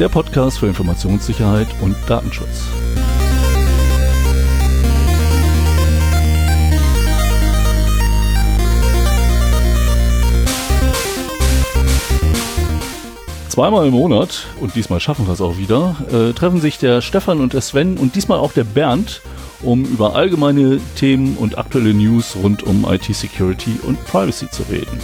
Der Podcast für Informationssicherheit und Datenschutz. Zweimal im Monat, und diesmal schaffen wir es auch wieder, äh, treffen sich der Stefan und der Sven und diesmal auch der Bernd, um über allgemeine Themen und aktuelle News rund um IT-Security und Privacy zu reden.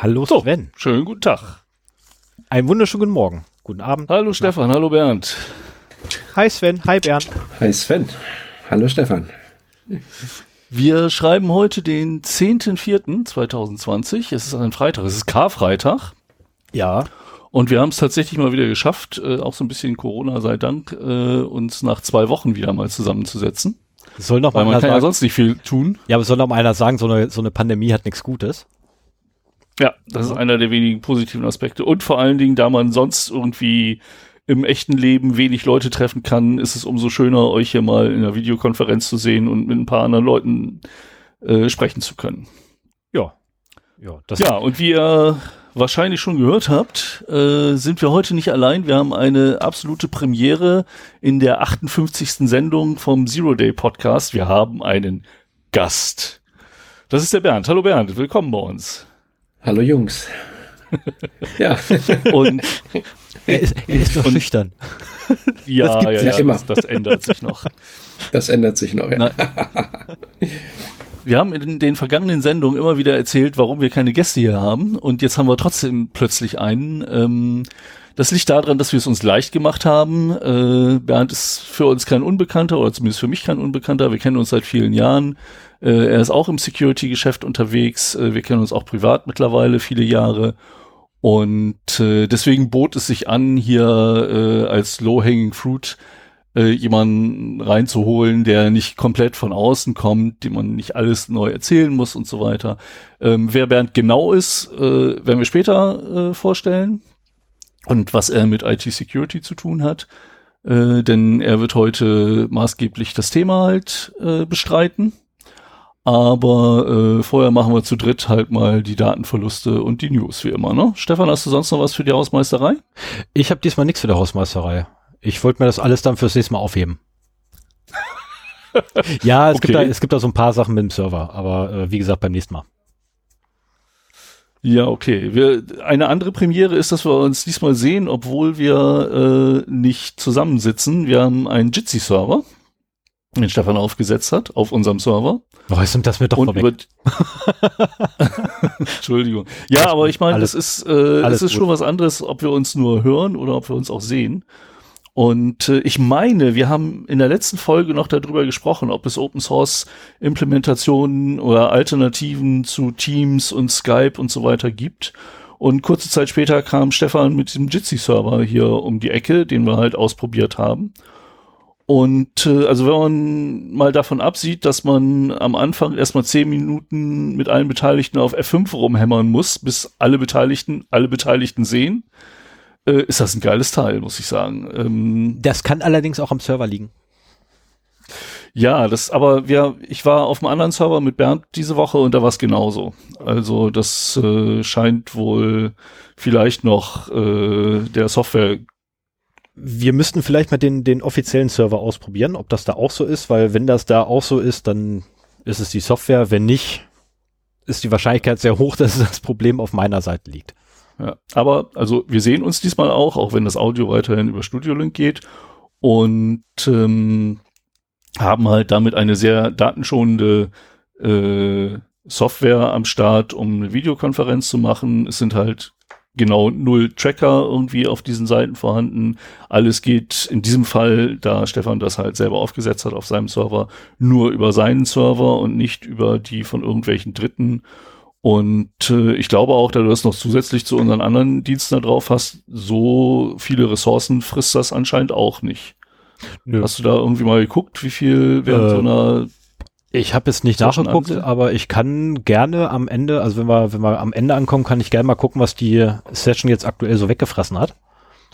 Hallo so, Sven. Schönen guten Tag. Einen wunderschönen guten Morgen. Guten Abend. Hallo Stefan, hallo Bernd. Hi Sven, hi Bernd. Hi Sven. Hallo Stefan. Wir schreiben heute den 10.04.2020. Es ist ein Freitag, es ist Karfreitag. Ja. Und wir haben es tatsächlich mal wieder geschafft, äh, auch so ein bisschen Corona sei Dank, äh, uns nach zwei Wochen wieder mal zusammenzusetzen. soll noch Weil mal man kann sagen, ja sonst nicht viel tun. Ja, aber soll noch mal einer sagen, so eine, so eine Pandemie hat nichts Gutes. Ja, das ist einer der wenigen positiven Aspekte. Und vor allen Dingen, da man sonst irgendwie im echten Leben wenig Leute treffen kann, ist es umso schöner, euch hier mal in einer Videokonferenz zu sehen und mit ein paar anderen Leuten äh, sprechen zu können. Ja. Ja, das Ja, und wie ihr wahrscheinlich schon gehört habt, äh, sind wir heute nicht allein. Wir haben eine absolute Premiere in der 58. Sendung vom Zero Day Podcast. Wir haben einen Gast. Das ist der Bernd. Hallo Bernd, willkommen bei uns. Hallo Jungs. ja. Und er ist, er ist doch Und- schüchtern. ja, Das ja, ja ja, immer. Das, das ändert sich noch. Das ändert sich noch. Ja. Wir haben in den vergangenen Sendungen immer wieder erzählt, warum wir keine Gäste hier haben. Und jetzt haben wir trotzdem plötzlich einen. Ähm, das liegt daran, dass wir es uns leicht gemacht haben. Äh, Bernd ist für uns kein Unbekannter oder zumindest für mich kein Unbekannter. Wir kennen uns seit vielen Jahren. Äh, er ist auch im Security-Geschäft unterwegs. Äh, wir kennen uns auch privat mittlerweile viele Jahre. Und äh, deswegen bot es sich an, hier äh, als Low-Hanging Fruit äh, jemanden reinzuholen, der nicht komplett von außen kommt, dem man nicht alles neu erzählen muss und so weiter. Ähm, wer Bernd genau ist, äh, werden wir später äh, vorstellen und was er mit IT-Security zu tun hat. Äh, denn er wird heute maßgeblich das Thema halt äh, bestreiten. Aber äh, vorher machen wir zu dritt halt mal die Datenverluste und die News wie immer, ne? Stefan, hast du sonst noch was für die Hausmeisterei? Ich habe diesmal nichts für der Hausmeisterei. Ich wollte mir das alles dann fürs nächste Mal aufheben. ja, es, gibt da, Okay. es gibt da so ein paar Sachen mit dem Server, aber äh, wie gesagt, beim nächsten Mal. Ja, okay. Wir, eine andere Premiere ist, dass wir uns diesmal sehen, obwohl wir äh, nicht zusammensitzen. Wir haben einen Jitsi-Server, den Stefan aufgesetzt hat, auf unserem Server. Oh, jetzt nimmt das mir doch und mal über weg. Entschuldigung. Ja, aber ich meine, das ist, äh, es ist gut. schon was anderes, ob wir uns nur hören oder ob wir uns auch sehen. Und äh, ich meine, wir haben in der letzten Folge noch darüber gesprochen, ob es Open Source Implementationen oder Alternativen zu Teams und Skype und so weiter gibt. Und kurze Zeit später kam Stefan mit diesem Jitsi-Server hier um die Ecke, den wir halt ausprobiert haben. Und äh, also wenn man mal davon absieht, dass man am Anfang erstmal zehn Minuten mit allen Beteiligten auf F5 rumhämmern muss, bis alle Beteiligten, alle Beteiligten sehen, äh, ist das ein geiles Teil, muss ich sagen. Ähm, Das kann allerdings auch am Server liegen. ja, das, aber wir, ich war auf einem anderen Server mit Bernd diese Woche und da war es genauso. Also das äh, scheint wohl vielleicht noch äh, der Software Wir müssten vielleicht mal den, den offiziellen Server ausprobieren, ob das da auch so ist, weil wenn das da auch so ist, dann ist es die Software. Wenn nicht, ist die Wahrscheinlichkeit sehr hoch, dass das Problem auf meiner Seite liegt. Ja, aber also wir sehen uns diesmal auch, auch wenn das Audio weiterhin über Studio Link geht und ähm, haben halt damit eine sehr datenschonende äh, Software am Start, um eine Videokonferenz zu machen. Es sind halt genau null Tracker irgendwie auf diesen Seiten vorhanden. Alles geht in diesem Fall, da Stefan das halt selber aufgesetzt hat auf seinem Server, nur über seinen Server und nicht über die von irgendwelchen Dritten. Und äh, ich glaube auch, da du das noch zusätzlich zu unseren anderen Diensten da drauf hast, so viele Ressourcen frisst das anscheinend auch nicht. Nö. Hast du da irgendwie mal geguckt, wie viel während Äh, so einer Ich habe jetzt nicht nachgeguckt, aber ich kann gerne am Ende, also wenn wir, wenn wir am Ende ankommen, kann ich gerne mal gucken, was die Session jetzt aktuell so weggefressen hat.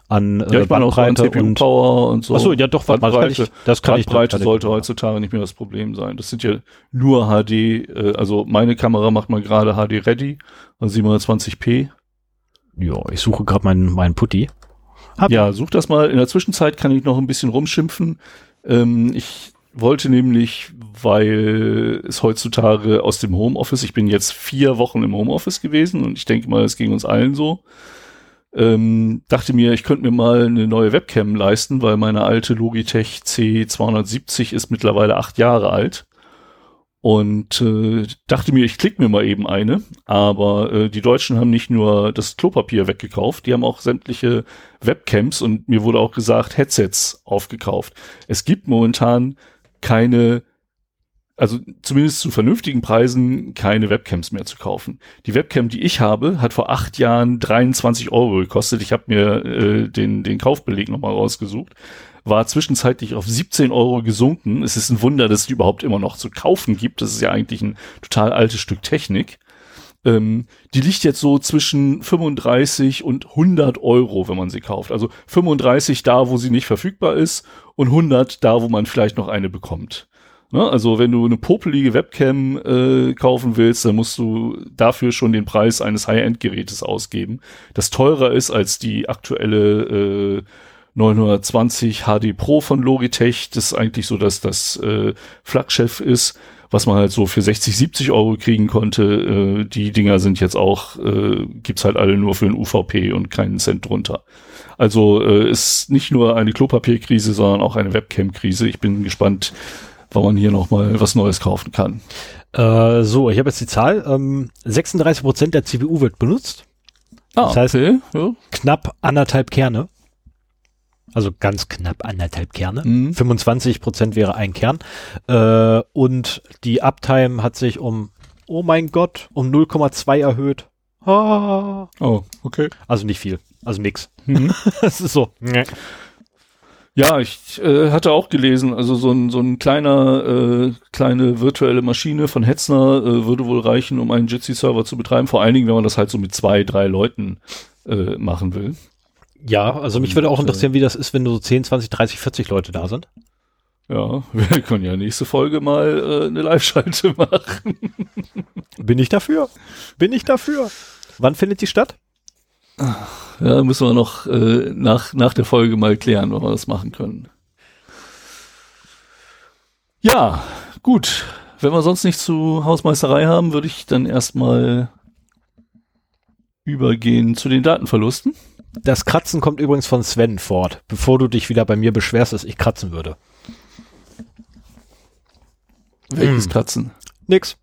An Ja, ich meine auch so Bandbreite und CPU-Power und so. Achso, ja doch, das kann ich, das kann Bandbreite ich- sollte heutzutage nicht mehr das Problem sein. Das sind ja nur HD, äh, also meine Kamera macht mal gerade HD Ready, also 720p. Ja, ich suche gerade meinen meinen Putti. Hab- Ja, such das mal. In der Zwischenzeit kann ich noch ein bisschen rumschimpfen. Ähm, ich wollte nämlich, weil es heutzutage aus dem Homeoffice, ich bin jetzt vier Wochen im Homeoffice gewesen und ich denke mal, es ging uns allen so. Ähm, dachte mir, ich könnte mir mal eine neue Webcam leisten, weil meine alte Logitech C270 ist mittlerweile acht Jahre alt. Und äh, dachte mir, ich klicke mir mal eben eine. Aber äh, die Deutschen haben nicht nur das Klopapier weggekauft, die haben auch sämtliche Webcams und mir wurde auch gesagt, Headsets aufgekauft. Es gibt momentan keine, also zumindest zu vernünftigen Preisen, keine Webcams mehr zu kaufen. Die Webcam, die ich habe, hat vor acht Jahren 23 Euro gekostet. Ich habe mir äh, den, den Kaufbeleg nochmal rausgesucht. War zwischenzeitlich auf 17 Euro gesunken. Es ist ein Wunder, dass es die überhaupt immer noch zu kaufen gibt. Das ist ja eigentlich ein total altes Stück Technik. Ähm, die liegt jetzt so zwischen 35 und 100 Euro, wenn man sie kauft. Also 35 da, wo sie nicht verfügbar ist und 100 da, wo man vielleicht noch eine bekommt. Ne? Also wenn du eine popelige Webcam äh, kaufen willst, dann musst du dafür schon den Preis eines High-End-Gerätes ausgeben, das teurer ist als die aktuelle äh, 920 HD Pro von Logitech. Das ist eigentlich so, dass das äh, Flaggschiff ist, was man halt so für 60, 70 Euro kriegen konnte. Äh, die Dinger sind jetzt auch, äh, gibt's halt alle nur für ein UVP und keinen Cent drunter. Also äh, ist nicht nur eine Klopapierkrise, sondern auch eine Webcam-Krise. Ich bin gespannt, wann man hier noch mal was Neues kaufen kann. Äh, so, ich habe jetzt die Zahl. Ähm, 36 Prozent der CPU wird benutzt. Ah, Das heißt- okay. Ja. Knapp anderthalb Kerne. Also ganz knapp anderthalb Kerne. Mhm. 25 Prozent wäre ein Kern. Äh, und die Uptime hat sich um, oh mein Gott, um 0,2 erhöht. Ah. Oh, okay. Also nicht viel. Also nix. Mhm. Das ist so. Ja, ich äh, hatte auch gelesen, also so ein, so ein kleiner, äh, kleine virtuelle Maschine von Hetzner äh, würde wohl reichen, um einen Jitsi-Server zu betreiben, vor allen Dingen, wenn man das halt so mit zwei, drei Leuten äh, machen will. Ja, also mich würde auch interessieren, wie das ist, wenn nur so 10, 20, 30, 40 Leute da sind. Ja, wir können ja nächste Folge mal äh, eine Live-Schalte machen. Bin ich dafür? Bin ich dafür? Wann findet die statt? Ja, müssen wir noch äh, nach, nach der Folge mal klären, ob wir das machen können. Ja, gut. Wenn wir sonst nicht zu Hausmeisterei haben, würde ich dann erstmal übergehen zu den Datenverlusten. Das Kratzen kommt übrigens von Sven fort, bevor du dich wieder bei mir beschwerst, dass ich kratzen würde. Welches Hm. Kratzen? Nix.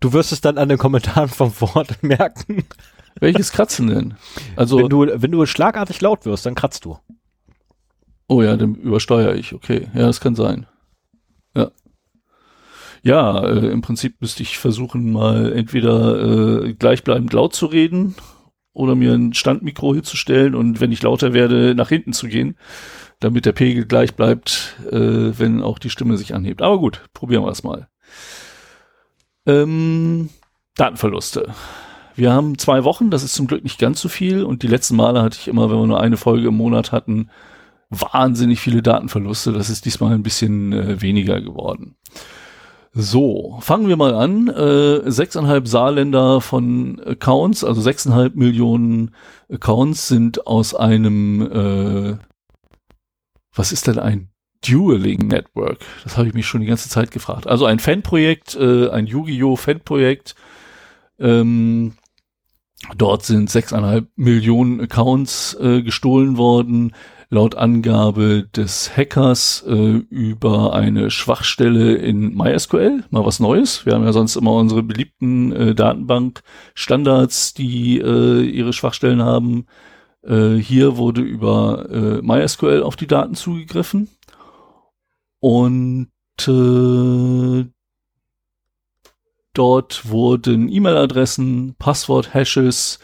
Du wirst es dann an den Kommentaren vom Wort merken. Welches Kratzen denn? Also, wenn du, wenn du schlagartig laut wirst, dann kratzt du. oh ja, dann übersteuere ich. Okay, ja, das kann sein. Ja. Ja, äh, im Prinzip müsste ich versuchen, mal entweder äh, gleichbleibend laut zu reden oder mir ein Standmikro hinzustellen und wenn ich lauter werde, nach hinten zu gehen, damit der Pegel gleich bleibt, äh, wenn auch die Stimme sich anhebt. Aber gut, probieren wir es mal. Ähm, Datenverluste. Wir haben zwei Wochen, das ist zum Glück nicht ganz so viel und die letzten Male hatte ich immer, wenn wir nur eine Folge im Monat hatten, wahnsinnig viele Datenverluste. Das ist diesmal ein bisschen äh, weniger geworden. So, fangen wir mal an. Äh, sechseinhalb Saarländer von Accounts, also sechseinhalb Millionen Accounts sind aus einem, äh, was ist denn ein Dueling Network? Das habe ich mich schon die ganze Zeit gefragt. Also ein Fanprojekt, äh, ein Yu-Gi-Oh! Fanprojekt. Ähm, dort sind sechseinhalb Millionen Accounts äh, gestohlen worden laut Angabe des Hackers äh, über eine Schwachstelle in MySQL, mal was Neues. Wir haben ja sonst immer unsere beliebten äh, Datenbank-Standards, die äh, ihre Schwachstellen haben. Äh, hier wurde über äh, MySQL auf die Daten zugegriffen und äh, dort wurden E-Mail-Adressen, Passwort-Hashes,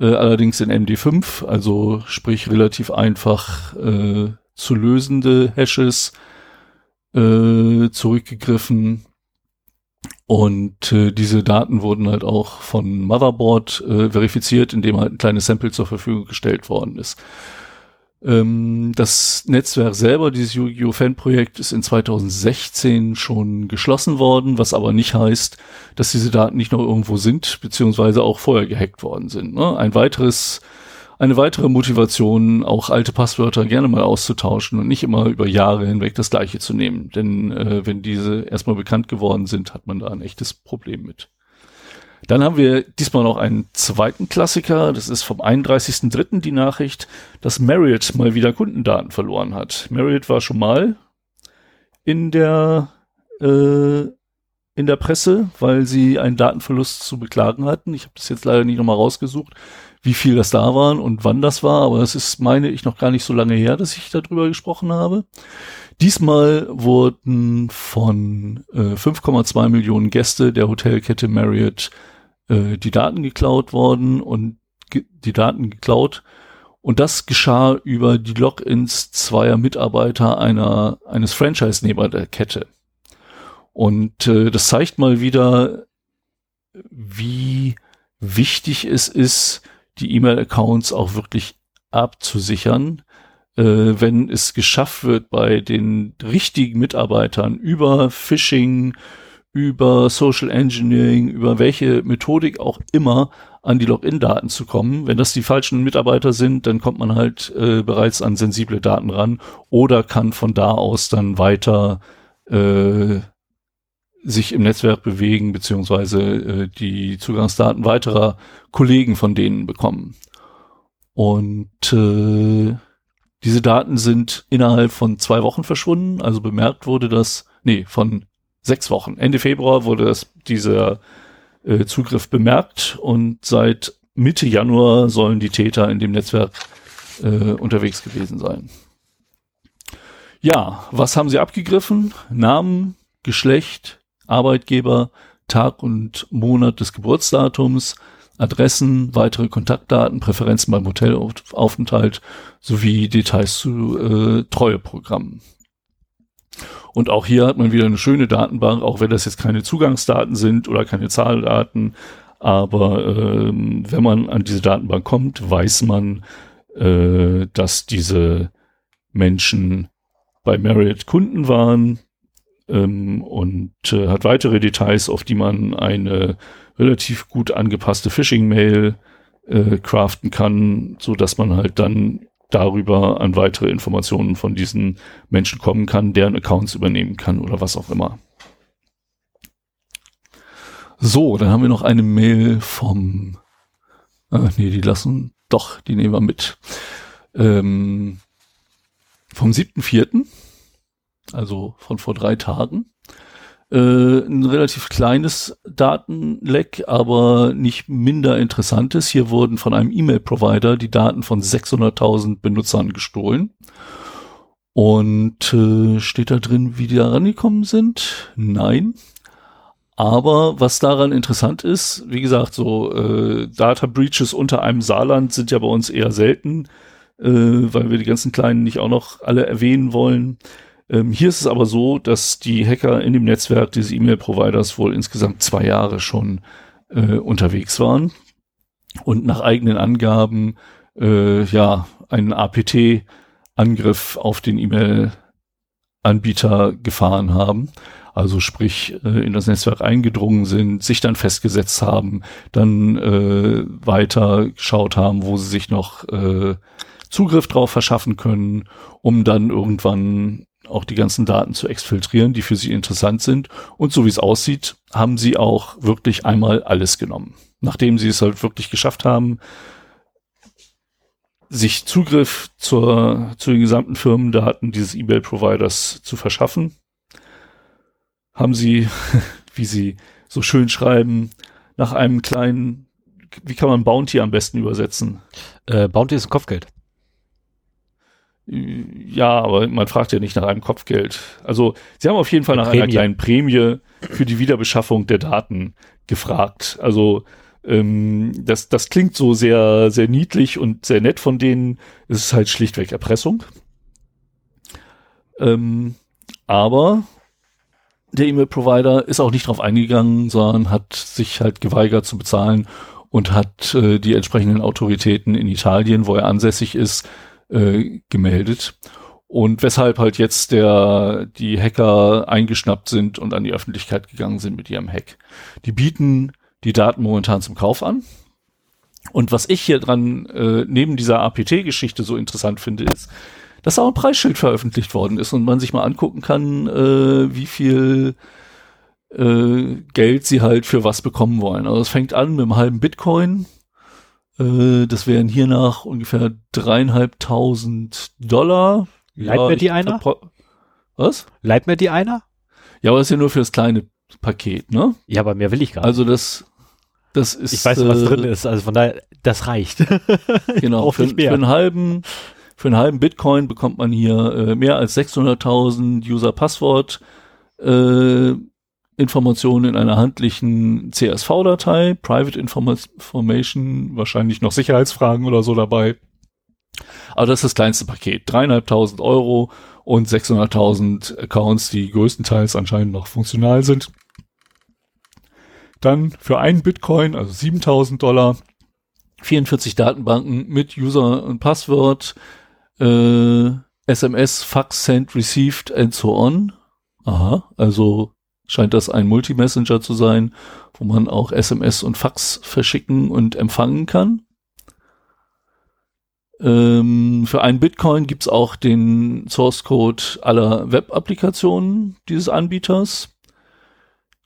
äh, allerdings in MD5, also sprich relativ einfach äh, zu lösende Hashes äh, zurückgegriffen. Und äh, diese Daten wurden halt auch von Motherboard äh, verifiziert, indem halt ein kleines Sample zur Verfügung gestellt worden ist. Ähm, das Netzwerk selber, dieses Yu-Gi-Oh! Fan-Projekt, ist in 2016 schon geschlossen worden, was aber nicht heißt, dass diese Daten nicht noch irgendwo sind, beziehungsweise auch vorher gehackt worden sind. Ne? Ein weiteres eine weitere Motivation, auch alte Passwörter gerne mal auszutauschen und nicht immer über Jahre hinweg das gleiche zu nehmen. Denn äh, wenn diese erstmal bekannt geworden sind, hat man da ein echtes Problem mit. Dann haben wir diesmal noch einen zweiten Klassiker. Das ist vom 31.03. die Nachricht, dass Marriott mal wieder Kundendaten verloren hat. Marriott war schon mal in der äh, in der Presse, weil sie einen Datenverlust zu beklagen hatten. Ich habe das jetzt leider nicht nochmal rausgesucht wie viel das da waren und wann das war, aber das ist, meine ich, noch gar nicht so lange her, dass ich darüber gesprochen habe. Diesmal wurden von äh, 5,2 Millionen Gäste der Hotelkette Marriott äh, die Daten geklaut worden und ge die Daten geklaut. Und das geschah über die Logins zweier Mitarbeiter einer, eines Franchise-Nehmer der Kette. Und äh, das zeigt mal wieder, wie wichtig es ist, die E-Mail-Accounts auch wirklich abzusichern, äh, wenn es geschafft wird, bei den richtigen Mitarbeitern über Phishing, über Social Engineering, über welche Methodik auch immer an die Login-Daten zu kommen. Wenn das die falschen Mitarbeiter sind, dann kommt man halt äh, bereits an sensible Daten ran oder kann von da aus dann weiter äh, sich im Netzwerk bewegen, beziehungsweise äh, die Zugangsdaten weiterer Kollegen von denen bekommen. Und äh, diese Daten sind innerhalb von zwei Wochen verschwunden. Also bemerkt wurde das, nee, von sechs Wochen. Ende Februar wurde das, dieser äh, Zugriff bemerkt und seit Mitte Januar sollen die Täter in dem Netzwerk äh, unterwegs gewesen sein. Ja, was haben sie abgegriffen? Namen, Geschlecht, Arbeitgeber, Tag und Monat des Geburtsdatums, Adressen, weitere Kontaktdaten, Präferenzen beim Hotelaufenthalt sowie Details zu äh, Treueprogrammen. Und auch hier hat man wieder eine schöne Datenbank, auch wenn das jetzt keine Zugangsdaten sind oder keine Zahldaten. Aber ähm, wenn man an diese Datenbank kommt, weiß man, äh, dass diese Menschen bei Marriott Kunden waren, ähm, und äh, hat weitere Details, auf die man eine relativ gut angepasste Phishing-Mail äh, craften kann, so dass man halt dann darüber an weitere Informationen von diesen Menschen kommen kann, deren Accounts übernehmen kann oder was auch immer. So, dann haben wir noch eine Mail vom, äh, nee, die lassen, doch, die nehmen wir mit. Ähm, vom 7.4 also von vor drei Tagen. Äh, ein relativ kleines Datenleck, aber nicht minder interessantes. Hier wurden von einem E-Mail-Provider die Daten von 600.000 Benutzern gestohlen. Und äh, steht da drin, wie die da rangekommen sind? Nein. Aber was daran interessant ist, wie gesagt, so äh, Data Breaches unter einem Saarland sind ja bei uns eher selten, äh, weil wir die ganzen kleinen nicht auch noch alle erwähnen wollen. Ähm, hier ist es aber so, dass die Hacker in dem Netzwerk dieses E-Mail-Providers wohl insgesamt zwei Jahre schon äh, unterwegs waren und nach eigenen Angaben äh, ja einen APT-Angriff auf den E-Mail-Anbieter gefahren haben. Also sprich äh, in das Netzwerk eingedrungen sind, sich dann festgesetzt haben, dann äh, weiter geschaut haben, wo sie sich noch äh, Zugriff drauf verschaffen können, um dann irgendwann auch die ganzen Daten zu exfiltrieren, die für sie interessant sind. Und so wie es aussieht, haben sie auch wirklich einmal alles genommen. Nachdem sie es halt wirklich geschafft haben, sich Zugriff zur, zu den gesamten Firmendaten dieses E-Mail-Providers zu verschaffen, haben sie, wie sie so schön schreiben, nach einem kleinen, wie kann man Bounty am besten übersetzen? Äh, Bounty ist ein Kopfgeld. Ja, aber man fragt ja nicht nach einem Kopfgeld. Also sie haben auf jeden Fall nach Prämie. einer kleinen Prämie für die Wiederbeschaffung der Daten gefragt. Also ähm, das, das klingt so sehr, sehr niedlich und sehr nett von denen. Es ist halt schlichtweg Erpressung. Ähm, aber der E-Mail-Provider ist auch nicht drauf eingegangen, sondern hat sich halt geweigert zu bezahlen und hat äh, die entsprechenden Autoritäten in Italien, wo er ansässig ist, äh, gemeldet. Und weshalb halt jetzt der, die Hacker eingeschnappt sind und an die Öffentlichkeit gegangen sind mit ihrem Hack. Die bieten die Daten momentan zum Kauf an. Und was ich hier dran äh, neben dieser APT-Geschichte so interessant finde, ist, dass auch ein Preisschild veröffentlicht worden ist und man sich mal angucken kann, äh, wie viel äh, Geld sie halt für was bekommen wollen. Also es fängt an mit einem halben Bitcoin. Äh, das wären hier nach ungefähr dreieinhalbtausend Dollar. Leiht ja, mir die einer? hab- Was? Leiht mir die einer? Ja, aber das ist ja nur für das kleine Paket, ne? Ja, aber mehr will ich gar nicht. Also das, das ist. ich weiß, was äh, drin ist, also von daher, das reicht. Genau, für, für einen halben, für einen halben Bitcoin bekommt man hier äh, mehr als 600.000 User-Passwort äh, Informationen in einer handlichen CSV-Datei, Private Informa- Information, wahrscheinlich noch Sicherheitsfragen oder so dabei. Aber das ist das kleinste Paket. Dreieinhalbtausend Euro und 600.000 Accounts, die größtenteils anscheinend noch funktional sind. Dann für einen Bitcoin, also 7000 Dollar, 44 Datenbanken mit User und Passwort, äh, SMS, Fax, Send, Received and so on. Aha, also scheint das ein Multi-Messenger zu sein, wo man auch SMS und Fax verschicken und empfangen kann. Ähm, für einen Bitcoin gibt's auch den Source Code aller Web-Applikationen dieses Anbieters.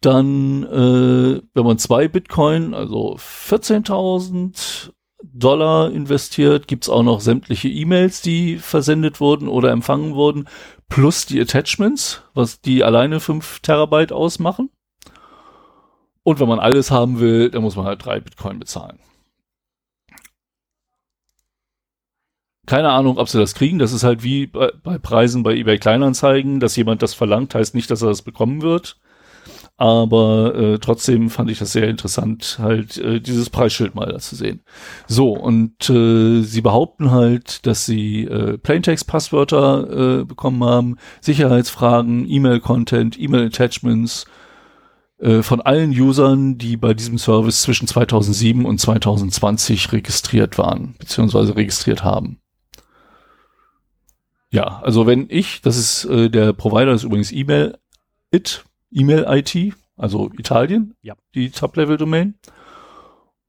Dann, äh, wenn man zwei Bitcoin, also 14.000 Dollar investiert, gibt's auch noch sämtliche E-Mails, die versendet wurden oder empfangen wurden, plus die Attachments, was die alleine 5 Terabyte ausmachen. Und wenn man alles haben will, dann muss man halt drei Bitcoin bezahlen. Keine Ahnung, ob sie das kriegen. Das ist halt wie bei, bei Preisen bei eBay Kleinanzeigen, dass jemand das verlangt, heißt nicht, dass er das bekommen wird. Aber äh, trotzdem fand ich das sehr interessant, halt äh, dieses Preisschild mal da zu sehen. So, und äh, sie behaupten halt, dass sie äh, Plaintext-Passwörter äh, bekommen haben, Sicherheitsfragen, E-Mail-Content, E-Mail-Attachments äh, von allen Usern, die bei diesem Service zwischen 2007 und 2020 registriert waren, beziehungsweise registriert haben. Ja, also wenn ich, das ist äh, der Provider ist übrigens E-Mail it, E-Mail IT, also Italien, Ja. die Top-Level-Domain.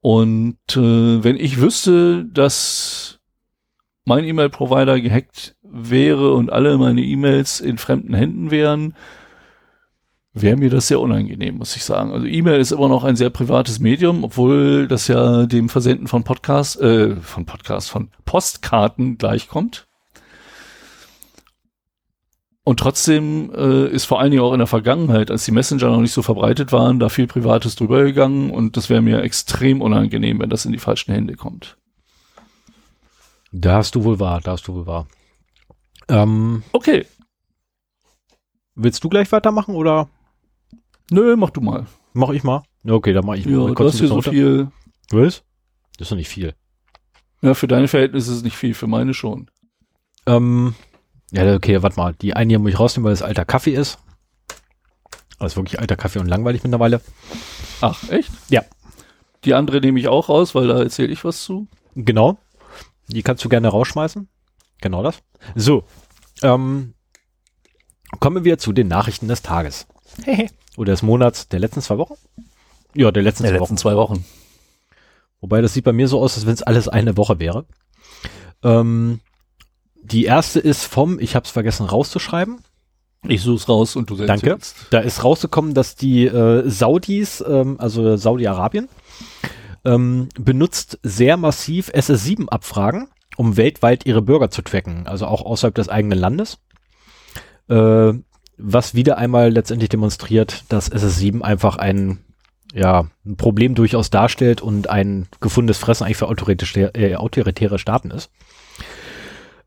Und äh, wenn ich wüsste, dass mein E-Mail-Provider gehackt wäre und alle meine E-Mails in fremden Händen wären, wäre mir das sehr unangenehm, muss ich sagen. Also E-Mail ist immer noch ein sehr privates Medium, obwohl das ja dem Versenden von Podcast, äh, von Podcast, von Postkarten gleichkommt. Und trotzdem äh, ist vor allen Dingen auch in der Vergangenheit, als die Messenger noch nicht so verbreitet waren, da viel Privates drüber gegangen und das wäre mir extrem unangenehm, wenn das in die falschen Hände kommt. Da hast du wohl wahr, da hast du wohl wahr. Ähm, Okay, willst du gleich weitermachen oder nö, mach du mal. mach ich mal? Ja, Okay, dann mach ich Ja, mal. du hast hier so viel. Was? Das ist doch nicht viel. Ja, für deine Verhältnisse ist es nicht viel, für meine schon. Ähm, ja, okay, warte mal. Die eine hier muss ich rausnehmen, weil es alter Kaffee ist. Ist wirklich alter Kaffee und langweilig mittlerweile. Ach, echt? Ja. Die andere nehme ich auch raus, weil da erzähle ich was zu. Genau. Die kannst du gerne rausschmeißen. Genau das. So. Ähm, kommen wir zu den Nachrichten des Tages. Oder des Monats, der letzten zwei Wochen? Ja, der letzten Der zwei letzten Wochen. zwei Wochen. Wobei das sieht bei mir so aus, als wenn es alles eine Woche wäre. Ähm, die erste ist vom, ich habe es vergessen rauszuschreiben. Ich suche es raus und du selbst. Danke. Da ist rausgekommen, dass die äh, Saudis, ähm, also Saudi-Arabien, ähm, benutzt sehr massiv SS7-Abfragen, um weltweit ihre Bürger zu tracken, also auch außerhalb des eigenen Landes. Äh, was wieder einmal letztendlich demonstriert, dass SS7 einfach ein, ja, ein Problem durchaus darstellt und ein gefundenes Fressen eigentlich für autoritäre, äh, autoritäre Staaten ist.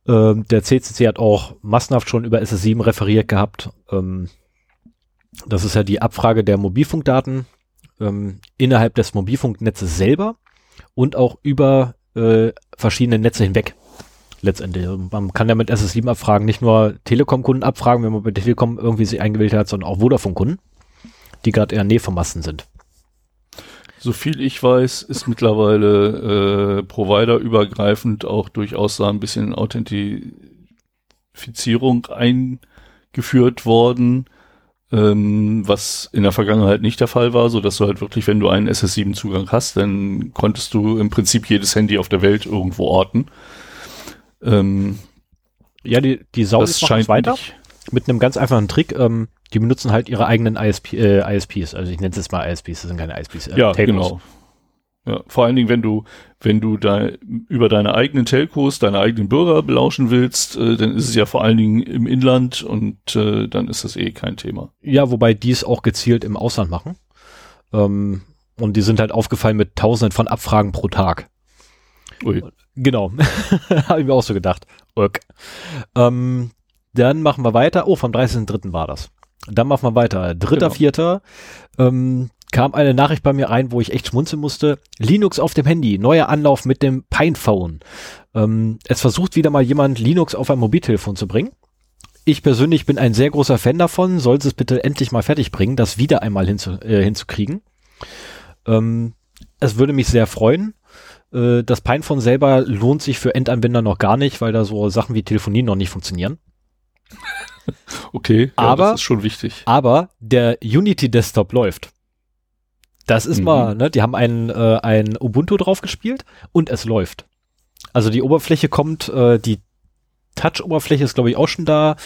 Ähm, der CCC hat auch massenhaft schon über SS7 referiert gehabt. Ähm, das ist ja die Abfrage der Mobilfunkdaten ähm, innerhalb des Mobilfunknetzes selber und auch über äh, verschiedene Netze hinweg. letztendlich. Man kann ja mit SS7 abfragen, nicht nur Telekom-Kunden abfragen, wenn man bei Telekom irgendwie sich eingewählt hat, sondern auch Vodafone-Kunden, die gerade eher Nähe-vom-Masten sind. So viel ich weiß, ist mittlerweile äh, providerübergreifend auch durchaus da ein bisschen Authentifizierung eingeführt worden, ähm, was in der Vergangenheit nicht der Fall war, so dass du halt wirklich, wenn du einen SS7-Zugang hast, dann konntest du im Prinzip jedes Handy auf der Welt irgendwo orten. Ähm, ja, die, die Sau das scheint weiter nicht. mit einem ganz einfachen Trick. Ähm, die benutzen halt ihre eigenen ISP, äh, ISPs. Also ich nenne es jetzt mal ISPs, das sind keine ISPs. Äh, ja, Telcos. genau. Ja, vor allen Dingen, wenn du, wenn du da über deine eigenen Telcos, deine eigenen Bürger belauschen willst, äh, dann ist es ja vor allen Dingen im Inland und äh, dann ist das eh kein Thema. Ja, wobei die es auch gezielt im Ausland machen. Ähm, und die sind halt aufgefallen mit tausenden von Abfragen pro Tag. Ui. Genau. Habe ich mir auch so gedacht. Okay. Ähm, dann machen wir weiter. Oh, vom 30.03. war das. Dann machen wir weiter. Dritter, genau. vierter ähm, kam eine Nachricht bei mir rein, wo ich echt schmunzeln musste. Linux auf dem Handy, neuer Anlauf mit dem Pinephone. Ähm, es versucht wieder mal jemand Linux auf ein Mobiltelefon zu bringen. Ich persönlich bin ein sehr großer Fan davon. Soll es bitte endlich mal fertig bringen, das wieder einmal hinzu, äh, hinzukriegen. Ähm, es würde mich sehr freuen. Äh, das Pinephone selber lohnt sich für Endanwender noch gar nicht, weil da so Sachen wie Telefonie noch nicht funktionieren. Okay, ja, aber, das ist schon wichtig. Aber der Unity Desktop läuft. Das ist mhm. mal, ne, die haben ein, äh, ein Ubuntu drauf gespielt und es läuft. Also die Oberfläche kommt, äh, die Touch-Oberfläche ist, glaube ich, auch schon da.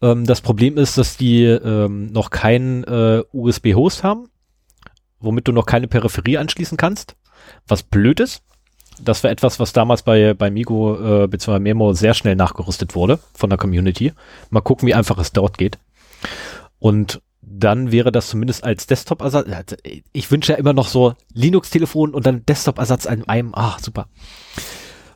Ähm, das Problem ist, dass die ähm, noch keinen äh, USB-Host haben, womit du noch keine Peripherie anschließen kannst. Was blöd ist. Das war etwas, was damals bei, bei Migo äh, bzw. Memo sehr schnell nachgerüstet wurde von der Community. Mal gucken, wie einfach es dort geht. Und dann wäre das zumindest als Desktop-Ersatz. Ich wünsche ja immer noch so Linux-Telefon und dann Desktop-Ersatz an einem. Ah, super.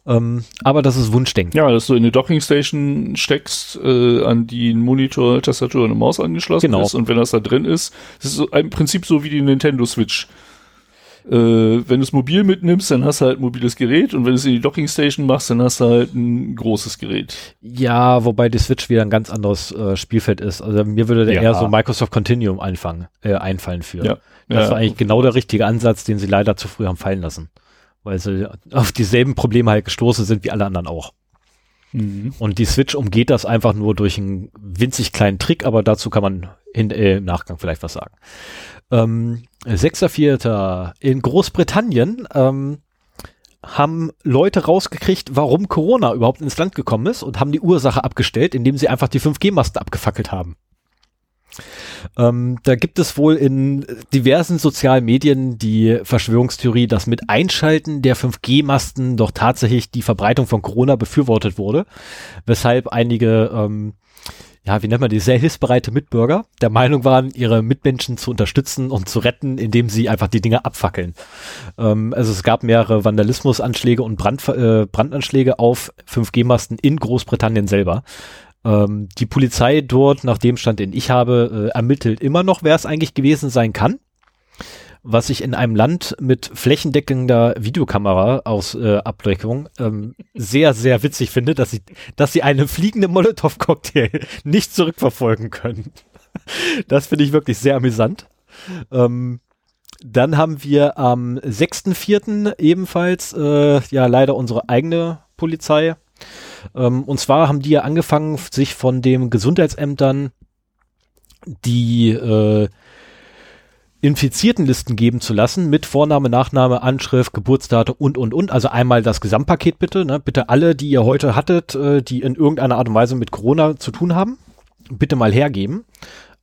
Ähm, aber das ist Wunschdenken. Ja, dass du in eine Docking-Station steckst, äh, an die ein Monitor, Tastatur und eine Maus angeschlossen genau. ist und wenn das da drin ist, das ist so im Prinzip so wie die Nintendo Switch. Äh, wenn du es mobil mitnimmst, dann hast du halt ein mobiles Gerät und wenn du es in die Dockingstation machst, dann hast du halt ein großes Gerät. Ja, wobei die Switch wieder ein ganz anderes äh, Spielfeld ist. Also mir würde ja. eher so Microsoft Continuum einfangen, äh, einfallen für. Ja. Das ja. war eigentlich genau der richtige Ansatz, den sie leider zu früh haben fallen lassen. Weil sie auf dieselben Probleme halt gestoßen sind wie alle anderen auch. Mhm. Und die Switch umgeht das einfach nur durch einen winzig kleinen Trick, aber dazu kann man hin, äh, im Nachgang vielleicht was sagen. Ähm, 6.4. in Großbritannien ähm, haben Leute rausgekriegt, warum Corona überhaupt ins Land gekommen ist und haben die Ursache abgestellt, indem sie einfach die 5G-Masten abgefackelt haben. Ähm, da gibt es wohl in diversen sozialen Medien die Verschwörungstheorie, dass mit Einschalten der 5G-Masten doch tatsächlich die Verbreitung von Corona befürwortet wurde, weshalb einige ähm, ja, wie nennt man die, sehr hilfsbereite Mitbürger der Meinung waren, ihre Mitmenschen zu unterstützen und zu retten, indem sie einfach die Dinge abfackeln. Ähm, also es gab mehrere Vandalismusanschläge und Brand, äh, Brandanschläge auf 5G-Masten in Großbritannien selber. Ähm, die Polizei dort, nach dem Stand, den ich habe, äh, ermittelt immer noch, wer es eigentlich gewesen sein kann was ich in einem Land mit flächendeckender Videokamera aus äh, Abdeckung ähm, sehr, sehr witzig finde, dass sie, dass sie einen fliegenden Molotow-Cocktail nicht zurückverfolgen können. Das finde ich wirklich sehr amüsant. Ähm, dann haben wir am 6.4. ebenfalls, äh, ja, leider unsere eigene Polizei. Ähm, und zwar haben die ja angefangen, sich von den Gesundheitsämtern die äh, Infiziertenlisten geben zu lassen mit Vorname, Nachname, Anschrift, Geburtsdatum und, und, und. Also einmal das Gesamtpaket bitte. Ne? Bitte alle, die ihr heute hattet, äh, die in irgendeiner Art und Weise mit Corona zu tun haben, bitte mal hergeben,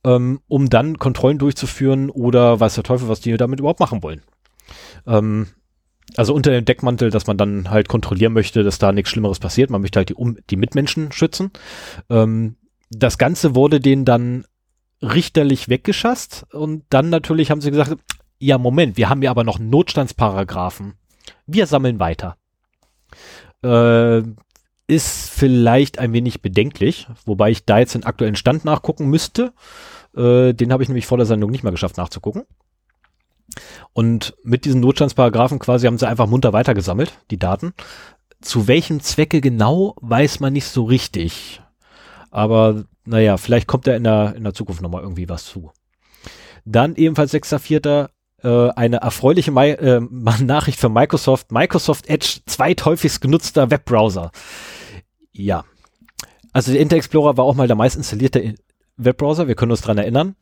ähm, um dann Kontrollen durchzuführen oder weiß der Teufel, was die damit überhaupt machen wollen. Ähm, also unter dem Deckmantel, dass man dann halt kontrollieren möchte, dass da nichts Schlimmeres passiert. Man möchte halt die, um, die Mitmenschen schützen. Ähm, das Ganze wurde denen dann richterlich weggeschasst und dann natürlich haben sie gesagt, ja Moment, wir haben ja aber noch Notstandsparagraphen. Wir sammeln weiter. Äh, ist vielleicht ein wenig bedenklich, wobei ich da jetzt den aktuellen Stand nachgucken müsste. Äh, den habe ich nämlich vor der Sendung nicht mehr geschafft nachzugucken. Und mit diesen Notstandsparagraphen quasi haben sie einfach munter weitergesammelt, die Daten. zu welchem Zwecke genau, weiß man nicht so richtig. Aber naja, vielleicht kommt da in der, in der Zukunft nochmal irgendwie was zu. Dann ebenfalls 6.4. Äh, eine erfreuliche Mi äh, Nachricht für Microsoft. Microsoft Edge, zweithäufigst genutzter Webbrowser. Ja. Also der Internet Explorer war auch mal der meist installierte Webbrowser, wir können uns dran erinnern.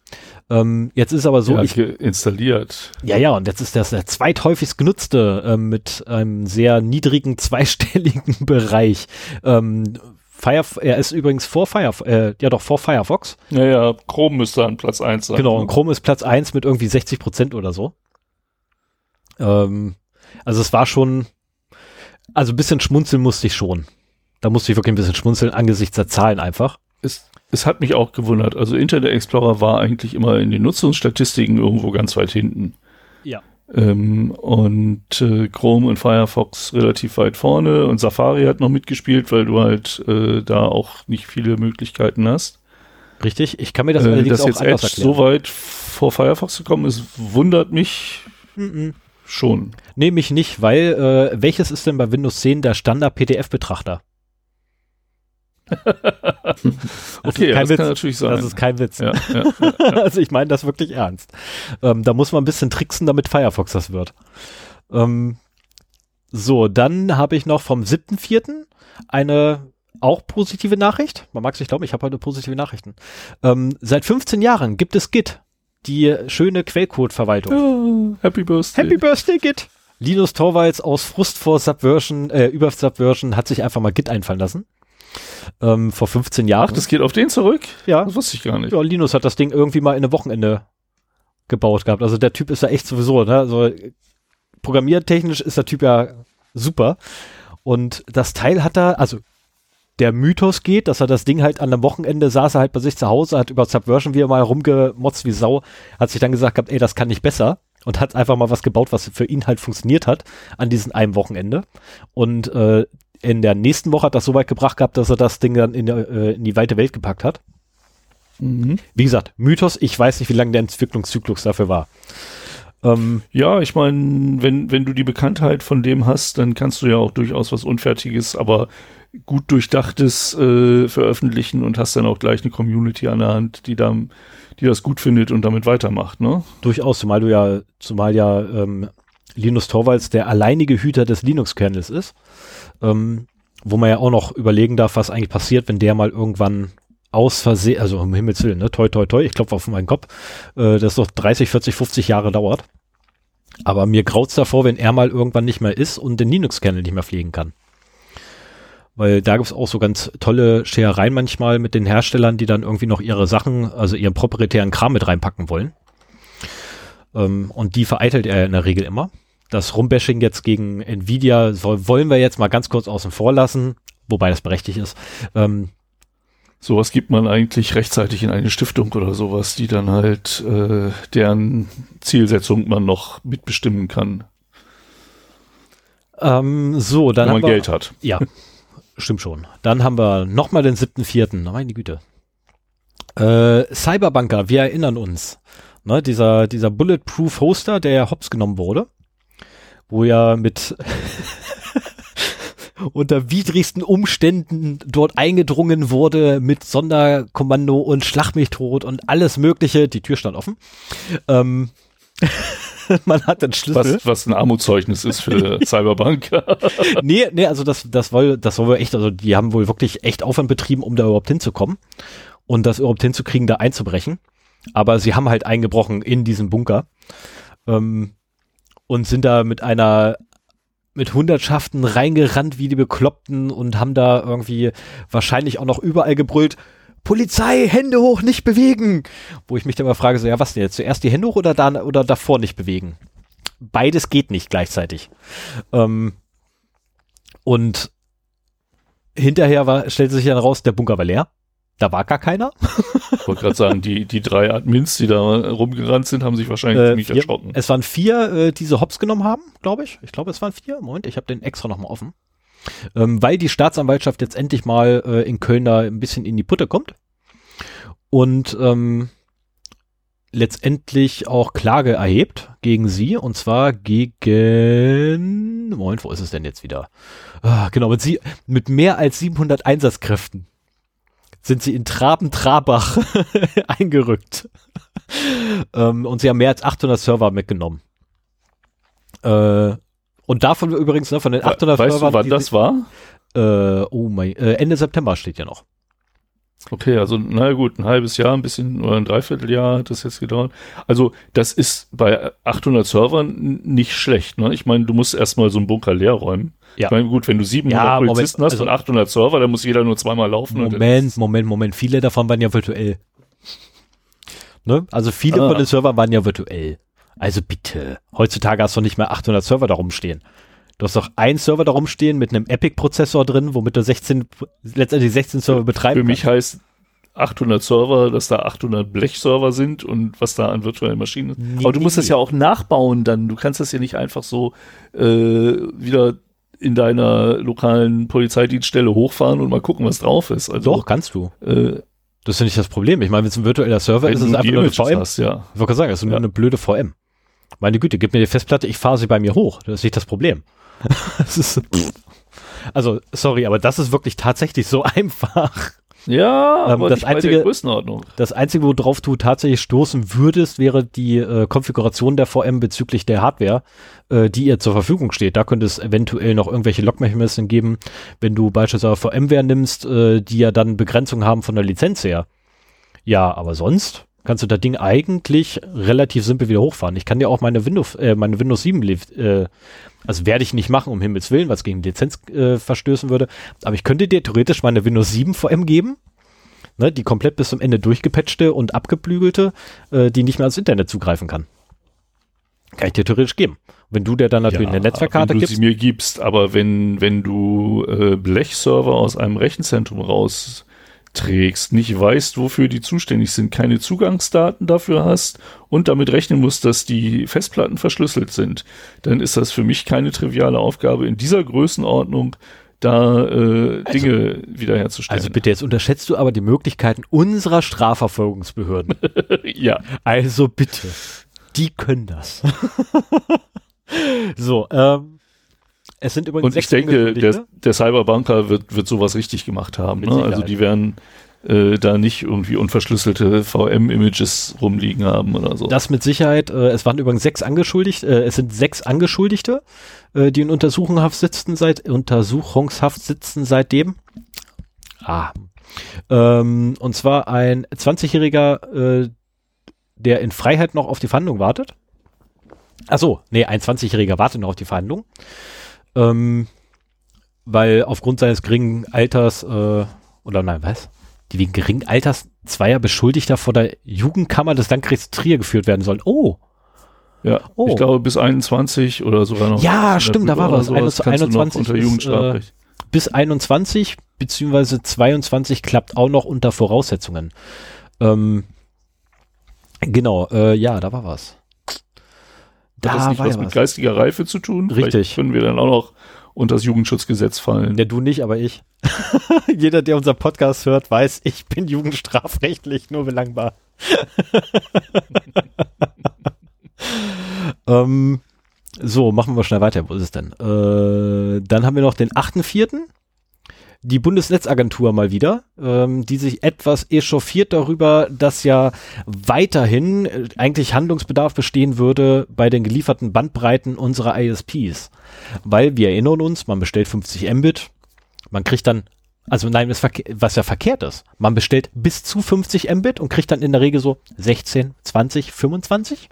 Ähm, jetzt ist aber so, ja, ich, installiert. ja, ja, und jetzt ist das der zweithäufigst genutzte ähm, mit einem sehr niedrigen zweistelligen Bereich. Ähm, Firef er ist übrigens vor Firefox, äh, ja doch vor Firefox. Naja, Chrome müsste an Platz 1 sein. Genau, und Chrome ist Platz eins mit irgendwie 60 Prozent oder so. Ähm, also es war schon, also ein bisschen schmunzeln musste ich schon. Da musste ich wirklich ein bisschen schmunzeln angesichts der Zahlen einfach. Es, es hat mich auch gewundert. Also Internet Explorer war eigentlich immer in den Nutzungsstatistiken irgendwo ganz weit hinten. Ähm, und äh, Chrome und Firefox relativ weit vorne und Safari hat noch mitgespielt, weil du halt äh, da auch nicht viele Möglichkeiten hast. Richtig, ich kann mir das äh, allerdings dass auch jetzt anders Edge erklären. so weit vor Firefox gekommen ist, wundert mich Mhm. schon. Nee, mich nicht, weil äh, welches ist denn bei Windows 10 der Standard-PDF-Betrachter? Okay, das Witz. kann natürlich sein. Das ist kein Witz. ja, ja, ja. also ich meine das wirklich ernst. Ähm, da muss man ein bisschen tricksen, damit Firefox das wird. Ähm, so, dann habe ich noch vom 7.4. eine auch positive Nachricht. Man mag sich glauben, ich habe heute positive Nachrichten. Ähm, seit 15 Jahren gibt es Git, die schöne Quellcode-Verwaltung. Ja, Happy Birthday. Happy Birthday, Git! Linus Torvalds aus Frust vor Subversion, äh, über Subversion hat sich einfach mal Git einfallen lassen. Ähm, vor 15 Jahren. Ach, das geht auf den zurück? ja. Das wusste ich gar nicht. Ja, Linus hat das Ding irgendwie mal in einem Wochenende gebaut gehabt. Also der Typ ist ja echt sowieso, ne? Also programmiertechnisch ist der Typ ja super. Und das Teil hat er, also der Mythos geht, dass er das Ding halt an einem Wochenende saß er halt bei sich zu Hause, hat über Subversion wieder mal rumgemotzt wie Sau, hat sich dann gesagt gehabt, ey, das kann nicht besser und hat einfach mal was gebaut, was für ihn halt funktioniert hat an diesem einem Wochenende. Und äh, in der nächsten Woche hat das so weit gebracht gehabt, dass er das Ding dann in, äh, in die weite Welt gepackt hat. Mhm. Wie gesagt, Mythos, ich weiß nicht, wie lange der Entwicklungszyklus dafür war. Ähm, Ja, ich meine, wenn, wenn du die Bekanntheit von dem hast, dann kannst du ja auch durchaus was Unfertiges, aber gut durchdachtes äh, veröffentlichen und hast dann auch gleich eine Community an der Hand, die da, die das gut findet und damit weitermacht, ne? durchaus, zumal du ja, zumal ja ähm, Linus Torvalds der alleinige Hüter des Linux-Kernels ist, ähm, wo man ja auch noch überlegen darf, was eigentlich passiert, wenn der mal irgendwann aus Versehen, also um Himmels Willen, ne, toi, toi, toi, ich klopfe auf meinen Kopf, äh, das doch 30, 40, 50 Jahre dauert. Aber mir graut's davor, wenn er mal irgendwann nicht mehr ist und den Linux-Kernel nicht mehr pflegen kann. Weil da gibt's auch so ganz tolle Scherereien manchmal mit den Herstellern, die dann irgendwie noch ihre Sachen, also ihren proprietären Kram mit reinpacken wollen. Ähm, und die vereitelt er in der Regel immer. Das Rumbashing jetzt gegen Nvidia soll, wollen wir jetzt mal ganz kurz außen vor lassen, wobei das berechtigt ist. Ähm, Sowas gibt man eigentlich rechtzeitig in eine Stiftung oder sowas, die dann halt äh, deren Zielsetzung man noch mitbestimmen kann, ähm, so, dann wenn haben man wir, Geld hat. Ja, stimmt schon. Dann haben wir nochmal den 7.4. Meine Güte. Äh, Cyberbanker, wir erinnern uns. Ne, dieser, dieser Bulletproof Hoster, der ja hops genommen wurde, wo ja mit unter widrigsten Umständen dort eingedrungen wurde mit Sonderkommando und Schlag mich tot und alles mögliche. Die Tür stand offen. Ähm, man hat den Schlüssel. Was, was ein Armutszeugnis ist für Cyberbank. nee, nee, also das, das wohl, das wohl echt, also die haben wohl wirklich echt Aufwand betrieben, um da überhaupt hinzukommen und das überhaupt hinzukriegen, da einzubrechen. Aber sie haben halt eingebrochen in diesen Bunker ähm, und sind da mit einer mit Hundertschaften reingerannt wie die Bekloppten und haben da irgendwie wahrscheinlich auch noch überall gebrüllt, Polizei, Hände hoch, nicht bewegen. Wo ich mich dann mal frage, so, ja, was denn jetzt? Zuerst die Hände hoch oder, da, oder davor nicht bewegen? Beides geht nicht gleichzeitig. Ähm, und hinterher war, stellte sich dann raus, der Bunker war leer. Da war gar keiner. Ich wollte gerade sagen, die, die drei Admins, die da rumgerannt sind, haben sich wahrscheinlich Äh, ziemlich vier, erschrocken. es waren vier, äh, die sie hops genommen haben, glaube ich. Ich glaube, es waren vier. Moment, ich habe den extra nochmal offen. Ähm, weil die Staatsanwaltschaft jetzt endlich mal äh, in Köln da ein bisschen in die Putte kommt. Und ähm, letztendlich auch Klage erhebt gegen sie und zwar gegen Moment, wo ist es denn jetzt wieder? Ah, genau, mit, sie, mit mehr als 700 Einsatzkräften sind sie in Traben-Trabach eingerückt. ähm, und sie haben mehr als 800 Server mitgenommen. Äh, und davon übrigens, ne, von den 800 weißt Servern. Du, wann das war? Äh, oh mein, äh, Ende September steht ja noch. Okay, also na gut, ein halbes Jahr, ein bisschen oder ein Dreivierteljahr hat das jetzt gedauert. Also das ist bei 800 Servern nicht schlecht. Ne? Ich meine, du musst erstmal so einen Bunker leer räumen. Ja. Ich meine, gut, wenn du 700 ja, Polizisten Moment, hast also, und 800 Server, dann muss jeder nur zweimal laufen. Moment, Moment, Moment. Viele davon waren ja virtuell. Ne? Also viele ah. von den Servern waren ja virtuell. Also bitte. Heutzutage hast du nicht mehr 800 Server darum stehen. Du hast doch einen Server darum stehen mit einem Epic-Prozessor drin, womit du 16, letztendlich 16 Server betreiben Für mich heißt 800 Server, dass da 800 Blech-Server sind und was da an virtuellen Maschinen ist. Nee, Aber du musst das ja auch nachbauen dann. Du kannst das ja nicht einfach so äh, wieder in deiner lokalen Polizeidienststelle hochfahren und mal gucken, was drauf ist. Also, Doch, kannst du. Äh, das ist ja nicht das Problem. Ich meine, wenn es ein virtueller Server ist, ist es einfach nur eine VM. Hast, ja. Ich wollte sagen, es ist nur ja. eine blöde VM. Meine Güte, gib mir die Festplatte, ich fahre sie bei mir hoch. Das ist nicht das Problem. ist, also, sorry, aber das ist wirklich tatsächlich so einfach. Ja, ähm, aber das einzige, Größenordnung. Das einzige, worauf du tatsächlich stoßen würdest, wäre die äh, Konfiguration der VM bezüglich der Hardware, äh, die ihr zur Verfügung steht. Da könnte es eventuell noch irgendwelche Lockmechanismen geben, wenn du beispielsweise VMware nimmst, äh, die ja dann Begrenzungen haben von der Lizenz her. Ja, aber sonst kannst du das Ding eigentlich relativ simpel wieder hochfahren. Ich kann dir auch meine Windows, äh, meine Windows 7 äh, also werde ich nicht machen, um Himmels Willen, was gegen Lizenz äh, verstößen würde. Aber ich könnte dir theoretisch meine Windows 7 VM geben, ne, die komplett bis zum Ende durchgepatchte und abgebügelte, äh, die nicht mehr ans Internet zugreifen kann. Kann ich dir theoretisch geben. Wenn du dir dann natürlich ja, eine Netzwerkkarte gibst. Wenn du sie mir gibst, aber wenn, wenn du äh, Blechserver aus einem Rechenzentrum raus trägst, nicht weißt, wofür die zuständig sind, keine Zugangsdaten dafür hast und damit rechnen musst, dass die Festplatten verschlüsselt sind, dann ist das für mich keine triviale Aufgabe in dieser Größenordnung da äh, also, Dinge wiederherzustellen. Also bitte, jetzt unterschätzt du aber die Möglichkeiten unserer Strafverfolgungsbehörden. ja. Also bitte, die können das. so, ähm, es sind übrigens Und ich denke, der, der Cyberbanker wird, wird sowas richtig gemacht haben. Ne? Also die werden äh, da nicht irgendwie unverschlüsselte VM-Images rumliegen haben oder so. Das mit Sicherheit. Äh, es waren übrigens sechs Angeschuldigte, äh, es sind sechs Angeschuldigte, äh, die in Untersuchungshaft sitzen seit Untersuchungshaft sitzen seitdem. Ah. Ähm, und zwar ein 20-Jähriger, äh, der in Freiheit noch auf die Verhandlung wartet. Ach so, nee, ein 20-Jähriger wartet noch auf die Verhandlung ähm, weil aufgrund seines geringen Alters, äh, oder nein, was? Die wegen geringen Alters zweier Beschuldigter vor der Jugendkammer des Landgerichts Trier geführt werden sollen. Oh! Ja, oh. ich glaube bis 21 oder sogar noch. Ja, stimmt, da war was. 21 unter Jugendstrafrecht. Äh, bis 21 beziehungsweise 22 klappt auch noch unter Voraussetzungen. Ähm, genau, äh, ja, da war was. Hat das nicht was mit geistiger Reife zu tun? Richtig. Vielleicht können wir dann auch noch unter das Jugendschutzgesetz fallen. Ja, du nicht, aber ich. Jeder, der unser Podcast hört, weiß, ich bin jugendstrafrechtlich nur belangbar. ähm, so, machen wir schnell weiter. Wo ist es denn? Äh, dann haben wir noch den 8.4 die Bundesnetzagentur mal wieder, ähm, die sich etwas echauffiert darüber, dass ja weiterhin äh, eigentlich Handlungsbedarf bestehen würde bei den gelieferten Bandbreiten unserer ISPs. Weil wir erinnern uns, man bestellt 50 Mbit, man kriegt dann also nein, was ja verkehrt ist. Man bestellt bis zu 50 Mbit und kriegt dann in der Regel so 16, 20, 25.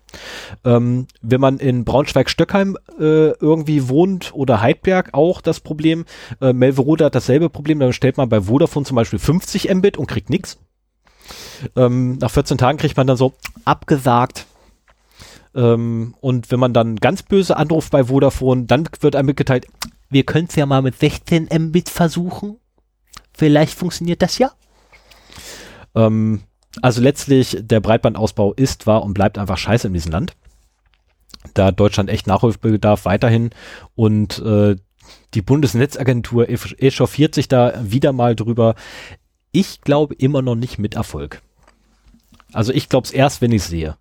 Ähm, wenn man in Braunschweig-Stöckheim äh, irgendwie wohnt oder Heidberg auch das Problem, äh, Melverode hat dasselbe Problem, dann bestellt man bei Vodafone zum Beispiel 50 Mbit und kriegt nichts. Ähm, nach 14 Tagen kriegt man dann so abgesagt. Ähm, und wenn man dann ganz böse anruft bei Vodafone, dann wird einem mitgeteilt, wir können es ja mal mit 16 Mbit versuchen. Vielleicht funktioniert das ja. Ähm, also letztlich, der Breitbandausbau ist, war und bleibt einfach scheiße in diesem Land. Da Deutschland echt Nachholbedarf weiterhin und äh, die Bundesnetzagentur echauffiert sich da wieder mal drüber. Ich glaube immer noch nicht mit Erfolg. Also ich glaube es erst, wenn ich sehe.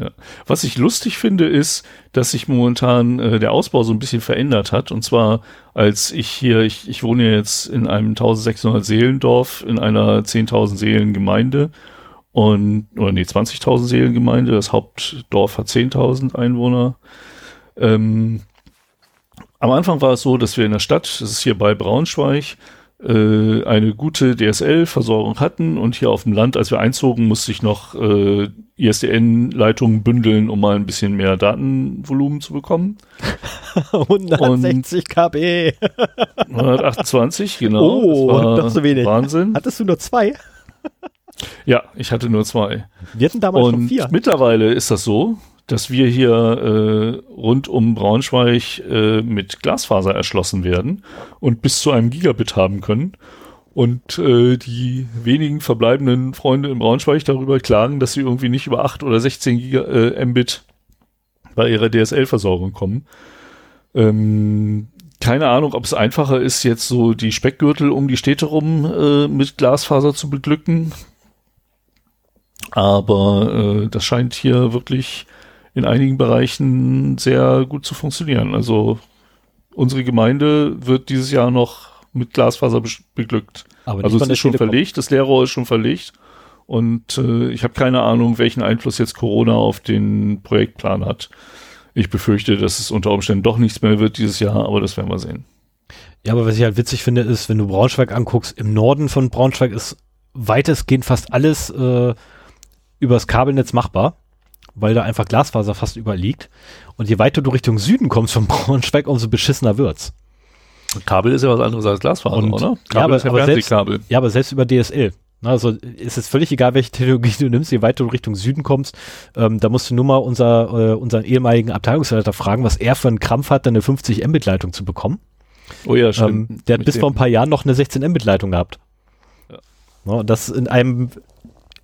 Ja. Was ich lustig finde, ist, dass sich momentan äh, der Ausbau so ein bisschen verändert hat. Und zwar, als ich hier, ich, ich wohne jetzt in einem 1600 Seelendorf in einer 10.000 Seelen Gemeinde und, oder nee, 20.000 Seelen Gemeinde. Das Hauptdorf hat 10.000 Einwohner. Ähm, am Anfang war es so, dass wir in der Stadt, das ist hier bei Braunschweig, äh, eine gute DSL-Versorgung hatten und hier auf dem Land, als wir einzogen, musste ich noch äh, ISDN-Leitungen bündeln, um mal ein bisschen mehr Datenvolumen zu bekommen. 160 KB. 128, genau. Oh, doch so wenig. Wahnsinn. Hattest du nur zwei? Ja, ich hatte nur zwei. Wir hatten damals und schon vier. Mittlerweile ist das so, dass wir hier äh, rund um Braunschweig äh, mit Glasfaser erschlossen werden und bis zu einem Gigabit haben können. Und äh, die wenigen verbleibenden Freunde in Braunschweig darüber klagen, dass sie irgendwie nicht über 8 oder 16 Giga, äh, Mbit bei ihrer DSL-Versorgung kommen. Ähm, keine Ahnung, ob es einfacher ist, jetzt so die Speckgürtel um die Städte rum äh, mit Glasfaser zu beglücken. Aber äh, das scheint hier wirklich in einigen Bereichen sehr gut zu funktionieren. Also unsere Gemeinde wird dieses Jahr noch mit Glasfaser beglückt. Aber also es ist schon verlegt, das Leerrohr ist schon verlegt. Und äh, ich habe keine Ahnung, welchen Einfluss jetzt Corona auf den Projektplan hat. Ich befürchte, dass es unter Umständen doch nichts mehr wird dieses Jahr, aber das werden wir sehen. Ja, aber was ich halt witzig finde, ist, wenn du Braunschweig anguckst, im Norden von Braunschweig ist weitestgehend fast alles äh, übers Kabelnetz machbar weil da einfach Glasfaser fast überall liegt. Und je weiter du Richtung Süden kommst vom Braunschweig, umso beschissener wird's. Kabel ist ja was anderes als Glasfaser, Und, oder? Kabel ja, aber, ist ja aber selbst, Kabel. ja, aber selbst über DSL. Also ist es völlig egal, welche Technologie du nimmst, je weiter du Richtung Süden kommst. Ähm, da musst du nur mal unser, äh, unseren ehemaligen Abteilungsleiter fragen, was er für einen Krampf hat, eine 50 Mbit-Leitung zu bekommen. Oh ja, stimmt. Ähm, der hat bis vor ein paar Jahren noch eine 16 Mbit-Leitung gehabt. Ja. Ja, das in einem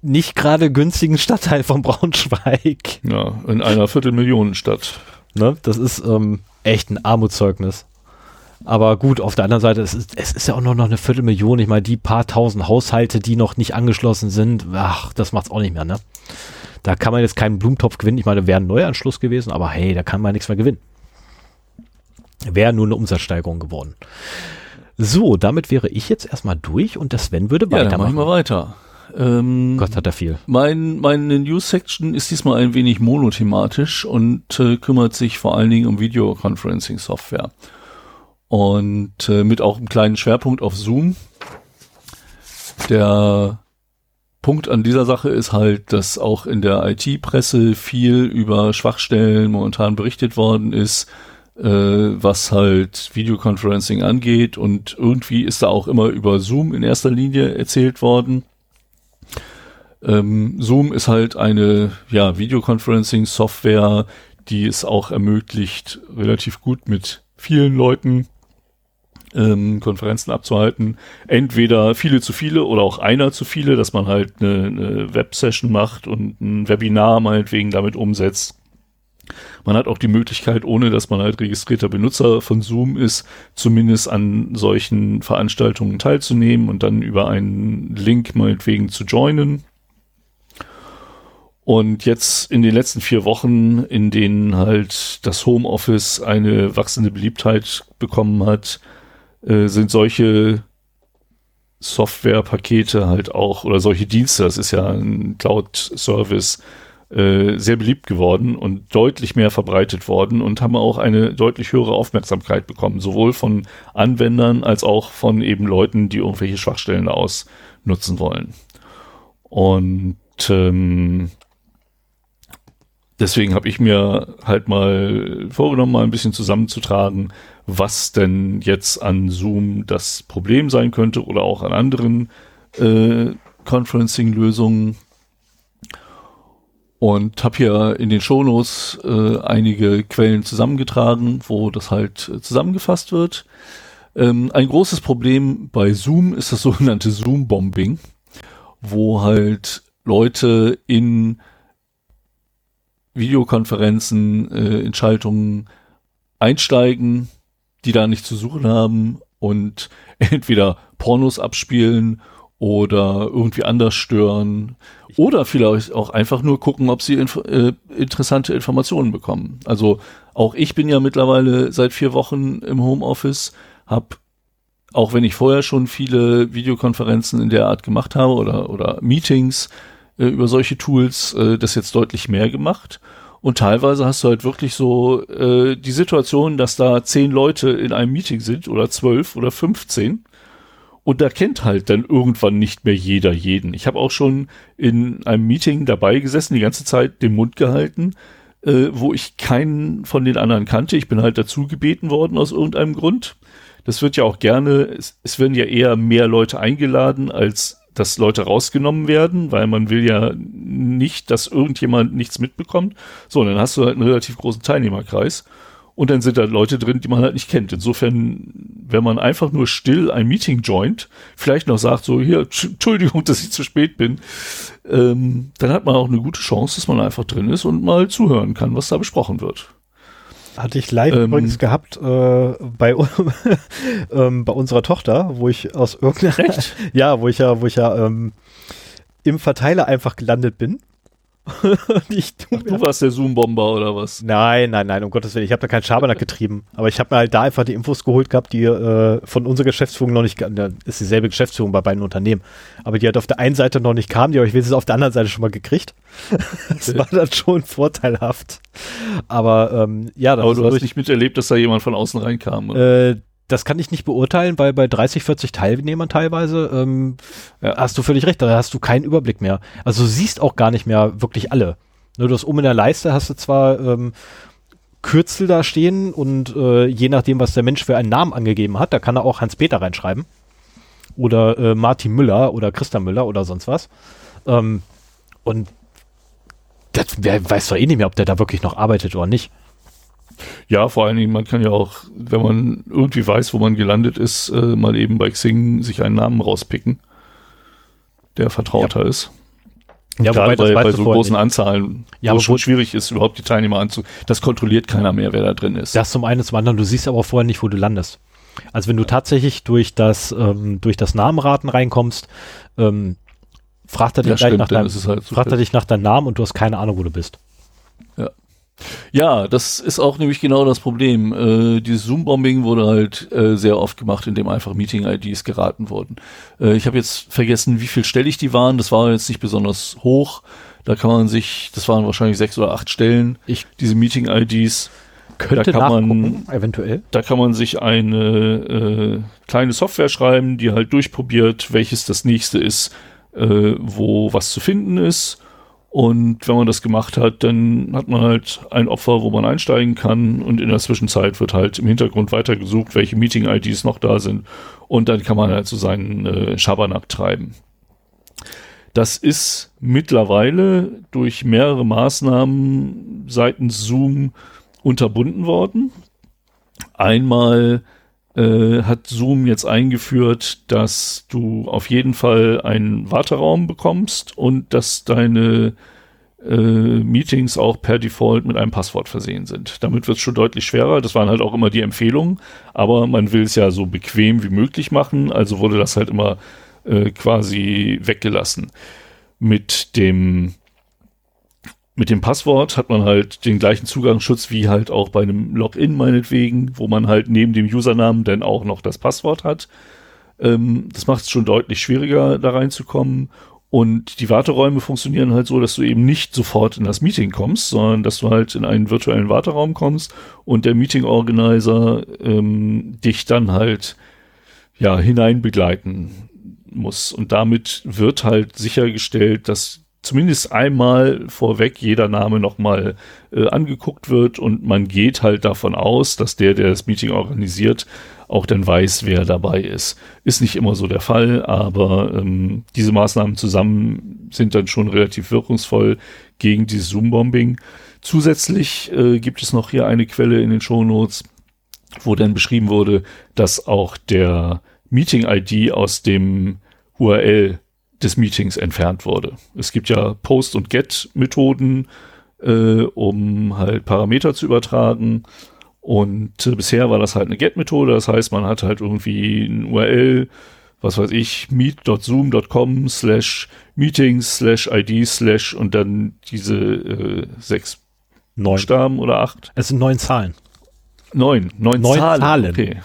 nicht gerade günstigen Stadtteil von Braunschweig. Ja, in einer Viertelmillionenstadt. Ne? Das ist ähm, echt ein Armutszeugnis. Aber gut, auf der anderen Seite, es ist, es ist ja auch noch eine Viertelmillion. Ich meine, die paar tausend Haushalte, die noch nicht angeschlossen sind, ach, das macht's auch nicht mehr, ne? Da kann man jetzt keinen Blumentopf gewinnen. Ich meine, wäre ein Neuanschluss gewesen, aber hey, da kann man nichts mehr gewinnen. Wäre nur eine Umsatzsteigerung geworden. So, damit wäre ich jetzt erstmal durch und der Sven würde ja, weitermachen. Dann machen wir weiter. Ähm, Gott hat er viel. Mein, meine News-Section ist diesmal ein wenig monothematisch und äh, kümmert sich vor allen Dingen um Videoconferencing-Software. Und äh, mit auch einem kleinen Schwerpunkt auf Zoom. Der Punkt an dieser Sache ist halt, dass auch in der IT-Presse viel über Schwachstellen momentan berichtet worden ist, äh, was halt Videoconferencing angeht. Und irgendwie ist da auch immer über Zoom in erster Linie erzählt worden. Ähm, Zoom ist halt eine ja, Videoconferencing-Software, die es auch ermöglicht, relativ gut mit vielen Leuten ähm, Konferenzen abzuhalten. Entweder viele zu viele oder auch einer zu viele, dass man halt eine, eine Web-Session macht und ein Webinar meinetwegen damit umsetzt. Man hat auch die Möglichkeit, ohne dass man halt registrierter Benutzer von Zoom ist, zumindest an solchen Veranstaltungen teilzunehmen und dann über einen Link meinetwegen zu joinen. Und jetzt in den letzten vier Wochen, in denen halt das Homeoffice eine wachsende Beliebtheit bekommen hat, äh, sind solche Softwarepakete halt auch oder solche Dienste, das ist ja ein Cloud-Service, äh, sehr beliebt geworden und deutlich mehr verbreitet worden und haben auch eine deutlich höhere Aufmerksamkeit bekommen, sowohl von Anwendern als auch von eben Leuten, die irgendwelche Schwachstellen ausnutzen wollen. Und ähm, deswegen habe ich mir halt mal vorgenommen, mal ein bisschen zusammenzutragen, was denn jetzt an Zoom das Problem sein könnte oder auch an anderen äh, Conferencing-Lösungen. Und habe hier in den Shownotes äh, einige Quellen zusammengetragen, wo das halt äh, zusammengefasst wird. Ähm, ein großes Problem bei Zoom ist das sogenannte Zoom-Bombing, wo halt Leute in Videokonferenzen, äh, in Schaltungen einsteigen, die da nicht zu suchen haben und entweder Pornos abspielen oder irgendwie anders stören oder vielleicht auch einfach nur gucken, ob sie inf äh, interessante Informationen bekommen. Also auch ich bin ja mittlerweile seit vier Wochen im Homeoffice, habe auch wenn ich vorher schon viele Videokonferenzen in der Art gemacht habe oder, oder Meetings äh, über solche Tools, äh, das jetzt deutlich mehr gemacht. Und teilweise hast du halt wirklich so äh, die Situation, dass da zehn Leute in einem Meeting sind oder zwölf oder fünfzehn. Und da kennt halt dann irgendwann nicht mehr jeder jeden. Ich habe auch schon in einem Meeting dabei gesessen, die ganze Zeit den Mund gehalten, äh, wo ich keinen von den anderen kannte. Ich bin halt dazu gebeten worden aus irgendeinem Grund. Das wird ja auch gerne, es, es werden ja eher mehr Leute eingeladen, als dass Leute rausgenommen werden, weil man will ja nicht, dass irgendjemand nichts mitbekommt. So, dann hast du halt einen relativ großen Teilnehmerkreis. Und dann sind da Leute drin, die man halt nicht kennt. Insofern, wenn man einfach nur still ein Meeting joint, vielleicht noch sagt so, hier, Entschuldigung, dass ich zu spät bin, ähm, dann hat man auch eine gute Chance, dass man einfach drin ist und mal zuhören kann, was da besprochen wird. Hatte ich live ähm, übrigens gehabt äh, bei, ähm, bei unserer Tochter, wo ich aus irgendeiner Recht? ja, wo ich ja, wo ich ja ähm, im Verteiler einfach gelandet bin. ich, Ach, du warst der Zoom-Bomber oder was? Nein, nein, nein, um Gottes Willen. Ich habe da keinen Schabernack getrieben. Aber ich habe mir halt da einfach die Infos geholt gehabt, die äh, von unserer Geschäftsführung noch nicht, da ist dieselbe Geschäftsführung bei beiden Unternehmen. Aber die halt auf der einen Seite noch nicht kam, die habe ich wenigstens auf der anderen Seite schon mal gekriegt. das war dann schon vorteilhaft. Aber ähm, ja, Aber du hast nicht miterlebt, dass da jemand von außen reinkam. Oder? Äh, das kann ich nicht beurteilen, weil bei 30, 40 Teilnehmern teilweise ähm, ja. hast du völlig recht, da hast du keinen Überblick mehr. Also du siehst auch gar nicht mehr wirklich alle. Nur das oben in der Leiste hast du zwar ähm, Kürzel da stehen und äh, je nachdem, was der Mensch für einen Namen angegeben hat, da kann er auch Hans-Peter reinschreiben. Oder äh, Martin Müller oder Christa Müller oder sonst was. Ähm, und das, wer weiß doch eh nicht mehr, ob der da wirklich noch arbeitet oder nicht. Ja, vor allen Dingen, man kann ja auch, wenn man irgendwie weiß, wo man gelandet ist, äh, mal eben bei Xing sich einen Namen rauspicken, der vertrauter ja. ist. Ja, Gerade bei, bei so großen nicht. Anzahlen, ja, wo es schon schwierig ist, überhaupt die Teilnehmer anzu... Das kontrolliert keiner mehr, wer da drin ist. Das zum einen, zum anderen, du siehst aber vorher nicht, wo du landest. Also wenn du tatsächlich durch das, ähm, durch das Namenraten reinkommst, ähm, fragt er dich, ja, stimmt, nach deinem, halt fragt er dich nach deinem Namen und du hast keine Ahnung, wo du bist. Ja. Ja, das ist auch nämlich genau das Problem. Äh, dieses Zoom-Bombing wurde halt äh, sehr oft gemacht, indem einfach Meeting-IDs geraten wurden. Äh, ich habe jetzt vergessen, wie viel stellig die waren. Das war jetzt nicht besonders hoch. Da kann man sich, das waren wahrscheinlich sechs oder acht Stellen, ich, diese Meeting-IDs. Könnte da kann man eventuell. Da kann man sich eine äh, kleine Software schreiben, die halt durchprobiert, welches das nächste ist, äh, wo was zu finden ist und wenn man das gemacht hat, dann hat man halt ein Opfer, wo man einsteigen kann und in der Zwischenzeit wird halt im Hintergrund weitergesucht, welche Meeting-IDs noch da sind und dann kann man halt so seinen äh, Schabernack treiben. Das ist mittlerweile durch mehrere Maßnahmen seitens Zoom unterbunden worden. Einmal äh, hat Zoom jetzt eingeführt, dass du auf jeden Fall einen Warteraum bekommst und dass deine äh, Meetings auch per Default mit einem Passwort versehen sind. Damit wird es schon deutlich schwerer. Das waren halt auch immer die Empfehlungen, aber man will es ja so bequem wie möglich machen, also wurde das halt immer äh, quasi weggelassen. Mit dem mit dem Passwort hat man halt den gleichen Zugangsschutz wie halt auch bei einem Login meinetwegen, wo man halt neben dem Usernamen dann auch noch das Passwort hat. Ähm, das macht es schon deutlich schwieriger, da reinzukommen. Und die Warteräume funktionieren halt so, dass du eben nicht sofort in das Meeting kommst, sondern dass du halt in einen virtuellen Warteraum kommst und der Meeting Organizer ähm, dich dann halt ja hinein begleiten muss. Und damit wird halt sichergestellt, dass zumindest einmal vorweg jeder Name nochmal äh, angeguckt wird und man geht halt davon aus, dass der, der das Meeting organisiert, auch dann weiß, wer dabei ist. Ist nicht immer so der Fall, aber ähm, diese Maßnahmen zusammen sind dann schon relativ wirkungsvoll gegen dieses Zoom-Bombing. Zusätzlich äh, gibt es noch hier eine Quelle in den Shownotes, wo dann beschrieben wurde, dass auch der Meeting-ID aus dem URL des Meetings entfernt wurde. Es gibt ja Post- und Get-Methoden, äh, um halt Parameter zu übertragen. Und äh, bisher war das halt eine Get-Methode, das heißt, man hat halt irgendwie ein URL was weiß ich, meet.zoom.com slash meetings slash id slash und dann diese äh, sechs Neun. Buchstaben oder acht? Es sind neun Zahlen. Neun. Neun, Neun Zahlen. Zahlen. Okay.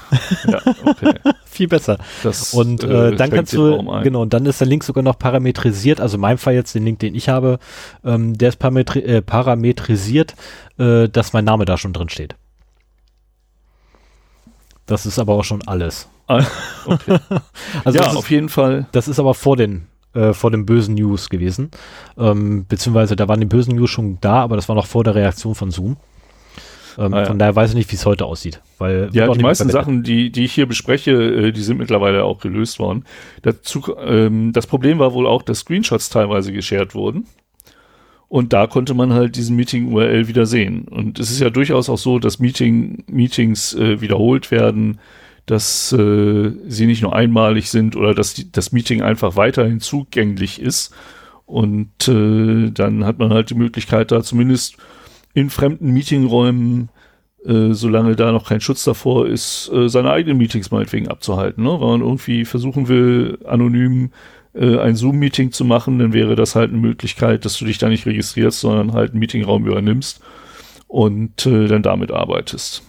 Ja, okay. Viel besser. Das, Und äh, dann schränkt kannst du, genau, und dann ist der Link sogar noch parametrisiert, also in meinem Fall jetzt den Link, den ich habe, ähm, der ist parametri äh, parametrisiert, äh, dass mein Name da schon drin steht. Das ist aber auch schon alles. Ah, okay. Also ja, das, auf ist, jeden Fall. das ist aber vor den äh, vor den bösen News gewesen. Ähm, beziehungsweise da waren die bösen News schon da, aber das war noch vor der Reaktion von Zoom. Ähm, Ah, ja. Von daher weiß ich nicht, wie es heute aussieht. Weil Ja, die meisten. Sachen, die, die ich hier bespreche, äh, die sind mittlerweile auch gelöst worden. Dazu, ähm, das Problem war wohl auch, dass Screenshots teilweise geshared wurden. Und da konnte man halt diesen Meeting-URL wieder sehen. Und es ist ja durchaus auch so, dass Meeting, Meetings äh, wiederholt werden, dass äh, sie nicht nur einmalig sind oder dass die, das Meeting einfach weiterhin zugänglich ist. Und äh, dann hat man halt die Möglichkeit, da zumindest in fremden Meetingräumen äh, solange da noch kein Schutz davor ist, äh, seine eigenen Meetings meinetwegen abzuhalten. Ne? Wenn man irgendwie versuchen will, anonym äh, ein Zoom-Meeting zu machen, dann wäre das halt eine Möglichkeit, dass du dich da nicht registrierst, sondern halt einen Meetingraum übernimmst und äh, dann damit arbeitest.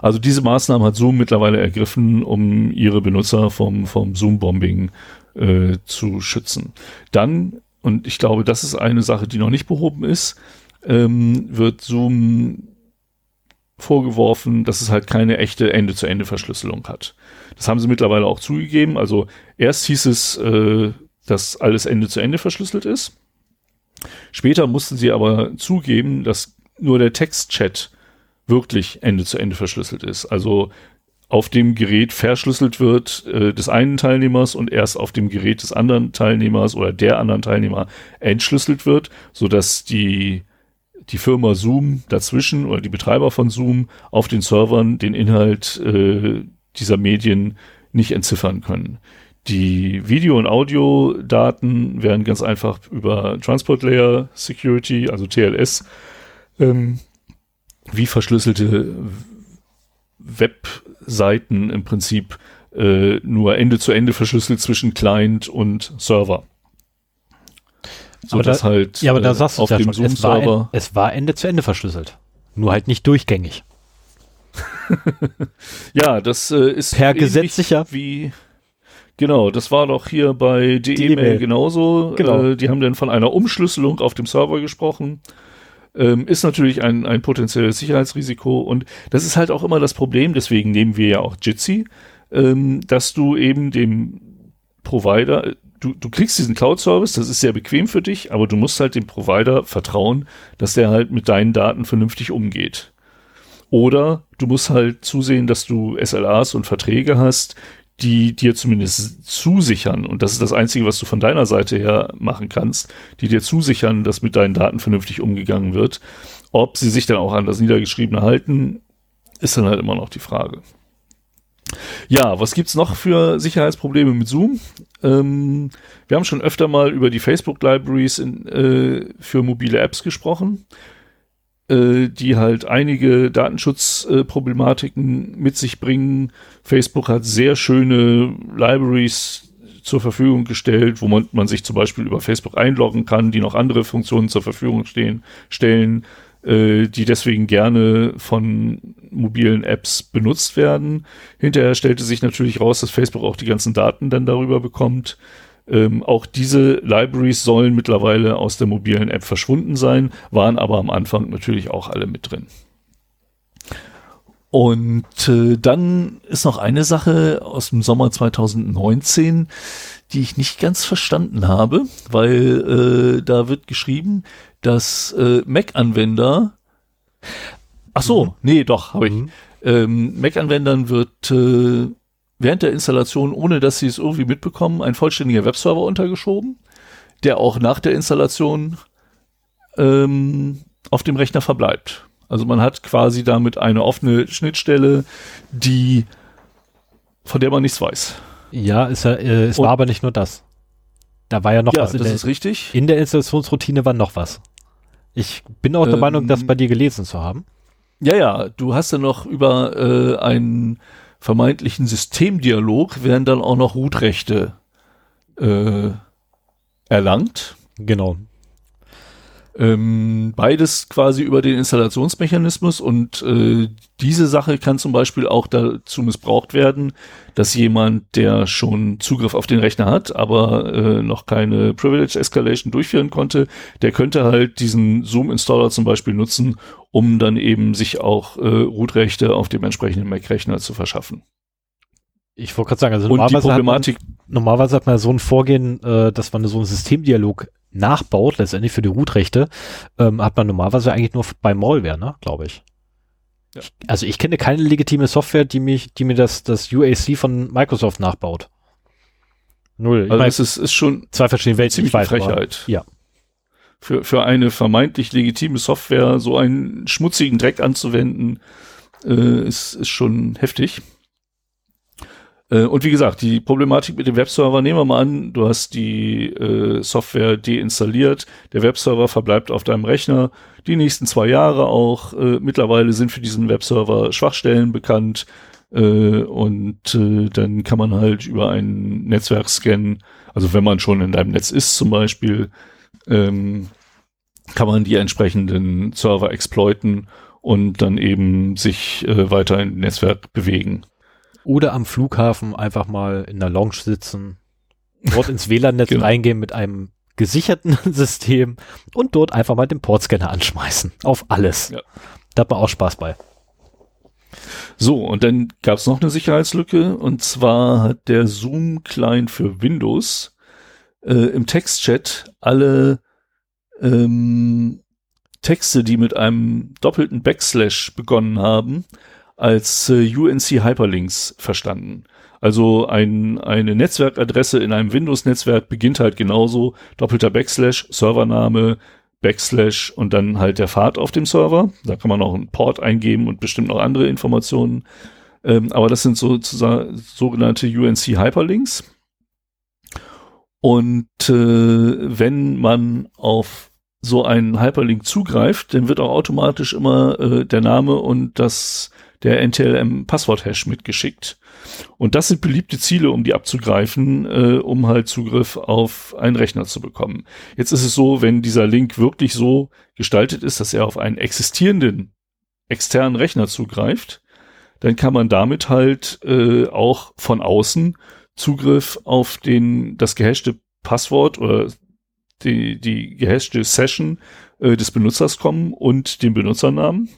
Also diese Maßnahmen hat Zoom mittlerweile ergriffen, um ihre Benutzer vom, vom Zoom-Bombing äh, zu schützen. Dann, und ich glaube, das ist eine Sache, die noch nicht behoben ist, ähm, wird Zoom vorgeworfen, dass es halt keine echte Ende-zu-Ende-Verschlüsselung hat. Das haben sie mittlerweile auch zugegeben. Also erst hieß es, äh, dass alles Ende-zu-Ende verschlüsselt ist. Später mussten sie aber zugeben, dass nur der Textchat wirklich Ende-zu-Ende verschlüsselt ist. Also auf dem Gerät verschlüsselt wird äh, des einen Teilnehmers und erst auf dem Gerät des anderen Teilnehmers oder der anderen Teilnehmer entschlüsselt wird, sodass die die Firma Zoom dazwischen oder die Betreiber von Zoom auf den Servern den Inhalt äh, dieser Medien nicht entziffern können. Die Video- und Audiodaten werden ganz einfach über Transport Layer Security, also TLS, ähm, wie verschlüsselte Webseiten im Prinzip äh, nur Ende zu Ende verschlüsselt zwischen Client und Server. So Aber da- dass halt Ja, aber da äh, sagst du auf ja dem schon, es war, en- es war Ende zu Ende verschlüsselt. Nur halt nicht durchgängig. Ja, das äh, ist Per Gesetz sicher. Wie genau, das war doch hier bei DE-Mail E-Mail. genauso. Genau. Äh, die haben dann von einer Umschlüsselung auf dem Server gesprochen. Ähm, ist natürlich ein, ein potenzielles Sicherheitsrisiko und das ist halt auch immer das Problem, deswegen nehmen wir ja auch Jitsi, ähm, dass du eben dem Provider, du, du kriegst diesen Cloud-Service, das ist sehr bequem für dich, aber du musst halt dem Provider vertrauen, dass der halt mit deinen Daten vernünftig umgeht. Oder du musst halt zusehen, dass du SLAs und Verträge hast, die dir zumindest zusichern, und das ist das Einzige, was du von deiner Seite her machen kannst, die dir zusichern, dass mit deinen Daten vernünftig umgegangen wird. Ob sie sich dann auch an das Niedergeschriebene halten, ist dann halt immer noch die Frage. Ja, was gibt's noch für Sicherheitsprobleme mit Zoom? Ähm, wir haben schon öfter mal über die Facebook-Libraries äh, für mobile Apps gesprochen äh, die halt einige Datenschutzproblematiken mit sich bringen. Facebook hat sehr schöne Libraries zur Verfügung gestellt, wo man, man sich zum Beispiel über Facebook einloggen kann, die noch andere Funktionen zur Verfügung stehen, stellen, äh, die deswegen gerne von mobilen Apps benutzt werden. Hinterher stellte sich natürlich raus, dass Facebook auch die ganzen Daten dann darüber bekommt. Ähm, auch diese Libraries sollen mittlerweile aus der mobilen App verschwunden sein, waren aber am Anfang natürlich auch alle mit drin. Und äh, dann ist noch eine Sache aus dem Sommer 2019, die ich nicht ganz verstanden habe, weil äh, da wird geschrieben, dass äh, Mac-Anwender, ach so, nee, doch, habe ich. Mhm. Ähm, Mac-Anwendern wird äh, während der Installation, ohne dass sie es irgendwie mitbekommen, ein vollständiger Webserver untergeschoben, der auch nach der Installation ähm, auf dem Rechner verbleibt. Also man hat quasi damit eine offene Schnittstelle, die von der man nichts weiß. Ja, ist äh, es Und- war aber nicht nur das. Da war ja noch ja, was in das der, ist richtig. in der Installationsroutine war noch was. Ich bin auch der Ähm, Meinung, das bei dir gelesen zu haben. Ja, ja, du hast ja noch über äh, einen vermeintlichen Systemdialog werden dann auch noch Root-Rechte äh, erlangt. Genau. Ähm, beides quasi über den Installationsmechanismus und äh, diese Sache kann zum Beispiel auch dazu missbraucht werden, dass jemand, der schon Zugriff auf den Rechner hat, aber äh, noch keine Privilege Escalation durchführen konnte, der könnte halt diesen Zoom-Installer zum Beispiel nutzen, um dann eben sich auch äh, Root-Rechte auf dem entsprechenden Mac-Rechner zu verschaffen. Ich wollte gerade sagen, also Und die normalerweise hat, man, normalerweise hat man so ein Vorgehen, äh, dass man so einen Systemdialog nachbaut, letztendlich für die Root-Rechte, ähm, hat man normalerweise eigentlich nur bei Malware, ne, glaube ich. Ja. Also ich kenne keine legitime Software, die mich, die mir das, das UAC von Microsoft nachbaut. Null. Ich also mein, es ist, ist schon zwei verschiedene Welten. ziemlich ich weiß, aber- Frechheit. Ja. Für, für eine vermeintlich legitime Software so einen schmutzigen Dreck anzuwenden, äh, ist, ist schon heftig. Äh, und wie gesagt, die Problematik mit dem Webserver, nehmen wir mal an, du hast die äh, Software deinstalliert, der Webserver verbleibt auf deinem Rechner die nächsten zwei Jahre auch. Äh, mittlerweile sind für diesen Webserver Schwachstellen bekannt äh, und äh, dann kann man halt über einen Netzwerkscan, also wenn man schon in deinem Netz ist zum Beispiel, ähm, kann man die entsprechenden Server exploiten und dann eben sich äh, weiter im Netzwerk bewegen. Oder am Flughafen einfach mal in der Lounge sitzen, dort ins WLAN-Netz Genau. reingehen mit einem gesicherten System und dort einfach mal den Portscanner anschmeißen. Auf alles. Ja. Da hat man auch Spaß bei. So, und dann gab es noch eine Sicherheitslücke und zwar hat der Zoom-Client für Windows äh, im Textchat alle ähm, Texte, die mit einem doppelten Backslash begonnen haben, als äh, UNC Hyperlinks verstanden. Also ein, eine Netzwerkadresse in einem Windows-Netzwerk beginnt halt genauso, doppelter Backslash, Servername, Backslash und dann halt der Pfad auf dem Server. Da kann man auch einen Port eingeben und bestimmt noch andere Informationen. Ähm, aber das sind sozusagen sogenannte UNC Hyperlinks. Und äh, wenn man auf so einen Hyperlink zugreift, dann wird auch automatisch immer äh, der Name und das der NTLM-Passwort-Hash mitgeschickt. Und das sind beliebte Ziele, um die abzugreifen, äh, um halt Zugriff auf einen Rechner zu bekommen. Jetzt ist es so, wenn dieser Link wirklich so gestaltet ist, dass er auf einen existierenden externen Rechner zugreift, dann kann man damit halt äh, auch von außen Zugriff auf den das gehashte Passwort oder die, die gehashte Session äh, des Benutzers kommen und den Benutzernamen.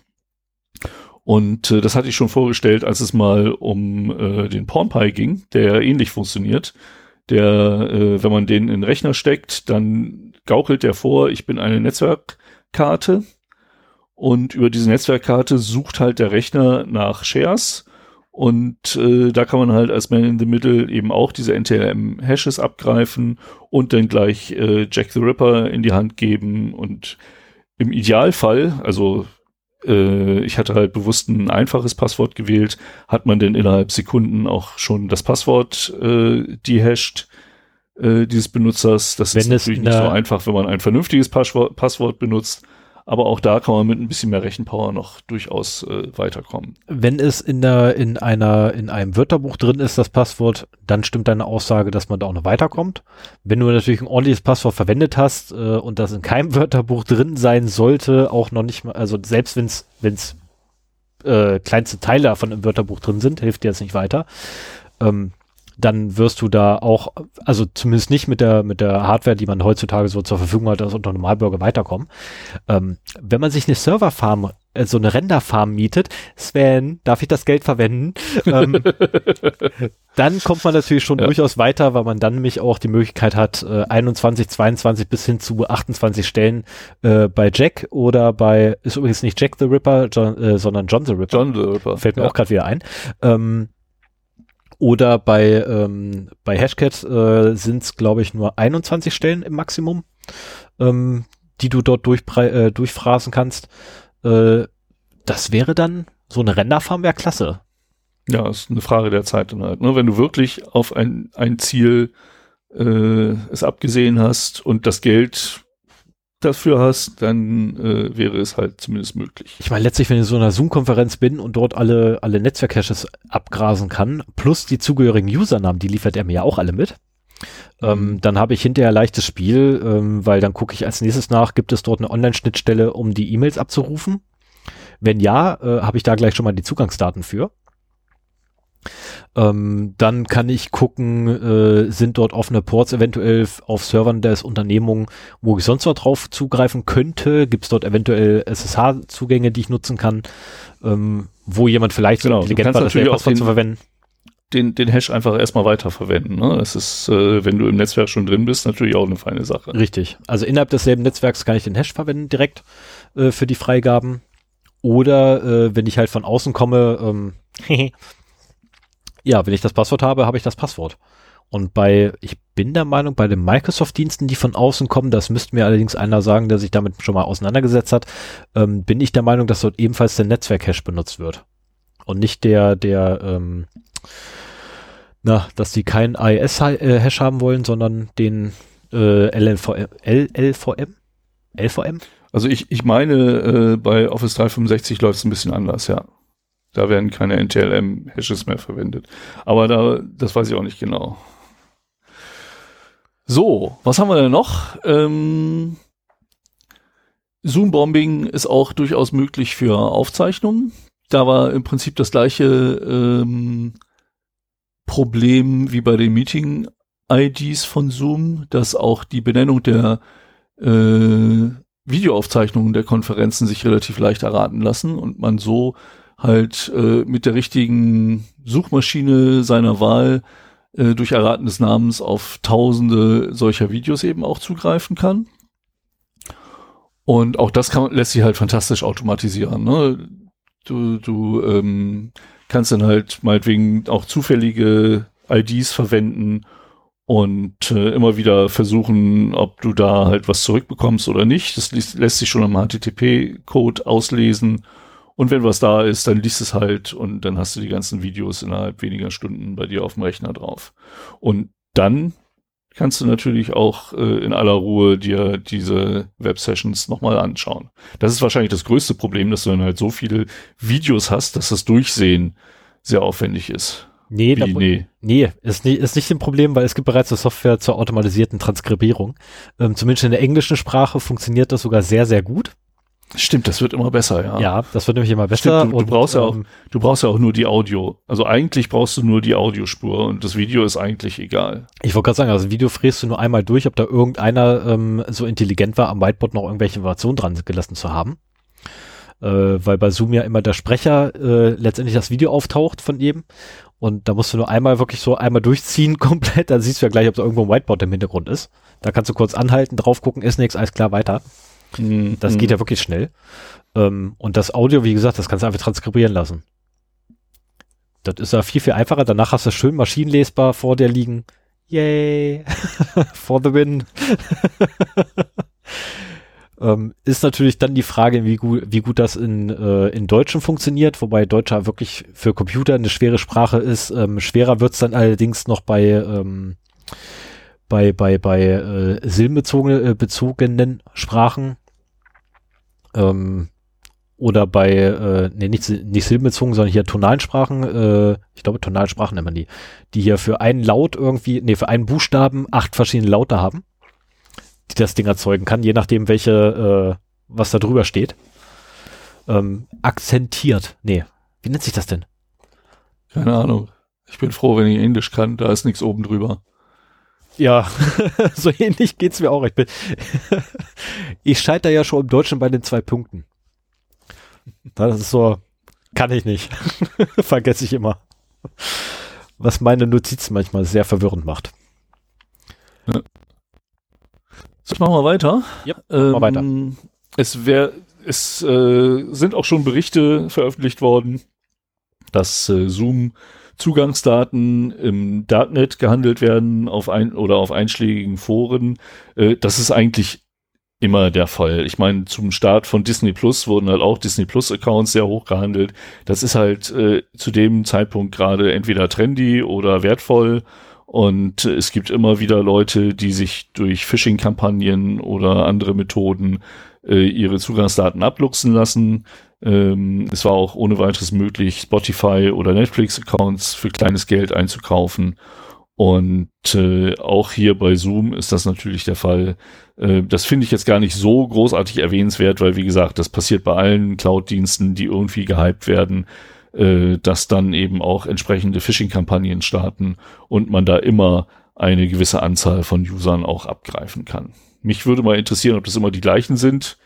Und äh, das hatte ich schon vorgestellt, als es mal um äh, den PornPie ging, der ähnlich funktioniert. Der, äh, wenn man den in den Rechner steckt, dann gaukelt der vor, ich bin eine Netzwerkkarte. Und über diese Netzwerkkarte sucht halt der Rechner nach Shares. Und äh, da kann man halt als Man in the Middle eben auch diese NTLM-Hashes abgreifen und dann gleich äh, Jack the Ripper in die Hand geben. Und im Idealfall, also äh, ich hatte halt bewusst ein einfaches Passwort gewählt, hat man denn innerhalb Sekunden auch schon das Passwort äh, dehashed äh, dieses Benutzers. Das Wenn ist natürlich nicht so einfach, wenn man ein vernünftiges Passwort, Passwort benutzt. Aber auch da kann man mit ein bisschen mehr Rechenpower noch durchaus äh, weiterkommen. Wenn es in der, in einer, in einem Wörterbuch drin ist, das Passwort, dann stimmt deine Aussage, dass man da auch noch weiterkommt. Wenn du natürlich ein ordentliches Passwort verwendet hast äh, und das in keinem Wörterbuch drin sein sollte, auch noch nicht mal, also selbst wenn es, äh, kleinste Teile davon im Wörterbuch drin sind, hilft dir jetzt nicht weiter. Ähm, dann wirst du da auch, also zumindest nicht mit der, mit der Hardware, die man heutzutage so zur Verfügung hat, als unter Normalbürger weiterkommen. Ähm, wenn man sich eine Serverfarm, äh, so eine Renderfarm mietet, Sven, darf ich das Geld verwenden? ähm, dann kommt man natürlich schon Ja. durchaus weiter, weil man dann nämlich auch die Möglichkeit hat, äh, 21, 22 bis hin zu 28 Stellen äh, bei Jack oder bei, ist übrigens nicht Jack the Ripper, John, äh, sondern John the Ripper. John the Ripper. Fällt mir ja. auch gerade wieder ein. Ähm, oder bei, ähm, bei Hashcat äh, sind es, glaube ich, nur 21 Stellen im Maximum, ähm, die du dort äh, durchfrasen kannst. Äh, das wäre dann, so eine Renderfarm wäre klasse. Ja, ist eine Frage der Zeit dann halt. Ne? Wenn du wirklich auf ein, ein Ziel äh, es abgesehen hast und das Geld dafür hast, dann äh, wäre es halt zumindest möglich. Ich meine, letztlich, wenn ich in so einer Zoom-Konferenz bin und dort alle, alle Netzwerk-Caches abgrasen kann, plus die zugehörigen Usernamen, die liefert er mir ja auch alle mit, ähm, Mhm. dann habe ich hinterher leichtes Spiel, ähm, weil dann gucke ich als nächstes nach, gibt es dort eine Online-Schnittstelle, um die E-Mails abzurufen? Wenn ja, äh, habe ich da gleich schon mal die Zugangsdaten für. Ähm, dann kann ich gucken, äh, sind dort offene Ports eventuell auf Servern des Unternehmung, wo ich sonst noch drauf zugreifen könnte? Gibt es dort eventuell SSH-Zugänge, die ich nutzen kann, ähm, wo jemand vielleicht Genau, so intelligent war, das Passwort den- zu verwenden? Den, den Hash einfach erstmal weiterverwenden. Ne? Das ist, äh, wenn du im Netzwerk schon drin bist, natürlich auch eine feine Sache. Richtig. Also innerhalb desselben Netzwerks kann ich den Hash verwenden direkt äh, für die Freigaben. Oder äh, wenn ich halt von außen komme, ähm, ja, wenn ich das Passwort habe, habe ich das Passwort. Und bei, ich bin der Meinung, bei den Microsoft-Diensten, die von außen kommen, das müsste mir allerdings einer sagen, der sich damit schon mal auseinandergesetzt hat, ähm, bin ich der Meinung, dass dort ebenfalls der Netzwerk-Hash benutzt wird. Und nicht der, der, ähm, na, dass die keinen AES-Hash haben wollen, sondern den äh, LLVM, LLVM? LVM? Also ich, ich meine, äh, bei Office 365 läuft es ein bisschen anders, ja. Da werden keine NTLM-Hashes mehr verwendet. Aber da, das weiß ich auch nicht genau. So, was haben wir denn noch? Ähm, Zoom-Bombing ist auch durchaus möglich für Aufzeichnungen. Da war im Prinzip das gleiche ähm, Problem wie bei den Meeting-IDs von Zoom, dass auch die Benennung der äh, Videoaufzeichnungen der Konferenzen sich relativ leicht erraten lassen und man so halt äh, mit der richtigen Suchmaschine seiner Wahl äh, durch Erraten des Namens auf tausende solcher Videos eben auch zugreifen kann. Und auch das kann, lässt sich halt fantastisch automatisieren. Ne? Du, du ähm, kannst dann halt meinetwegen auch zufällige IDs verwenden und äh, immer wieder versuchen, ob du da halt was zurückbekommst oder nicht. Das lässt sich schon am HTTP-Code auslesen. Und wenn was da ist, dann liest es halt und dann hast du die ganzen Videos innerhalb weniger Stunden bei dir auf dem Rechner drauf. Und dann kannst du natürlich auch äh, in aller Ruhe dir diese Web-Sessions nochmal anschauen. Das ist wahrscheinlich das größte Problem, dass du dann halt so viele Videos hast, dass das Durchsehen sehr aufwendig ist. Nee, Wie, da, nee. nee ist, nicht, ist nicht ein Problem, weil es gibt bereits eine Software zur automatisierten Transkribierung. Ähm, zumindest in der englischen Sprache funktioniert das sogar sehr, sehr gut. Stimmt, das wird immer besser, ja. Ja, das wird nämlich immer besser. Stimmt, du, du und, brauchst ja auch, ähm, du brauchst ja auch nur die Audio. Also eigentlich brauchst du nur die Audiospur und das Video ist eigentlich egal. Ich wollte gerade sagen, also Video fräst du nur einmal durch, ob da irgendeiner ähm, so intelligent war, am Whiteboard noch irgendwelche Informationen dran gelassen zu haben. Äh, weil bei Zoom ja immer der Sprecher äh, letztendlich das Video auftaucht von jedem. Und da musst du nur einmal wirklich so einmal durchziehen komplett, dann siehst du ja gleich, ob da irgendwo ein Whiteboard im Hintergrund ist. Da kannst du kurz anhalten, drauf gucken, ist nichts, alles klar, weiter. Das geht ja wirklich schnell. Ähm, und das Audio, wie gesagt, das kannst du einfach transkribieren lassen. Das ist ja viel, viel einfacher. Danach hast du es schön maschinenlesbar vor dir liegen. Yay! For the win! ähm, ist natürlich dann die Frage, wie gut, wie gut das in, äh, in Deutschen funktioniert, wobei Deutscher wirklich für Computer eine schwere Sprache ist. Ähm, schwerer wird's dann allerdings noch bei, ähm, bei, bei, bei äh, silbenbezogene, äh, Sprachen. Ähm, oder bei, äh, nee, nicht, nicht silbenbezogen, sondern hier tonalen Sprachen, äh, ich glaube tonalen Sprachen nennt man die, die hier für einen Laut irgendwie, nee, für einen Buchstaben acht verschiedene Laute haben, die das Ding erzeugen kann, je nachdem welche, äh, was da drüber steht. Ähm, akzentiert, nee, wie nennt sich das denn? Keine Ahnung. Ich bin froh, wenn ich Englisch kann, da ist nichts oben drüber. Ja, so ähnlich geht's mir auch. Ich bin, ich scheitere ja schon im Deutschen bei den zwei Punkten. Das ist so, kann ich nicht. Vergesse ich immer. Was meine Notizen manchmal sehr verwirrend macht. So, ich mach mal weiter. Ja, ähm, mal weiter. Es wär, es äh, sind auch schon Berichte veröffentlicht worden, dass äh, Zoom Zugangsdaten im Darknet gehandelt werden auf ein oder auf einschlägigen Foren. Äh, das ist eigentlich immer der Fall. Ich meine, zum Start von Disney Plus wurden halt auch Disney Plus Accounts sehr hoch gehandelt. Das ist halt äh, zu dem Zeitpunkt gerade entweder trendy oder wertvoll Und es gibt immer wieder Leute, die sich durch Phishing-Kampagnen oder andere Methoden äh, ihre Zugangsdaten abluchsen lassen. Ähm, es war auch ohne weiteres möglich, Spotify oder Netflix-Accounts für kleines Geld einzukaufen. Und äh, auch hier bei Zoom ist das natürlich der Fall. Äh, das finde ich jetzt gar nicht so großartig erwähnenswert, weil wie gesagt, das passiert bei allen Cloud-Diensten, die irgendwie gehypt werden, äh, dass dann eben auch entsprechende Phishing-Kampagnen starten und man da immer eine gewisse Anzahl von Usern auch abgreifen kann. Mich würde mal interessieren, ob das immer die gleichen sind.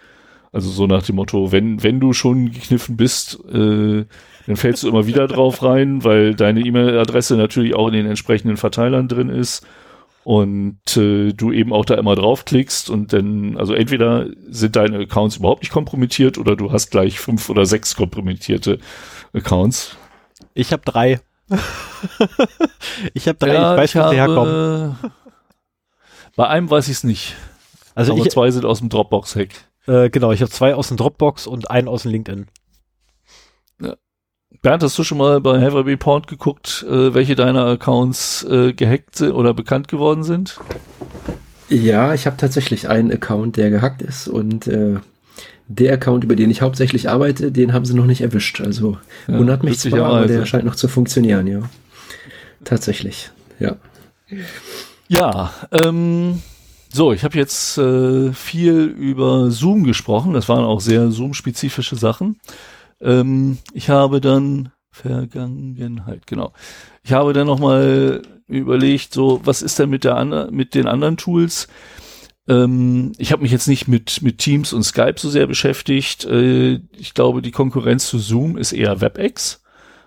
Also so nach dem Motto, wenn, wenn du schon gekniffen bist, äh, dann fällst du immer wieder drauf rein, weil deine E-Mail-Adresse natürlich auch in den entsprechenden Verteilern drin ist und äh, du eben auch da immer draufklickst und dann, also entweder sind deine Accounts überhaupt nicht kompromittiert oder du hast gleich fünf oder sechs kompromittierte Accounts. Ich habe drei. ich habe drei, Ja, ich weiß, ich wo sie habe- herkommen. Bei einem weiß ich es nicht. Also aber ich, zwei sind aus dem Dropbox-Hack. Äh, genau, ich habe zwei aus dem Dropbox und einen aus dem LinkedIn. Bernd, hast du schon mal bei Have a Report geguckt, äh, welche deiner Accounts äh, gehackt sind oder bekannt geworden sind? Ja, ich habe tatsächlich einen Account, der gehackt ist und äh, der Account, über den ich hauptsächlich arbeite, den haben sie noch nicht erwischt. Also Ja, wundert mich zwar, aber der scheint noch zu funktionieren, ja. Tatsächlich, ja. Ja, ähm, so, ich habe jetzt äh, viel über Zoom gesprochen. Das waren auch sehr Zoom-spezifische Sachen. Ähm, ich habe dann Vergangenheit, genau. Ich habe dann noch mal überlegt, so was ist denn mit der mit den anderen Tools? Ähm, ich habe mich jetzt nicht mit mit Teams und Skype so sehr beschäftigt. Äh, ich glaube, die Konkurrenz zu Zoom ist eher WebEx.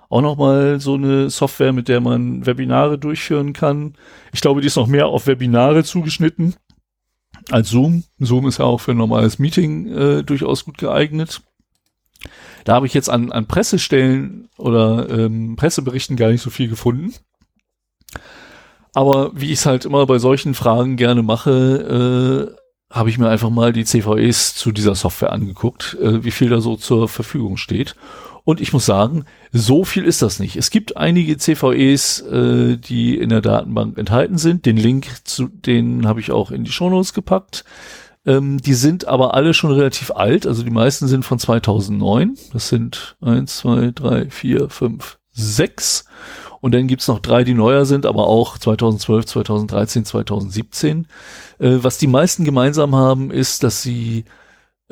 Auch noch mal so eine Software, mit der man Webinare durchführen kann. Ich glaube, die ist noch mehr auf Webinare zugeschnitten als Zoom. Zoom ist ja auch für ein normales Meeting äh, durchaus gut geeignet. Da habe ich jetzt an, an Pressestellen oder ähm, Presseberichten gar nicht so viel gefunden. Aber wie ich es halt immer bei solchen Fragen gerne mache, äh, habe ich mir einfach mal die CVEs zu dieser Software angeguckt, äh, wie viel da so zur Verfügung steht. Und ich muss sagen, so viel ist das nicht. Es gibt einige CVEs, äh, die in der Datenbank enthalten sind. Den Link zu denen habe ich auch in die Shownotes gepackt. Ähm, die sind aber alle schon relativ alt. Also die meisten sind von 2009. Das sind eins, zwei, drei, vier, fünf, sechs. Und dann gibt's noch drei, die neuer sind, aber auch 2012, 2013, 2017. Äh, was die meisten gemeinsam haben, ist, dass sie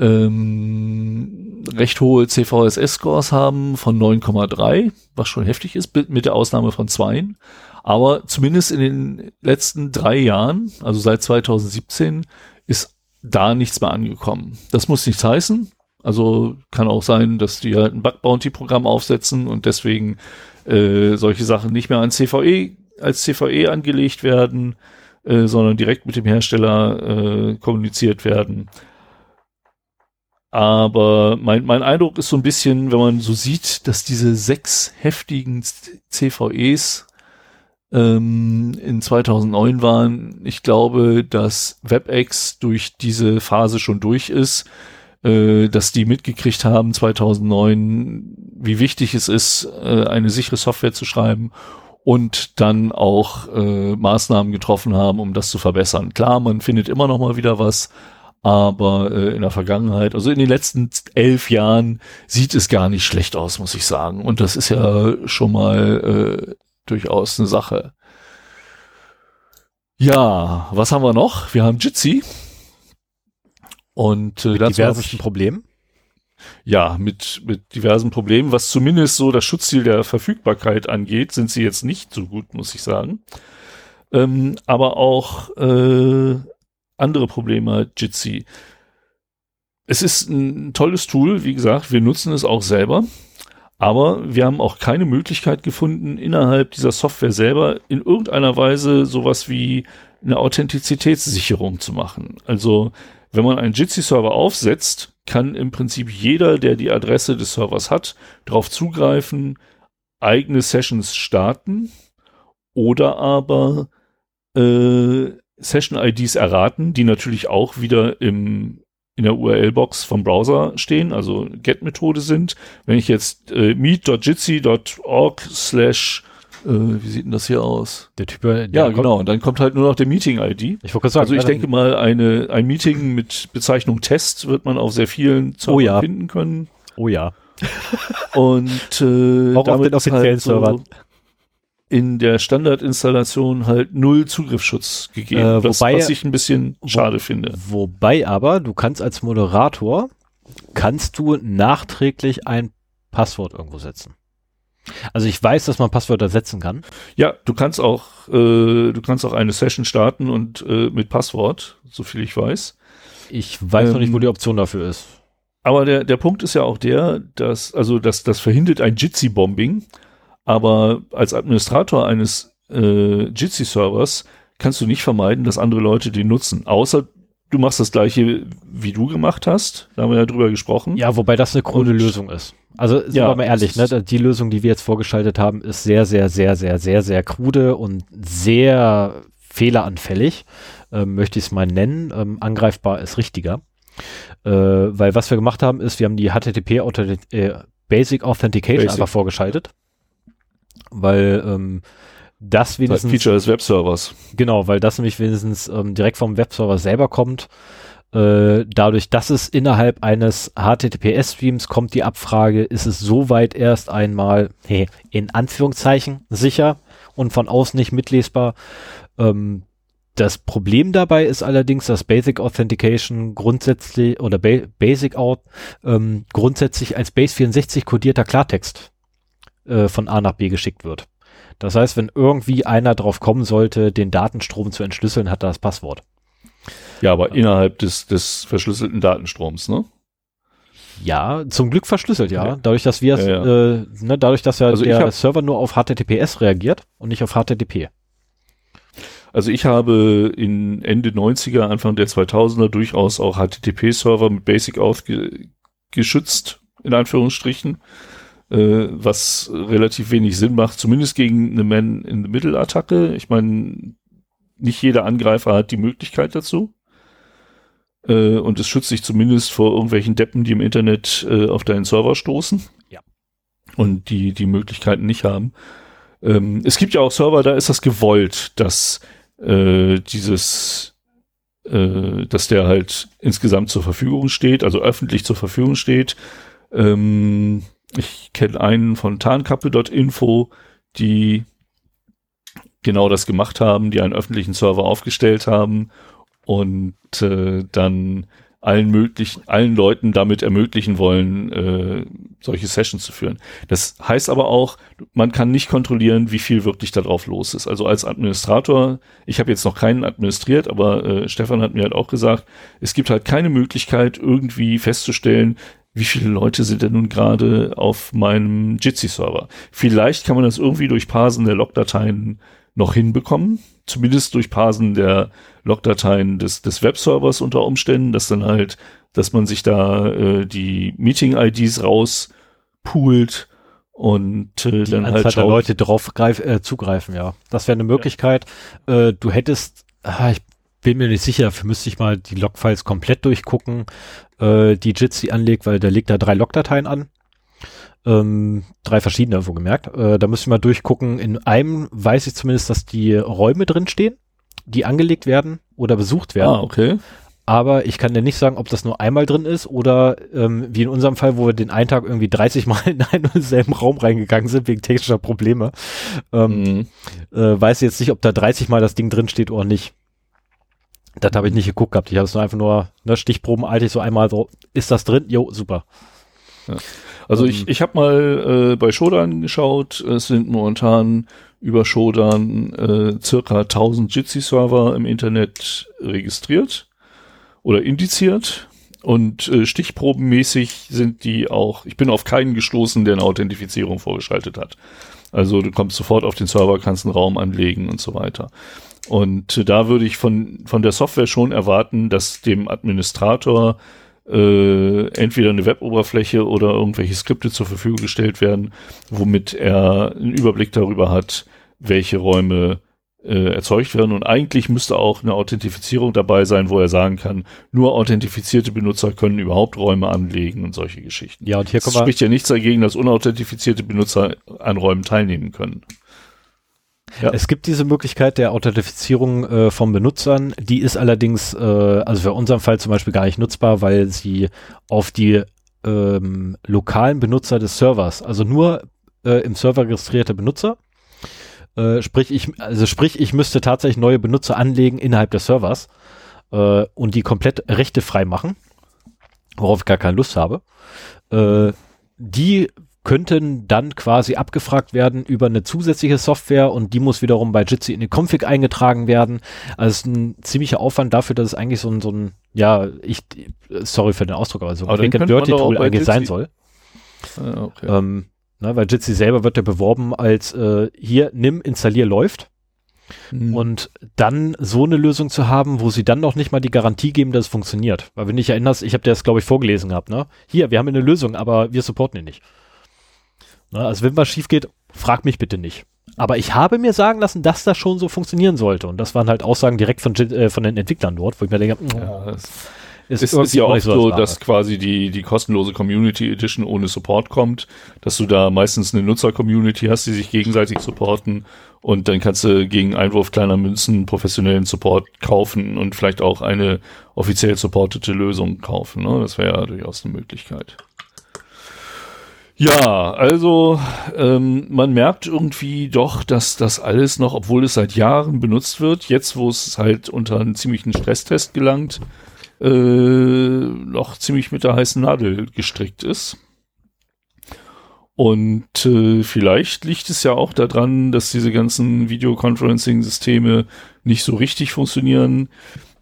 ähm, recht hohe CVSS-Scores haben von 9,3, was schon heftig ist, mit der Ausnahme von zweien. Aber zumindest in den letzten drei Jahren, also seit 2017, ist da nichts mehr angekommen. Das muss nichts heißen. Also kann auch sein, dass die halt ein Bug-Bounty-Programm aufsetzen und deswegen äh, solche Sachen nicht mehr an CVE als CVE angelegt werden, äh, sondern direkt mit dem Hersteller äh, kommuniziert werden. Aber mein, mein Eindruck ist so ein bisschen, wenn man so sieht, dass diese sechs heftigen CVEs ähm, in 2009 waren. Ich glaube, dass WebEx durch diese Phase schon durch ist, äh, dass die mitgekriegt haben 2009, wie wichtig es ist, äh, eine sichere Software zu schreiben und dann auch äh, Maßnahmen getroffen haben, um das zu verbessern. Klar, man findet immer noch mal wieder was, aber äh, in der Vergangenheit, also in den letzten elf Jahren, sieht es gar nicht schlecht aus, muss ich sagen. Und das ist ja schon mal äh, durchaus eine Sache. Ja, was haben wir noch? Wir haben Jitsi. Und äh, Mit ich, Problemen. ja, mit, mit diversen Problemen, was zumindest so das Schutzziel der Verfügbarkeit angeht, sind sie jetzt nicht so gut, muss ich sagen. Ähm, aber auch äh, andere Probleme Jitsi. Es ist ein tolles Tool, wie gesagt, wir nutzen es auch selber, aber wir haben auch keine Möglichkeit gefunden, innerhalb dieser Software selber in irgendeiner Weise sowas wie eine Authentizitätssicherung zu machen. Also wenn man einen Jitsi-Server aufsetzt, kann im Prinzip jeder, der die Adresse des Servers hat, darauf zugreifen, eigene Sessions starten oder aber äh, Session-IDs erraten, die natürlich auch wieder im, in der URL-Box vom Browser stehen, also Get-Methode sind. Wenn ich jetzt äh, meet.jitsi.org slash Äh, wie sieht denn das hier aus? Der Typ, der Ja, kommt- genau. Und dann kommt halt nur noch der Meeting-ID. Ich wollte gerade sagen, Also ich denke mal, eine, ein Meeting mit Bezeichnung Test wird man auf sehr vielen Servern Oh ja. finden können. Oh ja. Und äh, Auch auf den offiziellen halt so Servern. In der Standardinstallation halt null Zugriffsschutz gegeben. Äh, wobei- was ich ein bisschen schade finde. Wobei aber, du kannst als Moderator, kannst du nachträglich ein Passwort irgendwo setzen. Also ich weiß, dass man Passwörter setzen kann. Ja, du kannst auch, äh, du kannst auch eine Session starten und äh, mit Passwort, so viel ich weiß. Ich weiß noch nicht, wo Ähm, die Option dafür ist. Aber der, der Punkt ist ja auch der, dass, also das, das verhindert ein Jitsi-Bombing, aber als Administrator eines äh, Jitsi-Servers kannst du nicht vermeiden, dass andere Leute den nutzen. Außer du machst das gleiche, wie du gemacht hast. Da haben wir ja drüber gesprochen. Ja, wobei das eine krude Lösung ist. Also sind Ja, wir mal ehrlich, ne? die Lösung, die wir jetzt vorgeschaltet haben, ist sehr, sehr, sehr, sehr, sehr, sehr krude und sehr fehleranfällig, ähm, möchte ich es mal nennen. Ähm, angreifbar ist richtiger. Äh, weil was wir gemacht haben, ist, wir haben die HTTP Authenti- äh, Basic Authentication Basic. einfach vorgeschaltet. Weil ähm, das Das wenigstens Feature des Webservers. Genau, weil das nämlich wenigstens ähm, direkt vom Webserver selber kommt. Äh, dadurch, dass es innerhalb eines HTTPS-Streams kommt, die Abfrage, ist es soweit erst einmal, hey, in Anführungszeichen, sicher und von außen nicht mitlesbar. Ähm, das Problem dabei ist allerdings, dass Basic Authentication grundsätzlich oder ba Basic Out ähm, grundsätzlich als Base 64 kodierter Klartext äh, von A nach B geschickt wird. Das heißt, wenn irgendwie einer drauf kommen sollte, den Datenstrom zu entschlüsseln, hat er das Passwort. Ja, aber innerhalb des, des verschlüsselten Datenstroms, ne? Ja, zum Glück verschlüsselt, ja. Ja. Dadurch, dass wir, Ja, ja. Äh, ne, dadurch, dass ja Also der hab- Server nur auf HTTPS reagiert und nicht auf HTTP. Also ich habe in Ende 90er, Anfang der 2000er durchaus auch HTTP-Server mit Basic Auth ge geschützt, in Anführungsstrichen, äh, was relativ wenig Sinn macht, zumindest gegen eine Man-in-the-Middle-Attacke. Ich meine, nicht jeder Angreifer hat die Möglichkeit dazu. Äh, und es schützt sich zumindest vor irgendwelchen Deppen, die im Internet äh, auf deinen Server stoßen. Ja. Und die die Möglichkeiten nicht haben. Ähm, es gibt ja auch Server, da ist das gewollt, dass äh, dieses, äh, dass der halt insgesamt zur Verfügung steht, also öffentlich zur Verfügung steht. Ähm, ich kenne einen von tarnkappe.info, die genau das gemacht haben, die einen öffentlichen Server aufgestellt haben und äh, dann allen möglichen, allen Leuten damit ermöglichen wollen, äh, solche Sessions zu führen. Das heißt aber auch, man kann nicht kontrollieren, wie viel wirklich da drauf los ist. Also als Administrator, ich habe jetzt noch keinen administriert, aber äh, Stefan hat mir halt auch gesagt, es gibt halt keine Möglichkeit, irgendwie festzustellen, wie viele Leute sind denn nun gerade auf meinem Jitsi-Server. Vielleicht kann man das irgendwie durch Parsen der Logdateien noch hinbekommen, zumindest durch Parsen der Logdateien des, des Webservers unter Umständen, dass dann halt, dass man sich da äh, die Meeting-IDs rauspoolt und äh, Die dann Anzahl halt der Leute drauf greif, äh, zugreifen, ja. Das wäre eine Möglichkeit. Äh, du hättest, ah, ich bin mir nicht sicher, dafür müsste ich mal die Logfiles komplett durchgucken, äh, die Jitsi anlegt, weil der legt da drei Logdateien an. Ähm, drei verschiedene, wo gemerkt. Äh, da müsste ich mal durchgucken. In einem weiß ich zumindest, dass die Räume drin stehen, die angelegt werden oder besucht werden. Ah, okay. Aber ich kann dir nicht sagen, ob das nur einmal drin ist oder ähm, wie in unserem Fall, wo wir den einen Tag irgendwie 30 Mal in einen und selben Raum reingegangen sind wegen technischer Probleme. Ähm, Mhm. äh, weiß jetzt nicht, ob da 30 Mal das Ding drin steht oder nicht. Das habe ich nicht geguckt gehabt. Ich habe es nur einfach nur ne, stichprobenartig so einmal so, ist das drin? Jo, super. Also Ähm, ich, ich habe mal äh, bei Shodan geschaut, es sind momentan über Shodan äh, circa 1000 Jitsi-Server im Internet registriert oder indiziert und äh, stichprobenmäßig sind die auch, ich bin auf keinen gestoßen, der eine Authentifizierung vorgeschaltet hat. Also du kommst sofort auf den Server, kannst einen Raum anlegen und so weiter. Und da würde ich von, von der Software schon erwarten, dass dem Administrator äh, entweder eine Weboberfläche oder irgendwelche Skripte zur Verfügung gestellt werden, womit er einen Überblick darüber hat, welche Räume äh, erzeugt werden. Und eigentlich müsste auch eine Authentifizierung dabei sein, wo er sagen kann, nur authentifizierte Benutzer können überhaupt Räume anlegen und solche Geschichten. Ja, und hier wir, spricht ja nichts dagegen, dass unauthentifizierte Benutzer an Räumen teilnehmen können. Ja. Es gibt diese Möglichkeit der Authentifizierung äh, von Benutzern, die ist allerdings, äh, also für unseren Fall zum Beispiel gar nicht nutzbar, weil sie auf die ähm, lokalen Benutzer des Servers, also nur äh, im Server registrierte Benutzer, äh, sprich ich, also sprich ich müsste tatsächlich neue Benutzer anlegen innerhalb des Servers äh, und die komplett rechtefrei machen, worauf ich gar keine Lust habe. Äh, die könnten dann quasi abgefragt werden über eine zusätzliche Software und die muss wiederum bei Jitsi in den Config eingetragen werden. Also es ist ein ziemlicher Aufwand dafür, dass es eigentlich so ein, so ein ja, ich, sorry für den Ausdruck, aber so ein Quick Dirty Tool eigentlich Jitsi sein soll. Ah, okay. ähm, na, weil Jitsi selber wird ja beworben als äh, hier, nimm, installier, läuft. Mhm. Und dann so eine Lösung zu haben, wo sie dann noch nicht mal die Garantie geben, dass es funktioniert. Weil wenn du dich erinnerst, ich habe dir das, glaube ich, vorgelesen gehabt, ne? Hier, wir haben eine Lösung, aber wir supporten ihn nicht. Na, also wenn was schief geht, frag mich bitte nicht. Aber ich habe mir sagen lassen, dass das schon so funktionieren sollte. Und das waren halt Aussagen direkt von, äh, von den Entwicklern dort, wo ich mir denke, oh, ja, ist, ist, ist ja auch so, dass quasi die, die kostenlose Community Edition ohne Support kommt, dass du da meistens eine Nutzer-Community hast, die sich gegenseitig supporten und dann kannst du gegen Einwurf kleiner Münzen professionellen Support kaufen und vielleicht auch eine offiziell supportete Lösung kaufen. Ne? Das wäre ja durchaus eine Möglichkeit. Ja, also ähm, man merkt irgendwie doch, dass das alles noch, obwohl es seit Jahren benutzt wird, jetzt wo es halt unter einen ziemlichen Stresstest gelangt, äh, noch ziemlich mit der heißen Nadel gestrickt ist. Und äh, vielleicht liegt es ja auch daran, dass diese ganzen Videoconferencing-Systeme nicht so richtig funktionieren,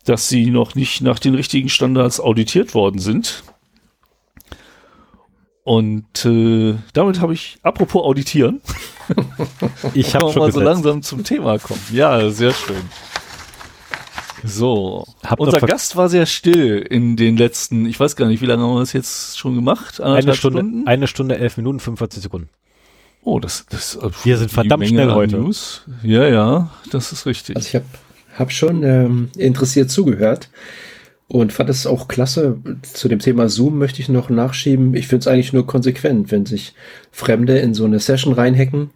dass sie noch nicht nach den richtigen Standards auditiert worden sind. Und äh, damit habe ich, apropos auditieren, ich habe schon mal so langsam zum Thema kommen. Ja, sehr schön. So, Hab unser Gast war sehr still in den letzten, ich weiß gar nicht, wie lange haben wir das jetzt schon gemacht? Eine Stunde, Stunden? eine Stunde, elf Minuten, 45 Sekunden. Oh, das, das äh, wir sind verdammt schnell heute. News. Ja, ja, das ist richtig. Also ich habe hab schon ähm, interessiert zugehört und fand es auch klasse. Zu dem Thema Zoom möchte ich noch nachschieben. Ich finde es eigentlich nur konsequent, wenn sich Fremde in so eine Session reinhacken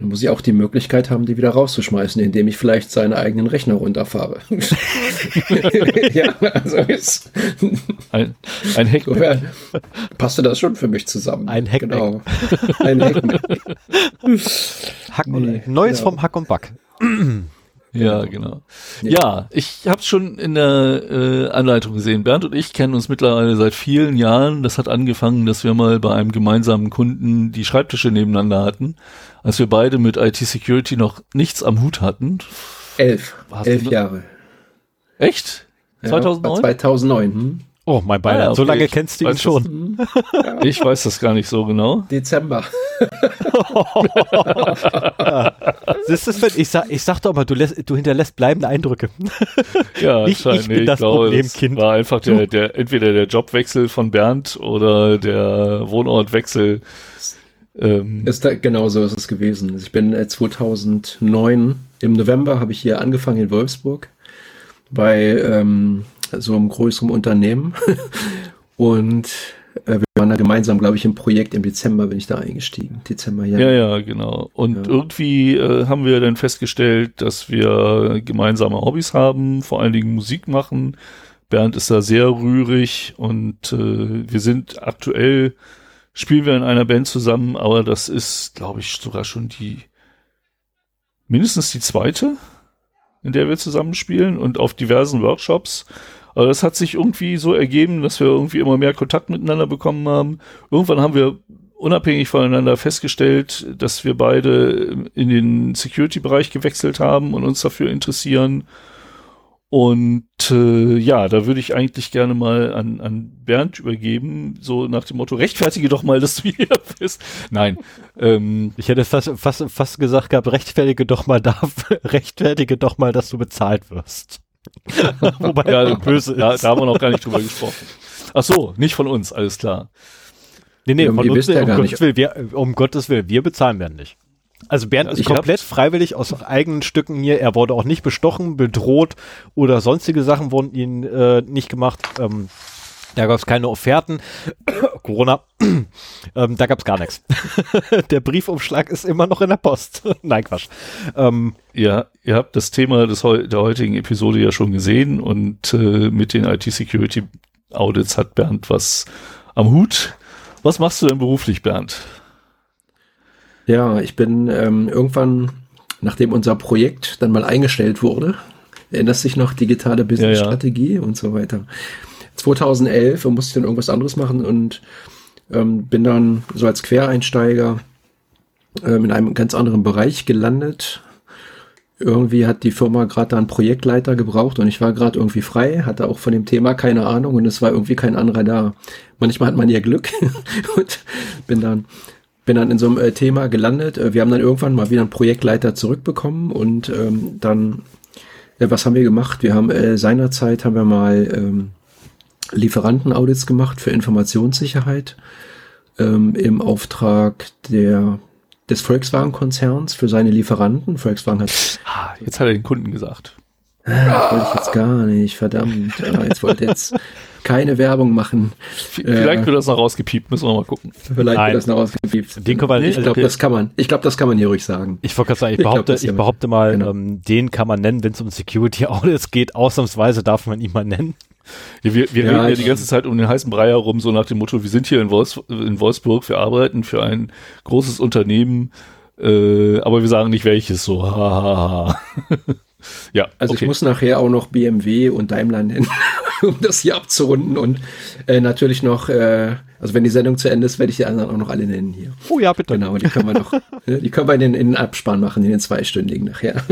dann muss ich auch die Möglichkeit haben, die wieder rauszuschmeißen, indem ich vielleicht seinen eigenen Rechner runterfahre. ja, also ist ein, ein Hack. Passte das schon für mich zusammen? Ein Hack. Genau. Ein Hack. Hack nee, Neues ja. vom Hack und Back. Ja, genau. Ja, ja ich habe schon in der äh, Anleitung gesehen. Bernd und ich kennen uns mittlerweile seit vielen Jahren. Das hat angefangen, dass wir mal bei einem gemeinsamen Kunden die Schreibtische nebeneinander hatten, als wir beide mit IT-Security noch nichts am Hut hatten. Elf. Elf Jahre. Echt? 2009? Ja, 2009. Hm? Oh, mein Beileid. Ah, okay. So lange ich kennst du ihn schon. Ja. Ich weiß das gar nicht so genau. Dezember. ja. Das ist, ich, sag, ich sag doch mal, du, lässt, du hinterlässt bleibende Eindrücke. Ja, ich, ich bin das glaube, Problemkind. war einfach der, der, entweder der Jobwechsel von Bernd oder der Wohnortwechsel. Ähm. Ist da, genau so ist es gewesen. Ich bin 2009 äh, im November habe ich hier angefangen in Wolfsburg bei ähm, so einem größeren Unternehmen. Und äh, wir waren da gemeinsam, glaube ich, im Projekt im Dezember bin ich da eingestiegen. Dezember, ja. Ja, ja, genau. Und ja. irgendwie äh, haben wir dann festgestellt, dass wir gemeinsame Hobbys haben, vor allen Dingen Musik machen. Bernd ist da sehr rührig und äh, wir sind aktuell, spielen wir in einer Band zusammen, aber das ist, glaube ich, sogar schon die mindestens die zweite, in der wir zusammenspielen und auf diversen Workshops aber das hat sich irgendwie so ergeben, dass wir irgendwie immer mehr Kontakt miteinander bekommen haben. Irgendwann haben wir unabhängig voneinander festgestellt, dass wir beide in den Security-Bereich gewechselt haben und uns dafür interessieren. Und äh, ja, da würde ich eigentlich gerne mal an, an Bernd übergeben, so nach dem Motto, rechtfertige doch mal, dass du hier bist. Nein. Ähm, ich hätte fast, fast, fast gesagt gehabt, rechtfertige doch mal da, rechtfertige doch mal, dass du bezahlt wirst. Wobei ja, böse da, da, haben wir noch gar nicht drüber gesprochen. Ach so, nicht von uns, alles klar. Nee, nee, von uns, ja um, Gottes Willen, wir, um Gottes Willen, wir bezahlen werden nicht. Also Bernd ist komplett freiwillig aus eigenen Stücken hier. Er wurde auch nicht bestochen, bedroht oder sonstige Sachen wurden ihn äh, nicht gemacht. Ähm, Da gab es keine Offerten. Corona. ähm, da gab es gar nichts. der Briefumschlag ist immer noch in der Post. Nein, Quatsch. Ähm, ja, ihr habt das Thema des, der heutigen Episode ja schon gesehen und äh, mit den IT-Security-Audits hat Bernd was am Hut. Was machst du denn beruflich, Bernd? Ja, ich bin ähm, irgendwann, nachdem unser Projekt dann mal eingestellt wurde, erinnerst dich noch, digitale Business-Strategie ja, ja. und so weiter 2011 und musste dann irgendwas anderes machen und ähm, bin dann so als Quereinsteiger ähm, in einem ganz anderen Bereich gelandet. Irgendwie hat die Firma gerade da einen Projektleiter gebraucht und ich war gerade irgendwie frei, hatte auch von dem Thema keine Ahnung und es war irgendwie kein anderer da. Manchmal hat man ja Glück und bin dann bin dann in so einem äh, Thema gelandet. Äh, wir haben dann irgendwann mal wieder einen Projektleiter zurückbekommen und ähm, dann, äh, was haben wir gemacht? Wir haben äh, seinerzeit haben wir mal ähm, Lieferantenaudits gemacht für Informationssicherheit ähm, im Auftrag der des Volkswagen-Konzerns für seine Lieferanten. Volkswagen hat. Ah, jetzt hat er den Kunden gesagt. Ah, wollte ich jetzt gar nicht, verdammt. Ah, jetzt wollte jetzt keine Werbung machen. Vielleicht äh, wird das noch rausgepiept, müssen wir mal gucken. Vielleicht Nein. wird das noch rausgepiept. Den kann man, ich glaube, das kann man. Ich glaube, das kann man hier ruhig sagen. Ich wollte gerade sagen, ich, ich behaupte, glaub, ich behaupte mal, genau. ähm, den kann man nennen, wenn es um Security Audits geht. Ausnahmsweise darf man ihn mal nennen. Ja, wir wir ja, reden ja die ganze Zeit um den heißen Brei herum, so nach dem Motto, wir sind hier in, Wolfs in Wolfsburg, wir arbeiten für ein großes Unternehmen, äh, aber wir sagen nicht welches, so. ja, also okay. ich muss nachher auch noch BMW und Daimler nennen, um das hier abzurunden und äh, natürlich noch, äh, also wenn die Sendung zu Ende ist, werde ich die anderen auch noch alle nennen hier. Oh ja, bitte. Genau, die können wir noch, die können wir in den, in den Abspann machen, in den zweistündigen nachher.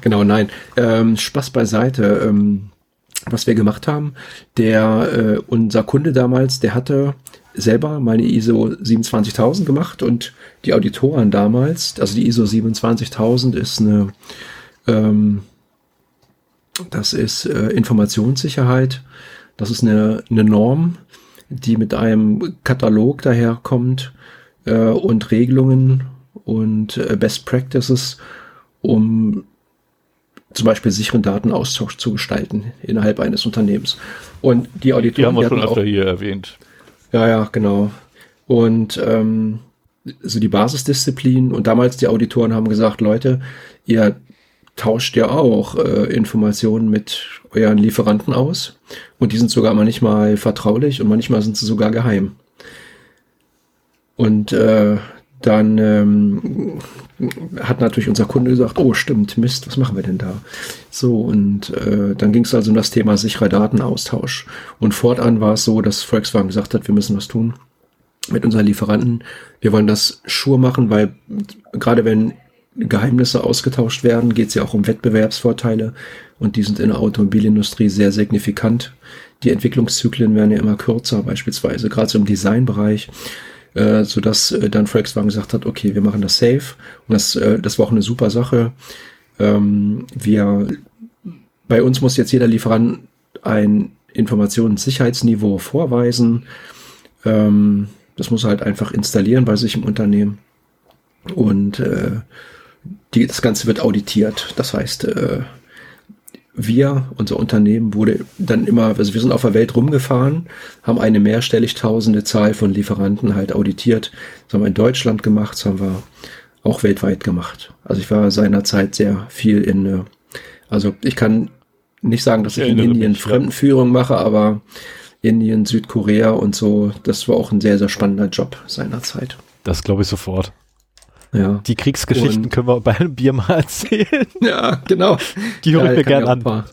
genau, nein, ähm, Spaß beiseite. Ähm, was wir gemacht haben, der äh, unser Kunde damals, der hatte selber meine ISO 27000 gemacht und die Auditoren damals, also die ISO 27000 ist eine, ähm, das ist äh, Informationssicherheit, das ist eine, eine Norm, die mit einem Katalog daherkommt äh, und Regelungen und äh, Best Practices, um zum Beispiel sicheren Datenaustausch zu gestalten innerhalb eines Unternehmens. Und die Auditoren. Die haben wir schon öfter auch, hier erwähnt. Ja, ja, genau. Und ähm, so die Basisdisziplin und damals die Auditoren haben gesagt, Leute, ihr tauscht ja auch äh, Informationen mit euren Lieferanten aus und die sind sogar manchmal vertraulich und manchmal sind sie sogar geheim. Und äh, dann ähm, hat natürlich unser Kunde gesagt, oh stimmt, Mist, was machen wir denn da? So, und äh, dann ging es also um das Thema sicherer Datenaustausch. Und fortan war es so, dass Volkswagen gesagt hat, wir müssen was tun mit unseren Lieferanten. Wir wollen das Schuhe machen, weil gerade wenn Geheimnisse ausgetauscht werden, geht es ja auch um Wettbewerbsvorteile und die sind in der Automobilindustrie sehr signifikant. Die Entwicklungszyklen werden ja immer kürzer, beispielsweise gerade so im Designbereich äh, sodass äh, dann Volkswagen gesagt hat, okay, wir machen das safe. Und das, äh, das war auch eine super Sache. Ähm, wir, bei uns muss jetzt jeder Lieferant ein Informationssicherheitsniveau vorweisen. Ähm, das muss er halt einfach installieren bei sich im Unternehmen. Und äh, die, das Ganze wird auditiert. Das heißt, äh, wir, unser Unternehmen, wurde dann immer, also wir sind auf der Welt rumgefahren, haben eine mehrstellig tausende Zahl von Lieferanten halt auditiert. Das haben wir in Deutschland gemacht, das haben wir auch weltweit gemacht. Also ich war seinerzeit sehr viel in, äh, also ich kann nicht sagen, dass ich, ich in Indien mich, Fremdenführung ja. mache, aber Indien, Südkorea und so, das war auch ein sehr, sehr spannender Job seinerzeit. Das glaube ich sofort. Ja. Die Kriegsgeschichten und, können wir bei einem Bier mal erzählen. Ja, genau. Die höre ja, ich mir gerne an. Ein paar,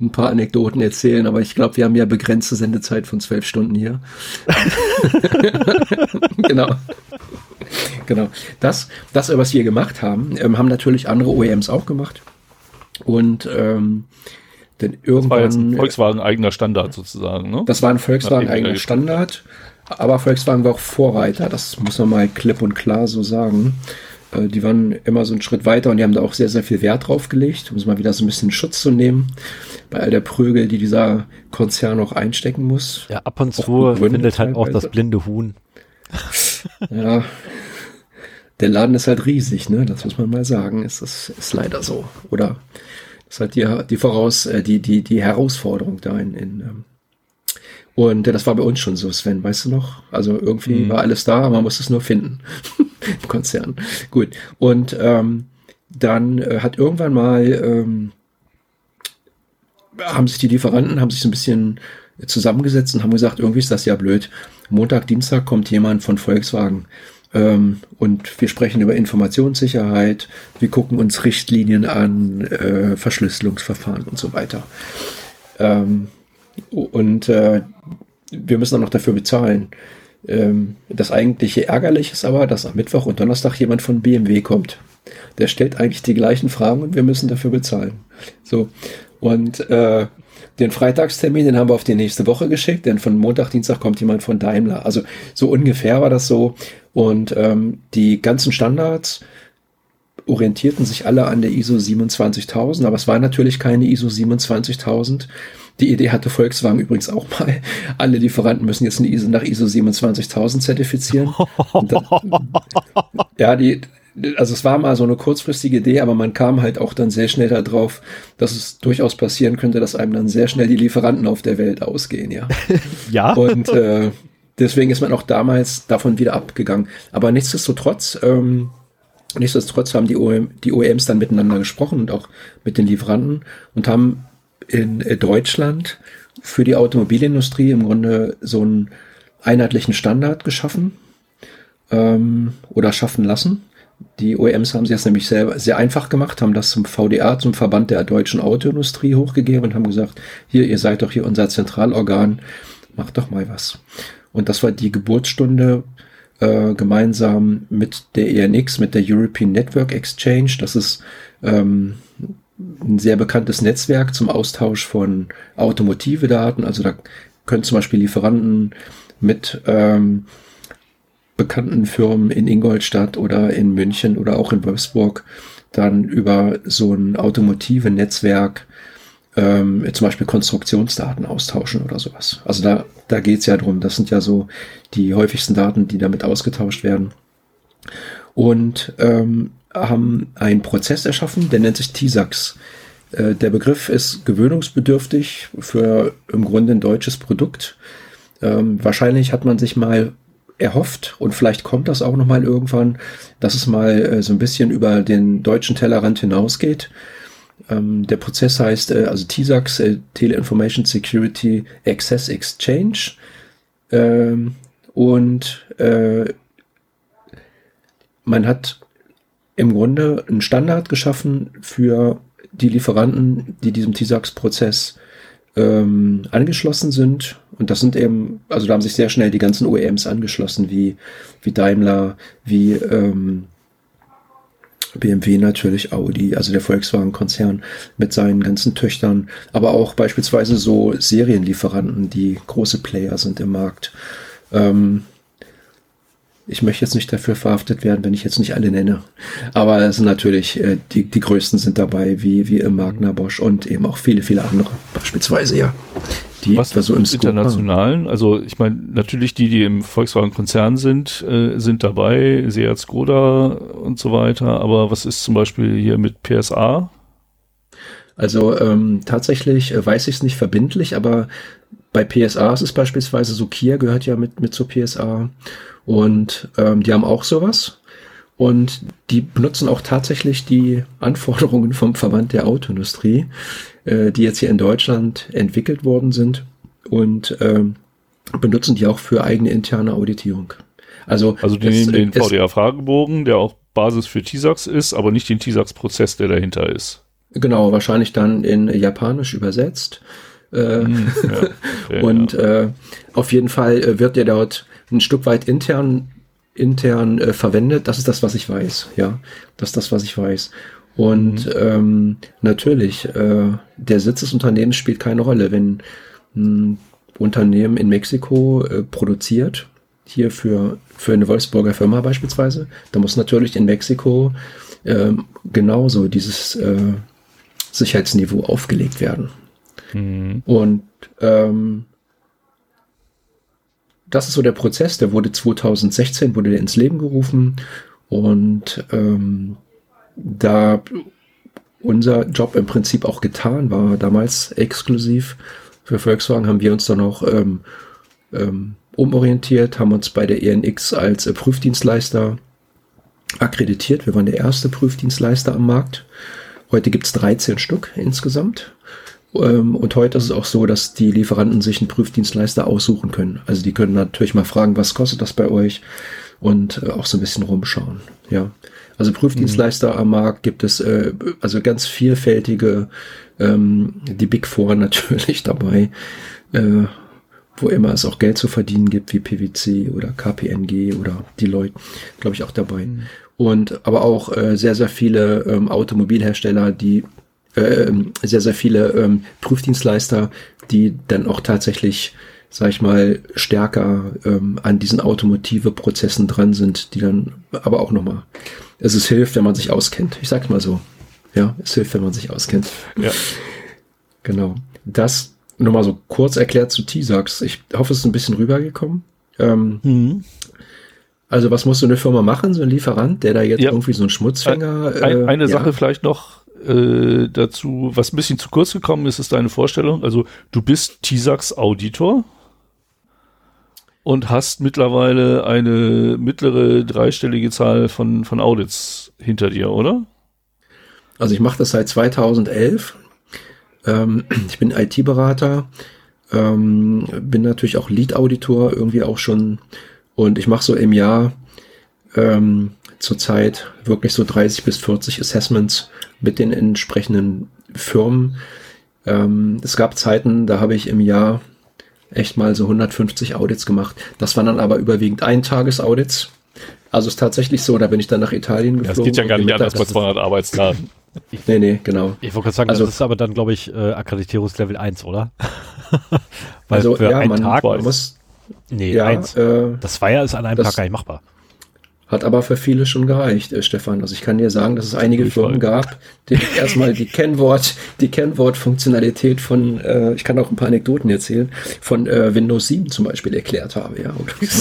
ein paar Anekdoten erzählen, aber ich glaube, wir haben ja begrenzte Sendezeit von zwölf Stunden hier. genau. Genau. Das, das, was wir gemacht haben, ähm, haben natürlich andere OEMs auch gemacht. Und ähm, denn irgendwann. Das war jetzt ein Volkswagen eigener Standard sozusagen, ne? Das war ein Volkswagen eigener Standard. Aber Volkswagen war auch Vorreiter, das muss man mal klipp und klar so sagen. Äh, die waren immer so einen Schritt weiter und die haben da auch sehr, sehr viel Wert drauf gelegt, um es mal wieder so ein bisschen Schutz zu nehmen. Bei all der Prügel, die dieser Konzern auch einstecken muss. Ja, ab und zu findet halt auch das blinde Huhn. ja. Der Laden ist halt riesig, ne? Das muss man mal sagen. Es ist, ist leider so. Oder ist halt die, die Voraus, äh, die, die, die Herausforderung da in, in ähm, Und das war bei uns schon so, Sven, weißt du noch? Also irgendwie mhm. war alles da, man musste es nur finden im Konzern. Gut. Und ähm, dann äh, hat irgendwann mal ähm, haben sich die Lieferanten haben sich so ein bisschen zusammengesetzt und haben gesagt, irgendwie ist das ja blöd. Montag, Dienstag kommt jemand von Volkswagen ähm, und wir sprechen über Informationssicherheit, wir gucken uns Richtlinien an, äh, Verschlüsselungsverfahren und so weiter. Ähm, und äh, wir müssen dann noch dafür bezahlen. Ähm, das eigentliche Ärgerliche ist aber, dass am Mittwoch und Donnerstag jemand von BMW kommt. Der stellt eigentlich die gleichen Fragen und wir müssen dafür bezahlen. So. Und äh, den Freitagstermin, den haben wir auf die nächste Woche geschickt, denn von Montag, Dienstag kommt jemand von Daimler. Also so ungefähr war das so. Und ähm, die ganzen Standards orientierten sich alle an der ISO 27000, aber es war natürlich keine ISO 27000. Die Idee hatte Volkswagen übrigens auch mal. Alle Lieferanten müssen jetzt eine ISO nach ISO 27000 zertifizieren. Dann, ja, die, also es war mal so eine kurzfristige Idee, aber man kam halt auch dann sehr schnell darauf, dass es durchaus passieren könnte, dass einem dann sehr schnell die Lieferanten auf der Welt ausgehen, ja. ja. Und äh, deswegen ist man auch damals davon wieder abgegangen. Aber nichtsdestotrotz, ähm, nichtsdestotrotz haben die, OEM, die OEMs dann miteinander gesprochen und auch mit den Lieferanten und haben in Deutschland für die Automobilindustrie im Grunde so einen einheitlichen Standard geschaffen ähm, oder schaffen lassen die OEMs haben sich das nämlich sehr, sehr einfach gemacht, haben das zum VDA, zum Verband der deutschen Autoindustrie hochgegeben und haben gesagt, hier, ihr seid doch hier unser Zentralorgan, macht doch mal was. Und das war die Geburtsstunde äh, gemeinsam mit der ENX, mit der European Network Exchange. Das ist ähm, ein sehr bekanntes Netzwerk zum Austausch von automotive Daten. Also da können zum Beispiel Lieferanten mit ähm, bekannten Firmen in Ingolstadt oder in München oder auch in Wolfsburg dann über so ein automotive Netzwerk ähm, zum Beispiel Konstruktionsdaten austauschen oder sowas. Also da, da geht's ja drum. Das sind ja so die häufigsten Daten, die damit ausgetauscht werden. Und ähm, haben einen Prozess erschaffen, der nennt sich TISAX. Äh, der Begriff ist gewöhnungsbedürftig für im Grunde ein deutsches Produkt. Ähm, wahrscheinlich hat man sich mal erhofft und vielleicht kommt das auch noch mal irgendwann, dass es mal äh, so ein bisschen über den deutschen Tellerrand hinausgeht. Ähm, der Prozess heißt äh, also TISAX, Teleinformation Security Access Exchange ähm, und man hat im Grunde einen Standard geschaffen für die Lieferanten, die diesem TISAX-Prozess ähm, angeschlossen sind. Und das sind eben, also da haben sich sehr schnell die ganzen OEMs angeschlossen, wie, wie Daimler, wie ähm, BMW natürlich, Audi, also der Volkswagen-Konzern mit seinen ganzen Töchtern, aber auch beispielsweise so Serienlieferanten, die große Player sind im Markt. Ähm, ich möchte jetzt nicht dafür verhaftet werden, wenn ich jetzt nicht alle nenne. Aber es sind natürlich, äh, die, die größten sind dabei, wie, wie im Magna Bosch und eben auch viele, viele andere, beispielsweise, ja. Die Was so im internationalen, also ich meine, natürlich die, die im Volkswagen-Konzern sind, äh, sind dabei, Seat Skoda und so weiter, aber was ist zum Beispiel hier mit PSA? Also ähm, tatsächlich äh, weiß ich es nicht verbindlich, aber bei PSA ist es beispielsweise so, Kia gehört ja mit, mit zur PSA und ähm, die haben auch sowas. Und die benutzen auch tatsächlich die Anforderungen vom Verband der Autoindustrie, äh, die jetzt hier in Deutschland entwickelt worden sind und ähm, benutzen die auch für eigene interne Auditierung. Also, also die nehmen den VDA-Fragebogen, der auch Basis für TISAX ist, aber nicht den TISAX-Prozess, der dahinter ist. Genau, wahrscheinlich dann in Japanisch übersetzt. Äh, hm, ja, okay, und ja. äh, auf jeden Fall äh, wird der dort ein Stück weit intern intern äh, verwendet. Das ist das, was ich weiß. Ja, das ist das, was ich weiß. Und mhm. ähm, natürlich, äh, der Sitz des Unternehmens spielt keine Rolle. Wenn ein Unternehmen in Mexiko äh, produziert, hier für, für eine Wolfsburger Firma beispielsweise, da muss natürlich in Mexiko äh, genauso dieses äh, Sicherheitsniveau aufgelegt werden. Mhm. Und ähm, das ist so der Prozess, der wurde 2016, wurde der ins Leben gerufen und ähm, da unser Job im Prinzip auch getan war, damals exklusiv, Für Volkswagen haben wir uns dann auch ähm, ähm, umorientiert, haben uns bei der ENX als äh, Prüfdienstleister akkreditiert. Wir waren der erste Prüfdienstleister am Markt. Heute gibt's 13 Stück insgesamt. Ähm, und heute ist es auch so, dass die Lieferanten sich einen Prüfdienstleister aussuchen können. Also die können natürlich mal fragen, was kostet das bei euch? Und äh, auch so ein bisschen rumschauen. Ja. Also Prüfdienstleister mhm. am Markt gibt es äh, also ganz vielfältige, ähm, die Big Four natürlich dabei, äh, wo immer es auch Geld zu verdienen gibt, wie PwC oder KPNG oder Deloitte, glaube ich auch dabei. Mhm. Und aber auch äh, sehr, sehr viele ähm, Automobilhersteller, die äh, sehr, sehr viele ähm, Prüfdienstleister, die dann auch tatsächlich, sag ich mal, stärker ähm, an diesen automotive Prozessen dran sind, die dann aber auch nochmal, es ist hilft, wenn man sich auskennt. Ich sag's mal so. Ja, es hilft, wenn man sich auskennt. Ja. Genau. Das nur mal so kurz erklärt zu T-Sax. Ich hoffe, es ist ein bisschen rübergekommen. Ähm, mhm. Also was muss so eine Firma machen, so ein Lieferant, der da jetzt ja. irgendwie so einen Schmutzfänger... Äh, eine ja. Sache vielleicht noch äh, dazu, was ein bisschen zu kurz gekommen ist, ist deine Vorstellung. Also du bist T-Sax Auditor und hast mittlerweile eine mittlere dreistellige Zahl von, von Audits hinter dir, oder? Also ich mache das seit 2011 ähm, ich bin IT-Berater, ähm, bin natürlich auch Lead-Auditor irgendwie auch schon und ich mache so im Jahr ähm, zurzeit wirklich so 30 bis 40 Assessments mit den entsprechenden Firmen. Ähm, es gab Zeiten, da habe ich im Jahr echt mal so 150 Audits gemacht. Das waren dann aber überwiegend Eintages-Audits. Also es ist tatsächlich so, da bin ich dann nach Italien geflogen. Das geht ja gar nicht anders bei 200 Arbeitstagen. nee, nee, genau. Ich wollte gerade sagen, also, das ist aber dann, glaube ich, äh, Akkreditierungslevel 1, oder? Weil also, für ja, einen man Tag muss. Nee, ja, 1. Äh, das war ja ist an einem Tag gar nicht machbar. Hat aber für viele schon gereicht, äh, Stefan. Also ich kann dir sagen, dass es einige Firmen gab, die erstmal die Kennwort, die Kennwortfunktionalität von, äh, ich kann auch ein paar Anekdoten erzählen, von äh, Windows 7 zum Beispiel erklärt habe, ja.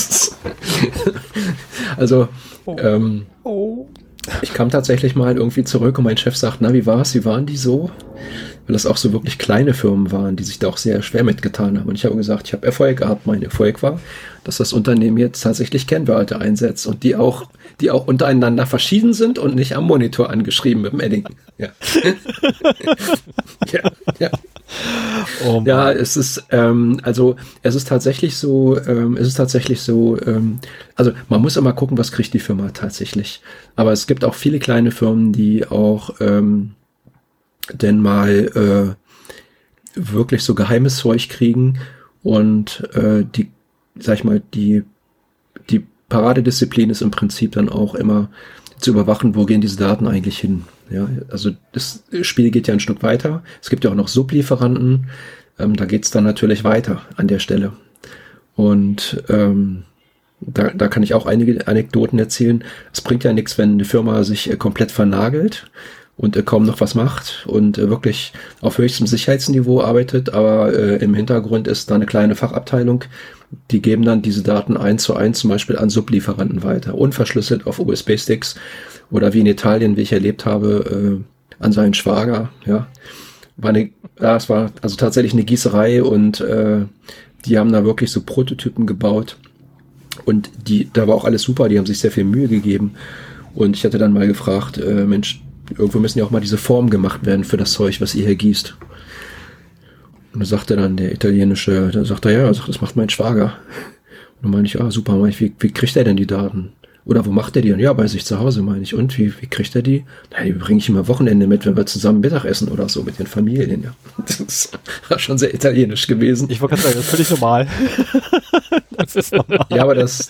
also oh. Ähm, oh. ich kam tatsächlich mal irgendwie zurück und mein Chef sagt, na, wie war's? Wie waren die so? Weil das auch so wirklich kleine Firmen waren, die sich da auch sehr schwer mitgetan haben. Und ich habe gesagt, ich habe Erfolg gehabt. Mein Erfolg war, dass das Unternehmen jetzt tatsächlich Kennwörter einsetzt und die auch, die auch untereinander verschieden sind und nicht am Monitor angeschrieben mit dem Edding. Ja. ja, ja. Oh ja, es ist ähm, also es ist tatsächlich so, ähm, es ist tatsächlich so, ähm, also man muss immer gucken, was kriegt die Firma tatsächlich. Aber es gibt auch viele kleine Firmen, die auch ähm, denn mal äh, wirklich so geheimes Zeug kriegen und äh, die sag ich mal, die, die Paradedisziplin ist im Prinzip dann auch immer zu überwachen, wo gehen diese Daten eigentlich hin. Ja, also das Spiel geht ja ein Stück weiter. Es gibt ja auch noch Sublieferanten. Ähm, da geht's dann natürlich weiter an der Stelle. Und ähm, da, da kann ich auch einige Anekdoten erzählen. Es bringt ja nichts, wenn eine Firma sich äh, komplett vernagelt und äh, kaum noch was macht und äh, wirklich auf höchstem Sicherheitsniveau arbeitet, aber äh, im Hintergrund ist da eine kleine Fachabteilung, die geben dann diese Daten eins zu eins zum Beispiel an Sublieferanten weiter, unverschlüsselt auf USB-Sticks oder wie in Italien, wie ich erlebt habe, äh, an seinen Schwager, ja. War eine, ja, es war also tatsächlich eine Gießerei und äh, die haben da wirklich so Prototypen gebaut und die, da war auch alles super, die haben sich sehr viel Mühe gegeben und ich hatte dann mal gefragt, äh, Mensch, irgendwo müssen ja auch mal diese Formen gemacht werden für das Zeug, was ihr hier gießt. Und da sagte dann der italienische, da sagt er, ja, sagt, das macht mein Schwager. Und dann meine ich, ah, super, meine ich, wie, wie kriegt er denn die Daten? Oder wo macht er die? Und ja, bei sich zu Hause, meine ich. Und wie, wie kriegt er die? Na, die bringe ich immer Wochenende mit, wenn wir zusammen Mittag essen oder so mit den Familien, ja. Das war schon sehr italienisch gewesen. Ich wollte gerade sagen, das ist völlig normal. das ist normal. Ja, aber das,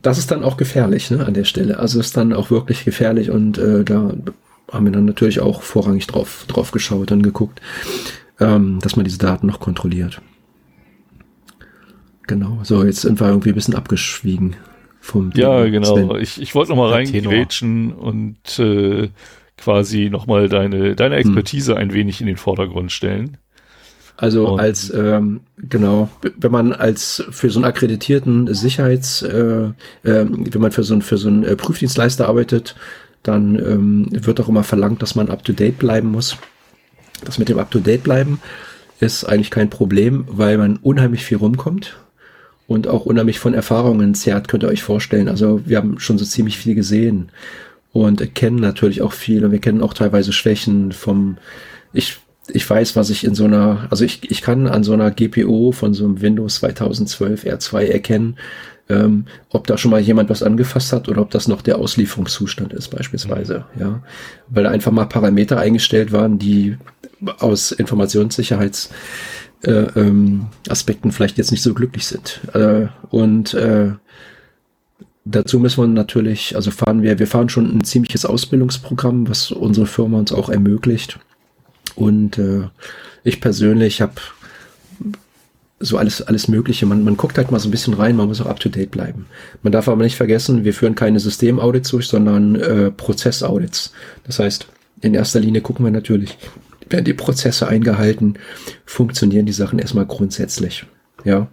das ist dann auch gefährlich, ne, an der Stelle. Also ist dann auch wirklich gefährlich und äh, da haben wir dann natürlich auch vorrangig drauf, drauf geschaut und geguckt ähm, dass man diese Daten noch kontrolliert. Genau. So, jetzt sind wir irgendwie ein bisschen abgeschwiegen vom Ja, Ding. genau. Ich, ich wollte noch mal reingrätschen und äh, quasi noch mal deine, deine hm. Expertise hm. ein wenig in den Vordergrund stellen. Also und als ähm, genau, wenn man als für so einen akkreditierten Sicherheits, äh, äh, wenn man für so einen für so einen äh, Prüfdienstleister arbeitet, dann ähm, wird auch immer verlangt, dass man up to date bleiben muss das mit dem Up-to-Date bleiben ist eigentlich kein Problem, weil man unheimlich viel rumkommt und auch unheimlich von Erfahrungen zehrt, könnt ihr euch vorstellen. Also wir haben schon so ziemlich viel gesehen und kennen natürlich auch viel und wir kennen auch teilweise Schwächen vom, ich, ich weiß, was ich in so einer, also ich, ich kann an so einer GPO von so einem Windows 2012 R2 erkennen, ähm, ob da schon mal jemand was angefasst hat oder ob das noch der Auslieferungszustand ist beispielsweise, ja, weil da einfach mal Parameter eingestellt waren, die aus Informationssicherheits äh, ähm, Aspekten vielleicht jetzt nicht so glücklich sind. Äh, und äh, dazu müssen wir natürlich, also fahren wir, wir fahren schon ein ziemliches Ausbildungsprogramm, was unsere Firma uns auch ermöglicht. Und äh, ich persönlich habe so alles, alles Mögliche. Man, man guckt halt mal so ein bisschen rein, man muss auch up to date bleiben. Man darf aber nicht vergessen, wir führen keine Systemaudits durch, sondern äh, Prozessaudits. Das heißt, in erster Linie gucken wir natürlich, werden die Prozesse eingehalten, funktionieren die Sachen erstmal grundsätzlich. Ja.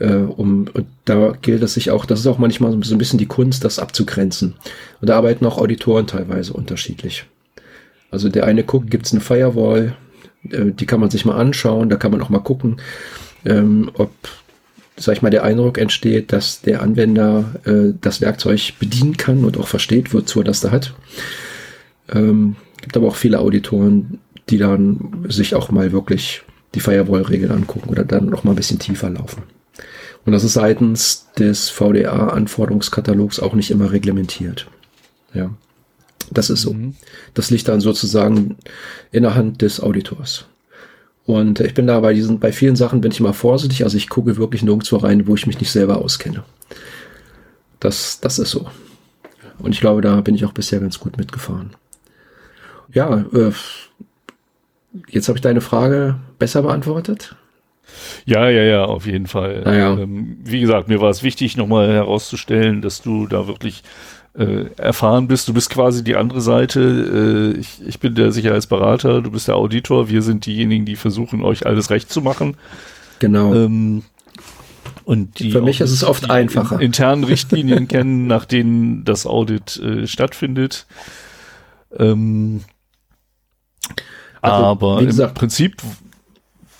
Äh, um, und da gilt es sich auch, das ist auch manchmal so ein bisschen die Kunst, das abzugrenzen. Und da arbeiten auch Auditoren teilweise unterschiedlich. Also der eine guckt, gibt es eine Firewall, die kann man sich mal anschauen, da kann man auch mal gucken, ähm, ob, sag ich mal, der Eindruck entsteht, dass der Anwender äh, das Werkzeug bedienen kann und auch versteht, wozu er das da hat. Ähm, gibt aber auch viele Auditoren, die dann sich auch mal wirklich die Firewall-Regeln angucken oder dann noch mal ein bisschen tiefer laufen. Und das ist seitens des VDA-Anforderungskatalogs auch nicht immer reglementiert. Ja. Das ist so. Mhm. Das liegt dann sozusagen in der Hand des Auditors. Und ich bin da bei diesen, bei vielen Sachen bin ich immer vorsichtig. Also ich gucke wirklich nirgendwo rein, wo ich mich nicht selber auskenne. Das, das ist so. Und ich glaube, da bin ich auch bisher ganz gut mitgefahren. Ja, äh, jetzt habe ich deine Frage besser beantwortet. Ja, ja, ja, auf jeden Fall. Naja. Ähm, wie gesagt, mir war es wichtig, nochmal herauszustellen, dass du da wirklich äh, erfahren bist. Du bist quasi die andere Seite. Äh, ich, ich bin der Sicherheitsberater, du bist der Auditor. Wir sind diejenigen, die versuchen, euch alles recht zu machen. Genau. Ähm, und die Für mich ist es oft einfacher. internen Richtlinien kennen, nach denen das Audit äh, stattfindet. Ähm, also, aber gesagt, im Prinzip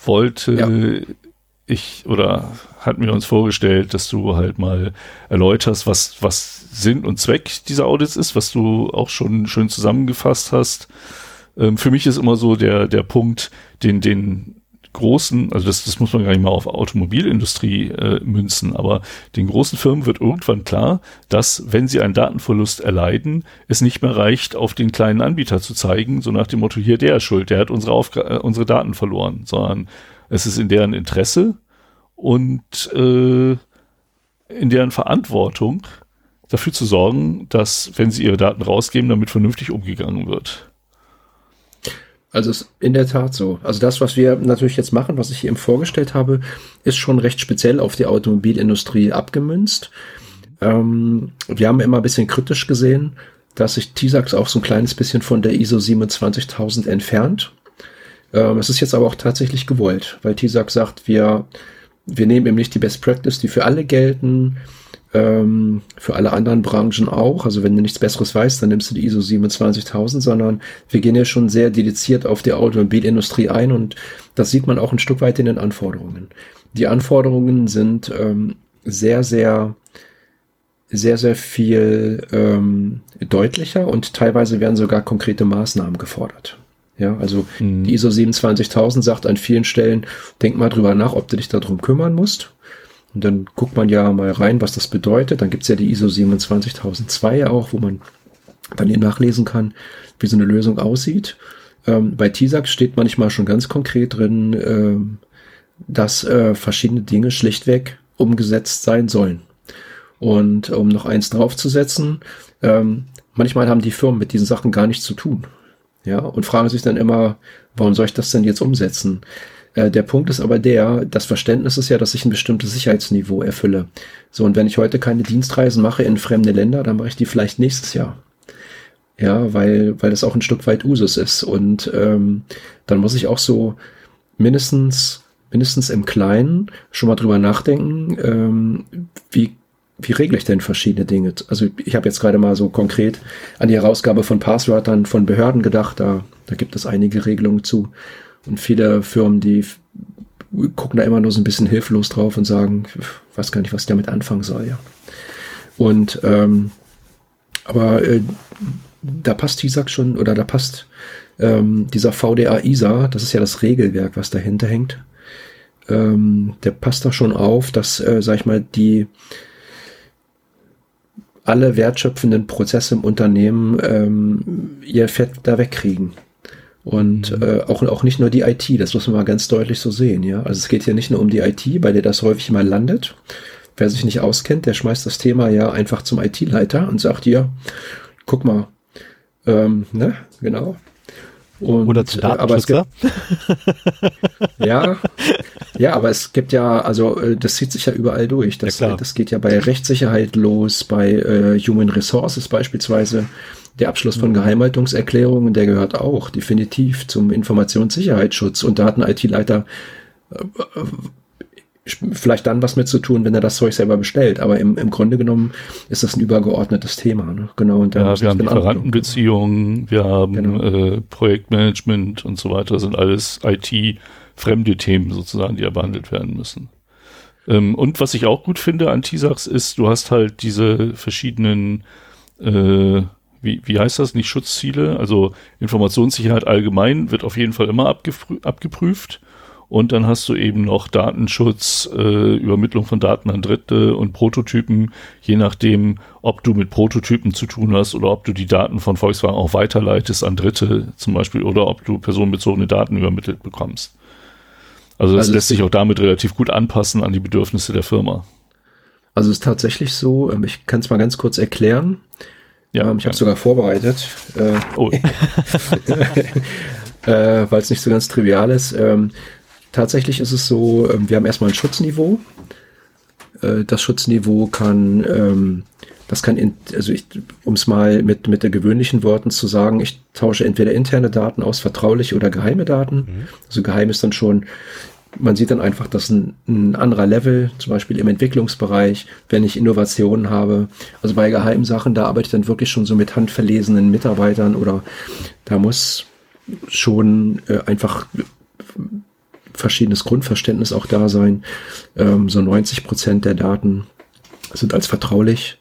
wollte ja. ich oder hatten wir uns vorgestellt, dass du halt mal erläuterst, was, was Sinn und Zweck dieser Audits ist, was du auch schon schön zusammengefasst hast. Ähm, für mich ist immer so der, der Punkt, den, den großen, also das, das muss man gar nicht mal auf Automobilindustrie äh, münzen, aber den großen Firmen wird irgendwann klar, dass wenn sie einen Datenverlust erleiden, es nicht mehr reicht, auf den kleinen Anbieter zu zeigen, so nach dem Motto, hier der ist schuld, der hat unsere, Aufg äh, unsere Daten verloren, sondern es ist in deren Interesse und äh, in deren Verantwortung dafür zu sorgen, dass, wenn sie ihre Daten rausgeben, damit vernünftig umgegangen wird. Also ist in der Tat so. Also das, was wir natürlich jetzt machen, was ich hier eben vorgestellt habe, ist schon recht speziell auf die Automobilindustrie abgemünzt. Ähm, wir haben immer ein bisschen kritisch gesehen, dass sich TISAX auch so ein kleines bisschen von der ISO 27000 entfernt. Ähm, es ist jetzt aber auch tatsächlich gewollt, weil TISAX sagt, wir, wir nehmen eben nicht die Best Practice, die für alle gelten, ähm, für alle anderen Branchen auch. Also wenn du nichts Besseres weißt, dann nimmst du die ISO 27000, sondern wir gehen ja schon sehr dediziert auf die Automobilindustrie ein und das sieht man auch ein Stück weit in den Anforderungen. Die Anforderungen sind ähm, sehr, sehr sehr, sehr viel ähm, deutlicher und teilweise werden sogar konkrete Maßnahmen gefordert. Ja, also mhm. die ISO 27000 sagt an vielen Stellen, denk mal drüber nach, ob du dich darum kümmern musst. Und dann guckt man ja mal rein, was das bedeutet. Dann gibt's ja die ISO 27002 auch, wo man dann hier nachlesen kann, wie so eine Lösung aussieht. Ähm, bei TISAX steht manchmal schon ganz konkret drin, ähm, dass äh, verschiedene Dinge schlichtweg umgesetzt sein sollen. Und um noch eins draufzusetzen, ähm, manchmal haben die Firmen mit diesen Sachen gar nichts zu tun. Ja, und fragen sich dann immer, warum soll ich das denn jetzt umsetzen? Äh, der Punkt ist aber der, das Verständnis ist ja, dass ich ein bestimmtes Sicherheitsniveau erfülle. So, und wenn ich heute keine Dienstreisen mache in fremde Länder, dann mache ich die vielleicht nächstes Jahr. Ja, weil, weil das auch ein Stück weit Usus ist. Und ähm, dann muss ich auch so mindestens, mindestens im Kleinen schon mal drüber nachdenken, ähm, wie, wie regle ich denn verschiedene Dinge? Also ich habe jetzt gerade mal so konkret an die Herausgabe von Passwörtern von Behörden gedacht, da, da gibt es einige Regelungen zu. Und viele Firmen, die gucken da immer nur so ein bisschen hilflos drauf und sagen, ich weiß gar nicht, was ich damit anfangen soll, ja. Und ähm, aber äh, da passt TISAX schon, oder da passt ähm, dieser VDA ISA, das ist ja das Regelwerk, was dahinter hängt, ähm, der passt da schon auf, dass, äh, sag ich mal, die alle wertschöpfenden Prozesse im Unternehmen ähm, ihr Fett da wegkriegen. Und mhm. äh, auch, auch nicht nur die IT, das muss man mal ganz deutlich so sehen, ja. Also es geht hier nicht nur um die IT, bei der das häufig mal landet. Wer sich nicht auskennt, der schmeißt das Thema ja einfach zum IT-Leiter und sagt hier, guck mal, ähm, ne, genau. Und, Oder zu Datenschützer. Äh, ja, ja, aber es gibt ja, also äh, das zieht sich ja überall durch. Das, ja, das geht ja bei Rechtssicherheit los, bei äh, Human Resources beispielsweise. Der Abschluss von mhm. Geheimhaltungserklärungen, der gehört auch definitiv zum Informationssicherheitsschutz und Daten-IT-Leiter äh, vielleicht dann was mit zu tun, wenn er das Zeug selber bestellt. Aber im, im Grunde genommen ist das ein übergeordnetes Thema. Ne? Genau. Und ja, wir haben Lieferantenbeziehungen, wir haben genau. äh, Projektmanagement und so weiter. Das sind alles IT-fremde Themen sozusagen, die ja behandelt werden müssen. Ähm, und was ich auch gut finde an TISAX ist, du hast halt diese verschiedenen äh, wie, wie heißt das, nicht Schutzziele, also Informationssicherheit allgemein wird auf jeden Fall immer abgeprüft und dann hast du eben noch Datenschutz, äh, Übermittlung von Daten an Dritte und Prototypen, je nachdem, ob du mit Prototypen zu tun hast oder ob du die Daten von Volkswagen auch weiterleitest an Dritte zum Beispiel oder ob du personenbezogene Daten übermittelt bekommst. Also das also lässt sich auch damit relativ gut anpassen an die Bedürfnisse der Firma. Also es ist tatsächlich so, ähm, ich kann es mal ganz kurz erklären. Ja, ähm, ich habe sogar vorbereitet. Äh, oh. äh, Weil es nicht so ganz trivial ist. Ähm, Tatsächlich ist es so, ähm, wir haben erstmal ein Schutzniveau. Äh, das Schutzniveau kann, ähm, das kann, in, also um es mal mit, mit der gewöhnlichen Worten zu sagen, ich tausche entweder interne Daten aus, vertrauliche oder geheime Daten. Mhm. Also geheim ist dann schon, man sieht dann einfach, dass ein, ein anderer Level, zum Beispiel im Entwicklungsbereich, wenn ich Innovationen habe. Also bei geheimen Sachen, da arbeite ich dann wirklich schon so mit handverlesenen Mitarbeitern oder da muss schon äh, einfach verschiedenes Grundverständnis auch da sein. Ähm, so 90 Prozent der Daten sind als vertraulich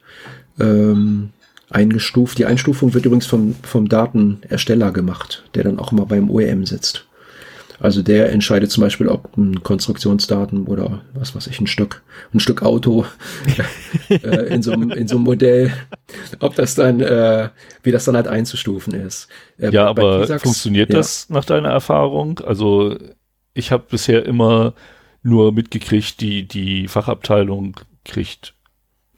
ähm, eingestuft. Die Einstufung wird übrigens vom, vom Datenersteller gemacht, der dann auch immer beim OEM sitzt. Also der entscheidet zum Beispiel, ob ein Konstruktionsdaten oder was weiß ich, ein Stück, ein Stück Auto äh, in, so einem, in so einem Modell, ob das dann, äh, wie das dann halt einzustufen ist. Äh, ja, aber funktioniert ja. das nach deiner Erfahrung? Also ich habe bisher immer nur mitgekriegt, die, die Fachabteilung kriegt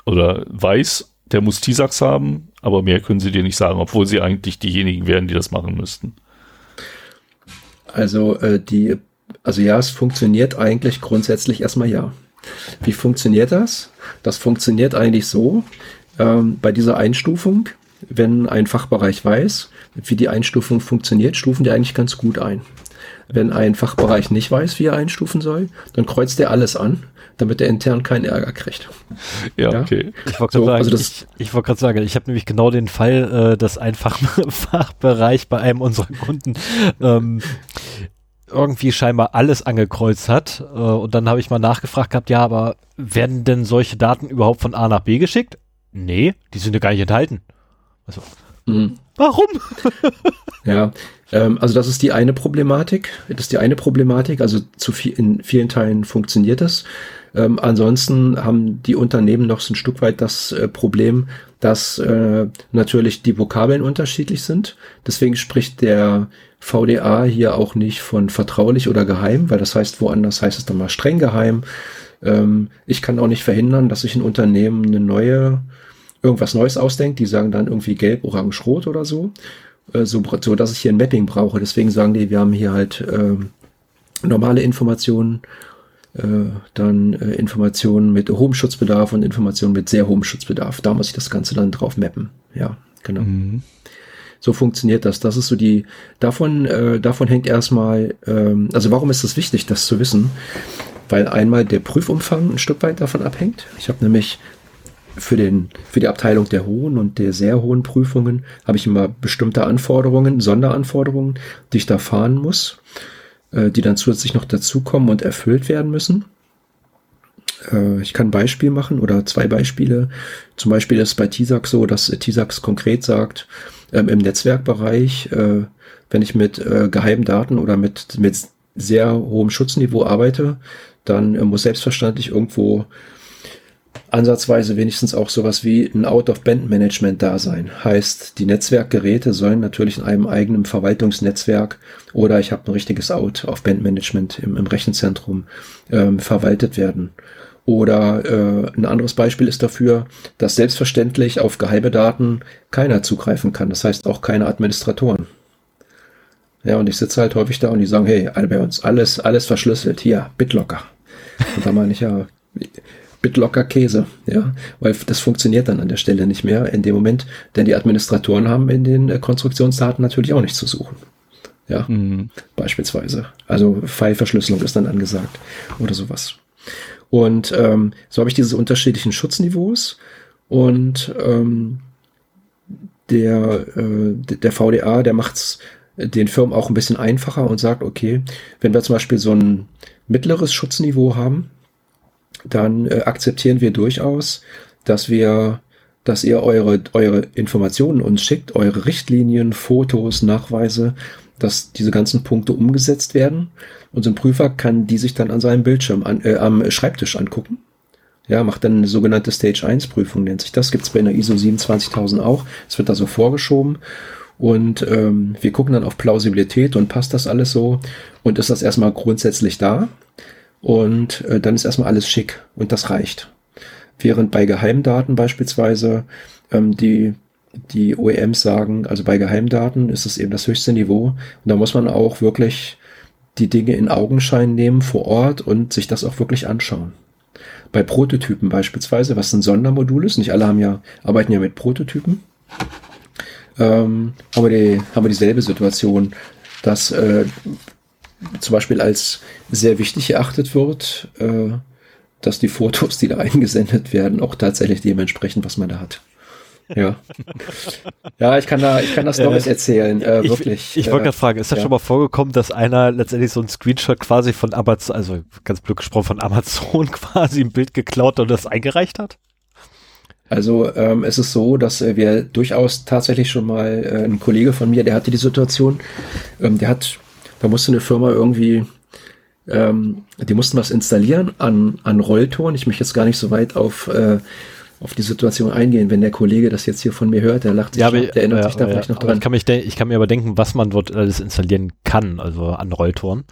oder weiß, der muss TISAX haben, aber mehr können sie dir nicht sagen, obwohl sie eigentlich diejenigen wären, die das machen müssten. Also äh, die, also ja, es funktioniert eigentlich grundsätzlich erstmal ja. Wie funktioniert das? Das funktioniert eigentlich so, ähm, bei dieser Einstufung, wenn ein Fachbereich weiß, wie die Einstufung funktioniert, stufen die eigentlich ganz gut ein. Wenn ein Fachbereich nicht weiß, wie er einstufen soll, dann kreuzt er alles an, damit er intern keinen Ärger kriegt. Ja, ja? okay. Ich wollte so, sagen, also ich, ich wollte gerade sagen, ich habe nämlich genau den Fall, äh, dass ein Fach, Fachbereich bei einem unserer Kunden ähm, irgendwie scheinbar alles angekreuzt hat. Äh, und dann habe ich mal nachgefragt gehabt, ja, aber werden denn solche Daten überhaupt von A nach B geschickt? Nee, die sind ja gar nicht enthalten. Also, mhm. Warum? ja, ähm, also das ist die eine Problematik. Das ist die eine Problematik. Also zu viel, in vielen Teilen funktioniert das. Ähm, ansonsten haben die Unternehmen noch so ein Stück weit das äh, Problem, dass äh, natürlich die Vokabeln unterschiedlich sind. Deswegen spricht der VDA hier auch nicht von vertraulich oder geheim, weil das heißt, woanders heißt es dann mal streng geheim. Ähm, ich kann auch nicht verhindern, dass sich ein Unternehmen eine neue, irgendwas Neues ausdenkt. Die sagen dann irgendwie gelb, orange, rot oder so. Äh, so, so dass ich hier ein Mapping brauche. Deswegen sagen die, wir haben hier halt äh, normale Informationen, äh, dann äh, Informationen mit hohem Schutzbedarf und Informationen mit sehr hohem Schutzbedarf. Da muss ich das Ganze dann drauf mappen. Ja, genau. Mhm. So funktioniert das. Das ist so die, davon, äh, davon hängt erstmal, ähm, also warum ist es wichtig, das zu wissen? Weil einmal der Prüfumfang ein Stück weit davon abhängt. Ich habe nämlich für, den, für die Abteilung der hohen und der sehr hohen Prüfungen habe ich immer bestimmte Anforderungen, Sonderanforderungen, die ich da fahren muss. äh, die dann zusätzlich noch dazukommen und erfüllt werden müssen. Äh, ich kann ein Beispiel machen oder zwei Beispiele. Zum Beispiel ist es bei TISAX so, dass TISAX konkret sagt, ähm, im Netzwerkbereich, äh, wenn ich mit äh, geheimen Daten oder mit, mit sehr hohem Schutzniveau arbeite, dann äh, muss selbstverständlich irgendwo ansatzweise wenigstens auch sowas wie ein Out-of-Band-Management da sein. Heißt, die Netzwerkgeräte sollen natürlich in einem eigenen Verwaltungsnetzwerk oder ich habe ein richtiges Out-of-Band-Management im, im, Rechenzentrum ähm, verwaltet werden. Oder äh, ein anderes Beispiel ist dafür, dass selbstverständlich auf geheime Daten keiner zugreifen kann. Das heißt auch keine Administratoren. Ja, und ich sitze halt häufig da und die sagen, hey, alle bei uns, alles, alles verschlüsselt, hier, BitLocker. Und da meine ich ja, BitLocker Käse, ja, weil das funktioniert dann an der Stelle nicht mehr in dem Moment, denn die Administratoren haben in den äh, Konstruktionsdaten natürlich auch nichts zu suchen. Ja, mhm. beispielsweise. Also File-Verschlüsselung ist dann angesagt oder sowas. Und ähm, so habe ich diese unterschiedlichen Schutzniveaus. Und ähm, der, äh, der VDA, der macht's den Firmen auch ein bisschen einfacher und sagt, okay, wenn wir zum Beispiel so ein mittleres Schutzniveau haben, dann äh, akzeptieren wir durchaus, dass wir, dass ihr eure, eure Informationen uns schickt, eure Richtlinien, Fotos, Nachweise, dass diese ganzen Punkte umgesetzt werden. Und so ein Prüfer kann die sich dann an seinem Bildschirm an, äh, am Schreibtisch angucken. Ja, macht dann eine sogenannte Stage 1 Prüfung, nennt sich das. Gibt's bei einer ISO 27000 auch. Es wird da so vorgeschoben. Und ähm, wir gucken dann auf Plausibilität und passt das alles so. Und ist das erstmal grundsätzlich da? Und äh, dann ist erstmal alles schick und das reicht. Während bei Geheimdaten beispielsweise ähm, die, die OEMs sagen, also bei Geheimdaten ist es eben das höchste Niveau. Und da muss man auch wirklich die Dinge in Augenschein nehmen vor Ort und sich das auch wirklich anschauen. Bei Prototypen beispielsweise, was ein Sondermodul ist, nicht alle haben ja, arbeiten ja mit Prototypen, ähm, haben, wir die, haben wir dieselbe Situation, dass äh, zum Beispiel als sehr wichtig erachtet wird, äh, dass die Fotos, die da eingesendet werden, auch tatsächlich dementsprechend, was man da hat. Ja. Ja, ich kann da, ich kann das Stories äh, erzählen, äh, ich, wirklich. Ich, ich wollte gerade fragen, ist das ja. schon mal vorgekommen, dass einer letztendlich so ein Screenshot quasi von Amazon, also ganz blöd gesprochen, von Amazon quasi ein Bild geklaut und das eingereicht hat? Also ähm, es ist so, dass äh, wir durchaus tatsächlich schon mal äh, ein Kollege von mir, der hatte die Situation, ähm, der hat da musste eine Firma irgendwie, ähm, die mussten was installieren an, an Rollton. Ich möchte jetzt gar nicht so weit auf, äh, auf die Situation eingehen. Wenn der Kollege das jetzt hier von mir hört, der lacht sich, ja, aber, der erinnert ja, sich da ja, vielleicht noch dran. Ich kann, mich ich kann mir aber denken, was man dort alles installieren kann, also an Rolltoren.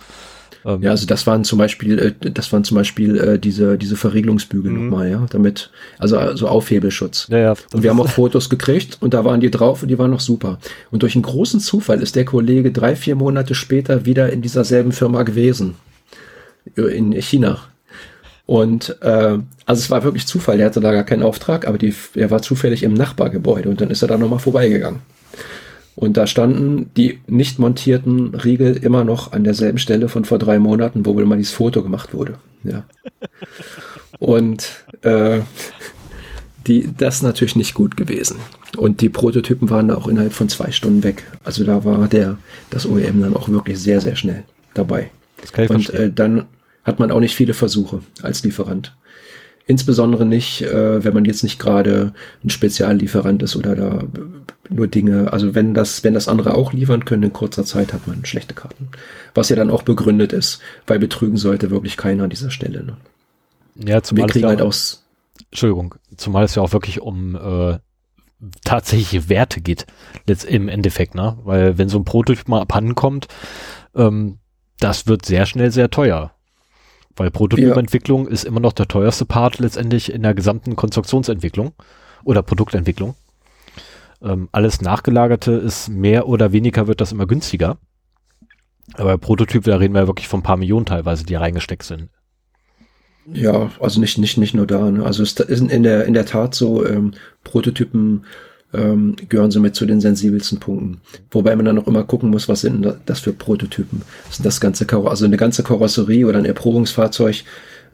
Ähm, ja, also das waren zum Beispiel, äh, das waren zum Beispiel äh, diese, diese Verriegelungsbügel mhm. nochmal, ja, damit, also, also Aufhebelschutz. Ja, ja. Und wir haben auch Fotos gekriegt und da waren die drauf und die waren noch super. Und durch einen großen Zufall ist der Kollege drei, vier Monate später wieder in dieser selben Firma gewesen. In China. Und äh, also es war wirklich Zufall, der hatte da gar keinen Auftrag, aber die, er war zufällig im Nachbargebäude und dann ist er da nochmal vorbeigegangen. Und da standen die nicht montierten Riegel immer noch an derselben Stelle von vor drei Monaten, wo wohl mal dieses Foto gemacht wurde. Ja. Und äh, die, das ist natürlich nicht gut gewesen. Und die Prototypen waren da auch innerhalb von zwei Stunden weg. Also da war der, das OEM dann auch wirklich sehr, sehr schnell dabei. Und äh, dann hat man auch nicht viele Versuche als Lieferant. Insbesondere nicht, äh, wenn man jetzt nicht gerade ein Speziallieferant ist oder da nur Dinge, also wenn das, wenn das andere auch liefern können, in kurzer Zeit hat man schlechte Karten. Was ja dann auch begründet ist, weil betrügen sollte wirklich keiner an dieser Stelle. Ne? Ja, zumal Wir kriegen ja halt aus. Entschuldigung, zumal es ja auch wirklich um äh, tatsächliche Werte geht, letzt im Endeffekt, ne? Weil wenn so ein Prototyp mal abhanden kommt, ähm, das wird sehr schnell sehr teuer. Weil Prototypentwicklung ja. ist immer noch der teuerste Part letztendlich in der gesamten Konstruktionsentwicklung oder Produktentwicklung. Ähm, alles Nachgelagerte ist mehr oder weniger wird das immer günstiger. Aber Prototyp, da reden wir ja wirklich von ein paar Millionen teilweise, die reingesteckt sind. Ja, also nicht, nicht, nicht nur da. Ne? Also es ist in der, in der Tat so, ähm, Prototypen ähm, gehören somit zu den sensibelsten Punkten. Wobei man dann auch immer gucken muss, was sind das für Prototypen? Sind das ganze Karo also eine ganze Karosserie oder ein Erprobungsfahrzeug,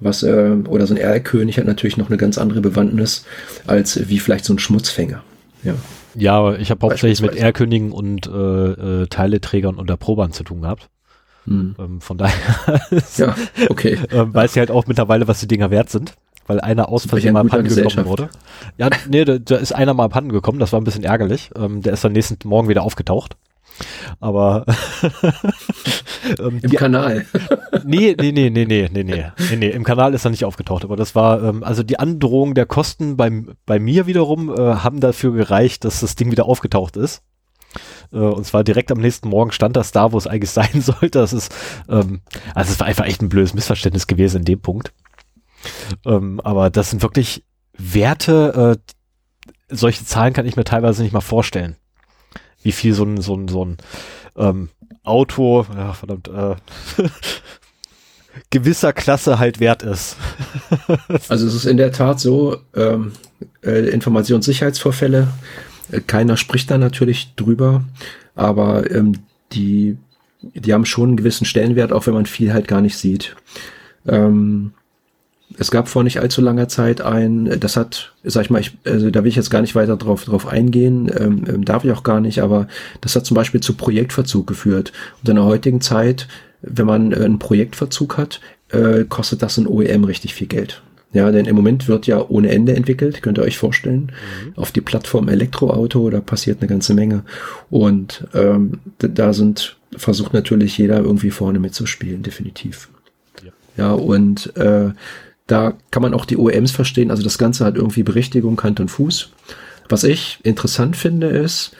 was äh, oder so ein Erlkönig hat natürlich noch eine ganz andere Bewandtnis als wie vielleicht so ein Schmutzfänger. Ja. Ja, ich habe hauptsächlich mit Erlkönigen und äh, äh, Teileträgern und Erprobern zu tun gehabt. Hm. Ähm, von daher, ja, okay. ähm, weiß sie halt auch mittlerweile, was die Dinger wert sind, weil einer aus Versehen mal abhanden gekommen wurde. Ja, nee, da, da, ist einer mal abhanden gekommen, das war ein bisschen ärgerlich. Ähm, der ist dann nächsten Morgen wieder aufgetaucht. Aber ähm, im Kanal. nee, nee, nee, nee, nee, nee, nee, nee, nee, im Kanal ist er nicht aufgetaucht. Aber das war ähm, also die Androhung der Kosten bei, bei mir wiederum äh, haben dafür gereicht, dass das Ding wieder aufgetaucht ist. Äh, und zwar direkt am nächsten Morgen stand das da, wo es eigentlich sein sollte. Das ist, ähm, also es war einfach echt ein blödes Missverständnis gewesen in dem Punkt. Ähm, aber das sind wirklich Werte, äh, solche Zahlen kann ich mir teilweise nicht mal vorstellen. Wie viel so ein, so ein, so ein ähm, Auto, ja, verdammt, äh, gewisser Klasse halt wert ist. also es ist in der Tat so, ähm, äh, Informationssicherheitsvorfälle äh, keiner spricht da natürlich drüber, aber ähm, die, die haben schon einen gewissen Stellenwert, auch wenn man viel halt gar nicht sieht. Ähm, es gab vor nicht allzu langer Zeit ein, das hat, sag ich mal, ich, also da will ich jetzt gar nicht weiter drauf, drauf eingehen, ähm, ähm darf ich auch gar nicht, aber das hat zum Beispiel zu Projektverzug geführt. Und in der heutigen Zeit, wenn man äh, einen Projektverzug hat, äh, kostet das ein OEM richtig viel Geld. Ja, denn im Moment wird ja ohne Ende entwickelt, könnt ihr euch vorstellen. Mhm. Auf die Plattform Elektroauto, da passiert eine ganze Menge. Und ähm, da sind, versucht natürlich jeder irgendwie vorne mitzuspielen, definitiv. Ja, ja und äh, da kann man auch die OEMs verstehen. Also das Ganze hat irgendwie Berichtigung, Kant und Fuß. Was ich interessant finde, ist,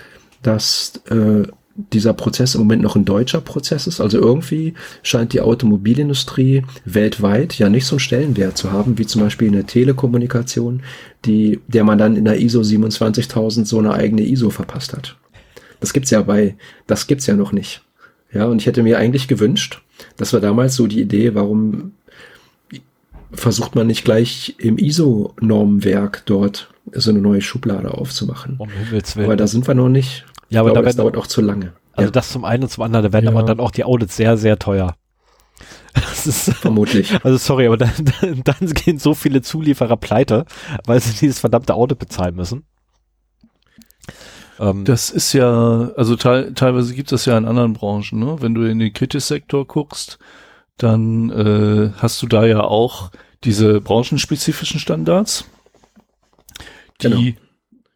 dass äh, dieser Prozess im Moment noch ein deutscher Prozess ist. Also irgendwie scheint die Automobilindustrie weltweit ja nicht so einen Stellenwert zu haben, wie zum Beispiel in der Telekommunikation, die, der man dann in der ISO 27000 so eine eigene ISO verpasst hat. Das gibt's ja bei, das gibt's ja noch nicht. Ja, und ich hätte mir eigentlich gewünscht, das war damals so die Idee, warum versucht man nicht gleich im ISO-Normwerk dort so eine neue Schublade aufzumachen. Um Aber da sind wir noch nicht. Ja, aber glaube, das dauert auch zu lange. Also ja. das zum einen und zum anderen, da werden ja. aber dann auch die Audits sehr, sehr teuer. Das ist, Vermutlich. Also sorry, aber dann, dann gehen so viele Zulieferer pleite, weil sie dieses verdammte Audit bezahlen müssen. Ähm, das ist ja, also te teilweise gibt es ja in anderen Branchen, ne? Wenn du in den Kritis-Sektor guckst, dann äh, hast du da ja auch diese branchenspezifischen Standards, die genau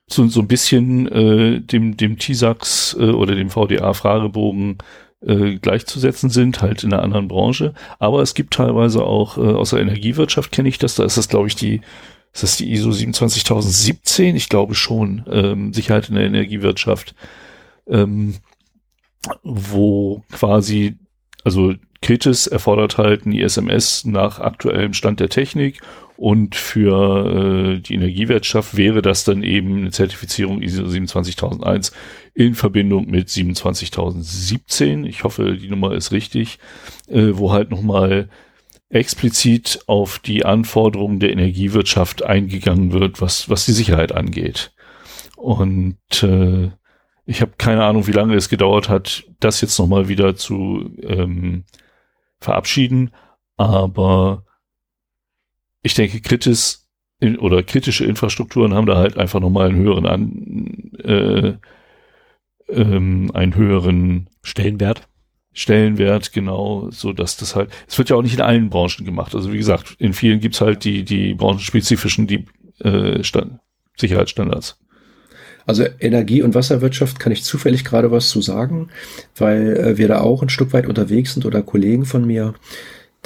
so, so ein bisschen äh, dem, dem TISAX äh, oder dem VDA-Fragebogen äh, gleichzusetzen sind, halt in einer anderen Branche. Aber es gibt teilweise auch äh, aus der Energiewirtschaft kenne ich das, da ist das, glaube ich, die, ist das die ISO 27017? Ich glaube schon, ähm, Sicherheit in der Energiewirtschaft, ähm, wo quasi, also Kritis erfordert halt ein ISMS nach aktuellem Stand der Technik und für äh, die Energiewirtschaft wäre das dann eben eine Zertifizierung ISO 27001 in Verbindung mit 27017. Ich hoffe, die Nummer ist richtig, äh, wo halt nochmal explizit auf die Anforderungen der Energiewirtschaft eingegangen wird, was, was die Sicherheit angeht. Und äh, ich habe keine Ahnung, wie lange es gedauert hat, das jetzt nochmal wieder zu ähm, verabschieden, aber ich denke, kritisch in, oder kritische Infrastrukturen haben da halt einfach nochmal einen höheren an, äh, ähm, einen höheren Stellenwert. Stellenwert, genau, so dass das halt, es wird ja auch nicht in allen Branchen gemacht. Also wie gesagt, in vielen gibt's halt die, die branchenspezifischen, die äh, Stand, Sicherheitsstandards. Also Energie- und Wasserwirtschaft kann ich zufällig gerade was zu sagen, weil äh, wir da auch ein Stück weit unterwegs sind oder Kollegen von mir.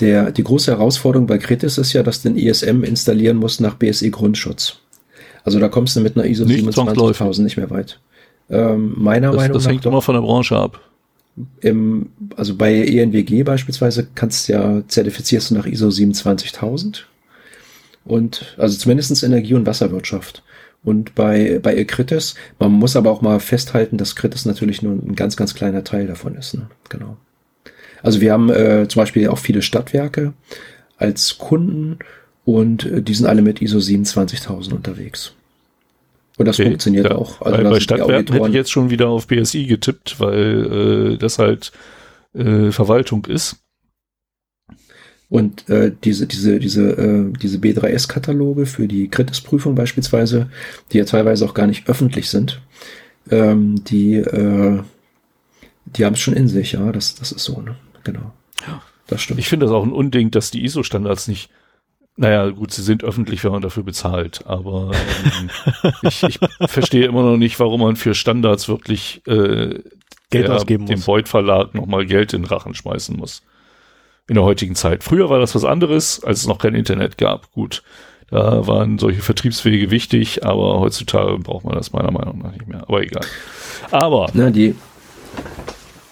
Der, die große Herausforderung bei Kritis ist ja, dass du den ISM installieren musst nach BSI Grundschutz. Also da kommst du mit einer ISO 27000 nicht mehr weit. Ähm, meiner das, Meinung das nach. Das hängt immer von der Branche ab. Im, also bei ENWG beispielsweise kannst ja, zertifizierst du nach ISO 27000. Und, also zumindestens Energie- und Wasserwirtschaft. Und bei, bei Kritis, man muss aber auch mal festhalten, dass Kritis natürlich nur ein ganz, ganz kleiner Teil davon ist. Ne? Genau. Also wir haben äh, zum Beispiel auch viele Stadtwerke als Kunden und äh, die sind alle mit ISO 27000 unterwegs. Und das okay. funktioniert ja, auch. Also bei, bei Stadtwerken hätte ich jetzt schon wieder auf BSI getippt, weil äh, das halt äh, Verwaltung ist. Und äh, diese, diese, diese, äh, diese B3S-Kataloge für die Kritisprüfung beispielsweise, die ja teilweise auch gar nicht öffentlich sind, ähm, die, äh, die haben es schon in sich, ja, das, das ist so, ne? genau. Das stimmt. Ich finde das auch ein Unding, dass die ISO-Standards nicht naja, gut, sie sind öffentlich, wenn man dafür bezahlt, aber ähm, ich, ich verstehe immer noch nicht, warum man für Standards wirklich äh, Geld der, ausgeben dem Beuth Verlag nochmal Geld in den Rachen schmeißen muss. In der heutigen Zeit. Früher war das was anderes, als es noch kein Internet gab. Gut, da waren solche Vertriebswege wichtig, aber heutzutage braucht man das meiner Meinung nach nicht mehr. Aber egal. Aber. Na, die,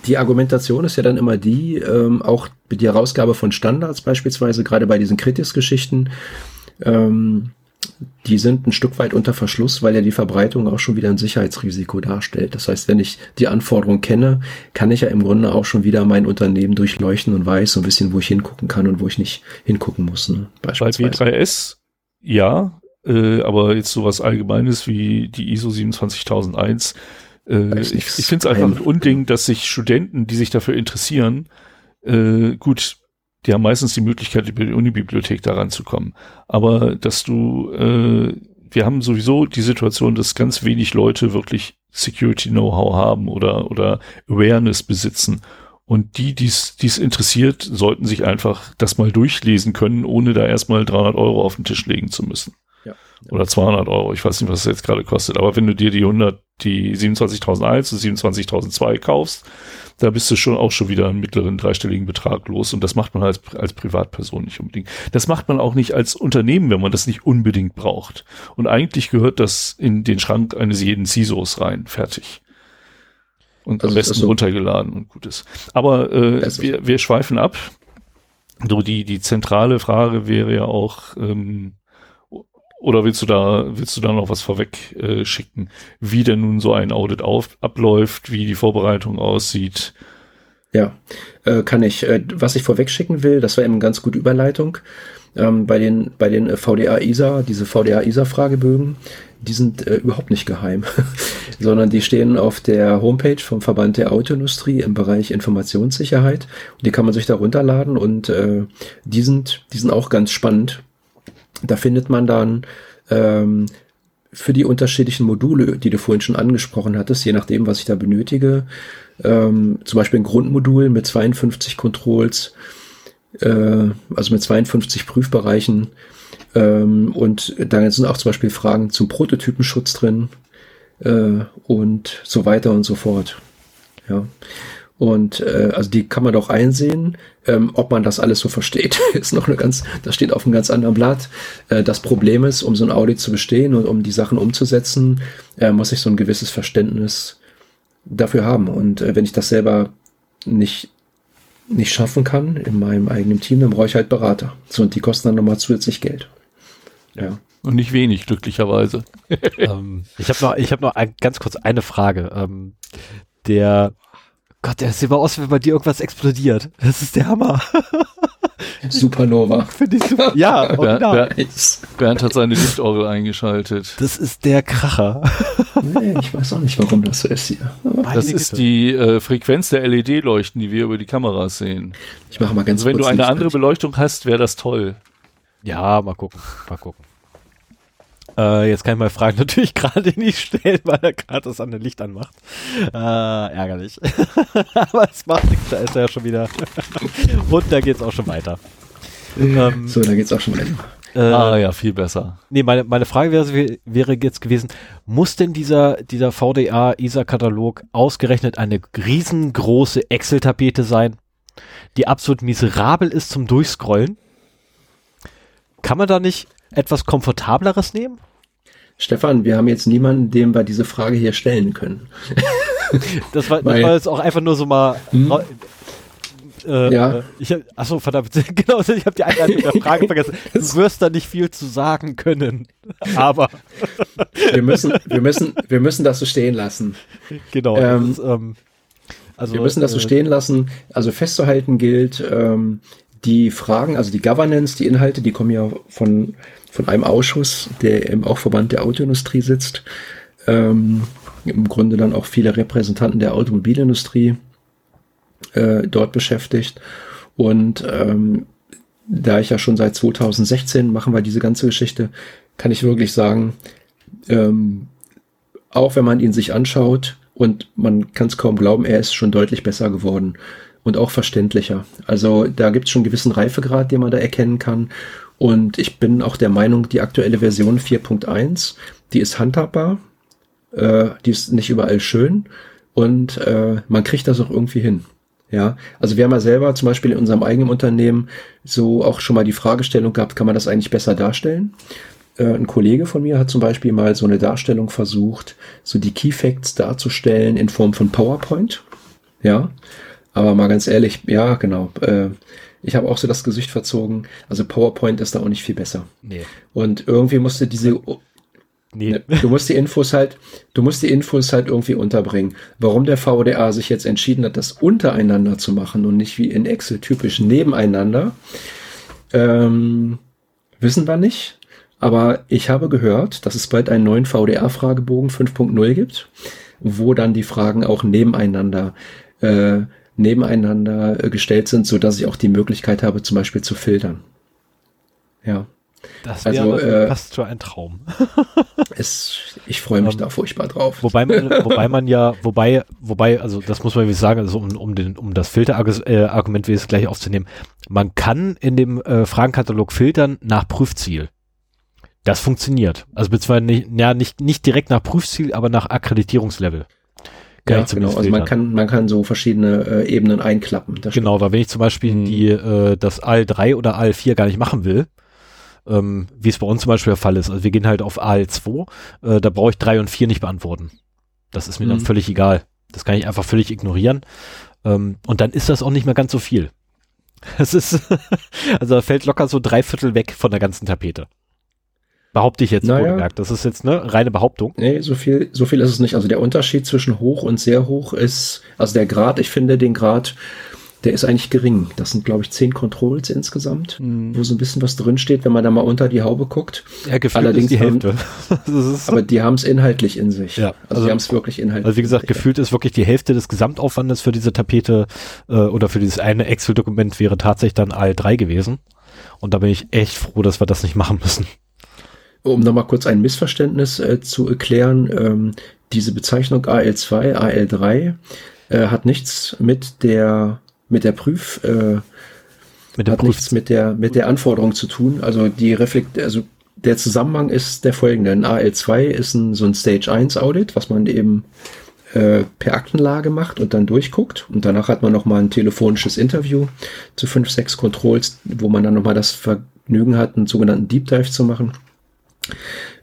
die Argumentation ist ja dann immer die, ähm, auch die Herausgabe von Standards beispielsweise, gerade bei diesen Kritis-Geschichten, ähm, die sind ein Stück weit unter Verschluss, weil ja die Verbreitung auch schon wieder ein Sicherheitsrisiko darstellt. Das heißt, wenn ich die Anforderungen kenne, kann ich ja im Grunde auch schon wieder mein Unternehmen durchleuchten und weiß so ein bisschen, wo ich hingucken kann und wo ich nicht hingucken muss. Ne? Beispielsweise. Bei B3S ja, äh, aber jetzt sowas Allgemeines wie die ISO 27001 äh, ich ich finde es einfach ein Unding, dass sich Studenten, die sich dafür interessieren, äh, gut, die haben meistens die Möglichkeit, über die Unibibliothek da ranzukommen. Aber dass du, äh, wir haben sowieso die Situation, dass ganz wenig Leute wirklich Security-Know-how haben oder, oder Awareness besitzen. Und die, die es interessiert, sollten sich einfach das mal durchlesen können, ohne da erstmal 300 Euro auf den Tisch legen zu müssen. Ja. Oder 200 Euro. Ich weiß nicht, was es jetzt gerade kostet. Aber wenn du dir die 100, die 27.001 und 27.002 kaufst, da bist du schon auch schon wieder einen mittleren dreistelligen Betrag los. Und das macht man als, als Privatperson nicht unbedingt. Das macht man auch nicht als Unternehmen, wenn man das nicht unbedingt braucht. Und eigentlich gehört das in den Schrank eines jeden CISOs rein. Fertig. Und also am besten so. runtergeladen und gutes. Aber äh, wir, wir schweifen ab. So die, die zentrale Frage wäre ja auch, ähm, oder willst du da, willst du da noch was vorweg äh, schicken, wie denn nun so ein Audit auf, abläuft, wie die Vorbereitung aussieht? Ja, äh, kann ich. Äh, was ich vorweg schicken will, das war eben eine ganz gute Überleitung. Ähm, bei den, bei den äh, VDA-ISA, diese VDA-ISA-Fragebögen, die sind äh, überhaupt nicht geheim, sondern die stehen auf der Homepage vom Verband der Autoindustrie im Bereich Informationssicherheit. Die kann man sich da runterladen und äh, die, sind, die sind auch ganz spannend da findet man dann ähm, für die unterschiedlichen Module, die du vorhin schon angesprochen hattest, je nachdem, was ich da benötige, ähm, zum Beispiel ein Grundmodul mit 52 Controls, äh, also mit 52 Prüfbereichen. Ähm, und da sind auch zum Beispiel Fragen zum Prototypenschutz drin äh, und so weiter und so fort. Ja. Und äh, also die kann man doch einsehen. Ähm, ob man das alles so versteht, ist noch eine ganz, das steht auf einem ganz anderen Blatt. Äh, das Problem ist, um so ein Audit zu bestehen und um die Sachen umzusetzen, äh, muss ich so ein gewisses Verständnis dafür haben. Und äh, wenn ich das selber nicht nicht schaffen kann in meinem eigenen Team, dann brauche ich halt Berater. So, und die kosten dann nochmal zusätzlich Geld. Ja. Und nicht wenig, glücklicherweise. ähm, ich habe noch, ich habe noch ein, ganz kurz eine Frage. Ähm, der Gott, der sieht mal aus, wenn bei dir irgendwas explodiert. Das ist der Hammer. Supernova. Finde ich super. Ja, Bernd, Bernd hat seine Liftorgel eingeschaltet. Das ist der Kracher. Nee, ich weiß auch nicht, warum das so ist hier. das ist die äh, Frequenz der LED-Leuchten, die wir über die Kameras sehen. Ich mache mal ganz also Wenn du eine andere Beleuchtung hast, wäre das toll. Ja, mal gucken, mal gucken. Äh, jetzt kann ich mal Fragen natürlich gerade nicht stellen, weil er gerade das an den Licht anmacht. Äh, ärgerlich. Aber es macht nichts, da ist er ja schon wieder. Und da geht's auch schon weiter. Ähm, so, da geht's auch schon weiter. Äh, ah ja, viel besser. Nee, meine, meine Frage wäre, wäre jetzt gewesen, muss denn dieser, dieser VDA-ISA-Katalog ausgerechnet eine riesengroße Excel-Tapete sein, die absolut miserabel ist zum Durchscrollen? Kann man da nicht etwas komfortableres nehmen? Stefan, wir haben jetzt niemanden, dem wir diese Frage hier stellen können. das, war, das war jetzt auch einfach nur so mal. Hm? Äh, ja. Äh, ich achso, verdammt, genau, ich habe die Einleitung der Frage vergessen. Du wirst da nicht viel zu sagen können. Aber. wir müssen, wir müssen, wir müssen das so stehen lassen. Genau. Ähm, das, ähm, also, wir müssen das so äh, stehen lassen. Also festzuhalten gilt, ähm, die Fragen, also die Governance, die Inhalte, die kommen ja von, von einem Ausschuss, der im auch Verband der Autoindustrie sitzt. Ähm, Im Grunde dann auch viele Repräsentanten der Automobilindustrie äh, dort beschäftigt. Und ähm, da ich ja schon seit 2016 machen wir diese ganze Geschichte, kann ich wirklich sagen, ähm, auch wenn man ihn sich anschaut und man kann es kaum glauben, er ist schon deutlich besser geworden und auch verständlicher. Also da gibt es schon einen gewissen Reifegrad, den man da erkennen kann. Und ich bin auch der Meinung, die aktuelle Version 4.1, die ist handhabbar, äh, die ist nicht überall schön und äh, man kriegt das auch irgendwie hin. Ja, also wir haben ja selber zum Beispiel in unserem eigenen Unternehmen so auch schon mal die Fragestellung gehabt, kann man das eigentlich besser darstellen? Äh, ein Kollege von mir hat zum Beispiel mal so eine Darstellung versucht, so die Key Facts darzustellen in Form von PowerPoint. Ja, aber mal ganz ehrlich, ja, genau. Äh, ich habe auch so das Gesicht verzogen. Also PowerPoint ist da auch nicht viel besser. Nee. Und irgendwie musste diese Nee. Ne, du musst die Infos halt, du musst die Infos halt irgendwie unterbringen. Warum der VDA sich jetzt entschieden hat, das untereinander zu machen und nicht wie in Excel typisch nebeneinander, ähm, wissen wir nicht. Aber ich habe gehört, dass es bald einen neuen VDA-Fragebogen 5.0 gibt, wo dann die Fragen auch nebeneinander äh, nebeneinander äh, gestellt sind, so dass ich auch die Möglichkeit habe, zum Beispiel zu filtern. Ja. Das wäre also, äh, fast schon ein Traum. es, ich freue mich ähm, da furchtbar drauf. Wobei man, wobei man ja, wobei, wobei, also das muss man wie sagen, also um, um, den, um das Filterargument äh, gleich aufzunehmen, man kann in dem äh, Fragenkatalog filtern nach Prüfziel. Das funktioniert. Also beziehungsweise nicht, ja, nicht, nicht direkt nach Prüfziel, aber nach Akkreditierungslevel. Ja, genau. Also man kann, man kann so verschiedene äh, Ebenen einklappen. Genau, weil wenn ich zum Beispiel mhm. die, äh, das AL3 oder AL4 gar nicht machen will, ähm, wie es bei uns zum Beispiel der Fall ist. Also wir gehen halt auf AL2, äh, da brauche ich 3 und 4 nicht beantworten. Das ist mir mhm. dann völlig egal. Das kann ich einfach völlig ignorieren. Ähm, und dann ist das auch nicht mehr ganz so viel. Es ist, also da fällt locker so drei Viertel weg von der ganzen Tapete. Behaupte ich jetzt naja. wohlgemerkt. Das ist jetzt eine reine Behauptung. Nee, so viel, so viel ist es nicht. Also der Unterschied zwischen hoch und sehr hoch ist, also der Grad, ich finde den Grad, der ist eigentlich gering. Das sind, glaube ich, zehn Controls insgesamt, mhm. wo so ein bisschen was drin steht, wenn man da mal unter die Haube guckt. Ja, gefühlt Allerdings ist die Hälfte. Haben, aber die haben es inhaltlich in sich. Ja, also, also die haben es wirklich inhaltlich. Also wie gesagt, gefühlt ist wirklich die Hälfte des Gesamtaufwandes für diese Tapete äh, oder für dieses eine Excel-Dokument wäre tatsächlich dann AL3 gewesen. Und da bin ich echt froh, dass wir das nicht machen müssen. Um nochmal kurz ein Missverständnis äh, zu erklären, ähm, diese Bezeichnung AL2, AL3 äh, hat nichts mit der mit der Prüf äh, mit der hat Prüf nichts mit der mit der Anforderung zu tun. Also die Reflekt also der Zusammenhang ist der folgende. Ein AL2 ist ein, so ein Stage 1 Audit, was man eben äh, per Aktenlage macht und dann durchguckt. Und danach hat man nochmal ein telefonisches Interview zu fünf, sechs Controls, wo man dann nochmal das Vergnügen hat, einen sogenannten Deep Dive zu machen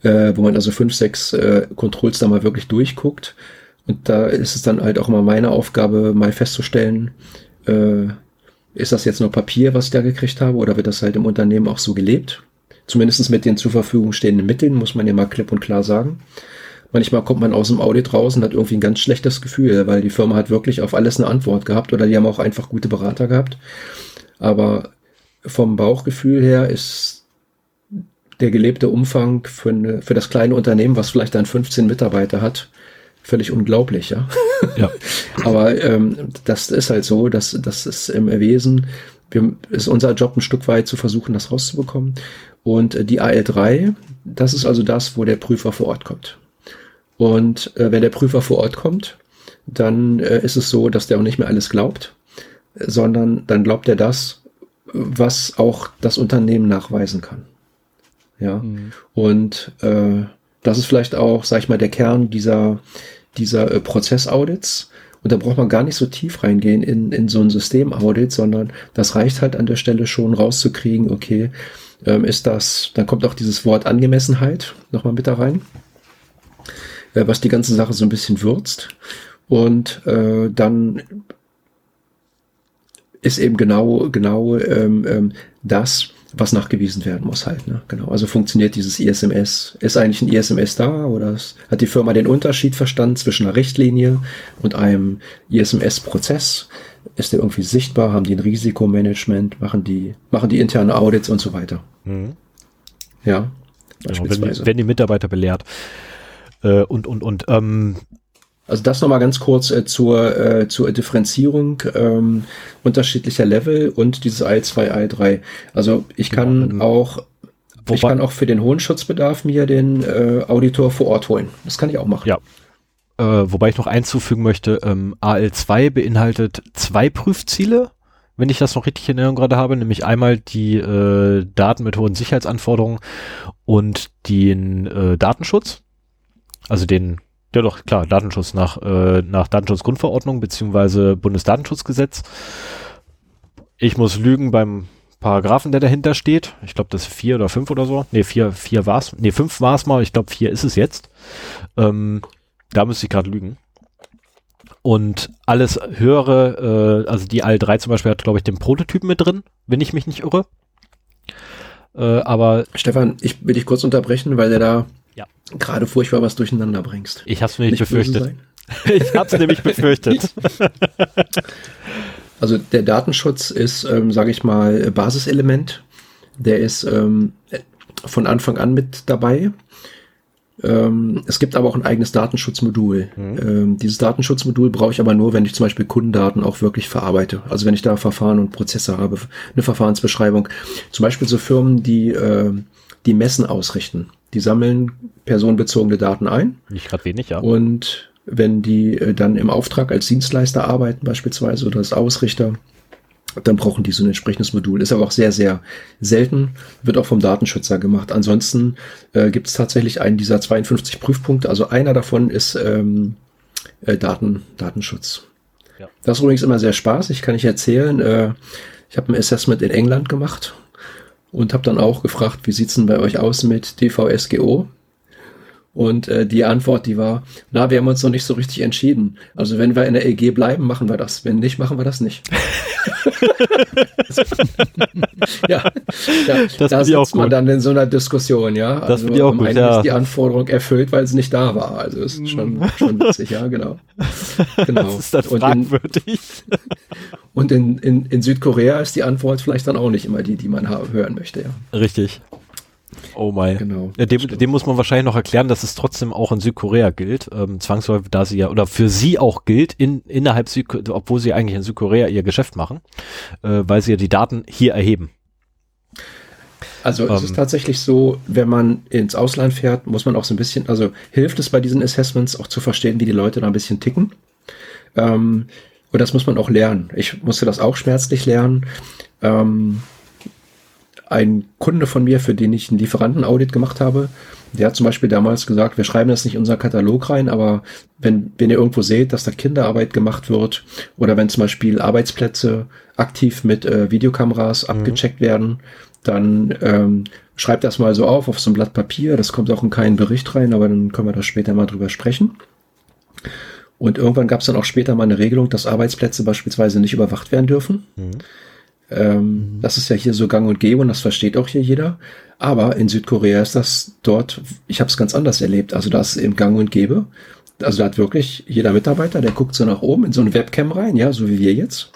äh, wo man also fünf, sechs äh, Controls da mal wirklich durchguckt. Und da ist es dann halt auch immer meine Aufgabe, mal festzustellen, äh, ist das jetzt nur Papier, was ich da gekriegt habe, oder wird das halt im Unternehmen auch so gelebt? Zumindestens mit den zur Verfügung stehenden Mitteln, muss man ja mal klipp und klar sagen. Manchmal kommt man aus dem Audit raus und hat irgendwie ein ganz schlechtes Gefühl, weil die Firma hat wirklich auf alles eine Antwort gehabt oder die haben auch einfach gute Berater gehabt. Aber vom Bauchgefühl her ist der gelebte Umfang für, eine, für das kleine Unternehmen, was vielleicht dann 15 Mitarbeiter hat, völlig unglaublich, ja. ja. Aber ähm, das ist halt so, dass das ist im Wesen, wir, ist unser Job ein Stück weit zu versuchen, das rauszubekommen. Und äh, die AL3, das ist also das, wo der Prüfer vor Ort kommt. Und äh, wenn der Prüfer vor Ort kommt, dann äh, ist es so, dass der auch nicht mehr alles glaubt, sondern dann glaubt er das, was auch das Unternehmen nachweisen kann. Ja. Mhm. Und äh, das ist vielleicht auch, sag ich mal, der Kern dieser, dieser äh, Prozessaudits. Und da braucht man gar nicht so tief reingehen in, in so ein Systemaudit, sondern das reicht halt an der Stelle schon rauszukriegen, okay, ähm, ist das, dann kommt auch dieses Wort Angemessenheit nochmal mit da rein, äh, was die ganze Sache so ein bisschen würzt. Und äh, dann ist eben genau, genau ähm, ähm, das, was nachgewiesen werden muss halt. Ne? Genau. Also funktioniert dieses ISMS. Ist eigentlich ein ISMS da oder hat die Firma den Unterschied verstanden zwischen einer Richtlinie und einem ISMS-Prozess? Ist der irgendwie sichtbar? Haben die ein Risikomanagement? Machen die, machen die interne Audits und so weiter? Mhm. Ja. Genau, wenn, die, wenn die Mitarbeiter belehrt. Äh, und, und, und, ähm, also das nochmal ganz kurz äh, zur, äh, zur Differenzierung ähm, unterschiedlicher Level und dieses I2, I3. Also ich kann ja, auch ich kann auch für den hohen Schutzbedarf mir den äh, Auditor vor Ort holen. Das kann ich auch machen. Ja. Äh, wobei ich noch einzufügen möchte, ähm, AL2 beinhaltet zwei Prüfziele, wenn ich das noch richtig in Erinnerung gerade habe, nämlich einmal die äh, Daten mit hohen Sicherheitsanforderungen und den äh, Datenschutz, also den, ja doch, klar, Datenschutz nach, äh, nach Datenschutzgrundverordnung beziehungsweise Bundesdatenschutzgesetz. Ich muss lügen beim Paragraphen, der dahinter steht. Ich glaube, das ist vier oder fünf oder so. Nee, vier, vier war's. Nee, fünf war's mal. Ich glaube, vier ist es jetzt. Ähm, da müsste ich gerade lügen. Und alles höhere, äh, also die AL3 zum Beispiel hat, glaube ich, den Prototypen mit drin, wenn ich mich nicht irre. Äh, aber Stefan, ich will dich kurz unterbrechen, weil du da ja. gerade furchtbar was durcheinander bringst. Ich hab's mir nicht befürchtet. ich hab's nämlich befürchtet. Also der Datenschutz ist, ähm, sage ich mal, Basiselement. Der ist ähm, von Anfang an mit dabei. Ähm, es gibt aber auch ein eigenes Datenschutzmodul. Mhm. Ähm, dieses Datenschutzmodul brauche ich aber nur, wenn ich zum Beispiel Kundendaten auch wirklich verarbeite. Also wenn ich da Verfahren und Prozesse habe, eine Verfahrensbeschreibung. Zum Beispiel so Firmen, die äh, die Messen ausrichten. Die sammeln personenbezogene Daten ein. Nicht gerade wenig, ja. Und wenn die äh, dann im Auftrag als Dienstleister arbeiten beispielsweise oder als Ausrichter, dann brauchen die so ein entsprechendes Modul. Ist aber auch sehr, sehr selten, wird auch vom Datenschützer gemacht. Ansonsten äh, gibt es tatsächlich einen dieser 52 Prüfpunkte. Also einer davon ist ähm, äh, Daten, Datenschutz. Ja. Das ist übrigens immer sehr spaßig, kann ich erzählen. Äh, ich habe ein Assessment in England gemacht und habe dann auch gefragt, wie sieht's denn bei euch aus mit DVSGO? Und äh, die Antwort, die war, na, wir haben uns noch nicht so richtig entschieden. Also wenn wir in der EG bleiben, machen wir das. Wenn nicht, machen wir das nicht. ja, da, das da sitzt man dann in so einer Diskussion, ja. Das also auch gut, ja. ist die Anforderung erfüllt, weil es nicht da war. Also ist schon, schon witzig, ja, genau. genau. Das ist dann fragwürdig. Und in, in, in Südkorea ist die Antwort vielleicht dann auch nicht immer die, die man hören möchte, ja. Richtig. Oh mein. Genau. Ja, dem, dem, muss man wahrscheinlich noch erklären, dass es trotzdem auch in Südkorea gilt, ähm, zwangsläufig, da sie ja, oder für sie auch gilt, in, innerhalb Südkorea, obwohl sie eigentlich in Südkorea ihr Geschäft machen, äh, weil sie ja die Daten hier erheben. Also ähm, es ist ähm. tatsächlich so, wenn man ins Ausland fährt, muss man auch so ein bisschen, also hilft es bei diesen Assessments auch zu verstehen, wie die Leute da ein bisschen ticken. Ähm, und das muss man auch lernen. Ich musste das auch schmerzlich lernen. Ähm, ein Kunde von mir, für den ich ein Lieferantenaudit gemacht habe, der hat zum Beispiel damals gesagt, wir schreiben das nicht in unser Katalog rein, aber wenn, wenn ihr irgendwo seht, dass da Kinderarbeit gemacht wird oder wenn zum Beispiel Arbeitsplätze aktiv mit äh, Videokameras mhm. abgecheckt werden, dann ähm, schreibt das mal so auf, auf so ein Blatt Papier. Das kommt auch in keinen Bericht rein, aber dann können wir da später mal drüber sprechen. Und irgendwann gab es dann auch später mal eine Regelung, dass Arbeitsplätze beispielsweise nicht überwacht werden dürfen. Mhm. Ähm, mhm. Das ist ja hier so gang und gäbe und das versteht auch hier jeder. Aber in Südkorea ist das dort, ich habe es ganz anders erlebt. Also das ist eben gang und gäbe. Also da hat wirklich jeder Mitarbeiter, der guckt so nach oben in so eine Webcam rein, ja, so wie wir jetzt.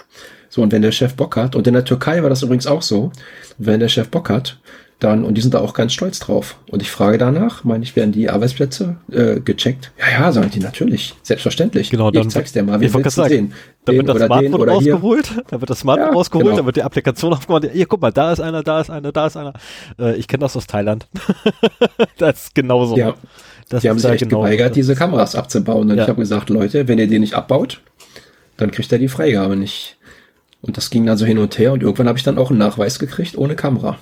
So, und wenn der Chef Bock hat, und in der Türkei war das übrigens auch so, wenn der Chef Bock hat, dann, und die sind da auch ganz stolz drauf. Und ich frage danach, meine ich, werden die Arbeitsplätze äh, gecheckt? Ja, ja, sagen die natürlich. Selbstverständlich. Genau, dann, ich zeig's dir mal, wie willst du sehen? Da wird das Smartphone rausgeholt, da wird das Smartphone ja, rausgeholt, genau. da wird die Applikation aufgemacht. Hier, guck mal, da ist einer, da ist einer, da ist einer. Äh, ich kenne das aus Thailand. das ist genauso. Ja, das die haben sich echt genau geweigert, diese Kameras abzubauen. Und ja. ich habe gesagt, Leute, wenn ihr die nicht abbaut, dann kriegt er die Freigabe nicht. Und das ging dann so hin und her und irgendwann habe ich dann auch einen Nachweis gekriegt ohne Kamera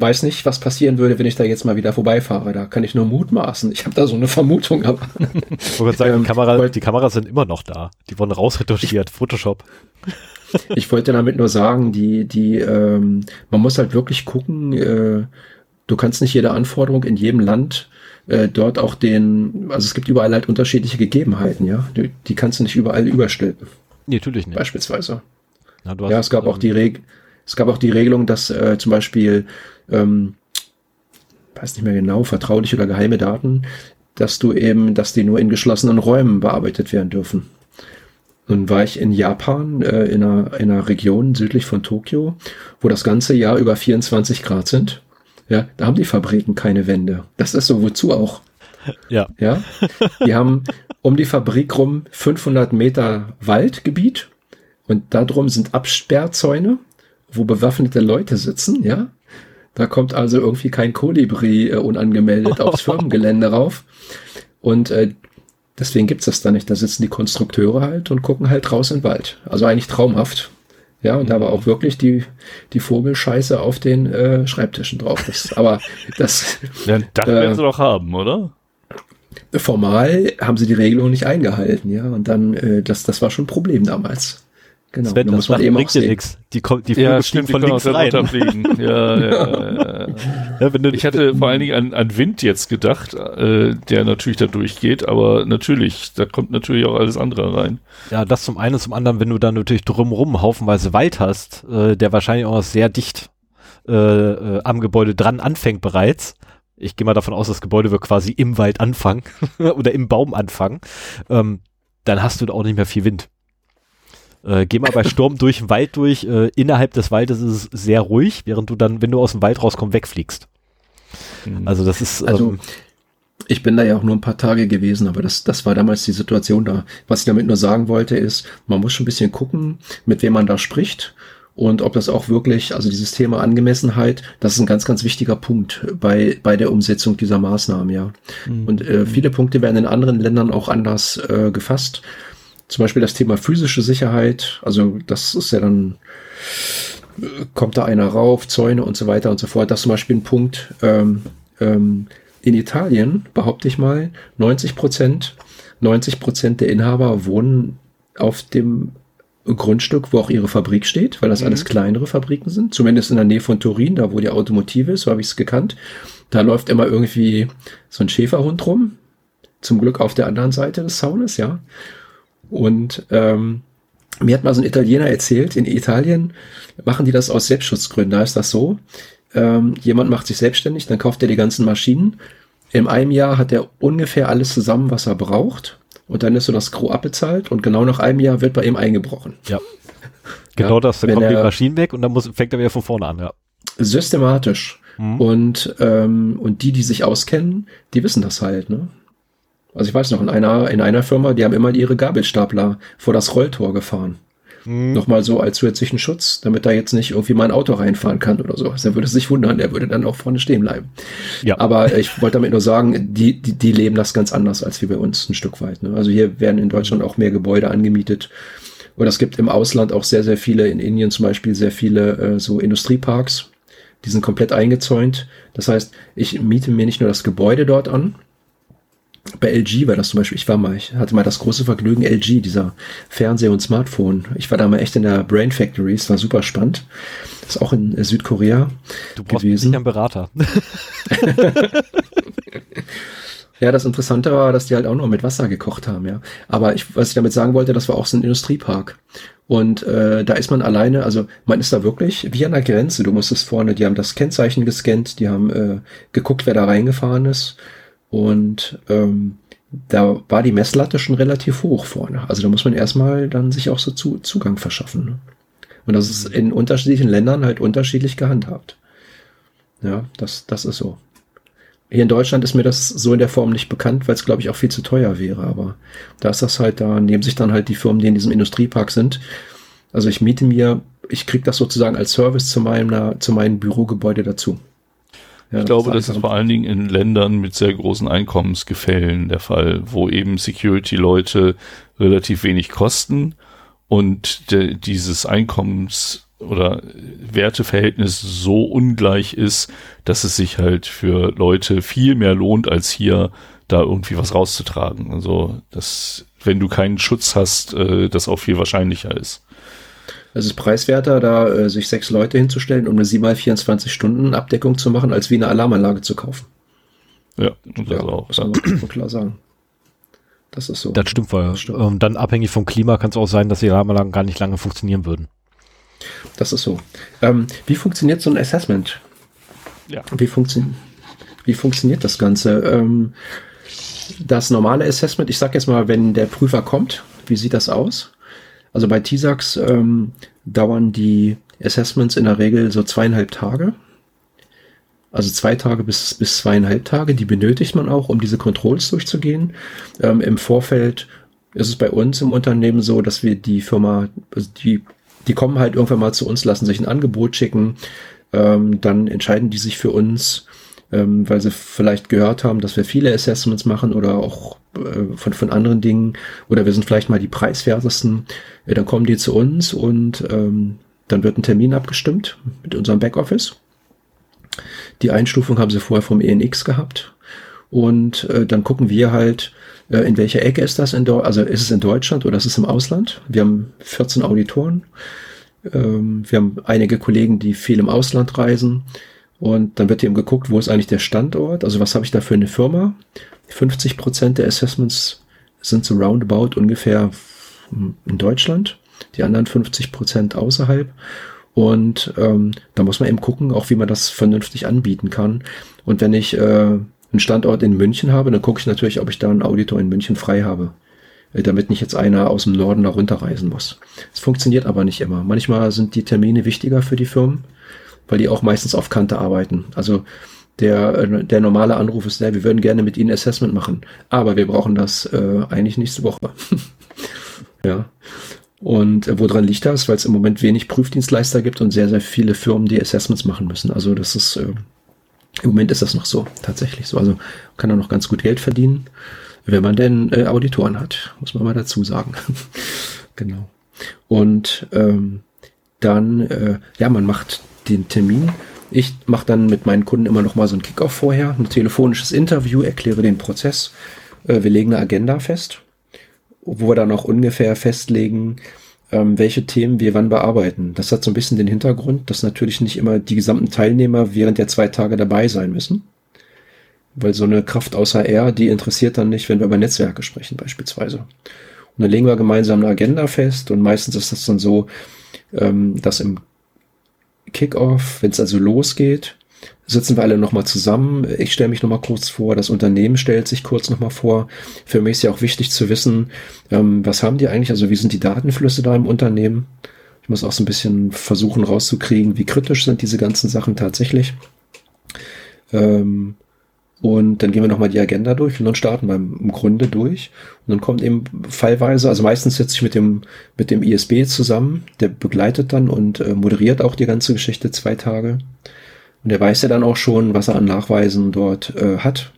weiß nicht, was passieren würde, wenn ich da jetzt mal wieder vorbeifahre. Da kann ich nur mutmaßen. Ich habe da so eine Vermutung. Aber ich wollte sagen, ähm, die, Kamera, die Kameras sind immer noch da. Die wurden rausretuschiert. Photoshop. ich wollte damit nur sagen, die, die, ähm, man muss halt wirklich gucken. Äh, du kannst nicht jede Anforderung in jedem Land äh, dort auch den, also es gibt überall halt unterschiedliche Gegebenheiten, ja. Die, die kannst du nicht überall überstülpen. Nee, natürlich nicht. Beispielsweise. Na, ja, es gab auch die Regel es gab auch die Regelung, dass äh, zum Beispiel, ähm, weiß nicht mehr genau, vertrauliche oder geheime Daten, dass du eben, dass die nur in geschlossenen Räumen bearbeitet werden dürfen. Nun war ich in Japan, äh, in, einer, in einer Region südlich von Tokio, wo das ganze Jahr über 24 Grad sind. Ja, da haben die Fabriken keine Wände. Das ist so, wozu auch? Ja. Ja. Die haben um die Fabrik rum 500 Meter Waldgebiet und darum sind Absperrzäune wo bewaffnete Leute sitzen, ja. Da kommt also irgendwie kein Kolibri äh, unangemeldet aufs Firmengelände rauf. Und äh, deswegen gibt's das da nicht. Da sitzen die Konstrukteure halt und gucken halt raus in den Wald. Also eigentlich traumhaft. Ja, und da war auch wirklich die, die Vogelscheiße auf den äh, Schreibtischen drauf. Das, aber das. Ja, ein Dach werden sie doch haben, oder? Formal haben sie die Regelung nicht eingehalten, ja. Und dann, äh, das, das war schon ein Problem damals. Genau, Sven, da muss man eben bringt dir nichts. Die, die Vögel ja, stimmt, von links rein. ja, ja, ja, ja. wenn du, ich hatte vor allen Dingen an, an Wind jetzt gedacht, äh, der natürlich da durchgeht, aber natürlich, da kommt natürlich auch alles andere rein. Ja, das zum einen, zum anderen, wenn du dann natürlich drumrum haufenweise Wald hast, äh, der wahrscheinlich auch sehr dicht äh, äh, am Gebäude dran anfängt bereits. Ich gehe mal davon aus, das Gebäude wird quasi im Wald anfangen oder im Baum anfangen. Ähm, dann hast du da auch nicht mehr viel Wind. Äh, geh mal bei Sturm durch den Wald durch. Äh, innerhalb des Waldes ist es sehr ruhig, während du dann, wenn du aus dem Wald rauskommst, wegfliegst. Mhm. Also das ist. Also, ähm, ich bin da ja auch nur ein paar Tage gewesen, aber das, das war damals die Situation da. Was ich damit nur sagen wollte, ist, man muss schon ein bisschen gucken, mit wem man da spricht und ob das auch wirklich, also dieses Thema Angemessenheit, das ist ein ganz, ganz wichtiger Punkt bei, bei der Umsetzung dieser Maßnahmen, ja. Mhm. Und äh, viele Punkte werden in anderen Ländern auch anders äh, gefasst. Zum Beispiel das Thema physische Sicherheit, also das ist ja dann, kommt da einer rauf, Zäune und so weiter und so fort. Das ist zum Beispiel ein Punkt. Ähm, ähm, in Italien, behaupte ich mal, 90 Prozent, 90 Prozent der Inhaber wohnen auf dem Grundstück, wo auch ihre Fabrik steht, weil das mhm. alles kleinere Fabriken sind. Zumindest in der Nähe von Turin, da wo die Automotive ist, so habe ich es gekannt. Da läuft immer irgendwie so ein Schäferhund rum. Zum Glück auf der anderen Seite des Zaunes, ja. Und ähm, mir hat mal so ein Italiener erzählt, in Italien machen die das aus Selbstschutzgründen. Da ist das so, ähm, jemand macht sich selbstständig, dann kauft er die ganzen Maschinen. In einem Jahr hat er ungefähr alles zusammen, was er braucht. Und dann ist so das Gros abbezahlt und genau nach einem Jahr wird bei ihm eingebrochen. Ja. Genau ja, das, dann kommen die Maschinen weg und dann muss, fängt er wieder von vorne an, ja. Systematisch. Mhm. Und, ähm, und die, die sich auskennen, die wissen das halt, ne? Also ich weiß noch, in einer, in einer Firma, die haben immer ihre Gabelstapler vor das Rolltor gefahren. Mhm. Nochmal so als zusätzlichen Schutz, damit da jetzt nicht irgendwie mein Auto reinfahren kann oder so. Der würde sich wundern, der würde dann auch vorne stehen bleiben. Ja. Aber ich wollte damit nur sagen, die, die, die leben das ganz anders als wie bei uns ein Stück weit. Ne? Also hier werden in Deutschland auch mehr Gebäude angemietet. Oder es gibt im Ausland auch sehr, sehr viele, in Indien zum Beispiel sehr viele äh, so Industrieparks. Die sind komplett eingezäunt. Das heißt, ich miete mir nicht nur das Gebäude dort an, bei LG war das zum Beispiel, ich war mal, ich hatte mal das große Vergnügen, LG, dieser Fernseher- und Smartphone. Ich war da mal echt in der Brain Factory, es war super spannend. Das ist auch in Südkorea du brauchst gewesen. einen Berater. ja, das Interessante war, dass die halt auch noch mit Wasser gekocht haben, ja. Aber ich, was ich damit sagen wollte, das war auch so ein Industriepark. Und äh, da ist man alleine, also man ist da wirklich wie an der Grenze. Du musstest vorne, die haben das Kennzeichen gescannt, die haben äh, geguckt, wer da reingefahren ist und ähm, da war die Messlatte schon relativ hoch vorne. Also da muss man erstmal dann sich auch so zu, Zugang verschaffen. Ne? Und das ist in unterschiedlichen Ländern halt unterschiedlich gehandhabt. Ja, das, das ist so. Hier in Deutschland ist mir das so in der Form nicht bekannt, weil es, glaube ich, auch viel zu teuer wäre. Aber da ist das halt, da nehmen sich dann halt die Firmen, die in diesem Industriepark sind. Also ich miete mir, ich kriege das sozusagen als Service zu meinem, zu meinem Bürogebäude dazu. Ja, ich glaube, das ist vor allen Dingen in Ländern mit sehr großen Einkommensgefällen der Fall, wo eben Security-Leute relativ wenig kosten und de, dieses Einkommens- oder Werteverhältnis so ungleich ist, dass es sich halt für Leute viel mehr lohnt, als hier da irgendwie was rauszutragen. Also, dass, wenn du keinen Schutz hast, äh, das auch viel wahrscheinlicher ist. Es ist preiswerter, da äh, sich sechs Leute hinzustellen, um eine 7x24 Stunden Abdeckung zu machen, als wie eine Alarmanlage zu kaufen. Ja, das ja, auch. Ja. muss man klar sagen. Das ist so. Das stimmt, weil das stimmt. Ähm, dann abhängig vom Klima kann es auch sein, dass die Alarmanlagen gar nicht lange funktionieren würden. Das ist so. Ähm, wie funktioniert so ein Assessment? Ja. Wie, funktio wie funktioniert das Ganze? Ähm, das normale Assessment, ich sag jetzt mal, wenn der Prüfer kommt, wie sieht das aus? Also bei TISAX ähm, dauern die Assessments in der Regel so zweieinhalb Tage. Also zwei Tage bis, bis zweieinhalb Tage, die benötigt man auch, um diese Controls durchzugehen. Ähm, Im Vorfeld ist es bei uns im Unternehmen so, dass wir die Firma, also die, die kommen halt irgendwann mal zu uns, lassen sich ein Angebot schicken, ähm, dann entscheiden die sich für uns, ähm, weil sie vielleicht gehört haben, dass wir viele Assessments machen oder auch äh, von, von anderen Dingen oder wir sind vielleicht mal die preiswertesten, äh, dann kommen die zu uns und ähm, dann wird ein Termin abgestimmt mit unserem Backoffice. Die Einstufung haben sie vorher vom ENX gehabt. Und äh, dann gucken wir halt, äh, in welcher Ecke ist das in Deutschland, also ist es in Deutschland oder ist es im Ausland? Wir haben 14 Auditoren. Ähm, wir haben einige Kollegen, die viel im Ausland reisen. Und dann wird eben geguckt, wo ist eigentlich der Standort? Also was habe ich da für eine Firma? 50 Prozent der Assessments sind so roundabout ungefähr in Deutschland, die anderen 50 Prozent außerhalb. Und ähm, da muss man eben gucken, auch wie man das vernünftig anbieten kann. Und wenn ich äh, einen Standort in München habe, dann gucke ich natürlich, ob ich da einen Auditor in München frei habe, äh, damit nicht jetzt einer aus dem Norden da runterreisen muss. Es funktioniert aber nicht immer. Manchmal sind die Termine wichtiger für die Firmen, weil die auch meistens auf Kante arbeiten. Also der, äh, der normale Anruf ist der, wir würden gerne mit Ihnen Assessment machen, aber wir brauchen das äh, eigentlich nächste Woche. ja. Und äh, woran liegt das? Weil es im Moment wenig Prüfdienstleister gibt und sehr, sehr viele Firmen, die Assessments machen müssen. Also das ist, äh, im Moment ist das noch so, tatsächlich so. Also kann er noch ganz gut Geld verdienen, wenn man denn äh, Auditoren hat, muss man mal dazu sagen. genau. Und ähm, dann, äh, ja, man macht den Termin. Ich mache dann mit meinen Kunden immer noch mal so ein Kickoff vorher, ein telefonisches Interview, erkläre den Prozess. Äh, wir legen eine Agenda fest wo wir dann auch ungefähr festlegen, ähm, welche Themen wir wann bearbeiten. Das hat so ein bisschen den Hintergrund, dass natürlich nicht immer die gesamten Teilnehmer während der zwei Tage dabei sein müssen. Weil so eine Kraft außer R, die interessiert dann nicht, wenn wir über Netzwerke sprechen beispielsweise. Und dann legen wir gemeinsam eine Agenda fest und meistens ist das dann so, ähm, dass im Kickoff, wenn es also losgeht, sitzen wir alle nochmal zusammen. Ich stelle mich nochmal kurz vor, das Unternehmen stellt sich kurz nochmal vor. Für mich ist ja auch wichtig zu wissen, ähm, was haben die eigentlich, also wie sind die Datenflüsse da im Unternehmen? Ich muss auch so ein bisschen versuchen rauszukriegen, wie kritisch sind diese ganzen Sachen tatsächlich. Ähm, und dann gehen wir nochmal die Agenda durch und dann starten wir im Grunde durch. Und dann kommt eben fallweise, also meistens sitze ich mit dem, mit dem ISB zusammen, der begleitet dann und äh, moderiert auch die ganze Geschichte zwei Tage. Und er weiß ja dann auch schon, was er an Nachweisen dort äh, hat,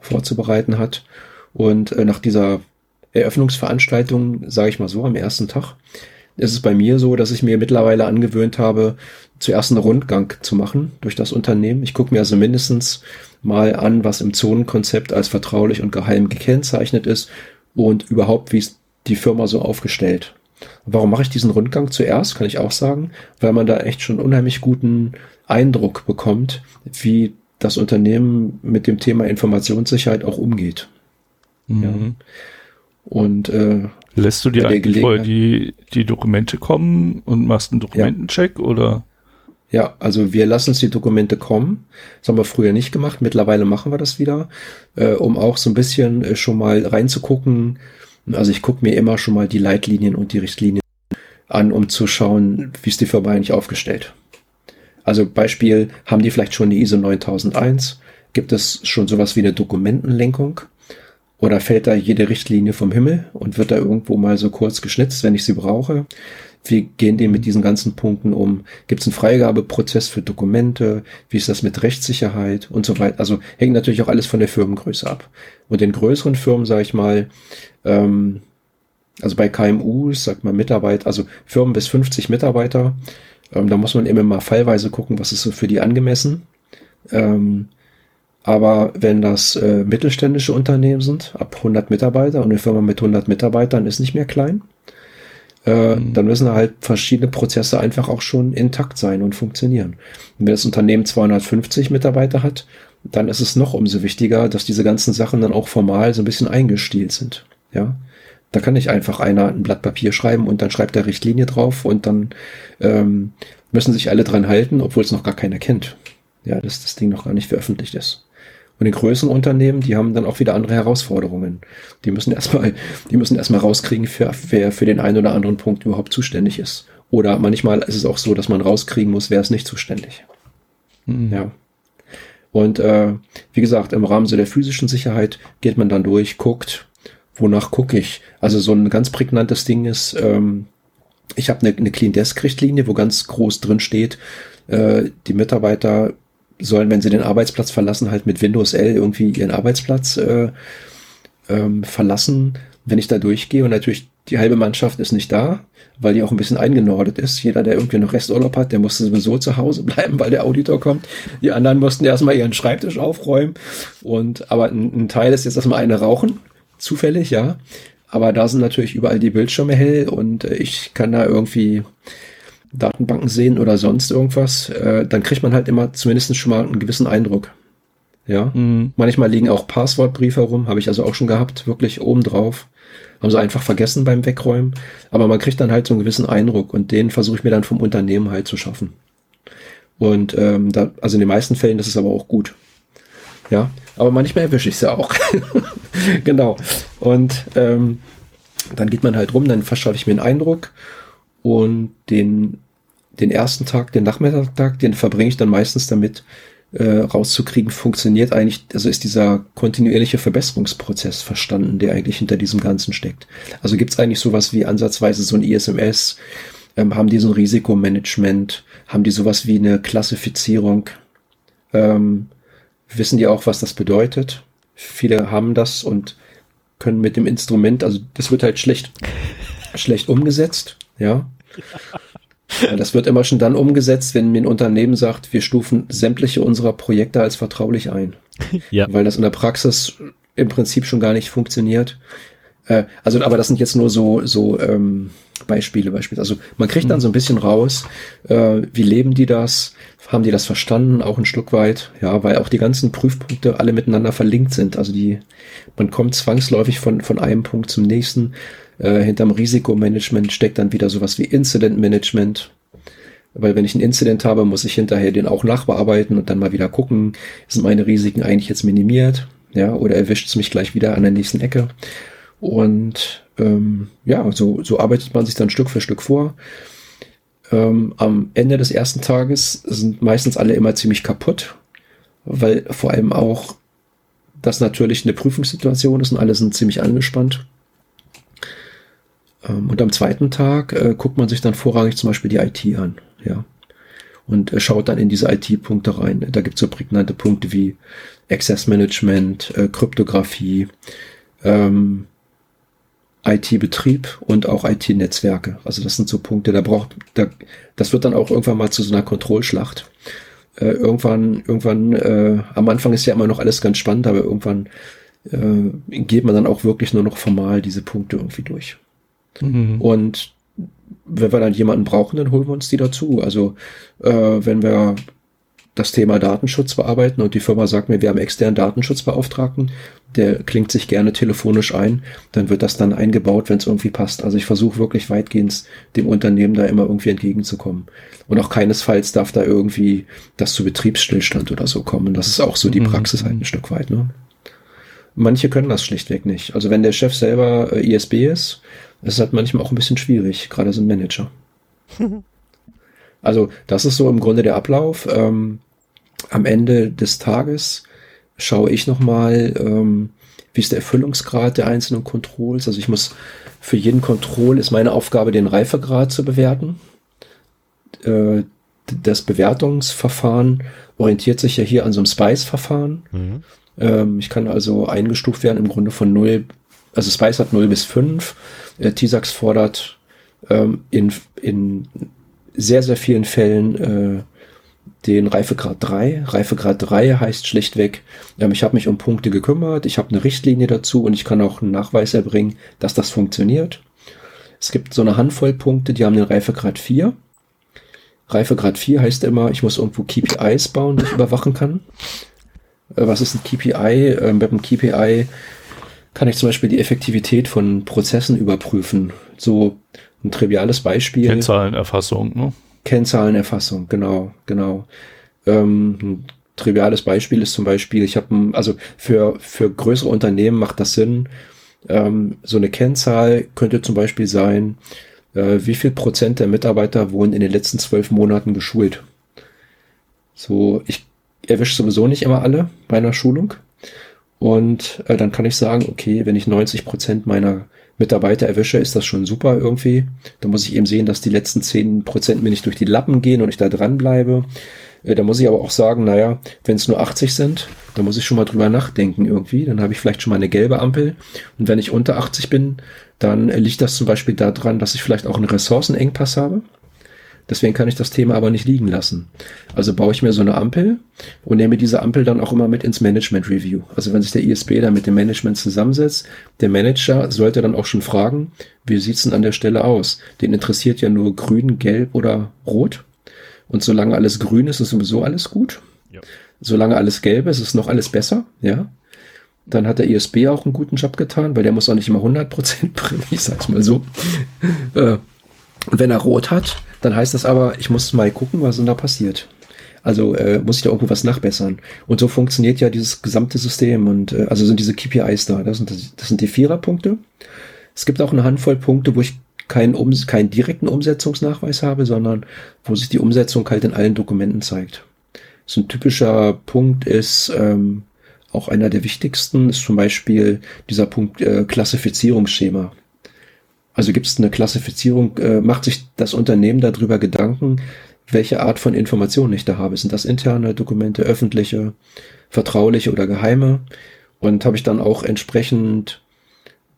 vorzubereiten hat. Und äh, nach dieser Eröffnungsveranstaltung, sage ich mal so, am ersten Tag, ist es bei mir so, dass ich mir mittlerweile angewöhnt habe, zuerst einen Rundgang zu machen durch das Unternehmen. Ich gucke mir also mindestens mal an, was im Zonenkonzept als vertraulich und geheim gekennzeichnet ist und überhaupt, wie ist die Firma so aufgestellt. Warum mache ich diesen Rundgang zuerst, kann ich auch sagen, weil man da echt schon unheimlich guten Eindruck bekommt, wie das Unternehmen mit dem Thema Informationssicherheit auch umgeht. Mhm. Ja. Und äh, lässt du dir eigentlich vorher die, die Dokumente kommen und machst einen Dokumentencheck ja. oder? Ja, also wir lassen uns die Dokumente kommen. Das haben wir früher nicht gemacht. Mittlerweile machen wir das wieder, äh, um auch so ein bisschen äh, schon mal reinzugucken. Also ich gucke mir immer schon mal die Leitlinien und die Richtlinien an, um zu schauen, wie ist die Firma eigentlich aufgestellt. Also Beispiel, haben die vielleicht schon die ISO 9001? Gibt es schon sowas wie eine Dokumentenlenkung? Oder fällt da jede Richtlinie vom Himmel und wird da irgendwo mal so kurz geschnitzt, wenn ich sie brauche? Wie gehen die mit diesen ganzen Punkten um? Gibt es einen Freigabeprozess für Dokumente? Wie ist das mit Rechtssicherheit und so weiter? Also hängt natürlich auch alles von der Firmengröße ab. Und in größeren Firmen, sage ich mal, ähm, also bei KMUs, sagt man Mitarbeiter, also Firmen bis 50 Mitarbeiter, ähm, da muss man immer mal fallweise gucken, was ist so für die angemessen. Ähm, aber wenn das äh, mittelständische Unternehmen sind, ab 100 Mitarbeiter und eine Firma mit 100 Mitarbeitern ist nicht mehr klein, äh, mhm. dann müssen halt verschiedene Prozesse einfach auch schon intakt sein und funktionieren. Und wenn das Unternehmen 250 Mitarbeiter hat, dann ist es noch umso wichtiger, dass diese ganzen Sachen dann auch formal so ein bisschen eingestielt sind. Ja, da kann nicht einfach einer ein Blatt Papier schreiben und dann schreibt er Richtlinie drauf und dann ähm, müssen sich alle dran halten, obwohl es noch gar keiner kennt. Ja, dass das Ding noch gar nicht veröffentlicht ist. Und in größeren Unternehmen, die haben dann auch wieder andere Herausforderungen. Die müssen erstmal, die müssen erstmal rauskriegen, für, wer für den einen oder anderen Punkt überhaupt zuständig ist. Oder manchmal ist es auch so, dass man rauskriegen muss, wer ist nicht zuständig. Mhm. Ja. Und äh, wie gesagt, im Rahmen so der physischen Sicherheit geht man dann durch, guckt, wonach gucke ich? Also so ein ganz prägnantes Ding ist, ähm, ich habe eine, eine Clean Desk Richtlinie, wo ganz groß drin steht, äh, die Mitarbeiter sollen, wenn sie den Arbeitsplatz verlassen, halt mit Windows L irgendwie ihren Arbeitsplatz äh, ähm, verlassen, wenn ich da durchgehe und natürlich die halbe Mannschaft ist nicht da, weil die auch ein bisschen eingenordet ist. Jeder, der irgendwie noch Resturlaub hat, der musste sowieso zu Hause bleiben, weil der Auditor kommt. Die anderen mussten erstmal ihren Schreibtisch aufräumen. Und aber ein, ein Teil ist jetzt erstmal eine rauchen, zufällig, ja. Aber da sind natürlich überall die Bildschirme hell und äh, ich kann da irgendwie Datenbanken sehen oder sonst irgendwas. Äh, dann kriegt man halt immer zumindest schon mal einen gewissen Eindruck. Ja. Mhm. Manchmal liegen auch Passwortbriefe herum, habe ich also auch schon gehabt, wirklich oben drauf. Haben sie einfach vergessen beim Wegräumen. Aber man kriegt dann halt so einen gewissen Eindruck und den versuche ich mir dann vom Unternehmen halt zu schaffen. Und ähm, da, also in den meisten Fällen das ist aber auch gut. Ja, aber manchmal erwische ich sie auch. genau. Und ähm, dann geht man halt rum, dann verschaffe ich mir einen Eindruck und den, den ersten Tag, den Nachmittag, den verbringe ich dann meistens damit, äh, rauszukriegen, funktioniert eigentlich, also ist dieser kontinuierliche Verbesserungsprozess verstanden, der eigentlich hinter diesem Ganzen steckt. Also gibt es eigentlich sowas wie ansatzweise so ein ISMS, ähm, haben die so ein Risikomanagement, haben die sowas wie eine Klassifizierung, ähm, wissen die auch, was das bedeutet. Viele haben das und können mit dem Instrument, also das wird halt schlecht, schlecht umgesetzt, ja. Das wird immer schon dann umgesetzt, wenn mir ein Unternehmen sagt, wir stufen sämtliche unserer Projekte als vertraulich ein. Ja. Weil das in der Praxis im Prinzip schon gar nicht funktioniert. Äh, also, aber das sind jetzt nur so, so ähm, Beispiele, Beispiele. Also man kriegt dann mhm. so ein bisschen raus, äh, wie leben die das? Haben die das verstanden? Auch ein Stück weit, ja, weil auch die ganzen Prüfpunkte alle miteinander verlinkt sind. Also die, man kommt zwangsläufig von, von einem Punkt zum nächsten. Äh, hinterm Risikomanagement steckt dann wieder sowas wie Incident Management. Weil wenn ich ein Incident habe, muss ich hinterher den auch nachbearbeiten und dann mal wieder gucken, sind meine Risiken eigentlich jetzt minimiert, ja, oder erwischt es mich gleich wieder an der nächsten Ecke. Und ähm, ja, so, so arbeitet man sich dann Stück für Stück vor. Ähm, am Ende des ersten Tages sind meistens alle immer ziemlich kaputt, weil vor allem auch das natürlich eine Prüfungssituation ist und alle sind ziemlich angespannt. Ähm, und am zweiten Tag äh, guckt man sich dann vorrangig zum Beispiel die IT an, ja. Und äh, schaut dann in diese IT-Punkte rein. Da gibt es so prägnante Punkte wie Access Management, äh, Kryptographie, ähm, IT-Betrieb und auch IT-Netzwerke. Also das sind so Punkte, da braucht, da, das wird dann auch irgendwann mal zu so einer Kontrollschlacht. Äh, irgendwann, irgendwann, äh, am Anfang ist ja immer noch alles ganz spannend, aber irgendwann äh, geht man dann auch wirklich nur noch formal diese Punkte irgendwie durch. Mhm. Und wenn wir dann jemanden brauchen, dann holen wir uns die dazu. Also äh, wenn wir das Thema Datenschutz bearbeiten und die Firma sagt mir, wir haben externen Datenschutzbeauftragten, der klingt sich gerne telefonisch ein, dann wird das dann eingebaut, wenn es irgendwie passt. Also ich versuche wirklich weitgehend dem Unternehmen da immer irgendwie entgegenzukommen. Und auch keinesfalls darf da irgendwie das zu Betriebsstillstand oder so kommen. Das ist auch so die mhm. Praxis halt ein Stück weit. Ne? Manche können das schlichtweg nicht. Also wenn der Chef selber äh, ISB ist, ist halt manchmal auch ein bisschen schwierig, gerade so ein Manager. also das ist so im Grunde der Ablauf. Ähm, am Ende des Tages schaue ich nochmal, ähm, wie ist der Erfüllungsgrad der einzelnen Controls. Also ich muss für jeden Control ist meine Aufgabe, den Reifegrad zu bewerten. Äh, das Bewertungsverfahren orientiert sich ja hier an so einem Spice-Verfahren. Mhm. Ähm, ich kann also eingestuft werden im Grunde von 0, also Spice hat 0 bis 5. Äh, TISAX fordert ähm, in, in sehr, sehr vielen Fällen äh, den Reifegrad 3. Reifegrad 3 heißt schlichtweg, ähm, ich habe mich um Punkte gekümmert, ich habe eine Richtlinie dazu und ich kann auch einen Nachweis erbringen, dass das funktioniert. Es gibt so eine Handvoll Punkte, die haben den Reifegrad 4. Reifegrad 4 heißt immer, ich muss irgendwo KPIs bauen, die ich überwachen kann. Äh, was ist ein KPI? Ähm, mit einem KPI kann ich zum Beispiel die Effektivität von Prozessen überprüfen. So ein triviales Beispiel. Kennzahlenerfassung, ne? Kennzahlenerfassung, genau, genau. Ähm, ein triviales Beispiel ist zum Beispiel, ich habe, also für, für größere Unternehmen macht das Sinn, ähm, so eine Kennzahl könnte zum Beispiel sein, äh, wie viel Prozent der Mitarbeiter wurden in den letzten zwölf Monaten geschult. So, ich erwische sowieso nicht immer alle bei einer Schulung. Und äh, dann kann ich sagen, okay, wenn ich 90 Prozent meiner Mitarbeiter erwische, ist das schon super irgendwie. Da muss ich eben sehen, dass die letzten 10 Prozent mir nicht durch die Lappen gehen und ich da dran bleibe. Äh, da muss ich aber auch sagen, naja, wenn es nur 80 sind, dann muss ich schon mal drüber nachdenken irgendwie. Dann habe ich vielleicht schon mal eine gelbe Ampel. Und wenn ich unter 80 bin, dann liegt das zum Beispiel daran, dass ich vielleicht auch einen Ressourcenengpass habe. Deswegen kann ich das Thema aber nicht liegen lassen. Also baue ich mir so eine Ampel und nehme diese Ampel dann auch immer mit ins Management Review. Also wenn sich der ISB da mit dem Management zusammensetzt, der Manager sollte dann auch schon fragen, wie sieht's denn an der Stelle aus? Den interessiert ja nur grün, gelb oder rot. Und solange alles grün ist, ist sowieso alles gut. Ja. Solange alles gelb ist, ist noch alles besser, ja. Dann hat der ISB auch einen guten Job getan, weil der muss auch nicht immer 100% bringen, ich sag's mal so. Und wenn er rot hat, dann heißt das aber, ich muss mal gucken, was denn da passiert. Also äh, muss ich da irgendwo was nachbessern. Und so funktioniert ja dieses gesamte System. Und äh, also sind diese KPIs da. Das sind, das sind die Viererpunkte. Es gibt auch eine Handvoll Punkte, wo ich keinen, um, keinen direkten Umsetzungsnachweis habe, sondern wo sich die Umsetzung halt in allen Dokumenten zeigt. So ein typischer Punkt ist ähm, auch einer der wichtigsten, ist zum Beispiel dieser Punkt äh, Klassifizierungsschema. Also gibt es eine Klassifizierung, äh, macht sich das Unternehmen darüber Gedanken, welche Art von Informationen ich da habe. Sind das interne Dokumente, öffentliche, vertrauliche oder geheime? Und habe ich dann auch entsprechend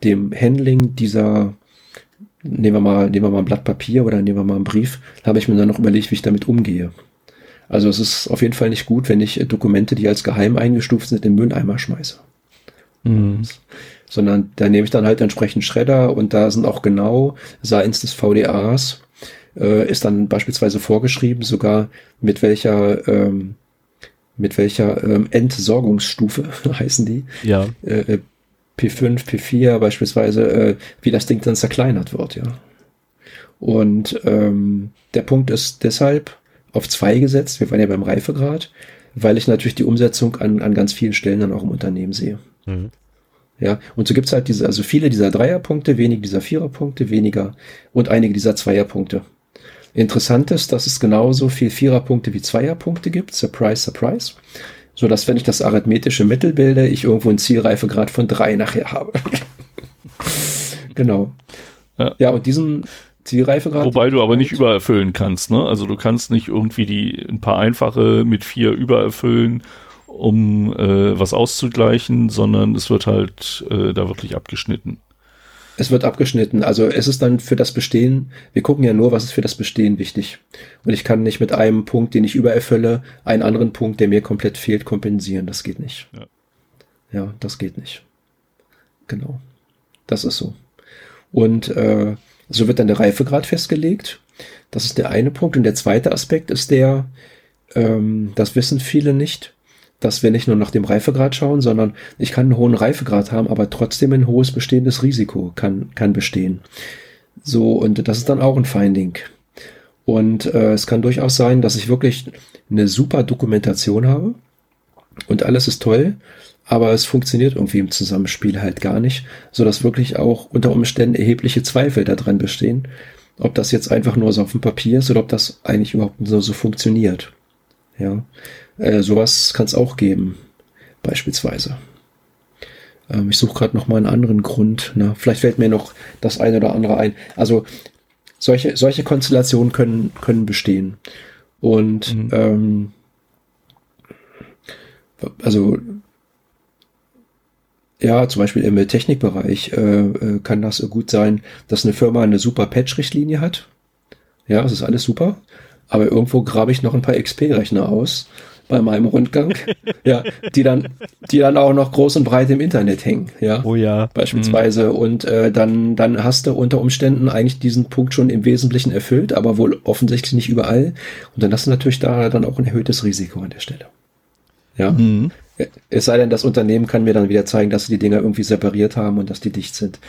dem Handling dieser, nehmen wir mal, nehmen wir mal ein Blatt Papier oder nehmen wir mal einen Brief, habe ich mir dann noch überlegt, wie ich damit umgehe. Also es ist auf jeden Fall nicht gut, wenn ich Dokumente, die als geheim eingestuft sind, in den Mülleimer schmeiße. Mhm sondern da nehme ich dann halt entsprechend Schredder und da sind auch genau seitens des VDAs äh, ist dann beispielsweise vorgeschrieben, sogar mit welcher ähm, mit welcher ähm, Entsorgungsstufe heißen die. Ja. Äh, P5, P4 beispielsweise, äh, wie das Ding dann zerkleinert wird, ja. Und ähm, der Punkt ist deshalb auf zwei gesetzt, wir waren ja beim Reifegrad, weil ich natürlich die Umsetzung an, an ganz vielen Stellen dann auch im Unternehmen sehe. Mhm. Ja, und so gibt's halt diese, also viele dieser Dreierpunkte, wenige dieser Viererpunkte, weniger und einige dieser Zweierpunkte. Interessant ist, dass es genauso viel Viererpunkte wie Zweierpunkte gibt. Surprise, surprise. So dass, wenn ich das arithmetische Mittel bilde, ich irgendwo einen Zielreifegrad von drei nachher habe. genau. Ja. ja, und diesen Zielreifegrad. Wobei du aber nicht übererfüllen kannst, ne? Also du kannst nicht irgendwie die ein paar einfache mit vier übererfüllen um äh, was auszugleichen, sondern es wird halt äh, da wirklich abgeschnitten. Es wird abgeschnitten. Also es ist dann für das Bestehen, wir gucken ja nur, was ist für das Bestehen wichtig. Und ich kann nicht mit einem Punkt, den ich übererfülle, einen anderen Punkt, der mir komplett fehlt, kompensieren. Das geht nicht. Ja, ja das geht nicht. Genau. Das ist so. Und äh, so wird dann der Reifegrad festgelegt. Das ist der eine Punkt. Und der zweite Aspekt ist der, ähm, das wissen viele nicht, dass wir nicht nur nach dem Reifegrad schauen, sondern ich kann einen hohen Reifegrad haben, aber trotzdem ein hohes bestehendes Risiko kann, kann bestehen. So, und das ist dann auch ein Finding. Und äh, es kann durchaus sein, dass ich wirklich eine super Dokumentation habe und alles ist toll, aber es funktioniert irgendwie im Zusammenspiel halt gar nicht, so dass wirklich auch unter Umständen erhebliche Zweifel daran bestehen, ob das jetzt einfach nur so auf dem Papier ist oder ob das eigentlich überhaupt so, so funktioniert. Ja, äh, sowas kann es auch geben, beispielsweise. Ähm, ich suche gerade noch mal einen anderen Grund. Ne? Vielleicht fällt mir noch das eine oder andere ein. Also solche, solche Konstellationen können, können bestehen. Und mhm. ähm, also ja, zum Beispiel im Technikbereich äh, äh, kann das gut sein, dass eine Firma eine super Patch-Richtlinie hat. Ja, das ist alles super. Aber irgendwo grabe ich noch ein paar XP-Rechner aus bei meinem Rundgang, ja, die dann, die dann auch noch groß und breit im Internet hängen, ja. Oh ja. Beispielsweise. Mhm. Und äh, dann, dann hast du unter Umständen eigentlich diesen Punkt schon im Wesentlichen erfüllt, aber wohl offensichtlich nicht überall. Und dann hast du natürlich da dann auch ein erhöhtes Risiko an der Stelle. Ja. Mhm. Es sei denn, das Unternehmen kann mir dann wieder zeigen, dass sie die Dinger irgendwie separiert haben und dass die dicht sind.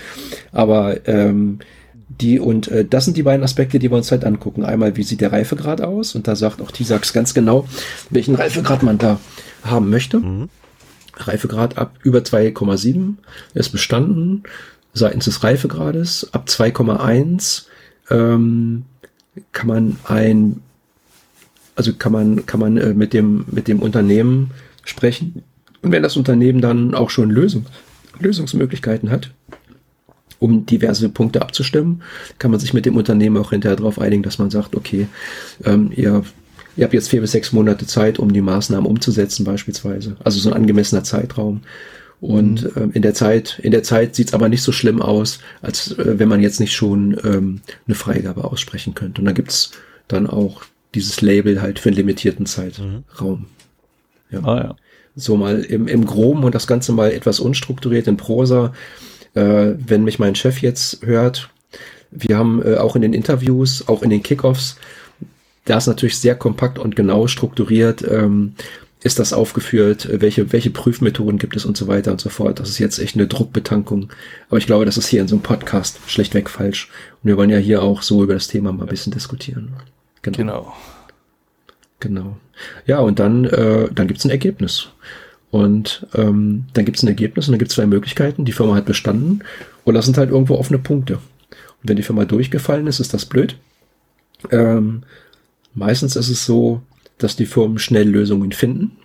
Aber ähm, die und äh, das sind die beiden Aspekte, die wir uns halt angucken. Einmal, wie sieht der Reifegrad aus? Und da sagt auch Tisax ganz genau, welchen Reifegrad man da haben möchte. Mhm. Reifegrad ab über 2,7 ist bestanden seitens des Reifegrades. Ab 2,1 ähm, kann man ein, also kann man kann man äh, mit dem mit dem Unternehmen sprechen. Und wenn das Unternehmen dann auch schon Lösung, Lösungsmöglichkeiten hat, um diverse Punkte abzustimmen, kann man sich mit dem Unternehmen auch hinterher darauf einigen, dass man sagt, okay, ähm, ihr ihr habt jetzt vier bis sechs Monate Zeit, um die Maßnahmen umzusetzen beispielsweise. Also so ein angemessener Zeitraum. Und mhm. ähm, in der Zeit, in der Zeit sieht's aber nicht so schlimm aus, als äh, wenn man jetzt nicht schon ähm, eine Freigabe aussprechen könnte. Und da gibt's dann auch dieses Label halt für einen limitierten Zeitraum. Mhm. Ja. Ah, ja. So mal im, im Groben und das Ganze mal etwas unstrukturiert in Prosa. Äh, wenn mich mein Chef jetzt hört, wir haben äh, auch in den Interviews, auch in den Kickoffs, da ist natürlich sehr kompakt und genau strukturiert, ähm, ist das aufgeführt, äh, welche, welche Prüfmethoden gibt es und so weiter und so fort. Das ist jetzt echt eine Druckbetankung. Aber ich glaube, das ist hier in so einem Podcast schlechtweg falsch. Und wir wollen ja hier auch so über das Thema mal ein bisschen diskutieren. Genau. Genau. genau. Ja, und dann, äh, dann gibt's ein Ergebnis. Und ähm, dann gibt's ein Ergebnis und dann gibt's zwei Möglichkeiten. Die Firma hat bestanden und das sind halt irgendwo offene Punkte. Und wenn die Firma durchgefallen ist, ist das blöd. Ähm, meistens ist es so, dass die Firmen schnell Lösungen finden.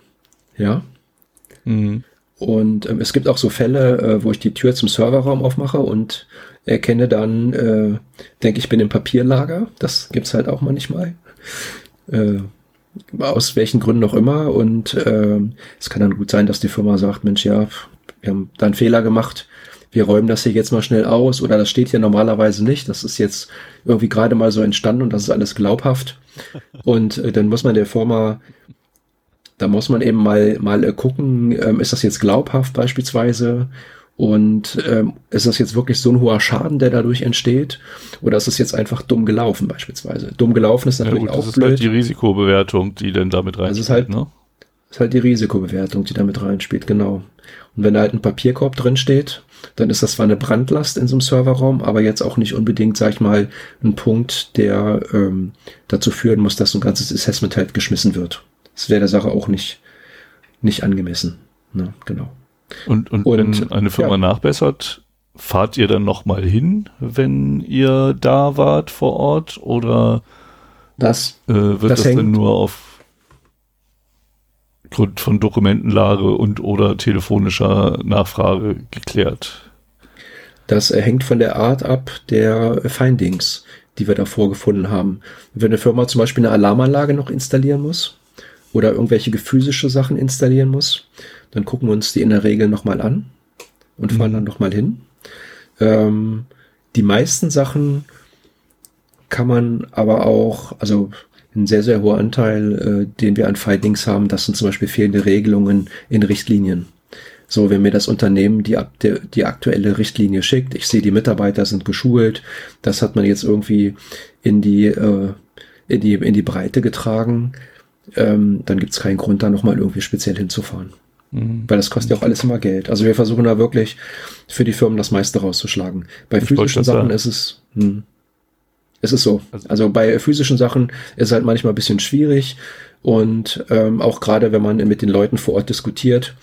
Ja. Mhm. Und ähm, es gibt auch so Fälle, äh, wo ich die Tür zum Serverraum aufmache und erkenne dann, äh, denke ich bin im Papierlager. Das gibt's halt auch manchmal. Äh, aus welchen Gründen auch immer. Und äh, es kann dann gut sein, dass die Firma sagt, Mensch, ja, wir haben da einen Fehler gemacht. Wir räumen das hier jetzt mal schnell aus oder das steht hier normalerweise nicht. Das ist jetzt irgendwie gerade mal so entstanden und das ist alles glaubhaft. Und äh, dann muss man der Firma, da muss man eben mal mal äh, gucken, ähm, ist das jetzt glaubhaft beispielsweise und ähm, ist das jetzt wirklich so ein hoher Schaden, der dadurch entsteht? Oder ist es jetzt einfach dumm gelaufen beispielsweise? Dumm gelaufen ist natürlich ja, gut, auch das blöd. Das ist halt die Risikobewertung, die dann damit reinspielt. Also ist halt, ne? ist halt die Risikobewertung, die damit reinspielt, genau. Und wenn da halt ein Papierkorb drin steht, dann ist das zwar eine Brandlast in so einem Serverraum, aber jetzt auch nicht unbedingt, sag ich mal, ein Punkt, der ähm, dazu führen muss, dass so ein ganzes Assessment halt geschmissen wird. Das wäre der Sache auch nicht, nicht angemessen. Ne? Genau. Und, und, und wenn eine Firma ja. nachbessert, fahrt ihr dann nochmal hin, wenn ihr da wart vor Ort? Oder das, äh, wird das, das dann nur auf Grund von Dokumentenlage und oder telefonischer Nachfrage geklärt? Das hängt von der Art ab der Findings, die wir da vorgefunden haben. Wenn eine Firma zum Beispiel eine Alarmanlage noch installieren muss oder irgendwelche physische Sachen installieren muss, dann gucken wir uns die in der Regel nochmal an und fahren mhm. dann nochmal hin. Ähm, die meisten Sachen kann man aber auch, also ein sehr, sehr hoher Anteil, äh, den wir an Findings haben, das sind zum Beispiel fehlende Regelungen in Richtlinien. So, wenn mir das Unternehmen die, die, die aktuelle Richtlinie schickt, ich sehe, die Mitarbeiter sind geschult, das hat man jetzt irgendwie in die, äh, in die, in die Breite getragen, ähm, dann gibt es keinen Grund, da nochmal irgendwie speziell hinzufahren. Mhm. Weil das kostet ja auch alles immer Geld. Also wir versuchen da wirklich für die Firmen das meiste rauszuschlagen. Bei ich physischen Sachen ist es, hm, es ist so. Also, also bei physischen Sachen ist es halt manchmal ein bisschen schwierig und ähm, auch gerade wenn man mit den Leuten vor Ort diskutiert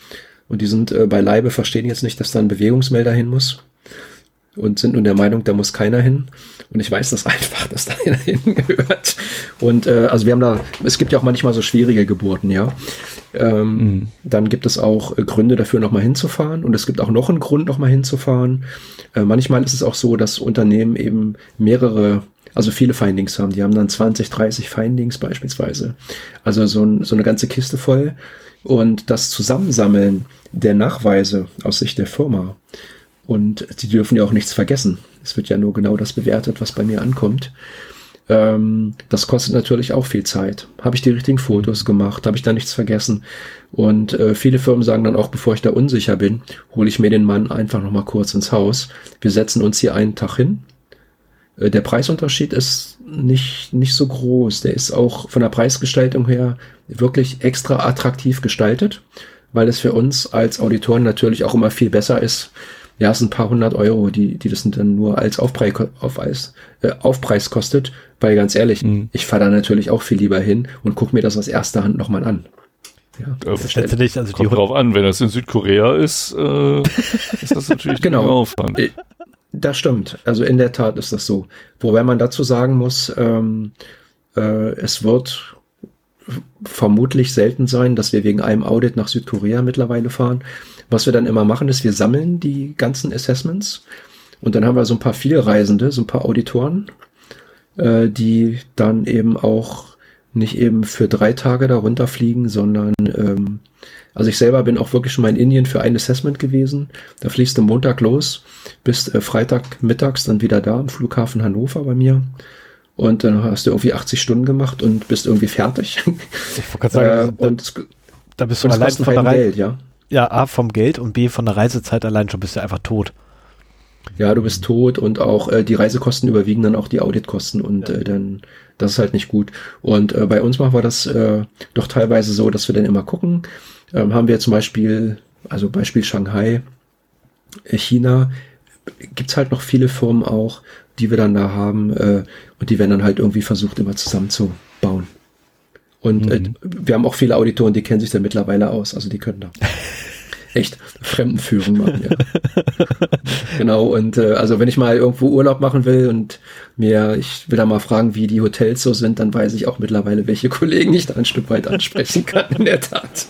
und die sind äh, beileibe verstehen jetzt nicht, dass da ein Bewegungsmelder hin muss und sind nun der Meinung, da muss keiner hin. Und ich weiß das einfach, dass da einer hingehört. Und äh, also wir haben da, es gibt ja auch manchmal so schwierige Geburten, ja. Ähm, mhm. Dann gibt es auch äh, Gründe dafür, nochmal hinzufahren. Und es gibt auch noch einen Grund, nochmal hinzufahren. Äh, manchmal ist es auch so, dass Unternehmen eben mehrere also viele Findings haben. Die haben dann 20, 30 Findings beispielsweise. Also so, ein, so eine ganze Kiste voll. Und das Zusammensammeln der Nachweise aus Sicht der Firma und sie dürfen ja auch nichts vergessen. Es wird ja nur genau das bewertet, was bei mir ankommt. Ähm, das kostet natürlich auch viel Zeit. Habe ich die richtigen Fotos gemacht? Habe ich da nichts vergessen? Und äh, viele Firmen sagen dann auch, bevor ich da unsicher bin, hole ich mir den Mann einfach noch mal kurz ins Haus. Wir setzen uns hier einen Tag hin. Äh, der Preisunterschied ist nicht, nicht so groß. Der ist auch von der Preisgestaltung her wirklich extra attraktiv gestaltet, weil es für uns als Auditoren natürlich auch immer viel besser ist, ja, es sind ein paar hundert Euro, die, die das dann nur als Aufpreis, auf Eis, äh, Aufpreis kostet. Weil ganz ehrlich, mhm. ich fahre da natürlich auch viel lieber hin und gucke mir das aus erster Hand nochmal an. Ja, das letztendlich, also kommt drauf an, wenn das in Südkorea ist, äh, ist das natürlich genau Aufwand. Äh, das stimmt. Also in der Tat ist das so. Wobei man dazu sagen muss, ähm, äh, es wird vermutlich selten sein, dass wir wegen einem Audit nach Südkorea mittlerweile fahren. Was wir dann immer machen, ist, wir sammeln die ganzen Assessments und dann haben wir so ein paar Vielreisende, so ein paar Auditoren, äh, die dann eben auch nicht eben für drei Tage da runterfliegen, sondern ähm, also ich selber bin auch wirklich schon mal in Indien für ein Assessment gewesen. Da fliegst du Montag los, bist äh, Freitag mittags dann wieder da am Flughafen Hannover bei mir. Und dann hast du irgendwie 80 Stunden gemacht und bist irgendwie fertig. Ich wollte gerade sagen, äh, und da bist du allein von der Reise. Geld, ja? ja, A vom Geld und B von der Reisezeit allein schon bist du einfach tot. Ja, du bist tot und auch äh, die Reisekosten überwiegen dann auch die Auditkosten und ja. äh, dann das ist halt nicht gut. Und äh, bei uns machen wir das äh, doch teilweise so, dass wir dann immer gucken. Ähm, haben wir zum Beispiel, also Beispiel Shanghai, äh, China, gibt's halt noch viele Firmen auch, die wir dann da haben äh, und die werden dann halt irgendwie versucht, immer zusammenzubauen. Und äh, mhm. äh, wir haben auch viele Auditoren, die kennen sich da mittlerweile aus, also die können da. echt Fremdenführung machen, ja. genau, und äh, also wenn ich mal irgendwo Urlaub machen will und mir, ich will da mal fragen, wie die Hotels so sind, dann weiß ich auch mittlerweile, welche Kollegen ich da ein Stück weit ansprechen kann, in der Tat.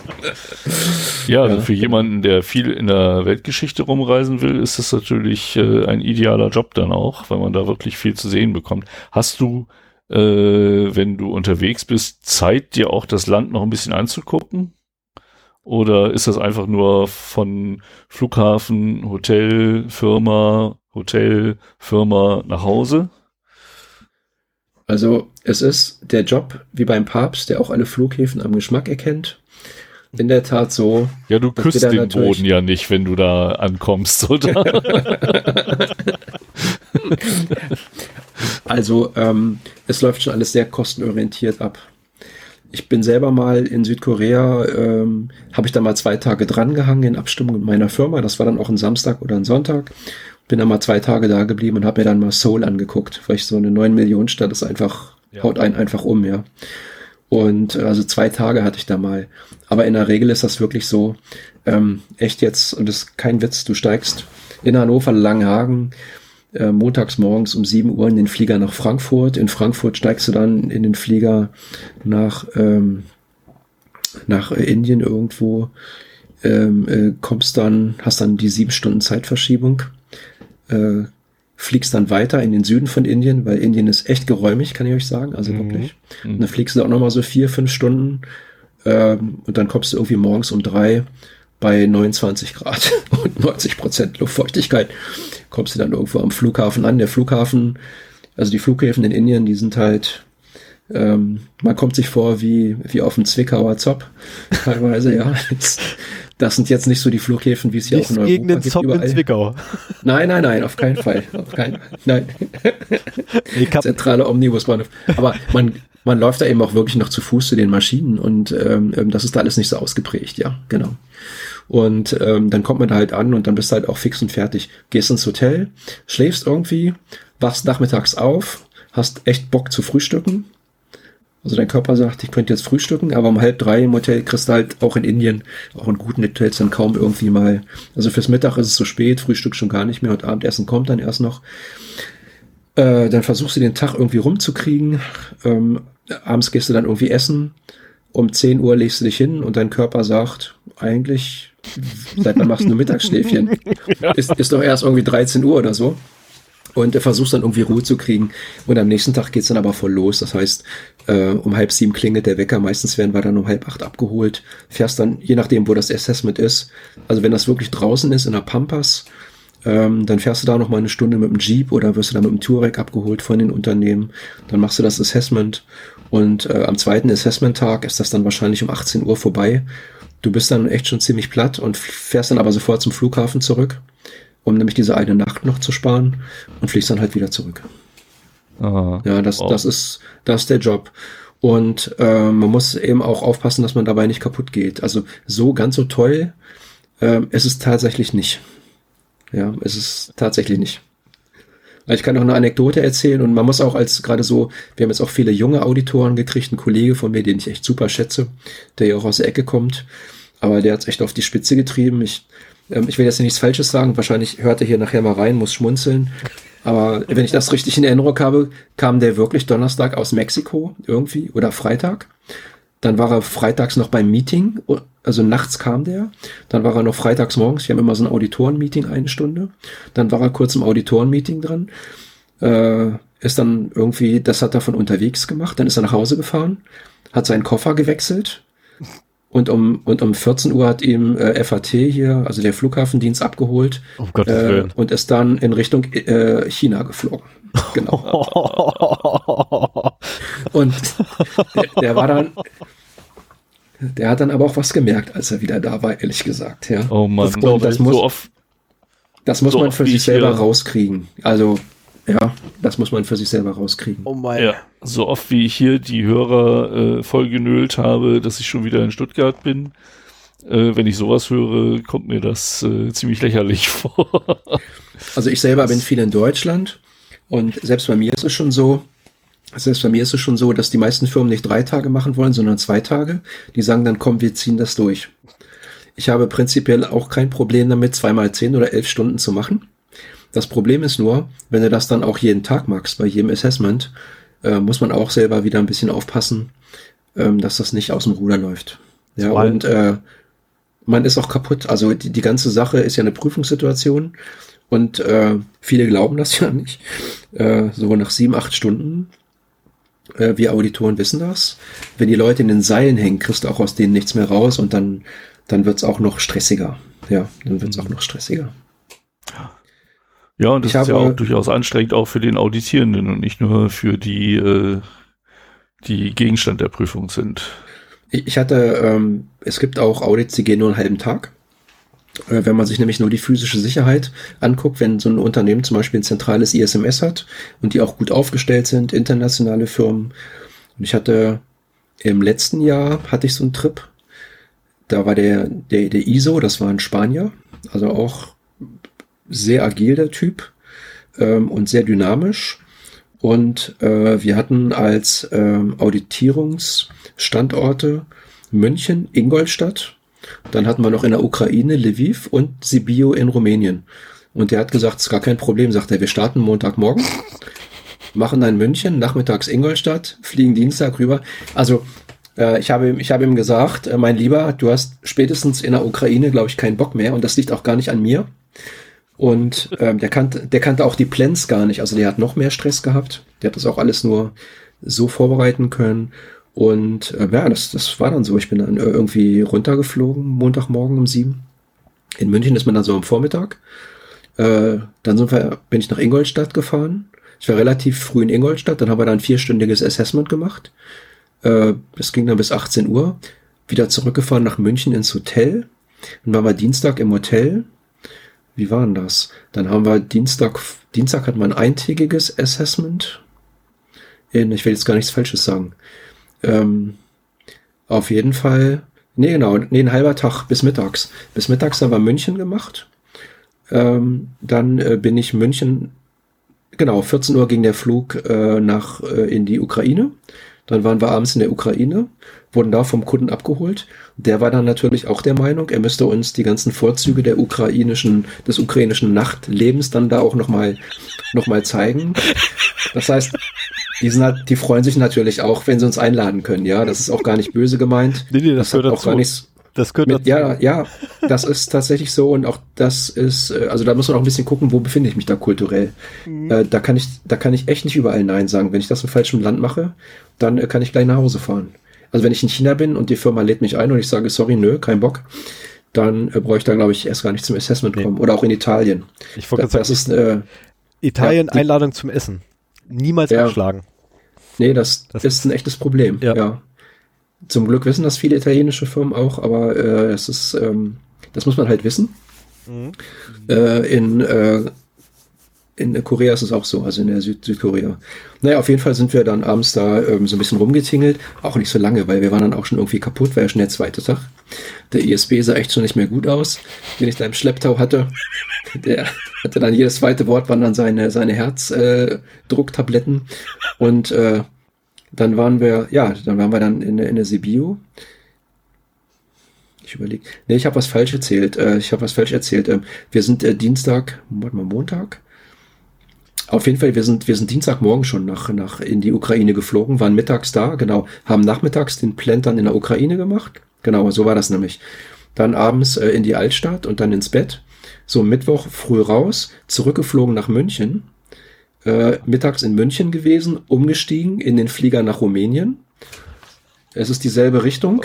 Ja, also ja. für jemanden, der viel in der Weltgeschichte rumreisen will, ist das natürlich äh, ein idealer Job dann auch, weil man da wirklich viel zu sehen bekommt. Hast du äh, wenn du unterwegs bist, Zeit, dir auch das Land noch ein bisschen anzugucken? Oder ist das einfach nur von Flughafen, Hotel, Firma, Hotel, Firma nach Hause? Also es ist der Job wie beim Papst, der auch alle Flughäfen am Geschmack erkennt. In der Tat so. Ja, du küsst den Boden ja nicht, wenn du da ankommst, oder? also ähm, es läuft schon alles sehr kostenorientiert ab ich bin selber mal in Südkorea, ähm, habe ich da mal zwei Tage drangehangen in Abstimmung mit meiner Firma. Das war dann auch ein Samstag oder ein Sonntag. Bin dann mal zwei Tage da geblieben und habe mir dann mal Seoul angeguckt, weil ich so eine 9 Millionen Stadt ist einfach, ja. haut einen einfach um, ja. Und äh, also zwei Tage hatte ich da mal. Aber in der Regel ist das wirklich so, ähm, echt jetzt, und das ist kein Witz, du steigst in Hannover, Langhagen, äh, montags morgens um 7 Uhr in den Flieger nach Frankfurt. In Frankfurt steigst du dann in den Flieger nach, ähm, nach äh, Indien irgendwo, ähm, äh, kommst dann, hast dann die sieben Stunden Zeitverschiebung, äh, fliegst dann weiter in den Süden von Indien, weil Indien ist echt geräumig, kann ich euch sagen, also mhm. wirklich. Mhm. Und dann fliegst du auch nochmal so vier, fünf Stunden ähm, und dann kommst du irgendwie morgens um drei bei 29 Grad und 90 Prozent Luftfeuchtigkeit kommst du dann irgendwo am Flughafen an. Der Flughafen, also die Flughäfen in Indien, die sind halt, ähm, man kommt sich vor wie, wie auf dem Zwickauer Zopp, teilweise, ja. Das sind jetzt nicht so die Flughäfen, wie es hier auch in Europa gegen den gibt. Zopp überall. in Zwickau. Nein, nein, nein, auf keinen Fall. Auf keinen, nein. Zentrale Omnibusbahnhof. Aber man, man läuft da eben auch wirklich noch zu Fuß zu den Maschinen und ähm, ähm das ist da alles nicht so ausgeprägt, ja, genau. Und ähm, dann kommt man da halt an und dann bist du halt auch fix und fertig. Gehst ins Hotel, schläfst irgendwie, wachst nachmittags auf, hast echt Bock zu frühstücken. Also dein Körper sagt, ich könnte jetzt frühstücken, aber um halb drei im Hotel kriegst du halt auch in Indien, auch in guten Hotels dann kaum irgendwie mal. Also fürs Mittag ist es so spät, Frühstück schon gar nicht mehr und Abendessen kommt dann erst noch. Äh, dann versuchst du den Tag irgendwie rumzukriegen. Ähm, abends gehst du dann irgendwie essen. Um 10 Uhr legst du dich hin und dein Körper sagt, eigentlich Seit wann machst du Mittagsschläfchen? ja. ist, ist doch erst irgendwie 13 Uhr oder so. Und er versucht dann irgendwie Ruhe zu kriegen. Und am nächsten Tag geht's dann aber voll los. Das heißt, äh, um halb sieben klingelt der Wecker. Meistens werden wir dann um halb acht abgeholt. Fährst dann, je nachdem, wo das Assessment ist. Also wenn das wirklich draußen ist, in der Pampas, ähm, dann fährst du da noch mal eine Stunde mit dem Jeep oder wirst du dann mit dem Touareg abgeholt von den Unternehmen. Dann machst du das Assessment. Und äh, am zweiten Assessment-Tag ist das dann wahrscheinlich um 18 Uhr vorbei. Du bist dann echt schon ziemlich platt und fährst dann aber sofort zum Flughafen zurück, um nämlich diese eine Nacht noch zu sparen und fliegst dann halt wieder zurück. Aha, ja, das, wow. das ist, das ist der Job. Und äh, man muss eben auch aufpassen, dass man dabei nicht kaputt geht. Also so ganz so toll äh, ist es tatsächlich nicht. Ja, es ist tatsächlich nicht. Ich kann noch eine Anekdote erzählen und man muss auch als gerade so, wir haben jetzt auch viele junge Auditoren gekriegt, ein Kollege von mir, den ich echt super schätze, der ja auch aus der Ecke kommt, aber der hat es echt auf die Spitze getrieben. Ich, ähm, ich will jetzt nichts Falsches sagen, wahrscheinlich hört er hier nachher mal rein, muss schmunzeln. Aber wenn ich das richtig in Erinnerung habe, kam der wirklich Donnerstag aus Mexiko irgendwie oder Freitag dann war er freitags noch beim Meeting, also nachts kam der. Dann war er noch freitags morgens, wir haben immer so ein Auditoren-Meeting eine Stunde. Dann war er kurz im Auditoren-Meeting dran. Äh, ist dann irgendwie, das hat er von unterwegs gemacht. Dann ist er nach Hause gefahren, hat seinen Koffer gewechselt und um, und um 14 Uhr hat ihm äh, FAT hier, also der Flughafendienst, abgeholt Gottes äh, und ist dann in Richtung äh, China geflogen. Genau. Und der, der war dann, der hat dann aber auch was gemerkt, als er wieder da war, ehrlich gesagt. Ja. Oh Mann, Das glaub ich. so oft, Das muss So man für sich ich selber hier- rauskriegen. Also, ja, das muss man für sich selber rauskriegen. oh mein. ja, so oft wie ich hier die Hörer äh, voll genölt habe, dass ich schon wieder in Stuttgart bin. Äh, wenn ich sowas höre, kommt mir das äh, ziemlich lächerlich vor. Also ich selber bin viel in Deutschland und selbst bei mir ist es schon so, selbst bei mir ist es schon so, dass die meisten Firmen nicht drei Tage machen wollen, sondern zwei Tage. Die sagen dann, komm, wir ziehen das durch. Ich habe prinzipiell auch kein Problem damit, zweimal zehn oder elf Stunden zu machen. Das Problem ist nur, wenn du das dann auch jeden Tag machst, bei jedem Assessment, äh, muss man auch selber wieder ein bisschen aufpassen, ähm, dass das nicht aus dem Ruder läuft. Ja, und äh, man ist auch kaputt. Also die, die ganze Sache ist ja eine Prüfungssituation und äh, viele glauben das ja nicht. Äh, so nach sieben, acht Stunden, äh, wir Auditoren wissen das. Wenn die Leute in den Seilen hängen, kriegst du auch aus denen nichts mehr raus und dann, dann wird's auch noch stressiger. Ja, dann wird's auch noch stressiger. Ja, und das Ich ist ja habe- auch durchaus anstrengend, auch für den Auditierenden und nicht nur für die, äh, die Gegenstand der Prüfung sind. Ich, ich hatte, ähm, es gibt auch Audits, die gehen nur einen halben Tag. Äh, Wenn man sich nämlich nur die physische Sicherheit anguckt, wenn so ein Unternehmen zum Beispiel ein zentrales ISMS hat und die auch gut aufgestellt sind, internationale Firmen. Und ich hatte im letzten Jahr hatte ich so einen Trip. Da war der, der, der ISO, das war ein Spanier, also auch sehr agil der Typ ähm, und sehr dynamisch. Und äh, wir hatten als ähm, Auditierungsstandorte München, Ingolstadt. Dann hatten wir noch in der Ukraine Lviv und Sibiu in Rumänien. Und der hat gesagt, es ist gar kein Problem, sagt er, wir starten Montagmorgen, machen dann München, nachmittags Ingolstadt, fliegen Dienstag rüber. Also äh, ich, habe, ihm- ich habe ihm gesagt, äh, mein Lieber, du hast spätestens in der Ukraine, glaube ich, keinen Bock mehr und das liegt auch gar nicht an mir. Und ähm, der, kannte, der kannte auch die Plans gar nicht. Also der hat noch mehr Stress gehabt. Der hat das auch alles nur so vorbereiten können. Und äh, ja, das, das war dann so. Ich bin dann äh, irgendwie runtergeflogen, Montagmorgen um sieben. In München ist man dann so am Vormittag. Äh, dann sind wir, bin ich nach Ingolstadt gefahren. Ich war relativ früh in Ingolstadt. Dann haben wir dann ein vierstündiges Assessment gemacht. Äh, das ging dann bis 18 Uhr. Wieder zurückgefahren nach München ins Hotel. Dann waren wir Dienstag im Hotel. Wie war denn das? Dann haben wir Dienstag, Dienstag hatten wir ein eintägiges Assessment. In, ich will jetzt gar nichts Falsches sagen. Ähm, auf jeden Fall, nee, genau, nee, ein halber Tag bis mittags. Bis mittags haben wir München gemacht. Ähm, dann äh, bin ich München, genau, 14 Uhr ging der Flug äh, nach äh, in die Ukraine. Dann waren wir abends in der Ukraine, wurden da vom Kunden abgeholt. Der war dann natürlich auch der Meinung, er müsste uns die ganzen Vorzüge der ukrainischen, des ukrainischen Nachtlebens dann da auch nochmal noch mal zeigen. Das heißt, die, sind halt, die freuen sich natürlich auch, wenn sie uns einladen können. Ja, das ist auch gar nicht böse gemeint. Nee, nee, das hat gehört auch gar dazu. nichts, Das gehört mit, dazu. ja, ja, das ist tatsächlich so und auch das ist, äh, also da muss man auch ein bisschen gucken, wo befinde ich mich da kulturell. Äh, da kann ich, da kann ich echt nicht überall Nein sagen. Wenn ich das im falschen Land mache, dann äh, kann ich gleich nach Hause fahren. Also wenn ich in China bin und die Firma lädt mich ein und ich sage, sorry, nö, kein Bock, dann äh, brauche ich da, glaube ich, erst gar nicht zum Assessment Nee. kommen. Oder auch in Italien. Ich wollte Das, gerade das sagen, ist, äh, Italien ja, die- Einladung zum Essen. Niemals Ja. abschlagen. nee, das, Das ist ein echtes Problem. Ja. ja. Zum Glück wissen das viele italienische Firmen auch, aber äh, es ist, ähm, das muss man halt wissen. Äh, in, äh, in Korea ist es auch so, also in der Süd Südkorea. Naja, auf jeden Fall sind wir dann abends da ähm, so ein bisschen rumgetingelt. Auch nicht so lange, weil wir waren dann auch schon irgendwie kaputt, war ja schon der zweite Tag. Der ISB sah echt schon nicht mehr gut aus, den ich da im Schlepptau hatte. Der hatte dann jedes zweite Wort waren dann seine, seine Herzdrucktabletten. Äh. Und äh, dann waren wir, ja, dann waren wir dann in, der- in der Sibiu. Ich überlege. Nee, ich habe was falsch erzählt. Äh, ich habe was falsch erzählt. Ähm, wir sind äh, Dienstag, warte mal, Montag? Auf jeden Fall, wir sind, wir sind Dienstagmorgen schon nach, nach in die Ukraine geflogen, waren mittags da, genau, haben nachmittags den Plant dann in der Ukraine gemacht. Genau, so war das nämlich. Dann abends äh, in die Altstadt und dann ins Bett. So Mittwoch früh raus, zurückgeflogen nach München. Äh, mittags in München gewesen, umgestiegen in den Flieger nach Rumänien. Es ist dieselbe Richtung.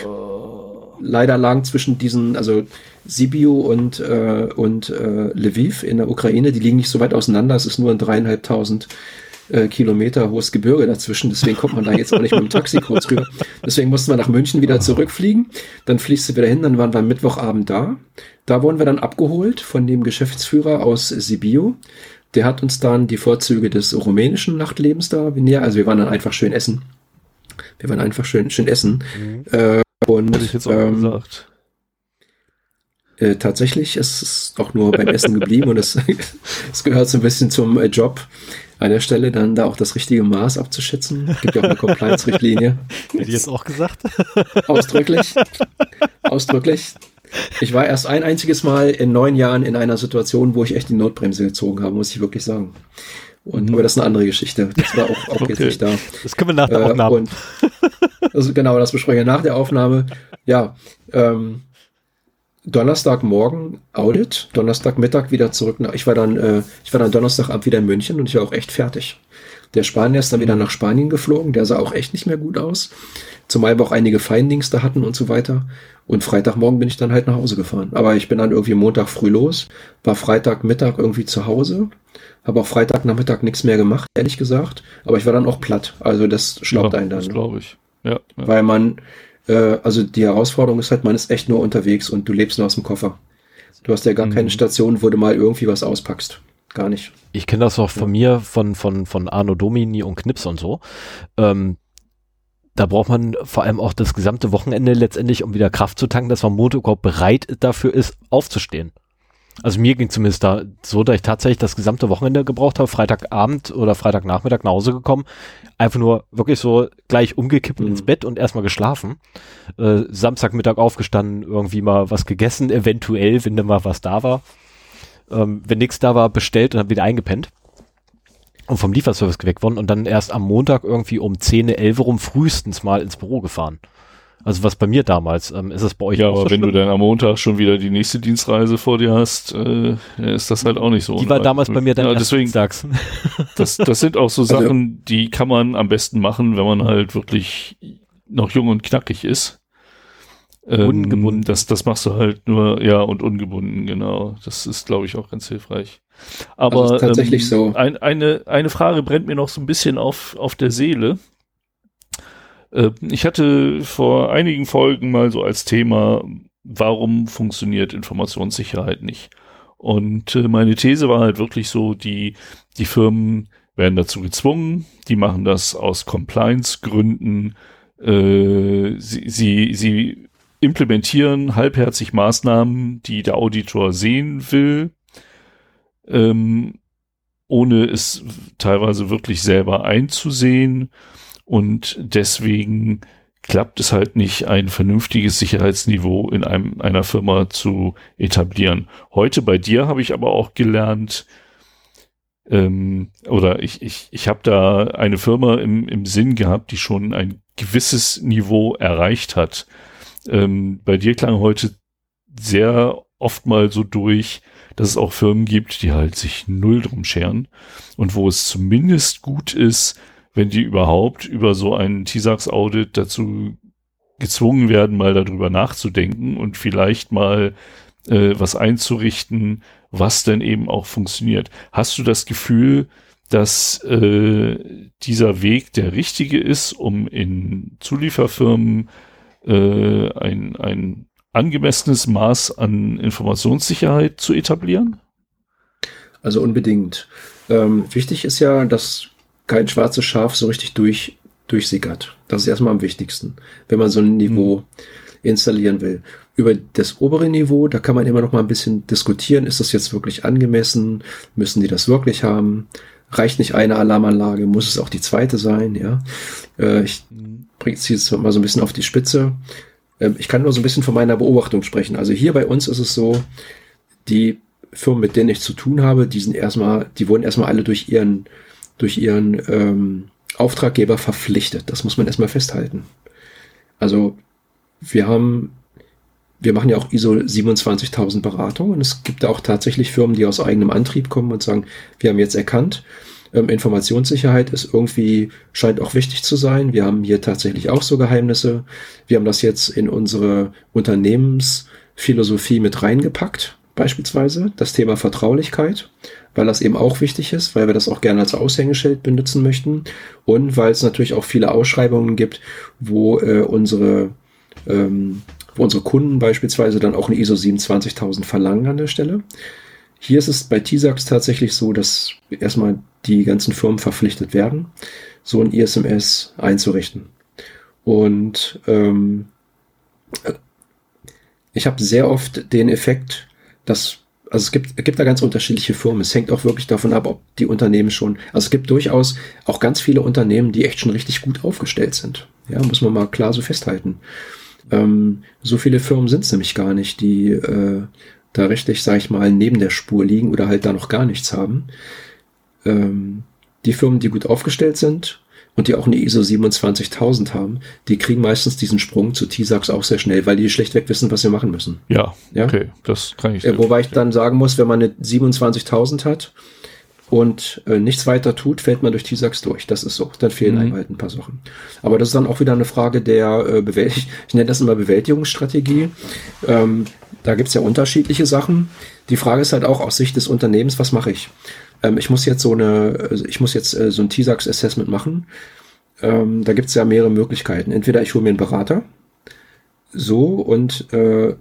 Leider lagen zwischen diesen, also Sibiu und, äh, und äh, Lviv in der Ukraine, die liegen nicht so weit auseinander. Es ist nur ein dreieinhalbtausend äh, Kilometer hohes Gebirge dazwischen. Deswegen kommt man da jetzt auch nicht mit dem Taxi kurz rüber. Deswegen mussten wir nach München wieder zurückfliegen. Dann fließt du wieder hin. Dann waren wir am Mittwochabend da. Da wurden wir dann abgeholt von dem Geschäftsführer aus Sibiu. Der hat uns dann die Vorzüge des rumänischen Nachtlebens da näher. Also wir waren dann einfach schön essen. Wir waren einfach schön, schön essen. Mhm. Äh, und Hätte ich jetzt auch ähm, gesagt. Äh, tatsächlich ist es auch nur beim Essen geblieben und es, es gehört so ein bisschen zum äh, Job an der Stelle dann da auch das richtige Maß abzuschätzen. Es gibt ja auch eine Compliance-Richtlinie. Hätte ich jetzt auch gesagt. Ausdrücklich. Ausdrücklich. Ich war erst ein einziges Mal in neun Jahren in einer Situation, wo ich echt die Notbremse gezogen habe, muss ich wirklich sagen. Und, mhm. aber das ist eine andere Geschichte. Das war auch, auch okay. jetzt nicht da. Das können wir nach der äh, Aufnahme. Und, also genau, das besprechen wir nach der Aufnahme. Ja, ähm, Donnerstagmorgen Audit, Donnerstagmittag wieder zurück nach, ich war dann, äh, ich war dann Donnerstagabend wieder in München und ich war auch echt fertig. Der Spanier ist dann wieder nach Spanien geflogen, der sah auch echt nicht mehr gut aus. Zumal wir auch einige Findings da hatten und so weiter. Und Freitagmorgen bin ich dann halt nach Hause gefahren. Aber ich bin dann irgendwie Montag früh los, war Freitagmittag irgendwie zu Hause, habe auch Freitagnachmittag nichts mehr gemacht, ehrlich gesagt. Aber ich war dann auch platt. Also das schlaubt ja, einen dann. Das ne? glaube ich. Ja, ja. Weil man, äh, also die Herausforderung ist halt, man ist echt nur unterwegs und du lebst nur aus dem Koffer. Du hast ja gar mhm. keine Station, wo du mal irgendwie was auspackst. Gar nicht. Ich kenne das auch von mir, von, von, von Arno Domini und Knips und so. Ähm, da braucht man vor allem auch das gesamte Wochenende letztendlich, um wieder Kraft zu tanken, dass man Montag überhaupt bereit dafür ist, aufzustehen. Also mir ging zumindest da so, dass ich tatsächlich das gesamte Wochenende gebraucht habe, Freitagabend oder Freitagnachmittag nach Hause gekommen, einfach nur wirklich so gleich umgekippt mhm. ins Bett und erstmal geschlafen. Äh, Samstagmittag aufgestanden, irgendwie mal was gegessen, eventuell, wenn da mal was da war. Ähm, wenn nichts da war, bestellt und dann wieder eingepennt. Und vom Lieferservice geweckt worden und dann erst am Montag irgendwie um 10, 11 rum frühestens mal ins Büro gefahren. Also was bei mir damals, ähm, ist es bei euch ja, auch aber so wenn schlimm? du dann am Montag schon wieder die nächste Dienstreise vor dir hast, äh, ist das halt auch nicht so. Die war damals bei mir dann ja, deswegen, Dienstags. Das, das sind auch so also Sachen, die kann man am besten machen, wenn man halt wirklich noch jung und knackig ist. Ähm, ungebunden. Das, das machst du halt nur, ja, und ungebunden, genau. Das ist, glaube ich, auch ganz hilfreich. Aber also tatsächlich ähm, so. Ein, eine, eine Frage brennt mir noch so ein bisschen auf, auf der Seele. Äh, ich hatte vor einigen Folgen mal so als Thema, warum funktioniert Informationssicherheit nicht? Und äh, meine These war halt wirklich so, die, die Firmen werden dazu gezwungen, die machen das aus Compliance-Gründen, äh, sie, sie, sie implementieren halbherzig Maßnahmen, die der Auditor sehen will, ähm, ohne es teilweise wirklich selber einzusehen und deswegen klappt es halt nicht, ein vernünftiges Sicherheitsniveau in einem, einer Firma zu etablieren. Heute bei dir habe ich aber auch gelernt, ähm, oder ich, ich, ich habe da eine Firma im, im Sinn gehabt, die schon ein gewisses Niveau erreicht hat. Ähm, bei dir klang heute sehr oft mal so durch, dass es auch Firmen gibt, die halt sich null drum scheren und wo es zumindest gut ist, wenn die überhaupt über so einen TISAX-Audit dazu gezwungen werden, mal darüber nachzudenken und vielleicht mal äh, was einzurichten, was denn eben auch funktioniert. Hast du das Gefühl, dass äh, dieser Weg der richtige ist, um in Zulieferfirmen äh, ein, ein angemessenes Maß an Informationssicherheit zu etablieren? Also unbedingt. Ähm, wichtig ist ja, dass kein schwarzes Schaf so richtig durch, durchsickert. Das ist erstmal am wichtigsten, wenn man so ein Niveau mhm. installieren will. Über das obere Niveau, da kann man immer noch mal ein bisschen diskutieren. Ist das jetzt wirklich angemessen? Müssen die das wirklich haben? Reicht nicht eine Alarmanlage? Muss es auch die zweite sein? Ja, äh, ich mhm. bringe es jetzt mal so ein bisschen auf die Spitze. Äh, ich kann nur so ein bisschen von meiner Beobachtung sprechen. Also hier bei uns ist es so, die Firmen, mit denen ich zu tun habe, die sind erstmal, die wurden erstmal alle durch ihren durch ihren ähm, Auftraggeber verpflichtet. Das muss man erstmal festhalten. Also wir haben, wir machen ja auch ISO 27.000 Beratungen es gibt auch tatsächlich Firmen, die aus eigenem Antrieb kommen und sagen, wir haben jetzt erkannt, Ähm, Informationssicherheit ist irgendwie, scheint auch wichtig zu sein. Wir haben hier tatsächlich auch so Geheimnisse. Wir haben das jetzt in unsere Unternehmensphilosophie mit reingepackt, beispielsweise. Das Thema Vertraulichkeit, weil das eben auch wichtig ist, weil wir das auch gerne als Aushängeschild benutzen möchten. Und weil es natürlich auch viele Ausschreibungen gibt, wo äh, unsere ähm, wo unsere Kunden beispielsweise dann auch eine ISO 27000 verlangen an der Stelle. Hier ist es bei TISAX tatsächlich so, dass erstmal die ganzen Firmen verpflichtet werden, so ein ISMS einzurichten. Und ähm, ich habe sehr oft den Effekt, dass also es gibt, es gibt da ganz unterschiedliche Firmen. Es hängt auch wirklich davon ab, ob die Unternehmen schon, also es gibt durchaus auch ganz viele Unternehmen, die echt schon richtig gut aufgestellt sind. Ja, muss man mal klar so festhalten. Ähm, so viele Firmen sind es nämlich gar nicht, die äh, da richtig, sag ich mal, neben der Spur liegen oder halt da noch gar nichts haben. Ähm, die Firmen, die gut aufgestellt sind und die auch eine ISO 27000 haben, die kriegen meistens diesen Sprung zu TISAX auch sehr schnell, weil die schlechtweg wissen, was sie machen müssen. Ja, ja? okay, das kann ich. Äh, wobei ich dann sagen muss, wenn man eine 27000 hat, und äh, nichts weiter tut, fällt man durch TISAX durch. Das ist so. Dann fehlen mhm. einem halt ein paar Sachen. Aber das ist dann auch wieder eine Frage der äh, Bewältigung. Ich nenne das immer Bewältigungsstrategie. Ähm, da gibt's ja unterschiedliche Sachen. Die Frage ist halt auch aus Sicht des Unternehmens, was mache ich? Ähm, ich muss jetzt so eine, also ich muss jetzt äh, so ein TISAX-Assessment machen. Ähm, da gibt's ja mehrere Möglichkeiten. Entweder ich hole mir einen Berater, so und äh,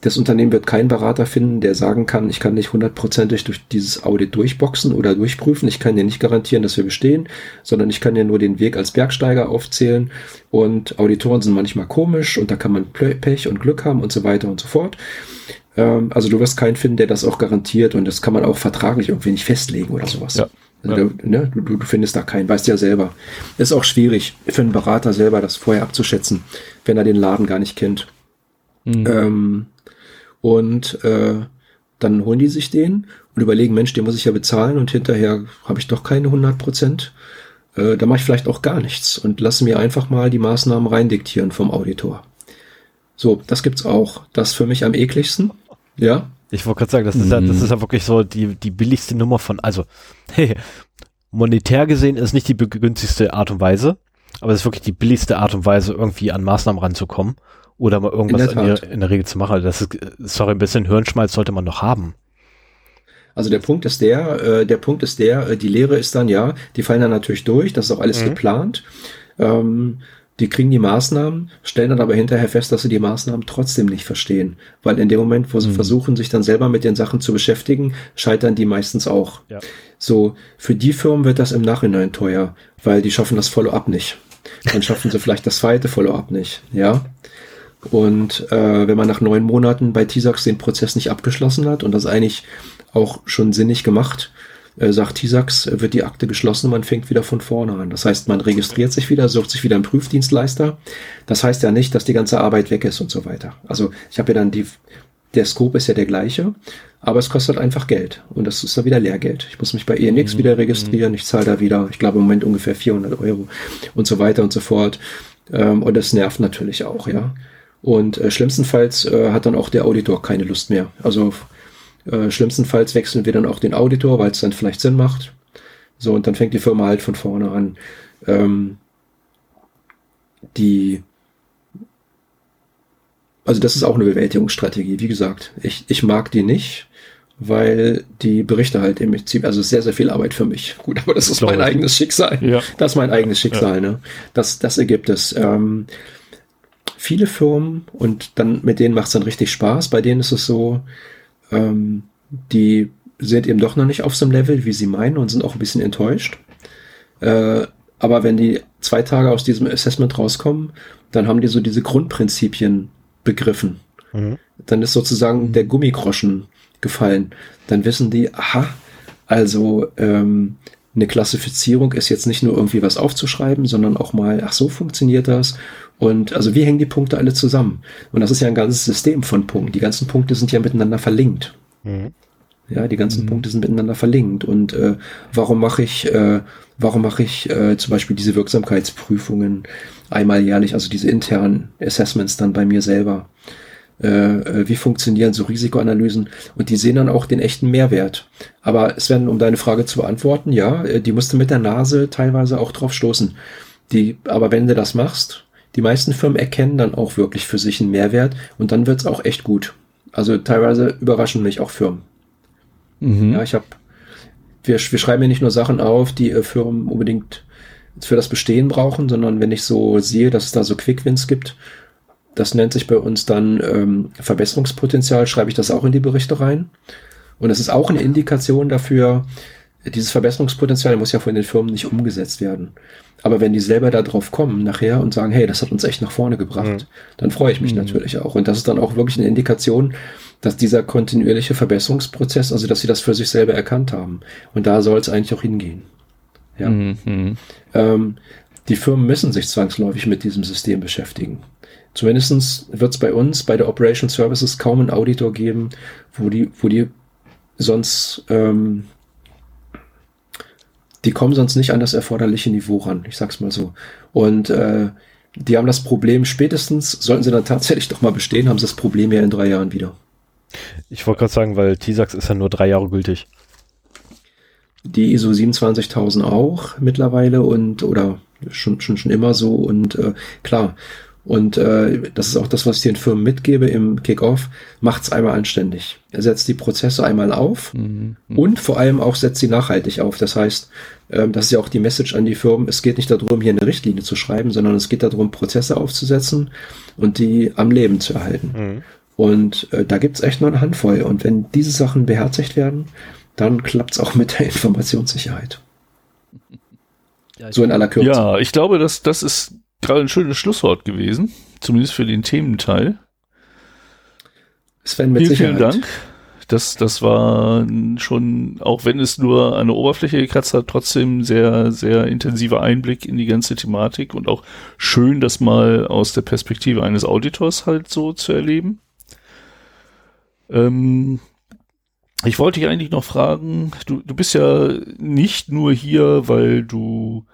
das Unternehmen wird keinen Berater finden, der sagen kann, ich kann nicht hundertprozentig durch dieses Audit durchboxen oder durchprüfen. Ich kann dir nicht garantieren, dass wir bestehen, sondern ich kann dir nur den Weg als Bergsteiger aufzählen. Und Auditoren sind manchmal komisch und da kann man Pech und Glück haben und so weiter und so fort. Ähm, also du wirst keinen finden, der das auch garantiert und das kann man auch vertraglich irgendwie nicht festlegen oder sowas. Ja. Also ja. du, ne, du, du findest da keinen, weißt ja selber. Ist auch schwierig für einen Berater selber, das vorher abzuschätzen, wenn er den Laden gar nicht kennt. Mhm. Ähm, und äh, dann holen die sich den und überlegen, Mensch, den muss ich ja bezahlen und hinterher habe ich doch keine 100 Prozent. Äh, da mache ich vielleicht auch gar nichts und lasse mir einfach mal die Maßnahmen reindiktieren vom Auditor. So, das gibt's auch. Das für mich am ekligsten. Ja. Ich wollte gerade sagen, das ist, mhm. ja, das mhm. ist ja wirklich so die, die billigste Nummer von, also, hey, monetär gesehen ist nicht die begünstigste Art und Weise, aber es ist wirklich die billigste Art und Weise, irgendwie an Maßnahmen ranzukommen oder mal irgendwas in der, in der, Regel zu machen. Also das ist, sorry, ein bisschen Hirnschmalz sollte man noch haben. Also der Punkt ist der, äh, der Punkt ist der, äh, die Lehre ist dann ja, die fallen dann natürlich durch, das ist auch alles mhm. geplant. Ähm, die kriegen die Maßnahmen, stellen dann aber hinterher fest, dass sie die Maßnahmen trotzdem nicht verstehen. Weil in dem Moment, wo sie mhm. versuchen, sich dann selber mit den Sachen zu beschäftigen, scheitern die meistens auch. Ja. So, für die Firmen wird das im Nachhinein teuer, weil die schaffen das Follow-up nicht. Dann schaffen sie vielleicht das zweite Follow-up nicht, ja. Und äh, wenn man nach neun Monaten bei TISAX den Prozess nicht abgeschlossen hat und das eigentlich auch schon sinnig gemacht, äh, sagt TISAX, wird die Akte geschlossen, man fängt wieder von vorne an. Das heißt, man registriert sich wieder, sucht sich wieder einen Prüfdienstleister. Das heißt ja nicht, dass die ganze Arbeit weg ist und so weiter. Also ich habe ja dann die, der Scope ist ja der gleiche, aber es kostet einfach Geld und das ist dann wieder Lehrgeld. Ich muss mich bei ENX mhm. wieder registrieren, ich zahle da wieder, ich glaube im Moment ungefähr 400 Euro und so weiter und so fort. Ähm, und das nervt natürlich auch, ja. Und äh, schlimmstenfalls äh, hat dann auch der Auditor keine Lust mehr. Also äh, schlimmstenfalls wechseln wir dann auch den Auditor, weil es dann vielleicht Sinn macht. So, und dann fängt die Firma halt von vorne an. Ähm, die also das ist auch eine Bewältigungsstrategie. Wie gesagt, ich, ich mag die nicht, weil die Berichte halt im Prinzip, also sehr, sehr viel Arbeit für mich. Gut, aber das ist mein eigenes Schicksal. Ja. Das ist mein eigenes Schicksal, ja. ne? Das, das ergibt es. Ähm, viele Firmen und dann mit denen macht es dann richtig Spaß. Bei denen ist es so, ähm, die sind eben doch noch nicht auf so einem Level, wie sie meinen und sind auch ein bisschen enttäuscht. Äh, aber wenn die zwei Tage aus diesem Assessment rauskommen, dann haben die so diese Grundprinzipien begriffen. Mhm. Dann ist sozusagen der Gummigroschen gefallen. Dann wissen die, aha, also ähm, eine Klassifizierung ist jetzt nicht nur irgendwie was aufzuschreiben, sondern auch mal, ach so funktioniert das. Und also wie hängen die Punkte alle zusammen? Und das ist ja ein ganzes System von Punkten. Die ganzen Punkte sind ja miteinander verlinkt. Mhm. Ja, die ganzen mhm. Punkte sind miteinander verlinkt. Und äh, warum mache ich, äh, warum mache ich äh, zum Beispiel diese Wirksamkeitsprüfungen einmal jährlich, also diese internen Assessments dann bei mir selber? Äh, äh, wie funktionieren so Risikoanalysen und die sehen dann auch den echten Mehrwert. Aber es werden, um deine Frage zu beantworten, ja, äh, die musst du mit der Nase teilweise auch drauf stoßen. Die, aber wenn du das machst, die meisten Firmen erkennen dann auch wirklich für sich einen Mehrwert und dann wird's auch echt gut. Also teilweise überraschen mich auch Firmen. Mhm. Ja, ich habe, wir, wir schreiben ja nicht nur Sachen auf, die äh, Firmen unbedingt für das Bestehen brauchen, sondern wenn ich so sehe, dass es da so Quickwins gibt, das nennt sich bei uns dann ähm, Verbesserungspotenzial, schreibe ich das auch in die Berichte rein. Und es ist auch eine Indikation dafür, dieses Verbesserungspotenzial muss ja von den Firmen nicht umgesetzt werden. Aber wenn die selber da drauf kommen nachher und sagen, hey, das hat uns echt nach vorne gebracht, mhm. dann freue ich mich mhm. natürlich auch. Und das ist dann auch wirklich eine Indikation, dass dieser kontinuierliche Verbesserungsprozess, also dass sie das für sich selber erkannt haben. Und da soll es eigentlich auch hingehen. Ja. Mhm. Ähm, die Firmen müssen sich zwangsläufig mit diesem System beschäftigen. Zumindestens wird es bei uns, bei der Operation Services, kaum einen Auditor geben, wo die, wo die sonst, ähm, die kommen sonst nicht an das erforderliche Niveau ran. Ich sag's mal so. Und äh, die haben das Problem spätestens, sollten sie dann tatsächlich doch mal bestehen, haben sie das Problem ja in drei Jahren wieder. Ich wollte gerade sagen, weil TISAX ist ja nur drei Jahre gültig. Die ISO 27000 auch mittlerweile und oder schon schon schon immer so und äh, klar und äh, das ist auch das, was ich den Firmen mitgebe im Kickoff. Macht's einmal anständig. Er setzt die Prozesse einmal auf mhm. und vor allem auch setzt sie nachhaltig auf. Das heißt, äh, das ist ja auch die Message an die Firmen. Es geht nicht darum, hier eine Richtlinie zu schreiben, sondern es geht darum, Prozesse aufzusetzen und die am Leben zu erhalten. Mhm. Und äh, da gibt's echt nur eine Handvoll. Und wenn diese Sachen beherzigt werden, dann klappt's auch mit der Informationssicherheit. Ja, so in aller Kürze. Ja, ich glaube, dass das ist gerade ein schönes Schlusswort gewesen, zumindest für den Thementeil. Sven, mit vielen, Sicherheit. vielen Dank. Das, das war schon, auch wenn es nur eine Oberfläche gekratzt hat, trotzdem sehr, sehr intensiver Einblick in die ganze Thematik und auch schön, das mal aus der Perspektive eines Auditors halt so zu erleben. Ähm, ich wollte dich eigentlich noch fragen, du, du bist ja nicht nur hier, weil du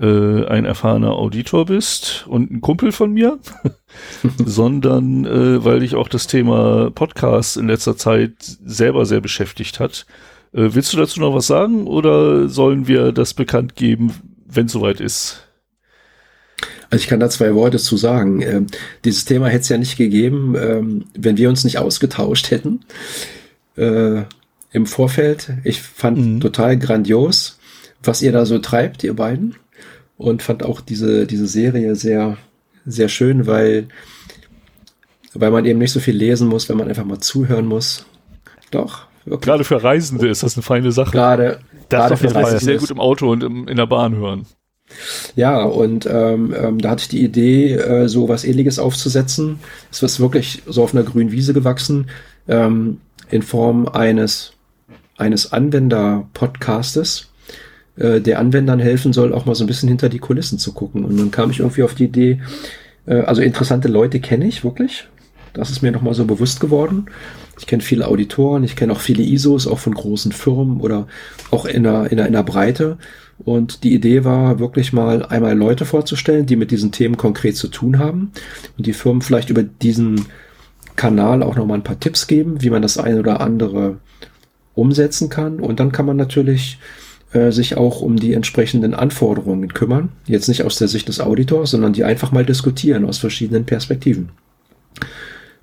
äh, ein erfahrener Auditor bist und ein Kumpel von mir, sondern äh, weil dich auch das Thema Podcast in letzter Zeit selber sehr beschäftigt hat. Äh, willst du dazu noch was sagen oder sollen wir das bekannt geben, wenn es soweit ist? Also ich kann da zwei Worte zu sagen. Ähm, dieses Thema hätte es ja nicht gegeben, ähm, wenn wir uns nicht ausgetauscht hätten äh, im Vorfeld. Ich fand mhm. total grandios, was ihr da so treibt, ihr beiden und fand auch diese, diese Serie sehr, sehr schön, weil, weil man eben nicht so viel lesen muss, wenn man einfach mal zuhören muss. Doch. Wirklich. Gerade für Reisende ist das eine feine Sache. Gerade, das für Reisende. sehr gut im Auto und im, in der Bahn hören. Ja, und ähm, ähm, da hatte ich die Idee, äh, so was ähnliches aufzusetzen. Es ist wirklich so auf einer grünen Wiese gewachsen, ähm, in Form eines, eines Anwender-Podcastes äh, der Anwendern helfen soll, auch mal so ein bisschen hinter die Kulissen zu gucken. Und dann kam ich irgendwie auf die Idee, äh, also interessante Leute kenne ich wirklich. Das ist mir nochmal so bewusst geworden. Ich kenne viele Auditoren, ich kenne auch viele ISOs, auch von großen Firmen oder auch in der, in der, in der Breite. Und die Idee war wirklich mal einmal Leute vorzustellen, die mit diesen Themen konkret zu tun haben und die Firmen vielleicht über diesen Kanal auch nochmal ein paar Tipps geben, wie man das eine oder andere umsetzen kann. Und dann kann man natürlich äh, sich auch um die entsprechenden Anforderungen kümmern. Jetzt nicht aus der Sicht des Auditors, sondern die einfach mal diskutieren aus verschiedenen Perspektiven.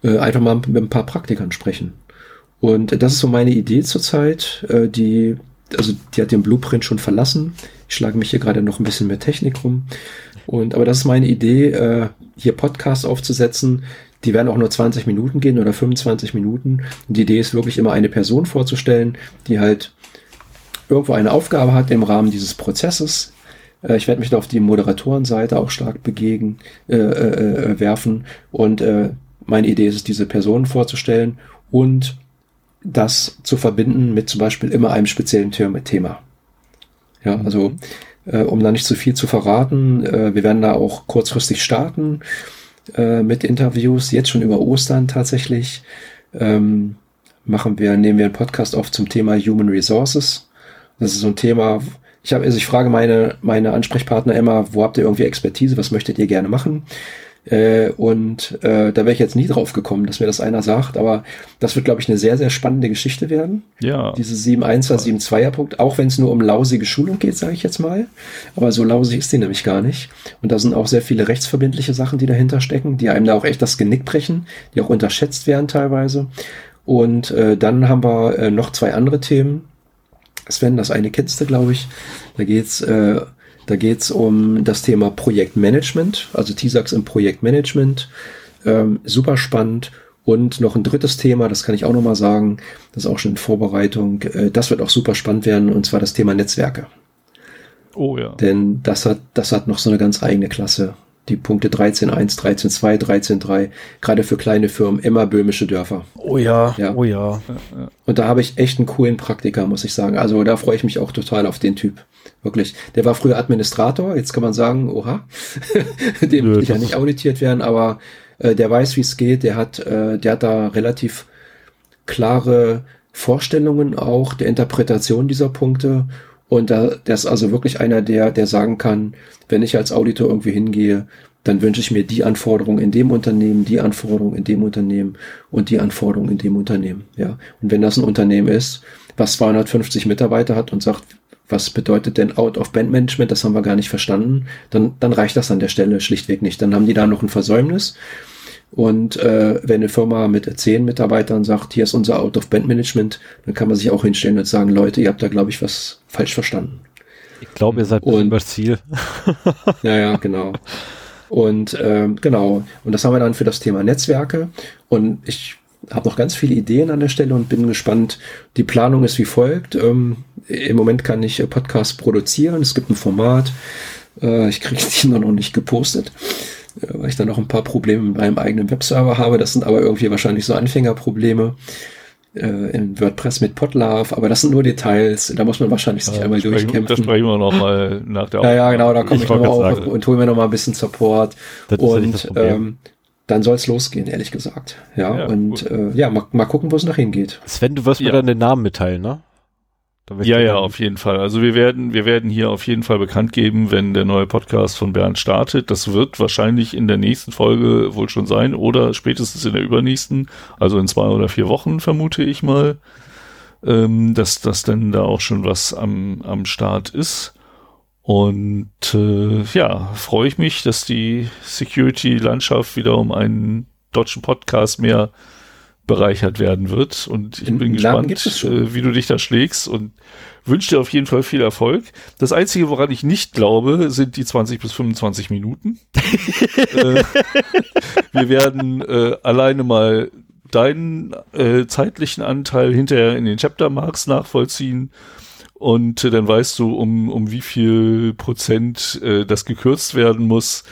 Äh, einfach mal mit ein paar Praktikern sprechen. Und das ist so meine Idee zurzeit, äh, die, also die hat den Blueprint schon verlassen. Ich schlage mich hier gerade noch ein bisschen mit Technik rum. Und, aber das ist meine Idee, äh, hier Podcasts aufzusetzen. Die werden auch nur 20 Minuten gehen oder 25 Minuten. Und die Idee ist wirklich immer eine Person vorzustellen, die halt irgendwo eine Aufgabe hat im Rahmen dieses Prozesses. Äh, ich werde mich da auf die Moderatorenseite auch stark begegen, äh, äh, äh, werfen. Und äh, meine Idee ist es, diese Personen vorzustellen und das zu verbinden mit zum Beispiel immer einem speziellen Thema. Ja, also äh, um da nicht zu viel zu verraten, äh, wir werden da auch kurzfristig starten äh, mit Interviews, jetzt schon über Ostern tatsächlich. Ähm, machen wir, nehmen wir einen Podcast auf zum Thema Human Resources. Das ist so ein Thema. Ich habe, also ich frage meine, meine Ansprechpartner immer, wo habt ihr irgendwie Expertise? Was möchtet ihr gerne machen? Äh, und äh, da wäre ich jetzt nie drauf gekommen, dass mir das einer sagt, aber das wird, glaube ich, eine sehr, sehr spannende Geschichte werden. Ja. Diese 7.1er, 7.2er Punkt, auch wenn es nur um lausige Schulung geht, sage ich jetzt mal. Aber so lausig ist die nämlich gar nicht. Und da sind auch sehr viele rechtsverbindliche Sachen, die dahinter stecken, die einem da auch echt das Genick brechen, die auch unterschätzt werden teilweise. Und äh, dann haben wir äh, noch zwei andere Themen. Sven, das eine kennst du, glaube ich. Da geht's äh, da geht's um das Thema Projektmanagement, also TISAX im Projektmanagement. Ähm, super spannend. Und noch ein drittes Thema, das kann ich auch nochmal sagen, das ist auch schon in Vorbereitung. Äh, das wird auch super spannend werden, und zwar das Thema Netzwerke. Oh ja. Denn das hat, das hat noch so eine ganz eigene Klasse. Die Punkte 13.1, 13.2, 13.3, gerade für kleine Firmen, immer böhmische Dörfer. Oh ja, Ja. oh ja. Und da habe ich echt einen coolen Praktiker, muss ich sagen. Also da freue ich mich auch total auf den Typ. Wirklich. Der war früher Administrator, jetzt kann man sagen, oha, dem Nö, will ich ja nicht auditiert werden, aber äh, der weiß, wie es geht, der hat, äh, der hat da relativ klare Vorstellungen auch der Interpretation dieser Punkte. Und da, der ist also wirklich einer, der, der sagen kann, wenn ich als Auditor irgendwie hingehe, dann wünsche ich mir die Anforderung in dem Unternehmen, die Anforderung in dem Unternehmen und die Anforderung in dem Unternehmen. Ja. Und wenn das ein Unternehmen ist, was 250 Mitarbeiter hat und sagt, was bedeutet denn Out-of-Band-Management, das haben wir gar nicht verstanden, dann, dann reicht das an der Stelle schlichtweg nicht. Dann haben die da noch ein Versäumnis. Und äh, wenn eine Firma mit zehn Mitarbeitern sagt, hier ist unser Out-of-Band-Management, dann kann man sich auch hinstellen und sagen, Leute, ihr habt da, glaube ich, was falsch verstanden. Ich glaube, ihr seid Und- übers Ziel. Ja, ja, genau. Und ähm, genau, und das haben wir dann für das Thema Netzwerke. Und ich habe noch ganz viele Ideen an der Stelle und bin gespannt. Die Planung ist wie folgt. Ähm, Im Moment kann ich äh, Podcasts produzieren. Es gibt ein Format. Äh, ich kriege die nur noch nicht gepostet, äh, weil ich da noch ein paar Probleme mit meinem eigenen Webserver habe. Das sind aber irgendwie wahrscheinlich so Anfängerprobleme äh, in WordPress mit Podlove. Aber das sind nur Details. Da muss man wahrscheinlich sich einmal sprechen, durchkämpfen. das sprechen wir noch mal nach der Ja, ja, genau, da komme ich, Ich wollte noch grad auf sagen. und hole mir noch mal ein bisschen Support. Das ist ja nicht das und ähm, dann soll es losgehen, ehrlich gesagt. Ja, Ja, und gut. äh, ja, mal, mal gucken, wo es nach hingeht. Sven, du wirst mir Ja. dann den Namen mitteilen, ne? Ja, ja, auf jeden Fall. Also wir werden, wir werden hier auf jeden Fall bekannt geben, wenn der neue Podcast von Bernd startet. Das wird wahrscheinlich in der nächsten Folge wohl schon sein oder spätestens in der übernächsten, also in zwei oder vier Wochen vermute ich mal, ähm, dass das dann da auch schon was am, am Start ist. Und äh, ja, freue ich mich, dass die Security-Landschaft wieder um einen deutschen Podcast mehr bereichert werden wird. Und ich Den bin gespannt, äh, wie du dich da schlägst und wünsche dir auf jeden Fall viel Erfolg. Das Einzige, woran ich nicht glaube, sind die 20 bis 25 Minuten. äh, wir werden äh, alleine mal deinen äh, zeitlichen Anteil hinterher in den Chapter Marks nachvollziehen. Und äh, dann weißt du, um, um wie viel Prozent äh, das gekürzt werden muss,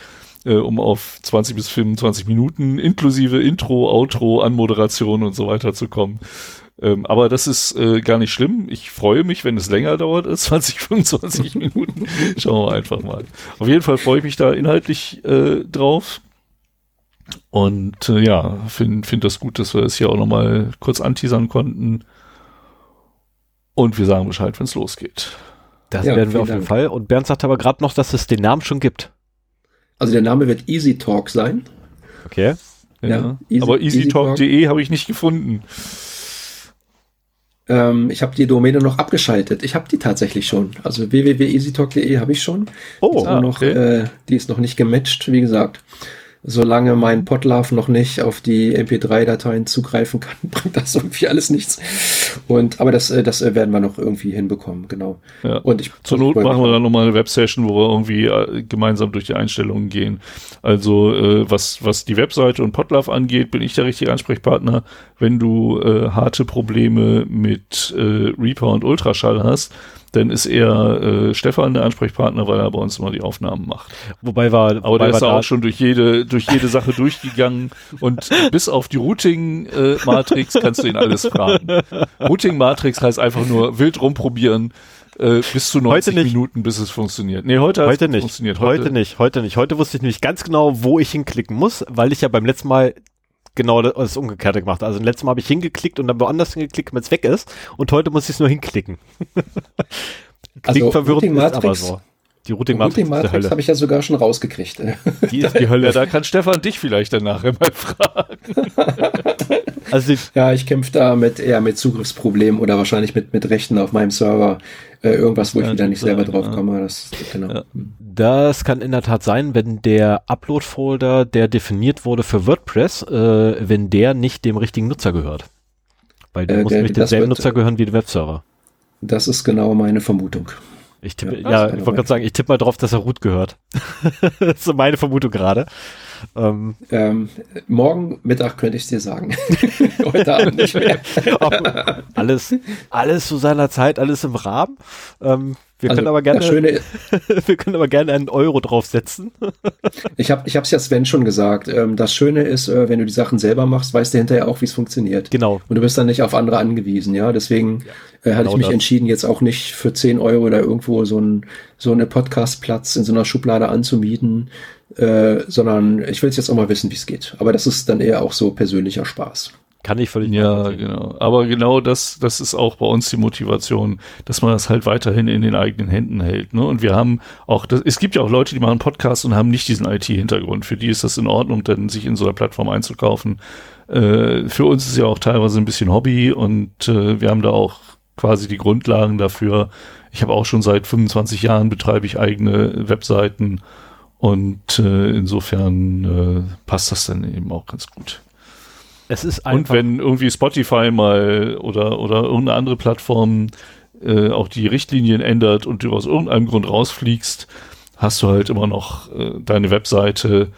äh, um auf 20 bis 25 Minuten inklusive Intro, Outro, Anmoderation und so weiter zu kommen. Ähm, aber das ist äh, gar nicht schlimm. Ich freue mich, wenn es länger dauert als 20, 25 Minuten. Schauen wir einfach mal. Auf jeden Fall freue ich mich da inhaltlich äh, drauf. Und äh, ja, finde find das gut, dass wir das hier auch nochmal kurz anteasern konnten. Und wir sagen Bescheid, wenn es losgeht. Das Ja, werden wir auf jeden Dank. Fall. Und Bernd sagt aber gerade noch, dass es den Namen schon gibt. Also der Name wird Easy Talk sein. Okay. Ja, Ja, easy- aber easytalk.de habe ich nicht gefunden. Ähm, ich habe die Domäne noch abgeschaltet. Ich habe die tatsächlich schon. Also www.easytalk.de habe ich schon. Oh, die, ist ah, noch, okay. äh, die ist noch nicht gematcht, wie gesagt. Solange mein Podlove noch nicht auf die MP3-Dateien zugreifen kann, bringt das irgendwie alles nichts. Und aber das, äh, das äh, werden wir noch irgendwie hinbekommen, genau. Ja. Und ich Zur Not machen wir dann nochmal eine Websession, wo wir irgendwie äh, gemeinsam durch die Einstellungen gehen. Also äh, was, was die Webseite und Podlove angeht, bin ich der richtige Ansprechpartner. Wenn du äh, harte Probleme mit äh, Reaper und Ultraschall hast, dann ist eher äh, Stefan der Ansprechpartner, weil er bei uns immer die Aufnahmen macht. Wobei wir, Aber wobei der ist auch schon durch jede, durch jede Sache durchgegangen und bis auf die Routing-Matrix kannst du ihn alles fragen. Routing-Matrix heißt einfach nur wild rumprobieren äh, bis zu 90 Heute nicht. Minuten, bis es funktioniert. Nee, heute, heute nicht. funktioniert. Heute, nicht. Heute nicht. Heute wusste ich nämlich ganz genau, wo ich hinklicken muss, weil ich ja beim letzten Mal genau das, das Umgekehrte gemacht. Also letztes Mal habe ich hingeklickt und dann woanders hingeklickt, damit es weg ist. Und heute muss ich es nur hinklicken. Klingt Also, verwirrend, Routing ist aber Matrix so. Die Routing-Matrix Routing Matrix habe ich ja sogar schon rausgekriegt. Die ist die Hölle. Ja, da kann Stefan dich vielleicht danach mal fragen. also ja, ich kämpfe da mit eher mit Zugriffsproblemen oder wahrscheinlich mit mit Rechten auf meinem Server. Äh, irgendwas, wo ich wieder nicht selber drauf ja. komme. Das, genau. Ja. das kann in der Tat sein, wenn der Upload-Folder, der definiert wurde für WordPress, äh, wenn der nicht dem richtigen Nutzer gehört. Weil der äh, muss nämlich demselben Nutzer gehören wie der Webserver. Das ist genau meine Vermutung. Ich tippe, ja, ja ich wollte gerade sagen, ich tippe mal drauf, dass er Root gehört. das ist meine Vermutung gerade. Ähm, ähm, morgen Mittag könnte ich es dir sagen. Heute Abend nicht mehr. alles, alles zu seiner Zeit, alles im Rahmen. Ähm, wir also, können aber gerne, schöne, wir können aber gerne einen Euro draufsetzen. ich habe, ich es ja Sven schon gesagt. Ähm, das Schöne ist, äh, wenn du die Sachen selber machst, weißt du hinterher auch, wie es funktioniert. Genau. Und du bist dann nicht auf andere angewiesen. Ja, deswegen ja, äh, hatte genau ich mich das. entschieden, jetzt auch nicht für 10 Euro oder irgendwo so ein so eine Podcastplatz in so einer Schublade anzumieten, äh, sondern ich will jetzt auch mal wissen, wie es geht. Aber das ist dann eher auch so persönlicher Spaß. Kann ich völlig Ja, genau. Aber genau das, das ist auch bei uns die Motivation, dass man das halt weiterhin in den eigenen Händen hält. Ne? Und wir haben auch, das, es gibt ja auch Leute, die machen Podcasts und haben nicht diesen IT-Hintergrund. Für die ist das in Ordnung, dann sich in so einer Plattform einzukaufen. Äh, für uns ist ja auch teilweise ein bisschen Hobby und äh, wir haben da auch quasi die Grundlagen dafür. Ich habe auch schon seit 25 Jahren betreibe ich eigene Webseiten und äh, insofern äh, passt das dann eben auch ganz gut. Es ist einfach. Und wenn irgendwie Spotify mal oder, oder irgendeine andere Plattform äh, auch die Richtlinien ändert und du aus irgendeinem Grund rausfliegst, hast du halt immer noch äh, deine Webseite,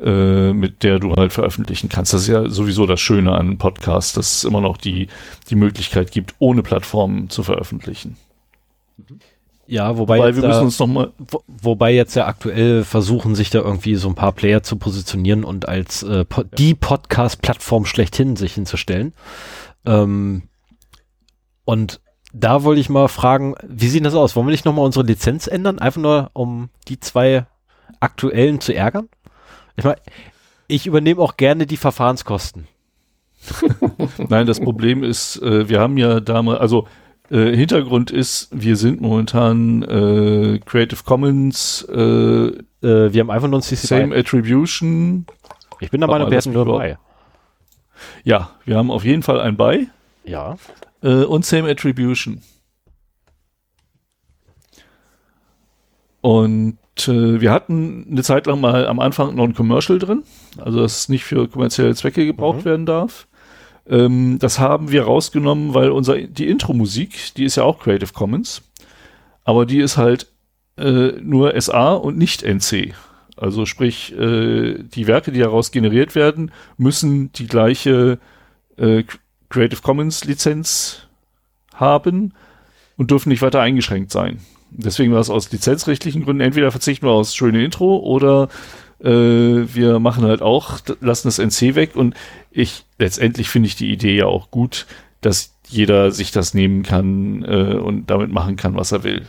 äh, mit der du halt veröffentlichen kannst. Das ist ja sowieso das Schöne an Podcasts, dass es immer noch die, die Möglichkeit gibt, ohne Plattformen zu veröffentlichen. Mhm. Ja, wobei, wobei wir da, müssen uns noch mal wo, wobei jetzt ja aktuell versuchen, sich da irgendwie so ein paar Player zu positionieren und als äh, po ja. die Podcast-Plattform schlechthin sich hinzustellen. Ähm, und da wollte ich mal fragen, wie sieht das aus? Wollen wir nicht nochmal unsere Lizenz ändern? Einfach nur, um die zwei aktuellen zu ärgern? Ich meine, ich übernehme auch gerne die Verfahrenskosten. Nein, das Problem ist, äh, wir haben ja damals, also äh, Hintergrund ist, wir sind momentan äh, Creative Commons, äh, äh, wir haben einfach nur ein CC Same BY. Attribution. Ich bin der Meinung, wir hätten nur bei. Ja, wir haben auf jeden Fall ein bei. Ja. Äh, und Same Attribution. Und äh, wir hatten eine Zeit lang mal am Anfang noch ein Commercial drin, also dass es nicht für kommerzielle Zwecke gebraucht mhm. werden darf. Ähm, das haben wir rausgenommen, weil unser, die Intro-Musik, die ist ja auch Creative Commons, aber die ist halt äh, nur SA und nicht NC. Also sprich, äh, die Werke, die daraus generiert werden, müssen die gleiche äh, Creative Commons Lizenz haben und dürfen nicht weiter eingeschränkt sein. Deswegen war es aus lizenzrechtlichen Gründen entweder verzichten wir aus schöne Intro oder äh, wir machen halt auch, lassen das NC weg und ich, letztendlich finde ich die Idee ja auch gut, dass jeder sich das nehmen kann äh, und damit machen kann, was er will.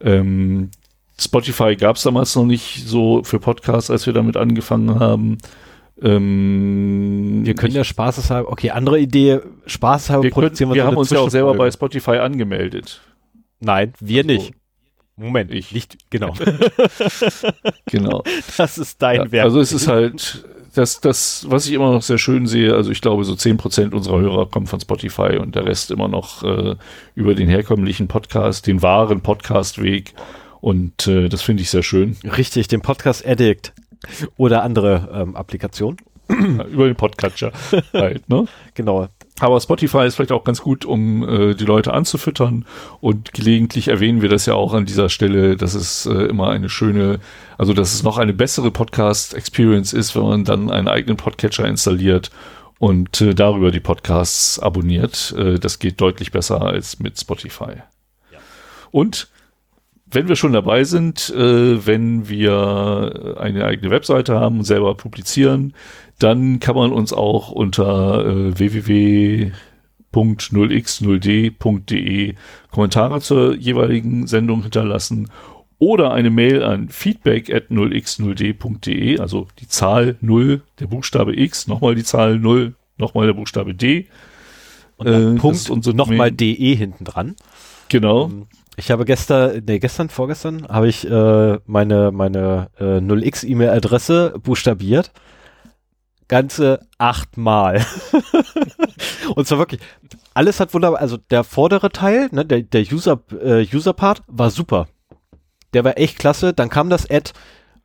Ähm, Spotify gab es damals noch nicht so für Podcasts, als wir damit angefangen haben. Ähm, wir können ja spaßeshalber, okay, andere Idee, spaßeshalber wir produzieren können, wir, wir haben uns ja auch selber bei Spotify angemeldet. Nein, wir also, nicht. Moment, ich. Nicht, genau. genau. Das ist dein ja, Werk. Also es ist halt, das, das, was ich immer noch sehr schön sehe, also ich glaube, so 10% unserer Hörer kommen von Spotify und der Rest immer noch äh, über den herkömmlichen Podcast, den wahren Podcastweg. Und äh, das finde ich sehr schön. Richtig, den Podcast Addict oder andere ähm, Applikationen. über den Podcatcher halt, ne? Genau. Aber Spotify ist vielleicht auch ganz gut, um äh, die Leute anzufüttern. Und gelegentlich erwähnen wir das ja auch an dieser Stelle, dass es äh, immer eine schöne, also dass es noch eine bessere Podcast-Experience ist, wenn man dann einen eigenen Podcatcher installiert und äh, darüber die Podcasts abonniert. Äh, das geht deutlich besser als mit Spotify. Ja. Und wenn wir schon dabei sind, äh, wenn wir eine eigene Webseite haben und selber publizieren, dann kann man uns auch unter äh, www.0x0d.de Kommentare zur jeweiligen Sendung hinterlassen oder eine Mail an feedback at 0x0d.de, also die Zahl 0, der Buchstabe X, nochmal die Zahl 0, nochmal der Buchstabe D. Und dann äh, Punkt und nochmal DE hinten dran. Genau. Ähm, Ich habe gestern, nee, gestern, vorgestern, habe ich äh, meine, meine äh, 0x E-Mail-Adresse buchstabiert. Ganze achtmal. Und zwar wirklich, alles hat wunderbar, also der vordere Teil, ne, der, der User, äh, User-Part war super. Der war echt klasse. Dann kam das Ad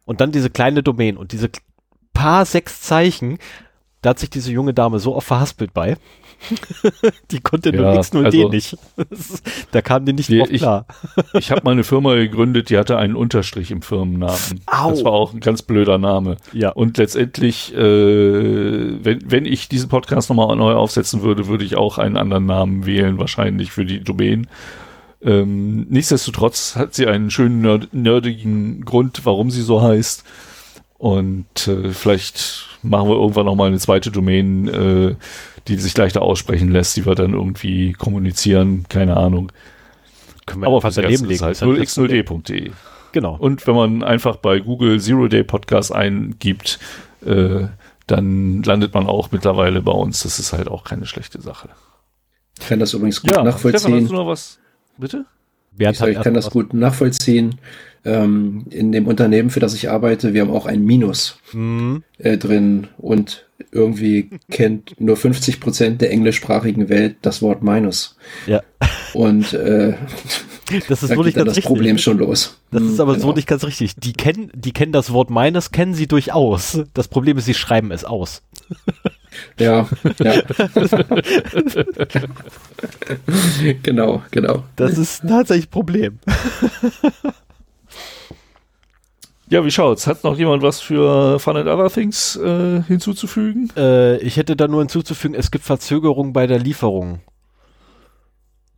und dann diese kleine Domain und diese paar sechs Zeichen, da hat sich diese junge Dame so oft verhaspelt bei. die konnte Ja, nur X0D also- nicht. da kam die nicht Nee, drauf ich- klar. Ich habe mal eine Firma gegründet, die hatte einen Unterstrich im Firmennamen. Au. Das war auch ein ganz blöder Name. Ja. Und letztendlich, äh, wenn, wenn ich diesen Podcast nochmal neu aufsetzen würde, würde ich auch einen anderen Namen wählen, wahrscheinlich für die Domain. Ähm, nichtsdestotrotz hat sie einen schönen nerd nerdigen Grund, warum sie so heißt. Und äh, vielleicht machen wir irgendwann nochmal eine zweite Domain, äh, die sich leichter aussprechen lässt, die wir dann irgendwie kommunizieren. Keine Ahnung. Können wir Aber fürs daneben legen. ist halt Ist halt das Problem. 0x0d.de. Genau. Und wenn man einfach bei Google Zero Day Podcast eingibt, äh, dann landet man auch mittlerweile bei uns. Das ist halt auch keine schlechte Sache. Ich kann das übrigens gut Stefan, nachvollziehen. hast du noch was? Bitte? Bernd Ich, sag, ich kann das gut nachvollziehen. Ähm, in dem Unternehmen, für das ich arbeite, wir haben auch ein Minus Hm, äh, drin und irgendwie kennt nur 50 Prozent der englischsprachigen Welt das Wort Minus. ja. Und äh, Das ist da so geht nicht dann ganz das richtig. Problem schon los. Das ist Hm, aber so genau. nicht ganz richtig. Die kennen, die kennen das Wort meines, kennen sie durchaus. Das Problem ist, sie schreiben es aus. Ja, ja. genau, genau. Das ist tatsächlich ein Problem. Ja, wie schaut's? Hat noch jemand was für Fun and Other Things äh, hinzuzufügen? Äh, ich hätte da nur hinzuzufügen, es gibt Verzögerungen bei der Lieferung.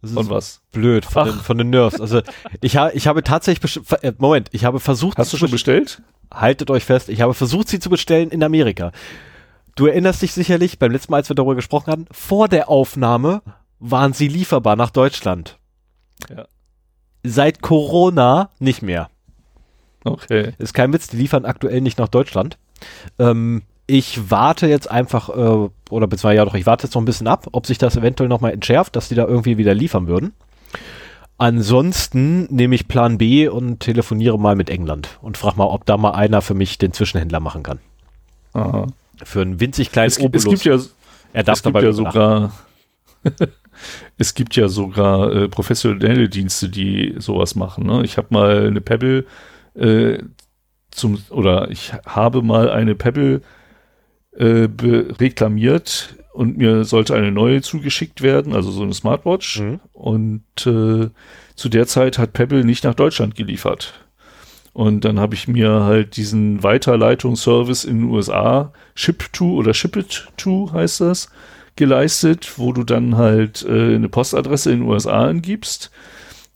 Das ist Und was? blöd von Ach. den, von den Nerves. Also ich, ha ich habe tatsächlich, äh, Moment, ich habe versucht, Hast sie du zu schon bestellt? haltet euch fest, ich habe versucht, sie zu bestellen in Amerika. Du erinnerst dich sicherlich, beim letzten Mal, als wir darüber gesprochen hatten, vor der Aufnahme waren sie lieferbar nach Deutschland. Ja. Seit Corona nicht mehr. Okay. Ist kein Witz, die liefern aktuell nicht nach Deutschland. Ähm, ich warte jetzt einfach, äh, oder beziehungsweise ja doch, ich warte jetzt noch ein bisschen ab, ob sich das eventuell nochmal entschärft, dass die da irgendwie wieder liefern würden. Ansonsten nehme ich Plan B und telefoniere mal mit England und frage mal, ob da mal einer für mich den Zwischenhändler machen kann. Aha. Für einen winzig kleinen Es, gibt- es gibt Obolus. ja er darf es gibt ja sogar es gibt ja sogar äh, professionelle Dienste, die sowas machen. Ne? Ich habe mal eine Pebble äh, zum oder ich habe mal eine Pebble äh, reklamiert und mir sollte eine neue zugeschickt werden, also so eine Smartwatch. Mhm. Und äh, zu der Zeit hat Pebble nicht nach Deutschland geliefert. Und dann habe ich mir halt diesen Weiterleitungsservice in den USA, Ship2 oder Ship-It-To heißt das, geleistet, wo du dann halt äh, eine Postadresse in den USA angibst.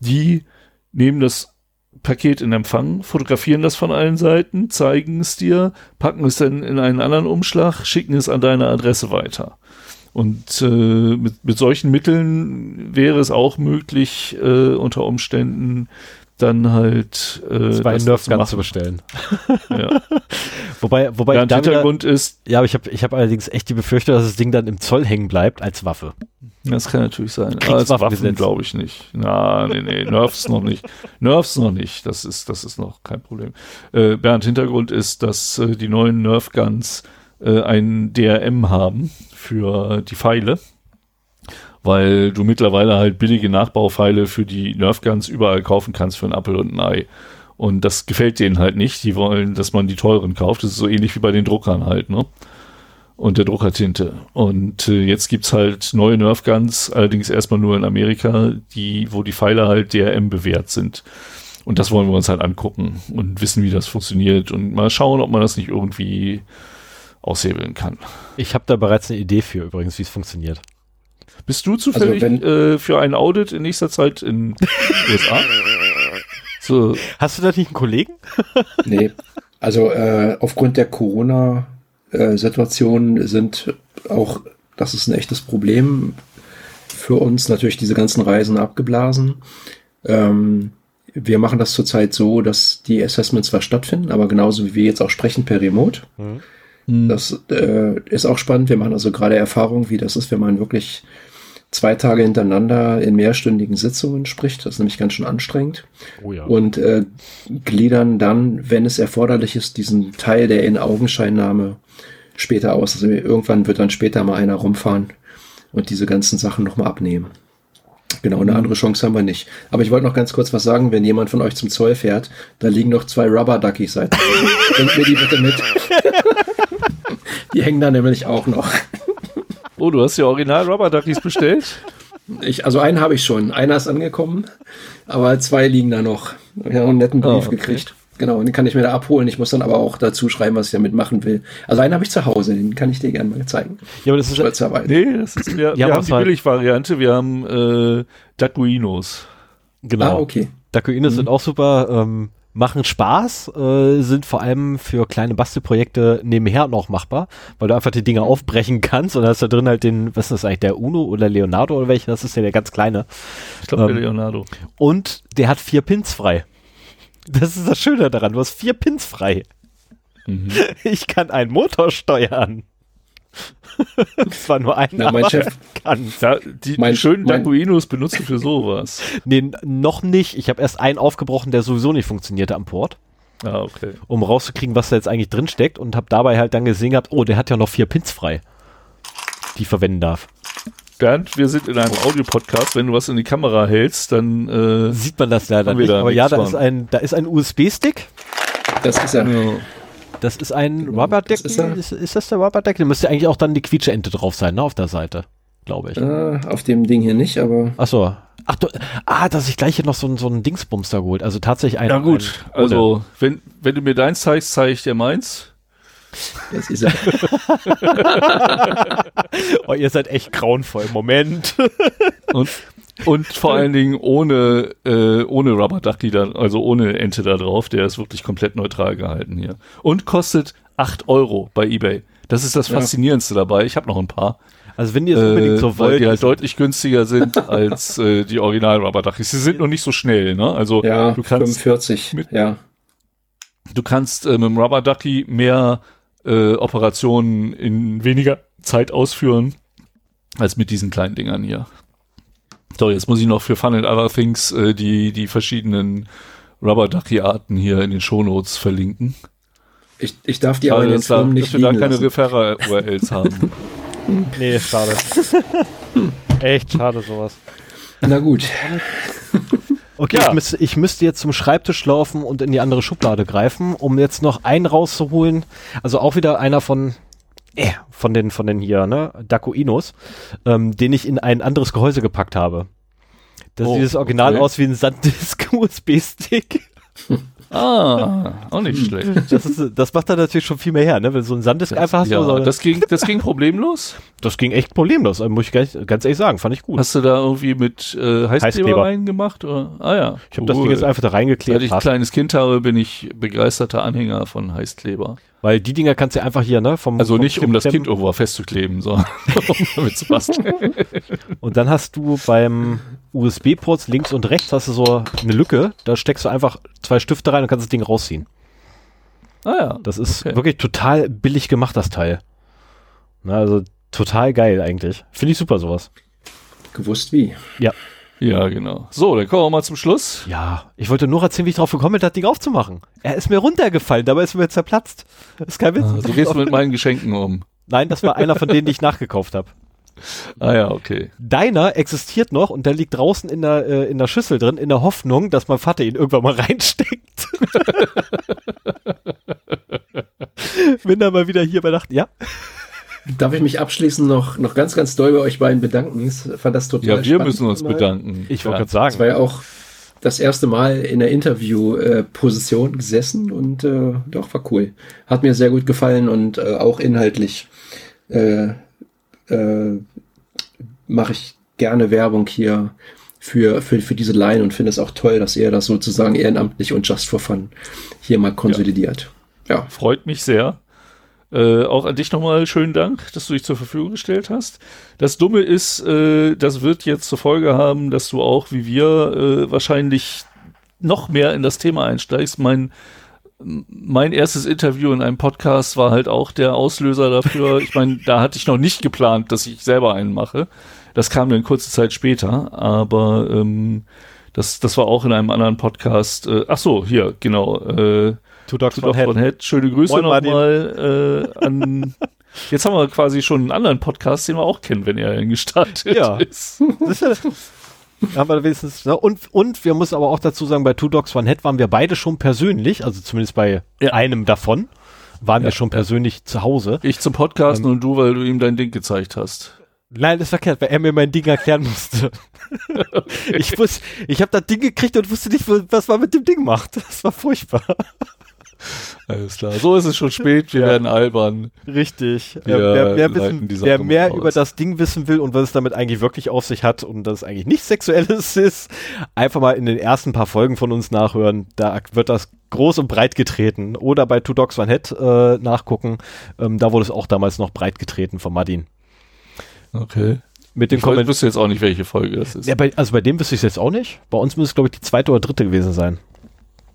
Die nehmen das Paket in Empfang, fotografieren das von allen Seiten, zeigen es dir, packen es dann in einen anderen Umschlag, schicken es an deine Adresse weiter. Und äh, mit, mit solchen Mitteln wäre es auch möglich, äh, unter Umständen dann halt äh, zwei Nerf zu Guns zu bestellen. Ja. Wobei, wobei Ja, wieder, Hintergrund ist, ja, aber ich habe ich hab allerdings echt die Befürchtung, dass das Ding dann im Zoll hängen bleibt als Waffe. das kann natürlich sein. Als. Waffen glaube ich nicht. Na, nee, nee, Nerfs noch nicht. Nerfs noch nicht. Das ist, das ist noch kein Problem. Äh, Bernd, Hintergrund ist, dass äh, die neuen Nerf Guns äh, ein DRM haben für die Pfeile. Weil du mittlerweile halt billige Nachbaupfeile für die Nerf Guns überall kaufen kannst für einen Apfel und ein Ei. Und das gefällt denen halt nicht. Die wollen, dass man die teuren kauft. Das ist so ähnlich wie bei den Druckern halt, ne? Und der Druckertinte. Und äh, jetzt gibt's halt neue Nerf Guns, allerdings erstmal nur in Amerika, die, wo die Pfeile halt DRM bewährt sind. Und das wollen wir uns halt angucken und wissen, wie das funktioniert und mal schauen, ob man das nicht irgendwie aushebeln kann. Ich habe da bereits eine Idee für übrigens, wie es funktioniert. Bist du zufällig wenn- äh, für ein Audit in nächster Zeit in USA? So, Hast du da nicht einen Kollegen? Nee, also äh, aufgrund der Corona-Situation sind auch, das ist ein echtes Problem für uns, natürlich diese ganzen Reisen abgeblasen. Ähm, wir machen das zurzeit so, dass die Assessments zwar stattfinden, aber genauso wie wir jetzt auch sprechen per Remote. hm, Das äh, ist auch spannend. Wir machen also gerade Erfahrung, wie das ist, wenn man wirklich zwei Tage hintereinander in mehrstündigen Sitzungen spricht. Das ist nämlich ganz schön anstrengend. Oh ja. Und äh, gliedern dann, wenn es erforderlich ist, diesen Teil der In-Augenscheinnahme später aus. Also irgendwann wird dann später mal einer rumfahren und diese ganzen Sachen nochmal abnehmen. Genau, eine andere Chance haben wir nicht. Aber ich wollte noch ganz kurz was sagen, wenn jemand von euch zum Zoll fährt, da liegen noch zwei Rubber Duckies seit. Bringt mir die bitte mit. die hängen da nämlich auch noch. Oh, du hast ja original Rubber Duckies bestellt? Ich, also einen habe ich schon. Einer ist angekommen, aber zwei liegen da noch. Ich habe einen netten Brief Oh, okay. gekriegt. Genau, und den kann ich mir da abholen. Ich muss dann aber auch dazu schreiben, was ich damit machen will. Also einen habe ich zu Hause, den kann ich dir gerne mal zeigen. ja, aber das ist Stolzerweise. Nee, das ist, wir, wir haben die war- Billigvariante, wir haben äh, Dacuinos. genau. Ah, okay. Dakuines sind auch super, ähm, machen Spaß, äh, sind vor allem für kleine Bastelprojekte nebenher noch machbar, weil du einfach die Dinge aufbrechen kannst und hast da drin halt den, was ist das eigentlich, der Uno oder Leonardo oder welcher, das ist ja der ganz kleine. Ich glaube, der Ähm, Leonardo. Und der hat vier Pins frei. Das ist das Schöne daran, du hast vier Pins frei. Mhm. Ich kann einen Motor steuern. Zwar nur einen, Na, mein aber Chef- kann. Da, die, Mein- die schönen Dacuinos benutzt du für sowas. Nee, noch nicht. Ich habe erst einen aufgebrochen, der sowieso nicht funktionierte am Port. Ah, okay. um rauszukriegen, was da jetzt eigentlich drin steckt und habe dabei halt dann gesehen gehabt, oh, der hat ja noch vier Pins frei, die ich verwenden darf. Bernd, wir sind in einem Audiopodcast. Wenn du was in die Kamera hältst, dann äh, Sieht man das leider nicht, da aber ja, da ist ein, da ist ein USB-Stick, Das ist ja. ja. Das ist ein Genau, Rubberdeckel, ist er. ist, ist das der Rubberdeckel? Da müsste eigentlich auch dann die Quietscheente drauf sein, ne, auf der Seite, glaube ich. Äh, auf dem Ding hier nicht, aber Ach so. Ach, du, ah, dass ich gleich hier noch so, ein- so einen Dingsbums da geholt, also tatsächlich ein ja gut, ein, also wenn, wenn du mir deins zeigst, zeige ich dir meins. das ist ja. oh, ihr seid echt grauenvoll, Moment. Und, und vor allen Dingen ohne, äh, ohne Rubber Ducky, da, also ohne Ente da drauf. Der ist wirklich komplett neutral gehalten hier. Und kostet 8 Euro bei Ebay. Das ist das Ja. Faszinierendste dabei. Ich habe noch ein paar. Also wenn ihr es unbedingt Äh, so weil wollt, die halt deutlich günstiger sind als äh, die Original Rubber Duckies. Sie sind noch nicht so schnell, ne? Also Ja, du kannst 45. mit- ja. du kannst äh, mit dem Rubber Ducky mehr äh, Operationen in weniger Zeit ausführen als mit diesen kleinen Dingern hier. So, jetzt muss ich noch für Fun and Other Things äh, die, die verschiedenen Rubber Ducky Arten hier in den Shownotes verlinken. Ich, ich darf die aber den dass, da, Firmen dass nicht wir da keine. Referrer-URLs haben. Nee, schade. Echt schade sowas. Na gut. Okay, Ja. ich, müsste, ich müsste jetzt zum Schreibtisch laufen und in die andere Schublade greifen, um jetzt noch einen rauszuholen. Also auch wieder einer von äh, von den von den hier, ne, Dacoinos, ähm, den ich in ein anderes Gehäuse gepackt habe. Das Oh, sieht das Original okay. aus wie ein Sanddisk USB-Stick. ah, auch nicht schlecht. Das, ist, das macht dann natürlich schon viel mehr her, ne? Wenn du so ein Sanddisk einfach hast, ja, so, das, das, ging, das ging problemlos. das ging echt problemlos, also muss ich ganz, ganz ehrlich sagen, fand ich gut. Hast du da irgendwie mit äh, Heißkleber, Heißkleber. reingemacht? Oder? Ah ja. ich habe das Ding Cool. jetzt einfach da Seit reingeklebt, ich ein kleines Kind habe, bin ich begeisterter Anhänger von Heißkleber. Weil die Dinger kannst du einfach hier, ne, vom Also vom nicht, um das Kind irgendwo festzukleben, sondern um damit zu basteln. Und dann hast du beim USB-Ports links und rechts hast du so eine Lücke, da steckst du einfach zwei Stifte rein und kannst das Ding rausziehen. Ah ja. Das ist Okay. wirklich total billig gemacht, das Teil. Na, also total geil eigentlich. Finde ich super sowas. Gewusst wie. Ja, genau. So, dann kommen wir mal zum Schluss. Ja, ich wollte nur erzählen, wie ich drauf gekommen bin, das Ding aufzumachen. Er ist mir runtergefallen, dabei ist mir zerplatzt. Das ist kein Witz. So Also, gehst du mit meinen Geschenken um. Nein, das war einer von denen, die ich nachgekauft habe. Ah ja, okay. Deiner existiert noch und der liegt draußen in der, äh, in der Schüssel drin, in der Hoffnung, dass mein Vater ihn irgendwann mal reinsteckt. Bin dann mal wieder hier bei Nacht. Ja, Darf ich mich abschließend noch, noch ganz, ganz doll bei euch beiden bedanken? Ich fand das total Ja, wir spannend müssen uns mal. bedanken. ich wollte ja. gerade sagen. Das war ja auch das erste Mal in der Interview-Position gesessen und äh, doch, war cool. Hat mir sehr gut gefallen und äh, auch inhaltlich äh, äh, mache ich gerne Werbung hier für, für, für diese Line und finde es auch toll, dass ihr das sozusagen ehrenamtlich und just for fun hier mal konsolidiert. Ja, Freut mich sehr. Äh, auch an dich nochmal schönen Dank, dass du dich zur Verfügung gestellt hast. Das Dumme ist, äh, das wird jetzt zur Folge haben, dass du auch wie wir äh, wahrscheinlich noch mehr in das Thema einsteigst. Mein, mein erstes Interview in einem Podcast war halt auch der Auslöser dafür. Ich meine, da hatte ich noch nicht geplant, dass ich selber einen mache. Das kam dann kurze Zeit später, aber ähm, das, das war auch in einem anderen Podcast. Äh, ach so, hier, genau. Äh, Two Dogs, Two Dogs One Head. Schöne Grüße nochmal äh, an. Jetzt haben wir quasi schon einen anderen Podcast, den wir auch kennen, wenn er gestartet Ja. ist. haben wir wenigstens, ne? und, und wir müssen aber auch dazu sagen, bei Two Dogs One Head waren wir beide schon persönlich, also zumindest bei Ja. einem davon, waren wir Ja, schon persönlich zu Hause. Ich zum Podcasten und du, weil du ihm dein Ding gezeigt hast. Nein, das ist verkehrt, weil er mir mein Ding erklären musste. Ich wusste, ich habe das Ding gekriegt und wusste nicht, was man mit dem Ding macht. Das war furchtbar. Alles klar. So ist es schon spät, wir Ja. werden albern. Richtig. Wir wer, wer, wissen, wer mehr aus. über das Ding wissen will und was es damit eigentlich wirklich auf sich hat und dass es eigentlich nichts Sexuelles ist, einfach mal in den ersten paar Folgen von uns nachhören. Da wird das groß und breit getreten. Oder bei Two Dogs One Head äh, nachgucken. Ähm, da wurde es auch damals noch breit getreten von Martin. Okay. Mit dem Ich Kommentar. wüsste jetzt auch nicht, welche Folge das ist. Ja, bei, also bei dem wüsste ich es jetzt auch nicht. Bei uns müsste es, glaube ich, die zweite oder dritte gewesen sein.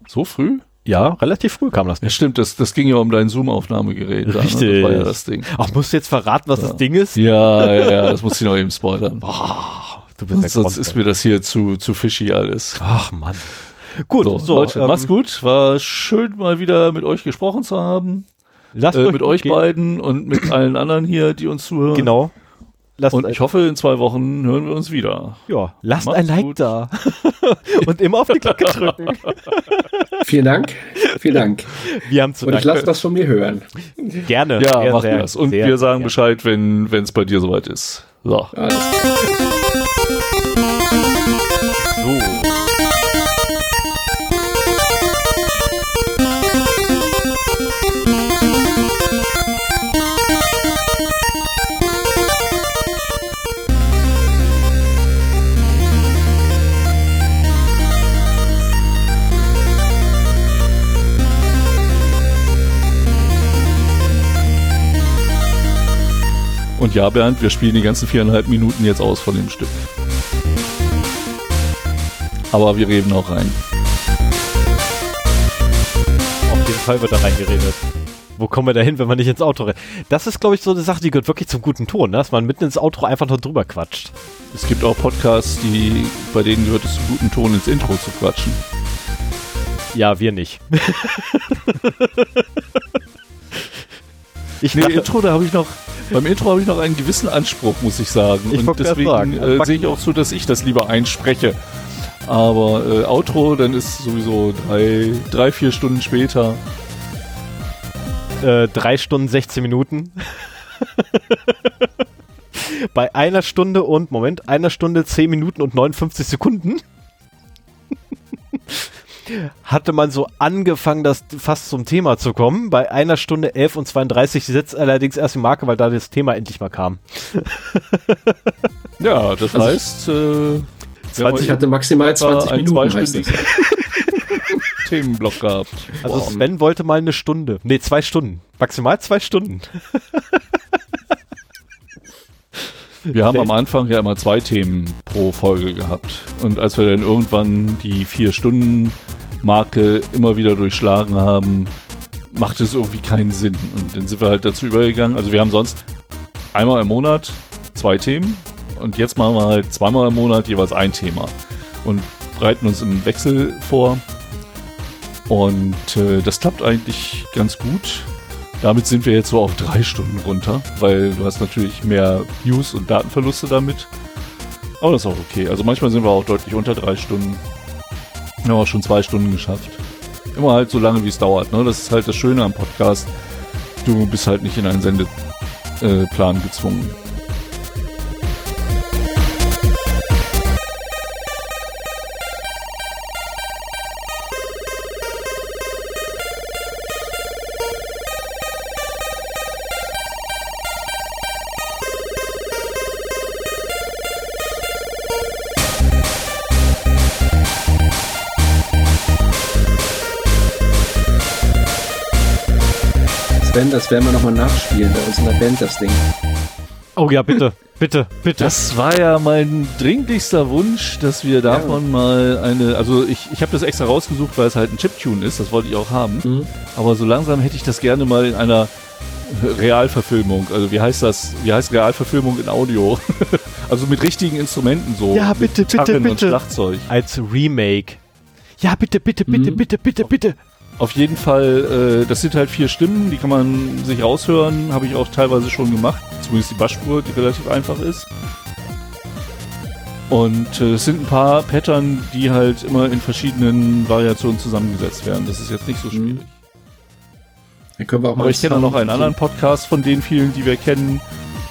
So früh? Ja, relativ früh kam das. Ja, stimmt, das, das ging ja um dein Zoom-Aufnahmegerät. da, Ne? Richtig. Das war ja das Ding. Ach, musst du jetzt verraten, was Ja. das Ding ist? Ja, ja, ja, das muss ich noch eben spoilern. Du bist Sonst, ist mir das hier zu, zu fishy alles. Ach, Mann. Gut, So, so, Leute, ähm, macht's gut. War schön, mal wieder mit euch gesprochen zu haben. Lasst Äh, mit euch gehen. beiden und mit allen anderen hier, die uns zuhören. Genau. Lasst Und ich hoffe, in zwei Wochen hören wir uns wieder. ja, lasst Macht's ein Like gut. da. und immer auf die Glocke drücken. Vielen Dank. Vielen Dank. Wir haben zu Und ich lasse was von mir hören. Gerne. Ja, sehr, machen sehr, wir das. Und sehr wir sagen. Bescheid, wenn es bei dir soweit ist. So. Alles Und ja, Bernd, wir spielen die ganzen viereinhalb Minuten jetzt aus von dem Stück. Aber wir reden auch rein. Auf jeden Fall wird da reingeredet. Wo kommen wir da hin, wenn man nicht ins Outro rennt? Das ist, glaube ich, so eine Sache, die gehört wirklich zum guten Ton, ne? dass man mitten ins Outro einfach nur drüber quatscht. Es gibt auch Podcasts, die, bei denen gehört es zum guten Ton ins Intro zu quatschen. Ja, wir nicht. ich Nee, dachte, Intro, da habe ich noch, beim Intro habe ich noch einen gewissen Anspruch, muss ich sagen. Ich Und deswegen äh, sehe ich auch so, dass ich das lieber einspreche. Aber äh, Outro, dann ist sowieso drei, drei, vier Stunden später. äh, drei Stunden 16 Minuten. Bei einer Stunde und, Moment, einer Stunde 10 Minuten und 59 Sekunden hatte man so angefangen, das fast zum Thema zu kommen. Bei einer Stunde 11 und 32 setzt allerdings erst die Marke, weil da das Thema endlich mal kam. Ja, das Also- heißt, äh, 20 Ich hatte maximal 20 ein Minuten. das. Themenblock gehabt. Also. Sven wollte mal eine Stunde. Nee, zwei Stunden. Maximal zwei Stunden. Wir haben am Anfang ja immer zwei Themen pro Folge gehabt. Und als wir dann irgendwann die Vier-Stunden-Marke immer wieder durchschlagen haben, macht es irgendwie keinen Sinn. Und dann sind wir halt dazu übergegangen. Also wir haben sonst einmal im Monat zwei Themen und jetzt machen wir halt zweimal im Monat jeweils ein Thema und bereiten uns im Wechsel vor. Und äh, das klappt eigentlich ganz gut. Damit sind wir jetzt so auf drei Stunden runter, weil du hast natürlich mehr News und Datenverluste damit. Aber das ist auch okay. Also manchmal sind wir auch deutlich unter drei Stunden. Wir haben auch schon zwei Stunden geschafft. Immer halt so lange, wie es dauert. Ne? Das ist halt das Schöne am Podcast. Du bist halt nicht in einen Sendeplan gezwungen. Sven, das werden wir nochmal nachspielen bei uns in der Band, das Ding. Oh ja, bitte, bitte, bitte. Das war ja mein dringlichster Wunsch, dass wir davon mal eine, also ich, ich habe das extra rausgesucht, weil es halt ein Chiptune ist, das wollte ich auch haben. Mhm. Aber so langsam hätte ich das gerne mal in einer Realverfilmung. Also wie heißt das? Wie heißt Realverfilmung in Audio? also mit richtigen Instrumenten so. Ja, bitte, bitte, Gitarren und bitte. Schlagzeug. Als Remake. Ja, bitte, bitte, bitte, Mhm. bitte, bitte, bitte. Auf jeden Fall, äh, das sind halt vier Stimmen, die kann man sich raushören. Habe ich auch teilweise schon gemacht. Zumindest die Bassspur, die relativ einfach ist. Und äh, es sind ein paar Pattern, die halt immer in verschiedenen Variationen zusammengesetzt werden. Das ist jetzt nicht so schwierig. Dann können wir auch mal Aber ich kenne auch noch einen anderen Podcast von den vielen, die wir kennen,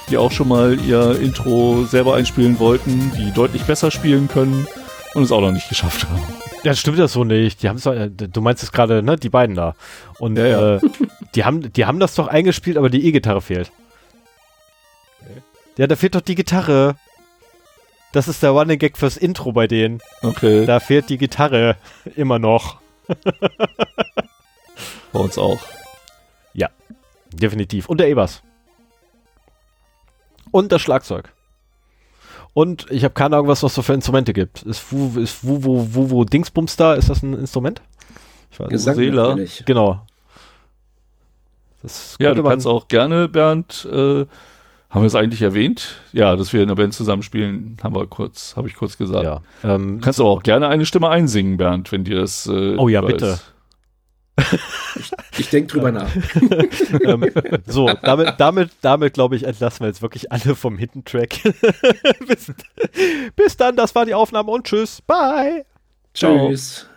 die auch schon mal ihr Intro selber einspielen wollten, die deutlich besser spielen können und es auch noch nicht geschafft haben. Ja, stimmt das so nicht. Die haben du meinst es gerade, ne, die beiden da. Und Ja, ja. Äh, die haben, die haben das doch eingespielt, aber die E-Gitarre fehlt. Ja, da fehlt doch die Gitarre. Das ist der Running Gag fürs Intro bei denen. Okay, Da fehlt die Gitarre immer noch. bei uns auch. Definitiv. Und der E-Bass. Und das Schlagzeug. Und ich habe keine Ahnung, was so für Instrumente gibt. Ist Wu, ist Wu, Wu, Wu, Wu Dingsbums da? Ist das ein Instrument? Ich weiß Gesang natürlich. Genau. Das Ja, du kannst auch gerne, Bernd, äh, haben wir es eigentlich erwähnt? Ja, dass wir in der Band zusammenspielen, haben wir kurz, habe ich kurz gesagt. Ja. Ähm, Du kannst aber auch gerne eine Stimme einsingen, Bernd, wenn dir das. Äh, Oh ja, bitte. ist. Ich denke drüber nach. ähm, so, damit, damit, damit glaube ich, entlassen wir jetzt wirklich alle vom Hidden Track. bis, bis dann, das war die Aufnahme und tschüss. Bye. Tschüss.